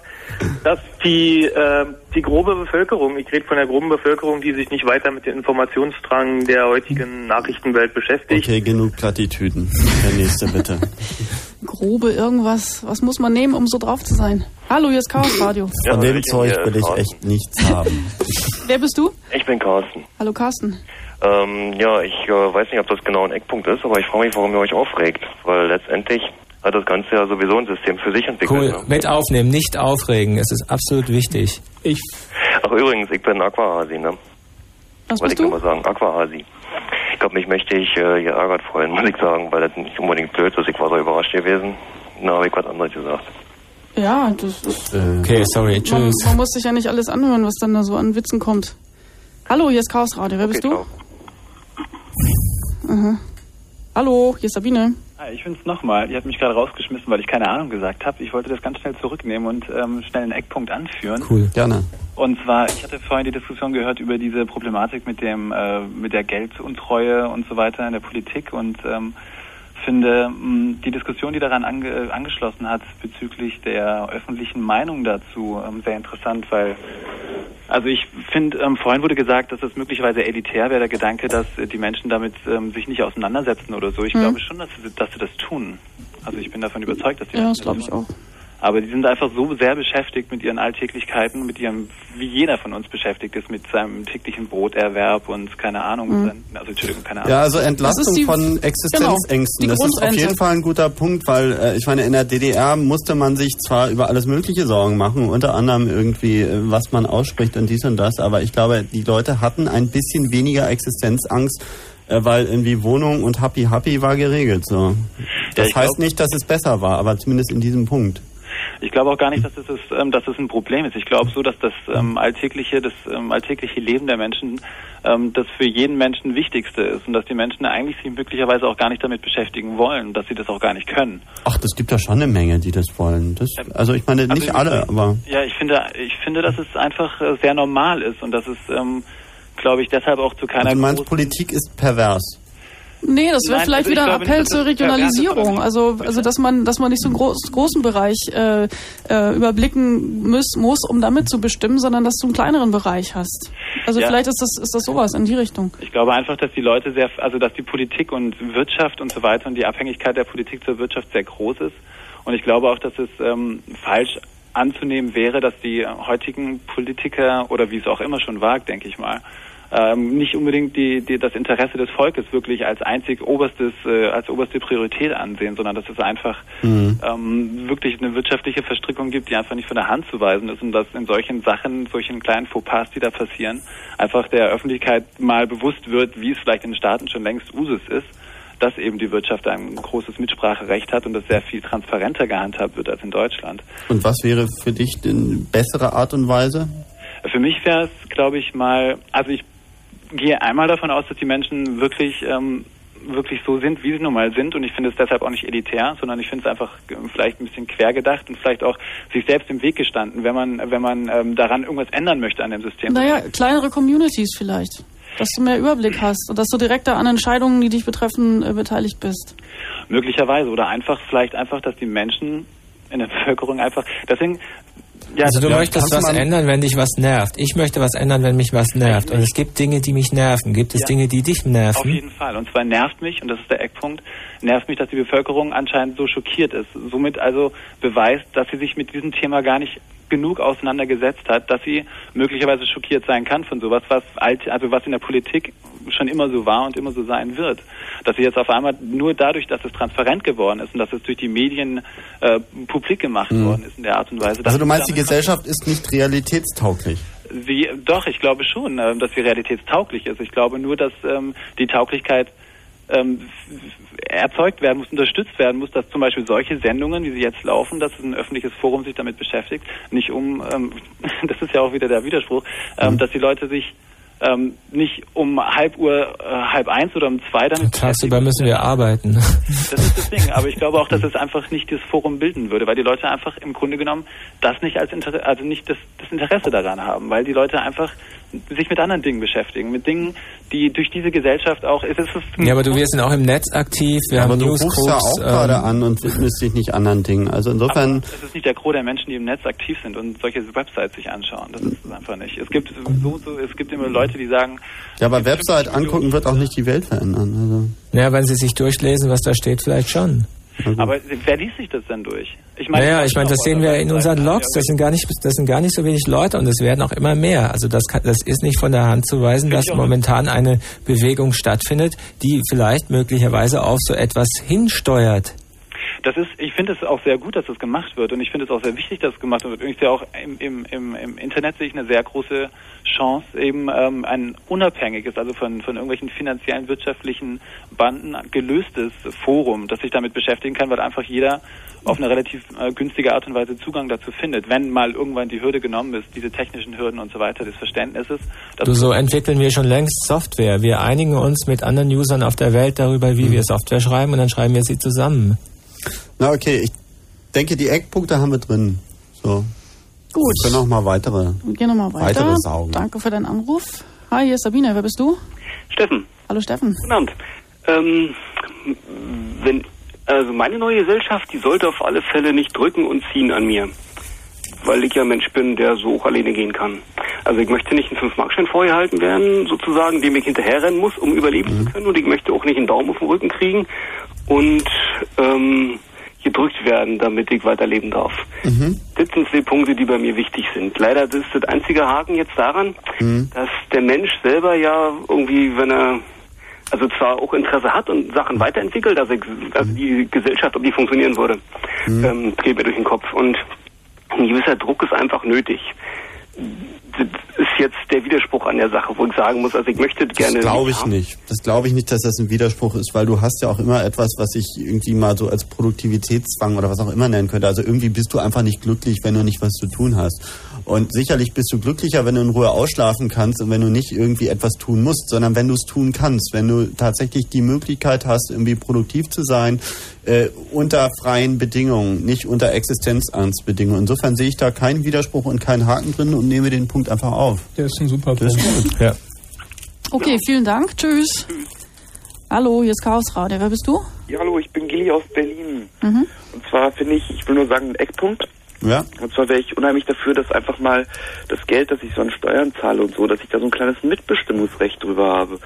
[SPEAKER 20] dass die, äh, die grobe Bevölkerung, ich rede von der groben Bevölkerung, die sich nicht weiter mit dem Informationsdrang der heutigen Nachrichtenwelt beschäftigt.
[SPEAKER 2] Okay, genug Plattitüden. Der nächste bitte. [laughs]
[SPEAKER 1] Grobe irgendwas. Was muss man nehmen, um so drauf zu sein? Hallo, hier ist Chaos Radio.
[SPEAKER 2] Von dem Zeug will ich echt nichts haben. [laughs]
[SPEAKER 1] Wer bist du?
[SPEAKER 21] Ich bin Carsten.
[SPEAKER 1] Hallo Carsten.
[SPEAKER 21] Ähm, ja, ich äh, weiß nicht, ob das genau ein Eckpunkt ist, aber ich frage mich, warum ihr euch aufregt. Weil letztendlich hat das Ganze ja sowieso ein System für sich entwickelt.
[SPEAKER 5] Cool.
[SPEAKER 21] Ne?
[SPEAKER 5] Mit aufnehmen, nicht aufregen. Es ist absolut wichtig.
[SPEAKER 4] Ich.
[SPEAKER 21] Ach übrigens, ich bin Aquahasi, ne?
[SPEAKER 1] Was
[SPEAKER 21] Wollte ich
[SPEAKER 1] du?
[SPEAKER 21] nur mal sagen, Aquahasi. Ich glaube, mich möchte ich äh, hier ärgert freuen, muss ich sagen, weil das nicht unbedingt blöd ist. Ich war so überrascht gewesen. Na, habe ich was anderes gesagt.
[SPEAKER 1] Ja, das ist.
[SPEAKER 5] Okay, sorry.
[SPEAKER 1] Man,
[SPEAKER 5] Tschüss.
[SPEAKER 1] man muss sich ja nicht alles anhören, was dann da so an Witzen kommt. Hallo, hier ist Chaos Radio. Wer bist du? Aha. Hallo, hier ist Sabine.
[SPEAKER 19] Ah, Ich finde es nochmal. Ihr habt mich gerade rausgeschmissen, weil ich keine Ahnung gesagt habe. Ich wollte das ganz schnell zurücknehmen und ähm, schnell einen Eckpunkt anführen.
[SPEAKER 2] Cool. Gerne.
[SPEAKER 19] Und zwar, ich hatte vorhin die Diskussion gehört über diese Problematik mit dem, äh, mit der Gelduntreue und so weiter in der Politik und ähm, finde die Diskussion, die daran ange angeschlossen hat bezüglich der öffentlichen Meinung dazu, ähm, sehr interessant, weil also ich finde, ähm, vorhin wurde gesagt, dass das möglicherweise elitär wäre, der Gedanke, dass äh, die Menschen damit ähm, sich nicht auseinandersetzen oder so. Ich
[SPEAKER 1] Mhm.
[SPEAKER 19] glaube schon, dass sie, dass sie das tun. Also ich bin davon überzeugt, dass sie
[SPEAKER 1] Ja,
[SPEAKER 19] das
[SPEAKER 1] das glaube ich auch.
[SPEAKER 19] Aber die sind einfach so sehr beschäftigt mit ihren Alltäglichkeiten, mit ihrem, wie jeder von uns beschäftigt ist, mit seinem täglichen Broterwerb und keine Ahnung,
[SPEAKER 1] Mhm.
[SPEAKER 19] sein, also Entschuldigung, keine Ahnung.
[SPEAKER 2] Ja, also Entlastung
[SPEAKER 1] die-
[SPEAKER 2] von
[SPEAKER 1] genau,
[SPEAKER 2] Existenzängsten.
[SPEAKER 1] die
[SPEAKER 2] das ist auf jeden Fall ein guter Punkt, weil äh, ich meine, in der DDR musste man sich zwar über alles Mögliche Sorgen machen, unter anderem irgendwie, äh, was man ausspricht und dies und das, aber ich glaube, die Leute hatten ein bisschen weniger Existenzangst, äh, weil irgendwie Wohnung und Happy Happy war geregelt. So. Das
[SPEAKER 19] ich
[SPEAKER 2] heißt
[SPEAKER 19] glaub-
[SPEAKER 2] nicht, dass es besser war, aber zumindest in diesem Punkt.
[SPEAKER 19] Ich glaube auch gar nicht, dass es, ist, ähm, dass es ein Problem ist. Ich glaube so, dass das ähm, alltägliche, das ähm, alltägliche Leben der Menschen ähm, das für jeden Menschen Wichtigste ist und dass die Menschen eigentlich sich möglicherweise auch gar nicht damit beschäftigen wollen, dass sie das auch gar nicht können.
[SPEAKER 2] Ach, das gibt ja schon eine Menge, die das wollen. Das, also ich meine, nicht
[SPEAKER 19] Also,
[SPEAKER 2] alle, aber
[SPEAKER 19] Ja, ich finde, ich finde, dass es einfach äh, sehr normal ist und dass es ähm, glaube ich, deshalb auch zu keiner
[SPEAKER 2] Also du meinst, Politik ist pervers.
[SPEAKER 1] Nee, das wäre vielleicht
[SPEAKER 19] also
[SPEAKER 1] wieder ein
[SPEAKER 19] nicht,
[SPEAKER 1] Appell
[SPEAKER 19] dass
[SPEAKER 1] zur Regionalisierung. Also, also dass man, dass man nicht so einen groß, großen Bereich äh, äh, überblicken muss, muss, um damit zu bestimmen, sondern dass du einen kleineren Bereich hast. Also
[SPEAKER 19] Ja.
[SPEAKER 1] vielleicht ist das, ist das sowas in die Richtung.
[SPEAKER 19] Ich glaube einfach, dass die Leute sehr, also dass die Politik und Wirtschaft und so weiter und die Abhängigkeit der Politik zur Wirtschaft sehr groß ist. Und ich glaube auch, dass es ähm, falsch anzunehmen wäre, dass die heutigen Politiker oder wie es auch immer schon war, denke ich mal, ähm, nicht unbedingt die, die, das Interesse des Volkes wirklich als einzig oberstes, äh, als oberste Priorität ansehen, sondern dass es einfach ähm, wirklich eine wirtschaftliche Verstrickung gibt, die einfach nicht von der Hand zu weisen ist und dass in solchen Sachen, solchen kleinen Fauxpas, die da passieren, einfach der Öffentlichkeit mal bewusst wird, wie es vielleicht in den Staaten schon längst Usus ist, dass eben die Wirtschaft ein großes Mitspracherecht hat und das sehr viel transparenter gehandhabt wird als in Deutschland.
[SPEAKER 2] Und was wäre für dich denn bessere Art und Weise?
[SPEAKER 19] Für mich wäre es, glaube ich, mal, also ich gehe einmal davon aus, dass die Menschen wirklich ähm, wirklich so sind, wie sie nun mal sind und ich finde es deshalb auch nicht elitär, sondern ich finde es einfach äh, vielleicht ein bisschen quer gedacht und vielleicht auch sich selbst im Weg gestanden, wenn man wenn man ähm, daran irgendwas ändern möchte an dem System.
[SPEAKER 1] Naja, kleinere Communities vielleicht. Dass du mehr Überblick hast und dass du direkter an Entscheidungen, die dich betreffen, äh, beteiligt bist.
[SPEAKER 19] Möglicherweise oder einfach vielleicht einfach, dass die Menschen in der [laughs] Bevölkerung einfach deswegen ja,
[SPEAKER 3] also du
[SPEAKER 19] ja,
[SPEAKER 3] möchtest was ändern, wenn dich was nervt. Ich möchte was ändern, wenn mich was nervt. Und es gibt Dinge, die mich nerven. Gibt es
[SPEAKER 19] Ja.
[SPEAKER 3] Dinge, die dich
[SPEAKER 19] Auf
[SPEAKER 3] nerven?
[SPEAKER 19] jeden Fall. Und zwar nervt mich, und das ist der Eckpunkt, nervt mich, dass die Bevölkerung anscheinend so schockiert ist. Somit also beweist, dass sie sich mit diesem Thema gar nicht genug auseinandergesetzt hat, dass sie möglicherweise schockiert sein kann von sowas, was alt, also was in der Politik schon immer so war und immer so sein wird. Dass sie jetzt auf einmal nur dadurch, dass es transparent geworden ist und dass es durch die Medien äh, publik gemacht
[SPEAKER 2] Mhm.
[SPEAKER 19] worden ist in der Art und Weise. dass
[SPEAKER 2] Also du meinst, die Gesellschaft ist nicht realitätstauglich.
[SPEAKER 19] Sie, doch, ich glaube schon, ähm, dass sie realitätstauglich ist. Ich glaube nur, dass ähm, die Tauglichkeit ähm, erzeugt werden muss, unterstützt werden muss, dass zum Beispiel solche Sendungen, wie sie jetzt laufen, dass ein öffentliches Forum sich damit beschäftigt, nicht um, ähm, [laughs] das ist ja auch wieder der Widerspruch, ähm, dass die Leute sich ähm, nicht um halb Uhr, äh, halb eins oder um zwei damit
[SPEAKER 3] Tagsüber müssen wir arbeiten.
[SPEAKER 19] das ist das Ding. Aber ich glaube auch, dass es einfach nicht das Forum bilden würde, weil die Leute einfach im Grunde genommen das nicht als Interesse, also nicht das, das Interesse daran haben, weil die Leute einfach sich mit anderen Dingen beschäftigen, mit Dingen, die durch diese Gesellschaft auch, es ist, es
[SPEAKER 3] Ja, aber du wirst auch im Netz aktiv. Wir
[SPEAKER 2] Aber
[SPEAKER 3] haben
[SPEAKER 2] du rufst ja auch gerade
[SPEAKER 3] ähm,
[SPEAKER 2] an und widmest dich nicht anderen Dingen. Also insofern,
[SPEAKER 19] es ist nicht der Gros der Menschen, die im Netz aktiv sind und solche Websites sich anschauen. Das ist es einfach nicht. Es gibt so, so, es gibt immer Leute, die sagen,
[SPEAKER 2] ja, aber Website angucken wird auch nicht die Welt verändern. Also.
[SPEAKER 3] Ja, wenn sie sich durchlesen, was da steht, vielleicht schon.
[SPEAKER 19] Aber wer liest sich das denn durch? Ich
[SPEAKER 3] naja, ich meine, das sehen wir in unseren Logs. Das sind gar nicht, das sind gar nicht so wenig Leute und es werden auch immer mehr. Also das, kann, das ist nicht von der Hand zu weisen, dass momentan eine Bewegung stattfindet, die vielleicht möglicherweise auf so etwas hinsteuert.
[SPEAKER 19] Das ist, ich finde es auch sehr gut, dass das gemacht wird und ich finde es auch sehr wichtig, dass es gemacht wird. Und ich sehe auch im, im, im, im Internet sehe ich eine sehr große Chance, eben ähm, ein unabhängiges, also von, von irgendwelchen finanziellen, wirtschaftlichen Banden gelöstes Forum, das sich damit beschäftigen kann, weil einfach jeder auf eine relativ äh, günstige Art und Weise Zugang dazu findet. Wenn mal irgendwann die Hürde genommen ist, diese technischen Hürden und so weiter, des Verständnisses.
[SPEAKER 3] Du, so entwickeln wir schon längst Software. Wir einigen uns mit anderen Usern auf der Welt darüber, wie wir Software schreiben und dann schreiben wir sie zusammen.
[SPEAKER 2] Na okay, ich denke, die Eckpunkte haben wir drin. So.
[SPEAKER 1] Gut.
[SPEAKER 2] Wir können auch mal weitere.
[SPEAKER 1] Wir gehen nochmal weiter.
[SPEAKER 2] Weitere Saugen.
[SPEAKER 1] Danke für deinen Anruf. Hi, hier ist Sabine. Wer bist du?
[SPEAKER 22] Steffen.
[SPEAKER 1] Hallo Steffen.
[SPEAKER 22] Guten Abend. Ähm, wenn, also meine neue Gesellschaft, die sollte auf alle Fälle nicht drücken und ziehen an mir. Weil ich ja ein Mensch bin, der so auch alleine gehen kann. Also ich möchte nicht einen 5-Markschein vorgehalten werden, sozusagen, dem ich hinterherrennen muss, um überleben
[SPEAKER 2] Mhm.
[SPEAKER 22] zu können. Und ich möchte auch nicht einen Daumen auf den Rücken kriegen und ähm, gedrückt werden, damit ich weiterleben darf.
[SPEAKER 2] Mhm.
[SPEAKER 22] Das sind zwei Punkte, die bei mir wichtig sind. Leider das ist das einzige Haken jetzt daran,
[SPEAKER 2] Mhm.
[SPEAKER 22] dass der Mensch selber ja irgendwie, wenn er also zwar auch Interesse hat und Sachen weiterentwickelt, also, also die Gesellschaft, ob die funktionieren würde, ähm, geht mir durch den Kopf. Und ein gewisser Druck ist einfach nötig. Das ist jetzt der Widerspruch an der Sache, wo ich sagen muss, also ich möchte gerne.
[SPEAKER 2] Das glaube ich
[SPEAKER 22] haben.
[SPEAKER 2] nicht. Das glaube ich nicht, dass das ein Widerspruch ist, weil du hast ja auch immer etwas, was ich irgendwie mal so als Produktivitätszwang oder was auch immer nennen könnte. Also irgendwie bist du einfach nicht glücklich, wenn du nicht was zu tun hast. Und sicherlich bist du glücklicher, wenn du in Ruhe ausschlafen kannst und wenn du nicht irgendwie etwas tun musst, sondern wenn du es tun kannst, wenn du tatsächlich die Möglichkeit hast, irgendwie produktiv zu sein, äh, unter freien Bedingungen, nicht unter Existenzangstbedingungen. Insofern sehe ich da keinen Widerspruch und keinen Haken drin und nehme den Punkt einfach auf.
[SPEAKER 4] Der ist ein super
[SPEAKER 2] Das ist
[SPEAKER 4] Punkt.
[SPEAKER 2] gut.
[SPEAKER 3] Ja.
[SPEAKER 1] Okay, vielen Dank. Tschüss. Hallo, hier ist Chaos Radio. Wer bist du?
[SPEAKER 23] Ja, hallo, ich bin Gilly aus Berlin.
[SPEAKER 1] Mhm.
[SPEAKER 23] Und zwar finde ich, ich will nur sagen, einen Eckpunkt.
[SPEAKER 2] Ja.
[SPEAKER 23] Und zwar wäre ich unheimlich dafür, dass einfach mal das Geld, das ich so an Steuern zahle und so, dass ich da so ein kleines Mitbestimmungsrecht drüber habe.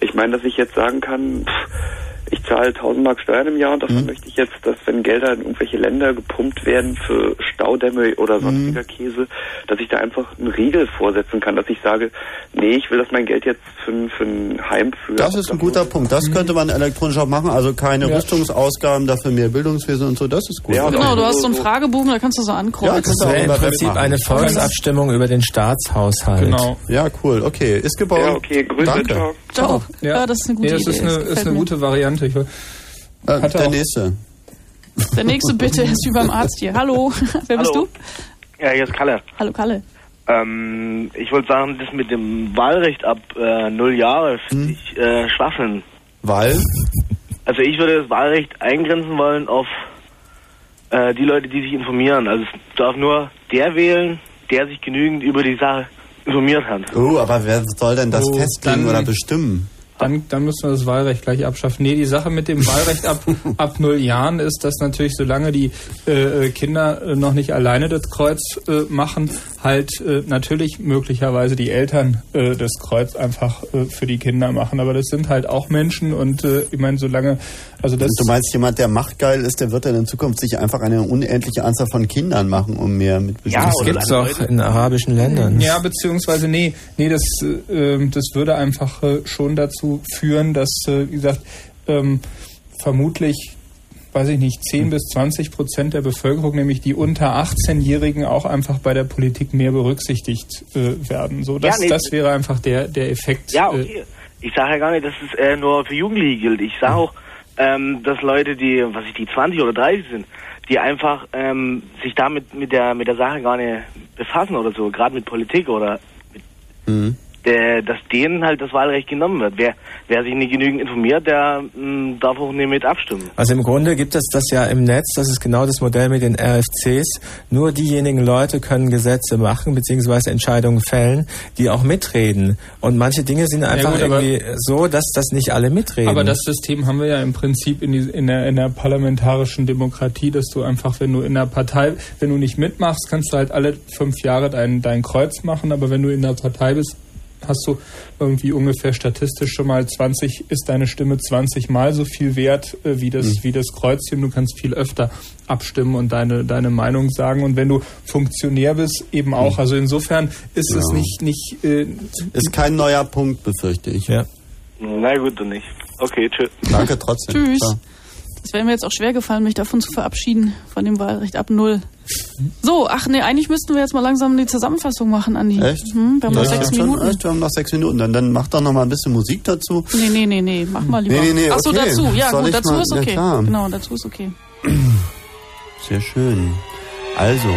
[SPEAKER 23] Ich meine, dass ich jetzt sagen kann, pff, ich zahle 1000 Mark Steuern im Jahr und davon möchte ich jetzt, dass wenn Gelder in irgendwelche Länder gepumpt werden für Staudämme oder sonstiger Käse, dass ich da einfach einen Riegel vorsetzen kann, dass ich sage, nee, ich will, dass mein Geld jetzt für, ein- für ein Heim für...
[SPEAKER 2] Das ist ein guter Punkt. Das könnte man elektronisch auch machen. Also keine Rüstungsausgaben, dafür mehr Bildungswesen und so. Das ist gut.
[SPEAKER 1] Genau, du hast so einen Fragebogen, da kannst du so ankreuzen.
[SPEAKER 2] du
[SPEAKER 5] Das
[SPEAKER 2] auch
[SPEAKER 5] wäre im Prinzip
[SPEAKER 2] machen.
[SPEAKER 5] eine Volksabstimmung über den Staatshaushalt.
[SPEAKER 4] Genau.
[SPEAKER 2] Ja, cool. Okay, ist gebaut.
[SPEAKER 23] Ja, okay, Grüße,
[SPEAKER 2] Danke.
[SPEAKER 23] ciao.
[SPEAKER 1] Ciao. Ja. das ist eine gute
[SPEAKER 4] nee, das
[SPEAKER 1] Idee.
[SPEAKER 4] Ist eine,
[SPEAKER 1] Das
[SPEAKER 4] ist eine gute Variante. Ich,
[SPEAKER 2] Äh, der
[SPEAKER 4] auch-
[SPEAKER 2] nächste.
[SPEAKER 1] Der nächste [laughs] bitte ist wie beim Arzt hier. Hallo, [laughs] wer bist
[SPEAKER 24] Hallo.
[SPEAKER 1] du?
[SPEAKER 24] Ja, hier ist Kalle.
[SPEAKER 1] Hallo Kalle.
[SPEAKER 24] Ähm, ich wollte sagen, das mit dem Wahlrecht ab äh, null Jahre finde ich äh, Schwachsinn.
[SPEAKER 2] Weil?
[SPEAKER 24] Also ich würde das Wahlrecht eingrenzen wollen auf äh, die Leute, die sich informieren. Also es darf nur der wählen, der sich genügend über die Sache informiert hat.
[SPEAKER 2] Oh, aber wer soll denn das
[SPEAKER 4] Oh,
[SPEAKER 2] festlegen oder bestimmen?
[SPEAKER 4] Dann, dann müssen wir das Wahlrecht gleich abschaffen. Nee, die Sache mit dem Wahlrecht ab, [laughs] ab null Jahren ist, dass natürlich, solange die äh, Kinder äh, noch nicht alleine das Kreuz äh, machen, halt äh, natürlich möglicherweise die Eltern äh, das Kreuz einfach äh, für die Kinder machen. Aber das sind halt auch Menschen und äh, ich meine, solange, also das
[SPEAKER 2] Und du meinst, jemand, der machtgeil ist, der wird dann in Zukunft sich einfach eine unendliche Anzahl von Kindern machen, um mehr mit
[SPEAKER 5] das gibt's auch in arabischen Ländern.
[SPEAKER 4] Ja, beziehungsweise nee, nee, das, äh, ähm, das würde einfach äh, schon dazu führen, dass, äh, wie gesagt, ähm, vermutlich, weiß ich nicht, 10 bis 20 Prozent der Bevölkerung, nämlich die unter 18-Jährigen, auch einfach bei der Politik mehr berücksichtigt äh, werden. So, das,
[SPEAKER 24] Ja, nee,
[SPEAKER 4] das wäre einfach der, der Effekt.
[SPEAKER 24] Ja,
[SPEAKER 4] äh,
[SPEAKER 24] okay. Ich sage ja gar nicht, dass es äh, nur für Jugendliche gilt. Ich sage auch, ähm, dass Leute, die, was ich, die 20 oder 30 sind, die einfach ähm, sich damit mit der mit der Sache gar nicht befassen oder so, gerade mit Politik oder
[SPEAKER 2] Mhm.
[SPEAKER 24] Äh, dass denen halt das Wahlrecht genommen wird. Wer, wer sich nicht genügend informiert, der mh, darf auch nicht mit abstimmen.
[SPEAKER 5] Also im Grunde gibt es das ja im Netz, das ist genau das Modell mit den RFCs. Nur diejenigen Leute können Gesetze machen bzw. Entscheidungen fällen, die auch mitreden. Und manche Dinge sind einfach
[SPEAKER 4] gut, aber-
[SPEAKER 5] irgendwie so, dass das nicht alle mitreden.
[SPEAKER 4] Aber das System haben wir ja im Prinzip in, die, in, der, in der parlamentarischen Demokratie, dass du einfach, wenn du in der Partei, wenn du nicht mitmachst, kannst du halt alle fünf Jahre dein, dein Kreuz machen, aber wenn du in der Partei bist, hast du irgendwie ungefähr statistisch schon mal 20, ist deine Stimme 20 mal so viel wert äh, wie, das,
[SPEAKER 2] Mhm.
[SPEAKER 4] wie das Kreuzchen. Du kannst viel öfter abstimmen und deine, deine Meinung sagen. Und wenn du Funktionär bist, eben auch. Also insofern ist es
[SPEAKER 2] Ja.
[SPEAKER 4] nicht, nicht äh,
[SPEAKER 2] Ist kein neuer Punkt, befürchte ich.
[SPEAKER 5] Ja.
[SPEAKER 24] Na gut, dann nicht. Okay, tschüss.
[SPEAKER 2] Danke trotzdem.
[SPEAKER 1] Tschüss.
[SPEAKER 2] Ciao.
[SPEAKER 1] Es wäre mir jetzt auch schwer gefallen, mich davon zu verabschieden, von dem Wahlrecht ab null. So, ach nee, eigentlich müssten wir jetzt mal langsam die Zusammenfassung machen, Andi.
[SPEAKER 2] Echt?
[SPEAKER 1] Hm, wir haben noch
[SPEAKER 2] Ja,
[SPEAKER 1] sechs
[SPEAKER 2] schon,
[SPEAKER 1] Minuten.
[SPEAKER 2] Echt? Wir haben noch sechs Minuten. Dann, dann mach doch noch mal ein bisschen Musik dazu.
[SPEAKER 1] Nee, nee, nee, nee, mach mal lieber.
[SPEAKER 2] Nee, nee, nee,
[SPEAKER 1] Ach so,
[SPEAKER 2] okay.
[SPEAKER 1] dazu. Ja,
[SPEAKER 2] Soll
[SPEAKER 1] gut, dazu
[SPEAKER 2] mal-
[SPEAKER 1] ist
[SPEAKER 2] Ja,
[SPEAKER 1] okay.
[SPEAKER 2] klar.
[SPEAKER 1] Genau, dazu ist okay.
[SPEAKER 2] Sehr schön. Also,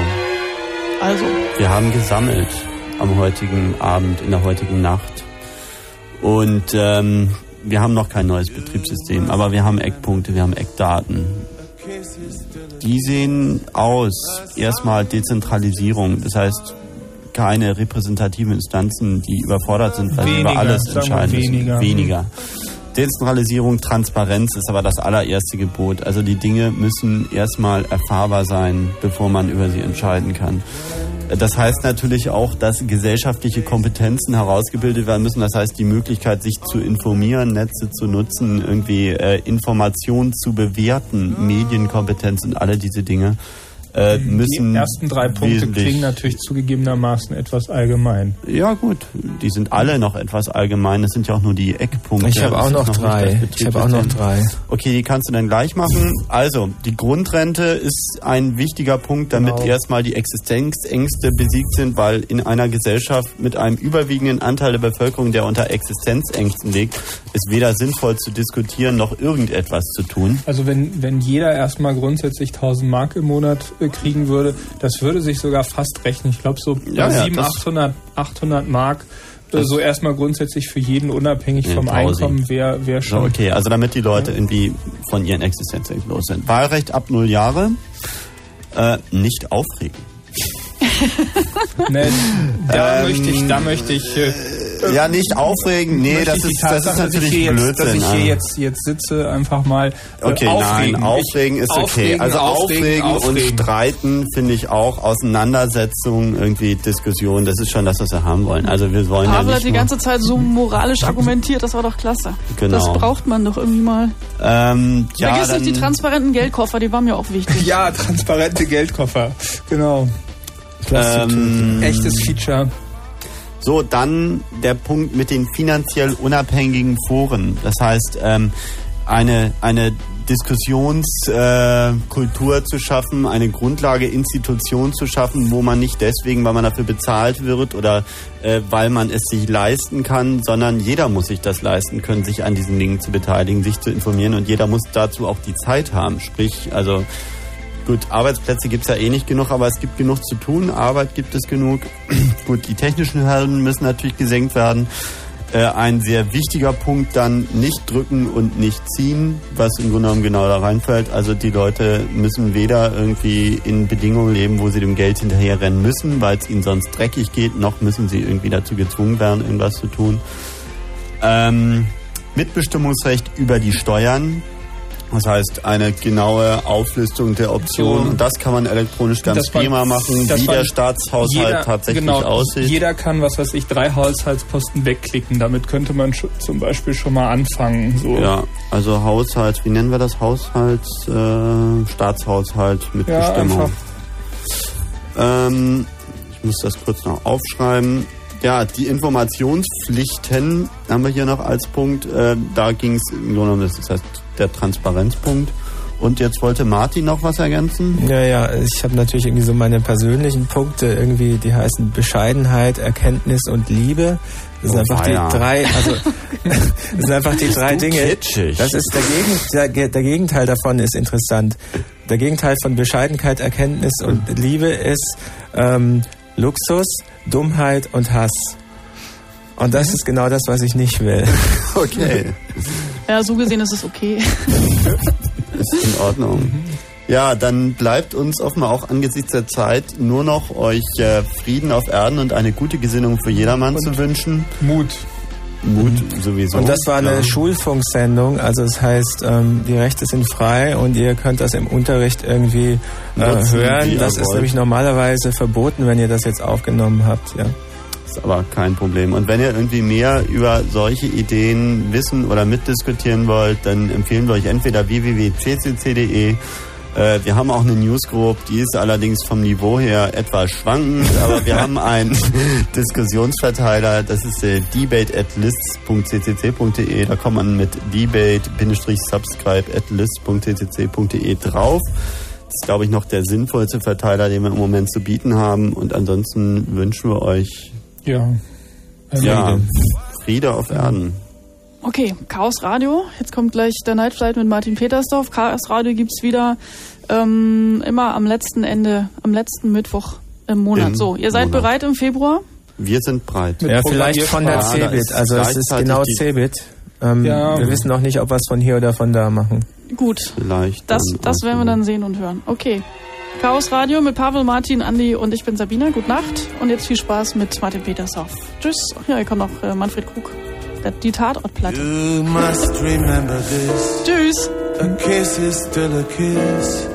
[SPEAKER 1] Also,
[SPEAKER 2] wir haben gesammelt am heutigen Abend, in der heutigen Nacht. Und ähm, wir haben noch kein neues Betriebssystem, aber wir haben Eckpunkte, wir haben Eckdaten. Die sehen aus, erstmal Dezentralisierung, das heißt keine repräsentativen Instanzen, die überfordert sind, weil sie über alles entscheiden müssen.
[SPEAKER 4] weniger.
[SPEAKER 2] weniger. Dezentralisierung, Transparenz ist aber das allererste Gebot. Also die Dinge müssen erstmal erfahrbar sein, bevor man über sie entscheiden kann. Das heißt natürlich auch, dass gesellschaftliche Kompetenzen herausgebildet werden müssen. Das heißt, die Möglichkeit, sich zu informieren, Netze zu nutzen, irgendwie äh, Informationen zu bewerten, Medienkompetenz und alle diese Dinge äh, müssen
[SPEAKER 4] die ersten drei Punkte klingen natürlich zugegebenermaßen etwas allgemein.
[SPEAKER 2] Ja gut, die sind alle noch etwas allgemein. Das sind ja auch nur die Eckpunkte.
[SPEAKER 5] Ich habe auch noch
[SPEAKER 2] nicht
[SPEAKER 5] drei. Ich habe auch noch drei.
[SPEAKER 2] Okay, die kannst du dann gleich machen. Also, die Grundrente ist ein wichtiger Punkt, damit
[SPEAKER 5] Genau.
[SPEAKER 2] erstmal die Existenzängste besiegt sind, weil in einer Gesellschaft mit einem überwiegenden Anteil der Bevölkerung, der unter Existenzängsten liegt, ist weder sinnvoll zu diskutieren noch irgendetwas zu tun.
[SPEAKER 4] Also wenn, wenn jeder erstmal grundsätzlich 1000 Mark im Monat kriegen würde, das würde sich sogar fast rechnen. Ich glaube so
[SPEAKER 2] Ja,
[SPEAKER 4] bei
[SPEAKER 2] ja,
[SPEAKER 4] 700,
[SPEAKER 2] das-
[SPEAKER 4] 800, 800 Mark, äh, so erstmal grundsätzlich für jeden unabhängig vom
[SPEAKER 2] Tausi.
[SPEAKER 4] Einkommen wäre wär
[SPEAKER 2] So,
[SPEAKER 4] schon.
[SPEAKER 2] okay, also damit die Leute irgendwie von ihren Existenzängsten los sind. Wahlrecht ab null Jahre. Äh, nicht aufregen.
[SPEAKER 4] Nee, [laughs] da
[SPEAKER 2] Ähm,
[SPEAKER 4] möchte ich, da möchte ich, äh,
[SPEAKER 2] Ja, nicht aufregen. Nee, das ist, das ist natürlich
[SPEAKER 4] hier
[SPEAKER 2] Blödsinn.
[SPEAKER 4] Jetzt, dass ich hier
[SPEAKER 2] also.
[SPEAKER 4] jetzt, jetzt sitze, einfach mal äh,
[SPEAKER 2] Okay,
[SPEAKER 4] aufregen.
[SPEAKER 2] nein, aufregen
[SPEAKER 4] Ich-
[SPEAKER 2] ist okay.
[SPEAKER 4] aufregen,
[SPEAKER 2] also aufregen, und
[SPEAKER 4] aufregen.
[SPEAKER 2] streiten finde ich auch. Auseinandersetzung, irgendwie Diskussion, das ist schon das, was wir haben wollen. Also wir wollen ja
[SPEAKER 1] Pavel hat
[SPEAKER 2] nicht
[SPEAKER 1] die
[SPEAKER 2] nur,
[SPEAKER 1] ganze Zeit so moralisch [laughs] argumentiert, das war doch klasse.
[SPEAKER 2] Genau.
[SPEAKER 1] Das braucht man doch irgendwie mal.
[SPEAKER 2] ähm, ja,
[SPEAKER 1] Vergiss nicht die transparenten Geldkoffer, die waren mir auch wichtig.
[SPEAKER 4] Ja, transparente Geldkoffer. Genau.
[SPEAKER 2] Ähm,
[SPEAKER 4] Echtes Feature.
[SPEAKER 2] So, dann der Punkt mit den finanziell unabhängigen Foren. Das heißt, ähm, eine, eine Diskussionskultur äh, Kultur zu schaffen, eine Grundlage, Institution zu schaffen, wo man nicht deswegen, weil man dafür bezahlt wird oder äh, weil man es sich leisten kann, sondern jeder muss sich das leisten können, sich an diesen Dingen zu beteiligen, sich zu informieren und jeder muss dazu auch die Zeit haben. Sprich, also Gut, Arbeitsplätze gibt's ja eh nicht genug, aber es gibt genug zu tun. Arbeit gibt es genug. [clears throat] Gut, die technischen Hürden müssen natürlich gesenkt werden. Äh, ein sehr wichtiger Punkt dann nicht drücken und nicht ziehen, was im Grunde genommen genau da reinfällt. Also die Leute müssen weder irgendwie in Bedingungen leben, wo sie dem Geld hinterherrennen müssen, weil es ihnen sonst dreckig geht, noch müssen sie irgendwie dazu gezwungen werden, irgendwas zu tun. Ähm, Mitbestimmungsrecht über die Steuern. Das heißt, eine genaue Auflistung der Optionen.
[SPEAKER 4] So.
[SPEAKER 2] Und das kann man elektronisch ganz
[SPEAKER 4] Das
[SPEAKER 2] prima machen,
[SPEAKER 4] das
[SPEAKER 2] wie der Staatshaushalt
[SPEAKER 4] jeder-
[SPEAKER 2] tatsächlich
[SPEAKER 4] genau,
[SPEAKER 2] aussieht.
[SPEAKER 4] Jeder kann, was weiß ich, drei Haushaltsposten wegklicken. Damit könnte man zum Beispiel schon mal anfangen. So.
[SPEAKER 2] Ja, also Haushalt, wie nennen wir das? Haushalts, äh, Staatshaushalt mit
[SPEAKER 4] Ja,
[SPEAKER 2] Bestimmung.
[SPEAKER 4] einfach.
[SPEAKER 2] Ähm, ich muss das kurz noch aufschreiben. Ja, die Informationspflichten haben wir hier noch als Punkt. Äh, da ging es im Grunde genommen, das heißt der Transparenzpunkt. Und jetzt wollte Martin noch was ergänzen?
[SPEAKER 5] Ja, ja, ich habe natürlich irgendwie so meine persönlichen Punkte, irgendwie, die heißen Bescheidenheit, Erkenntnis und Liebe. Das sind
[SPEAKER 2] Oh,
[SPEAKER 5] einfach
[SPEAKER 2] weia.
[SPEAKER 5] die drei, also [laughs] das sind einfach die drei Dinge.
[SPEAKER 2] kitschig.
[SPEAKER 5] Das ist der, Gegen, der, der Gegenteil davon ist interessant. Der Gegenteil von Bescheidenheit, Erkenntnis und Liebe ist ähm, Luxus, Dummheit und Hass. Und das ist genau das, was ich nicht will. [laughs]
[SPEAKER 2] Okay.
[SPEAKER 1] Ja, so gesehen ist es okay.
[SPEAKER 2] Ist in Ordnung. Ja, dann bleibt uns offenbar auch angesichts der Zeit nur noch euch äh, Frieden auf Erden und eine gute Gesinnung für jedermann zu wünschen.
[SPEAKER 4] Mut.
[SPEAKER 2] Mut sowieso.
[SPEAKER 5] Und das war eine
[SPEAKER 2] ja.
[SPEAKER 5] Schulfunksendung, also das heißt, ähm, die Rechte sind frei und ihr könnt das im Unterricht irgendwie äh, hören. Das ist nämlich normalerweise verboten, wenn ihr das jetzt aufgenommen habt. Ja.
[SPEAKER 2] Aber kein Problem. Und wenn ihr irgendwie mehr über solche Ideen wissen oder mitdiskutieren wollt, dann empfehlen wir euch entweder www.ccc.de. Äh, wir haben auch eine Newsgroup, die ist allerdings vom Niveau her etwas schwankend, aber wir haben einen [laughs] Diskussionsverteiler, das ist äh, debate.lists.ccc.de. Da kommt man mit debate-subscribe.lists.ccc.de drauf. Das ist, glaube ich, noch der sinnvollste Verteiler, den wir im Moment zu bieten haben. Und ansonsten wünschen wir euch
[SPEAKER 4] Ja.
[SPEAKER 2] ja, Friede auf Erden.
[SPEAKER 1] Okay, Chaos Radio. Jetzt kommt gleich der Night Flight mit Martin Petersdorf. Chaos Radio gibt's wieder ähm, immer am letzten Ende, am letzten Mittwoch im Monat.
[SPEAKER 2] Im
[SPEAKER 1] so, ihr seid
[SPEAKER 2] Monat.
[SPEAKER 1] bereit im Februar?
[SPEAKER 2] Wir sind breit.
[SPEAKER 5] Ja, vielleicht von der Cebit. Also es ist genau Cebit. Ähm,
[SPEAKER 4] Ja.
[SPEAKER 5] Wir wissen noch nicht, ob wir es von hier oder von da machen.
[SPEAKER 1] Gut,
[SPEAKER 2] Vielleicht.
[SPEAKER 1] das, das werden wir dann sehen und hören. Okay. Chaos Radio mit Pavel, Martin, Andi und ich bin Sabina. Gute Nacht und jetzt viel Spaß mit Martin Petersdorf. Tschüss. Ach ja, hier kommt noch äh, Manfred Krug. Der- Die Tatortplatte.
[SPEAKER 11] You must remember this.
[SPEAKER 1] Tschüss.
[SPEAKER 11] A kiss is still a kiss.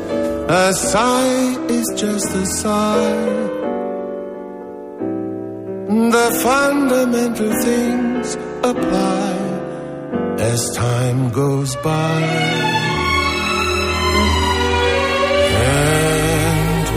[SPEAKER 11] A sigh is just a sigh. The fundamental things apply as time goes by.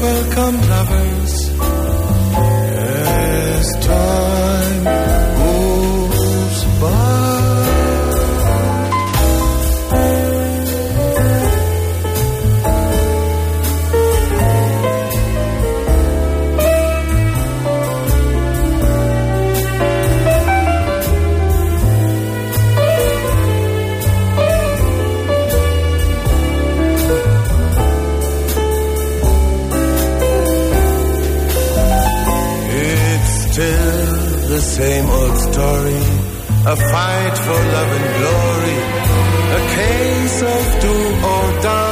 [SPEAKER 11] Welcome lovers. As time same old story. A fight for love and glory. A case of do or die.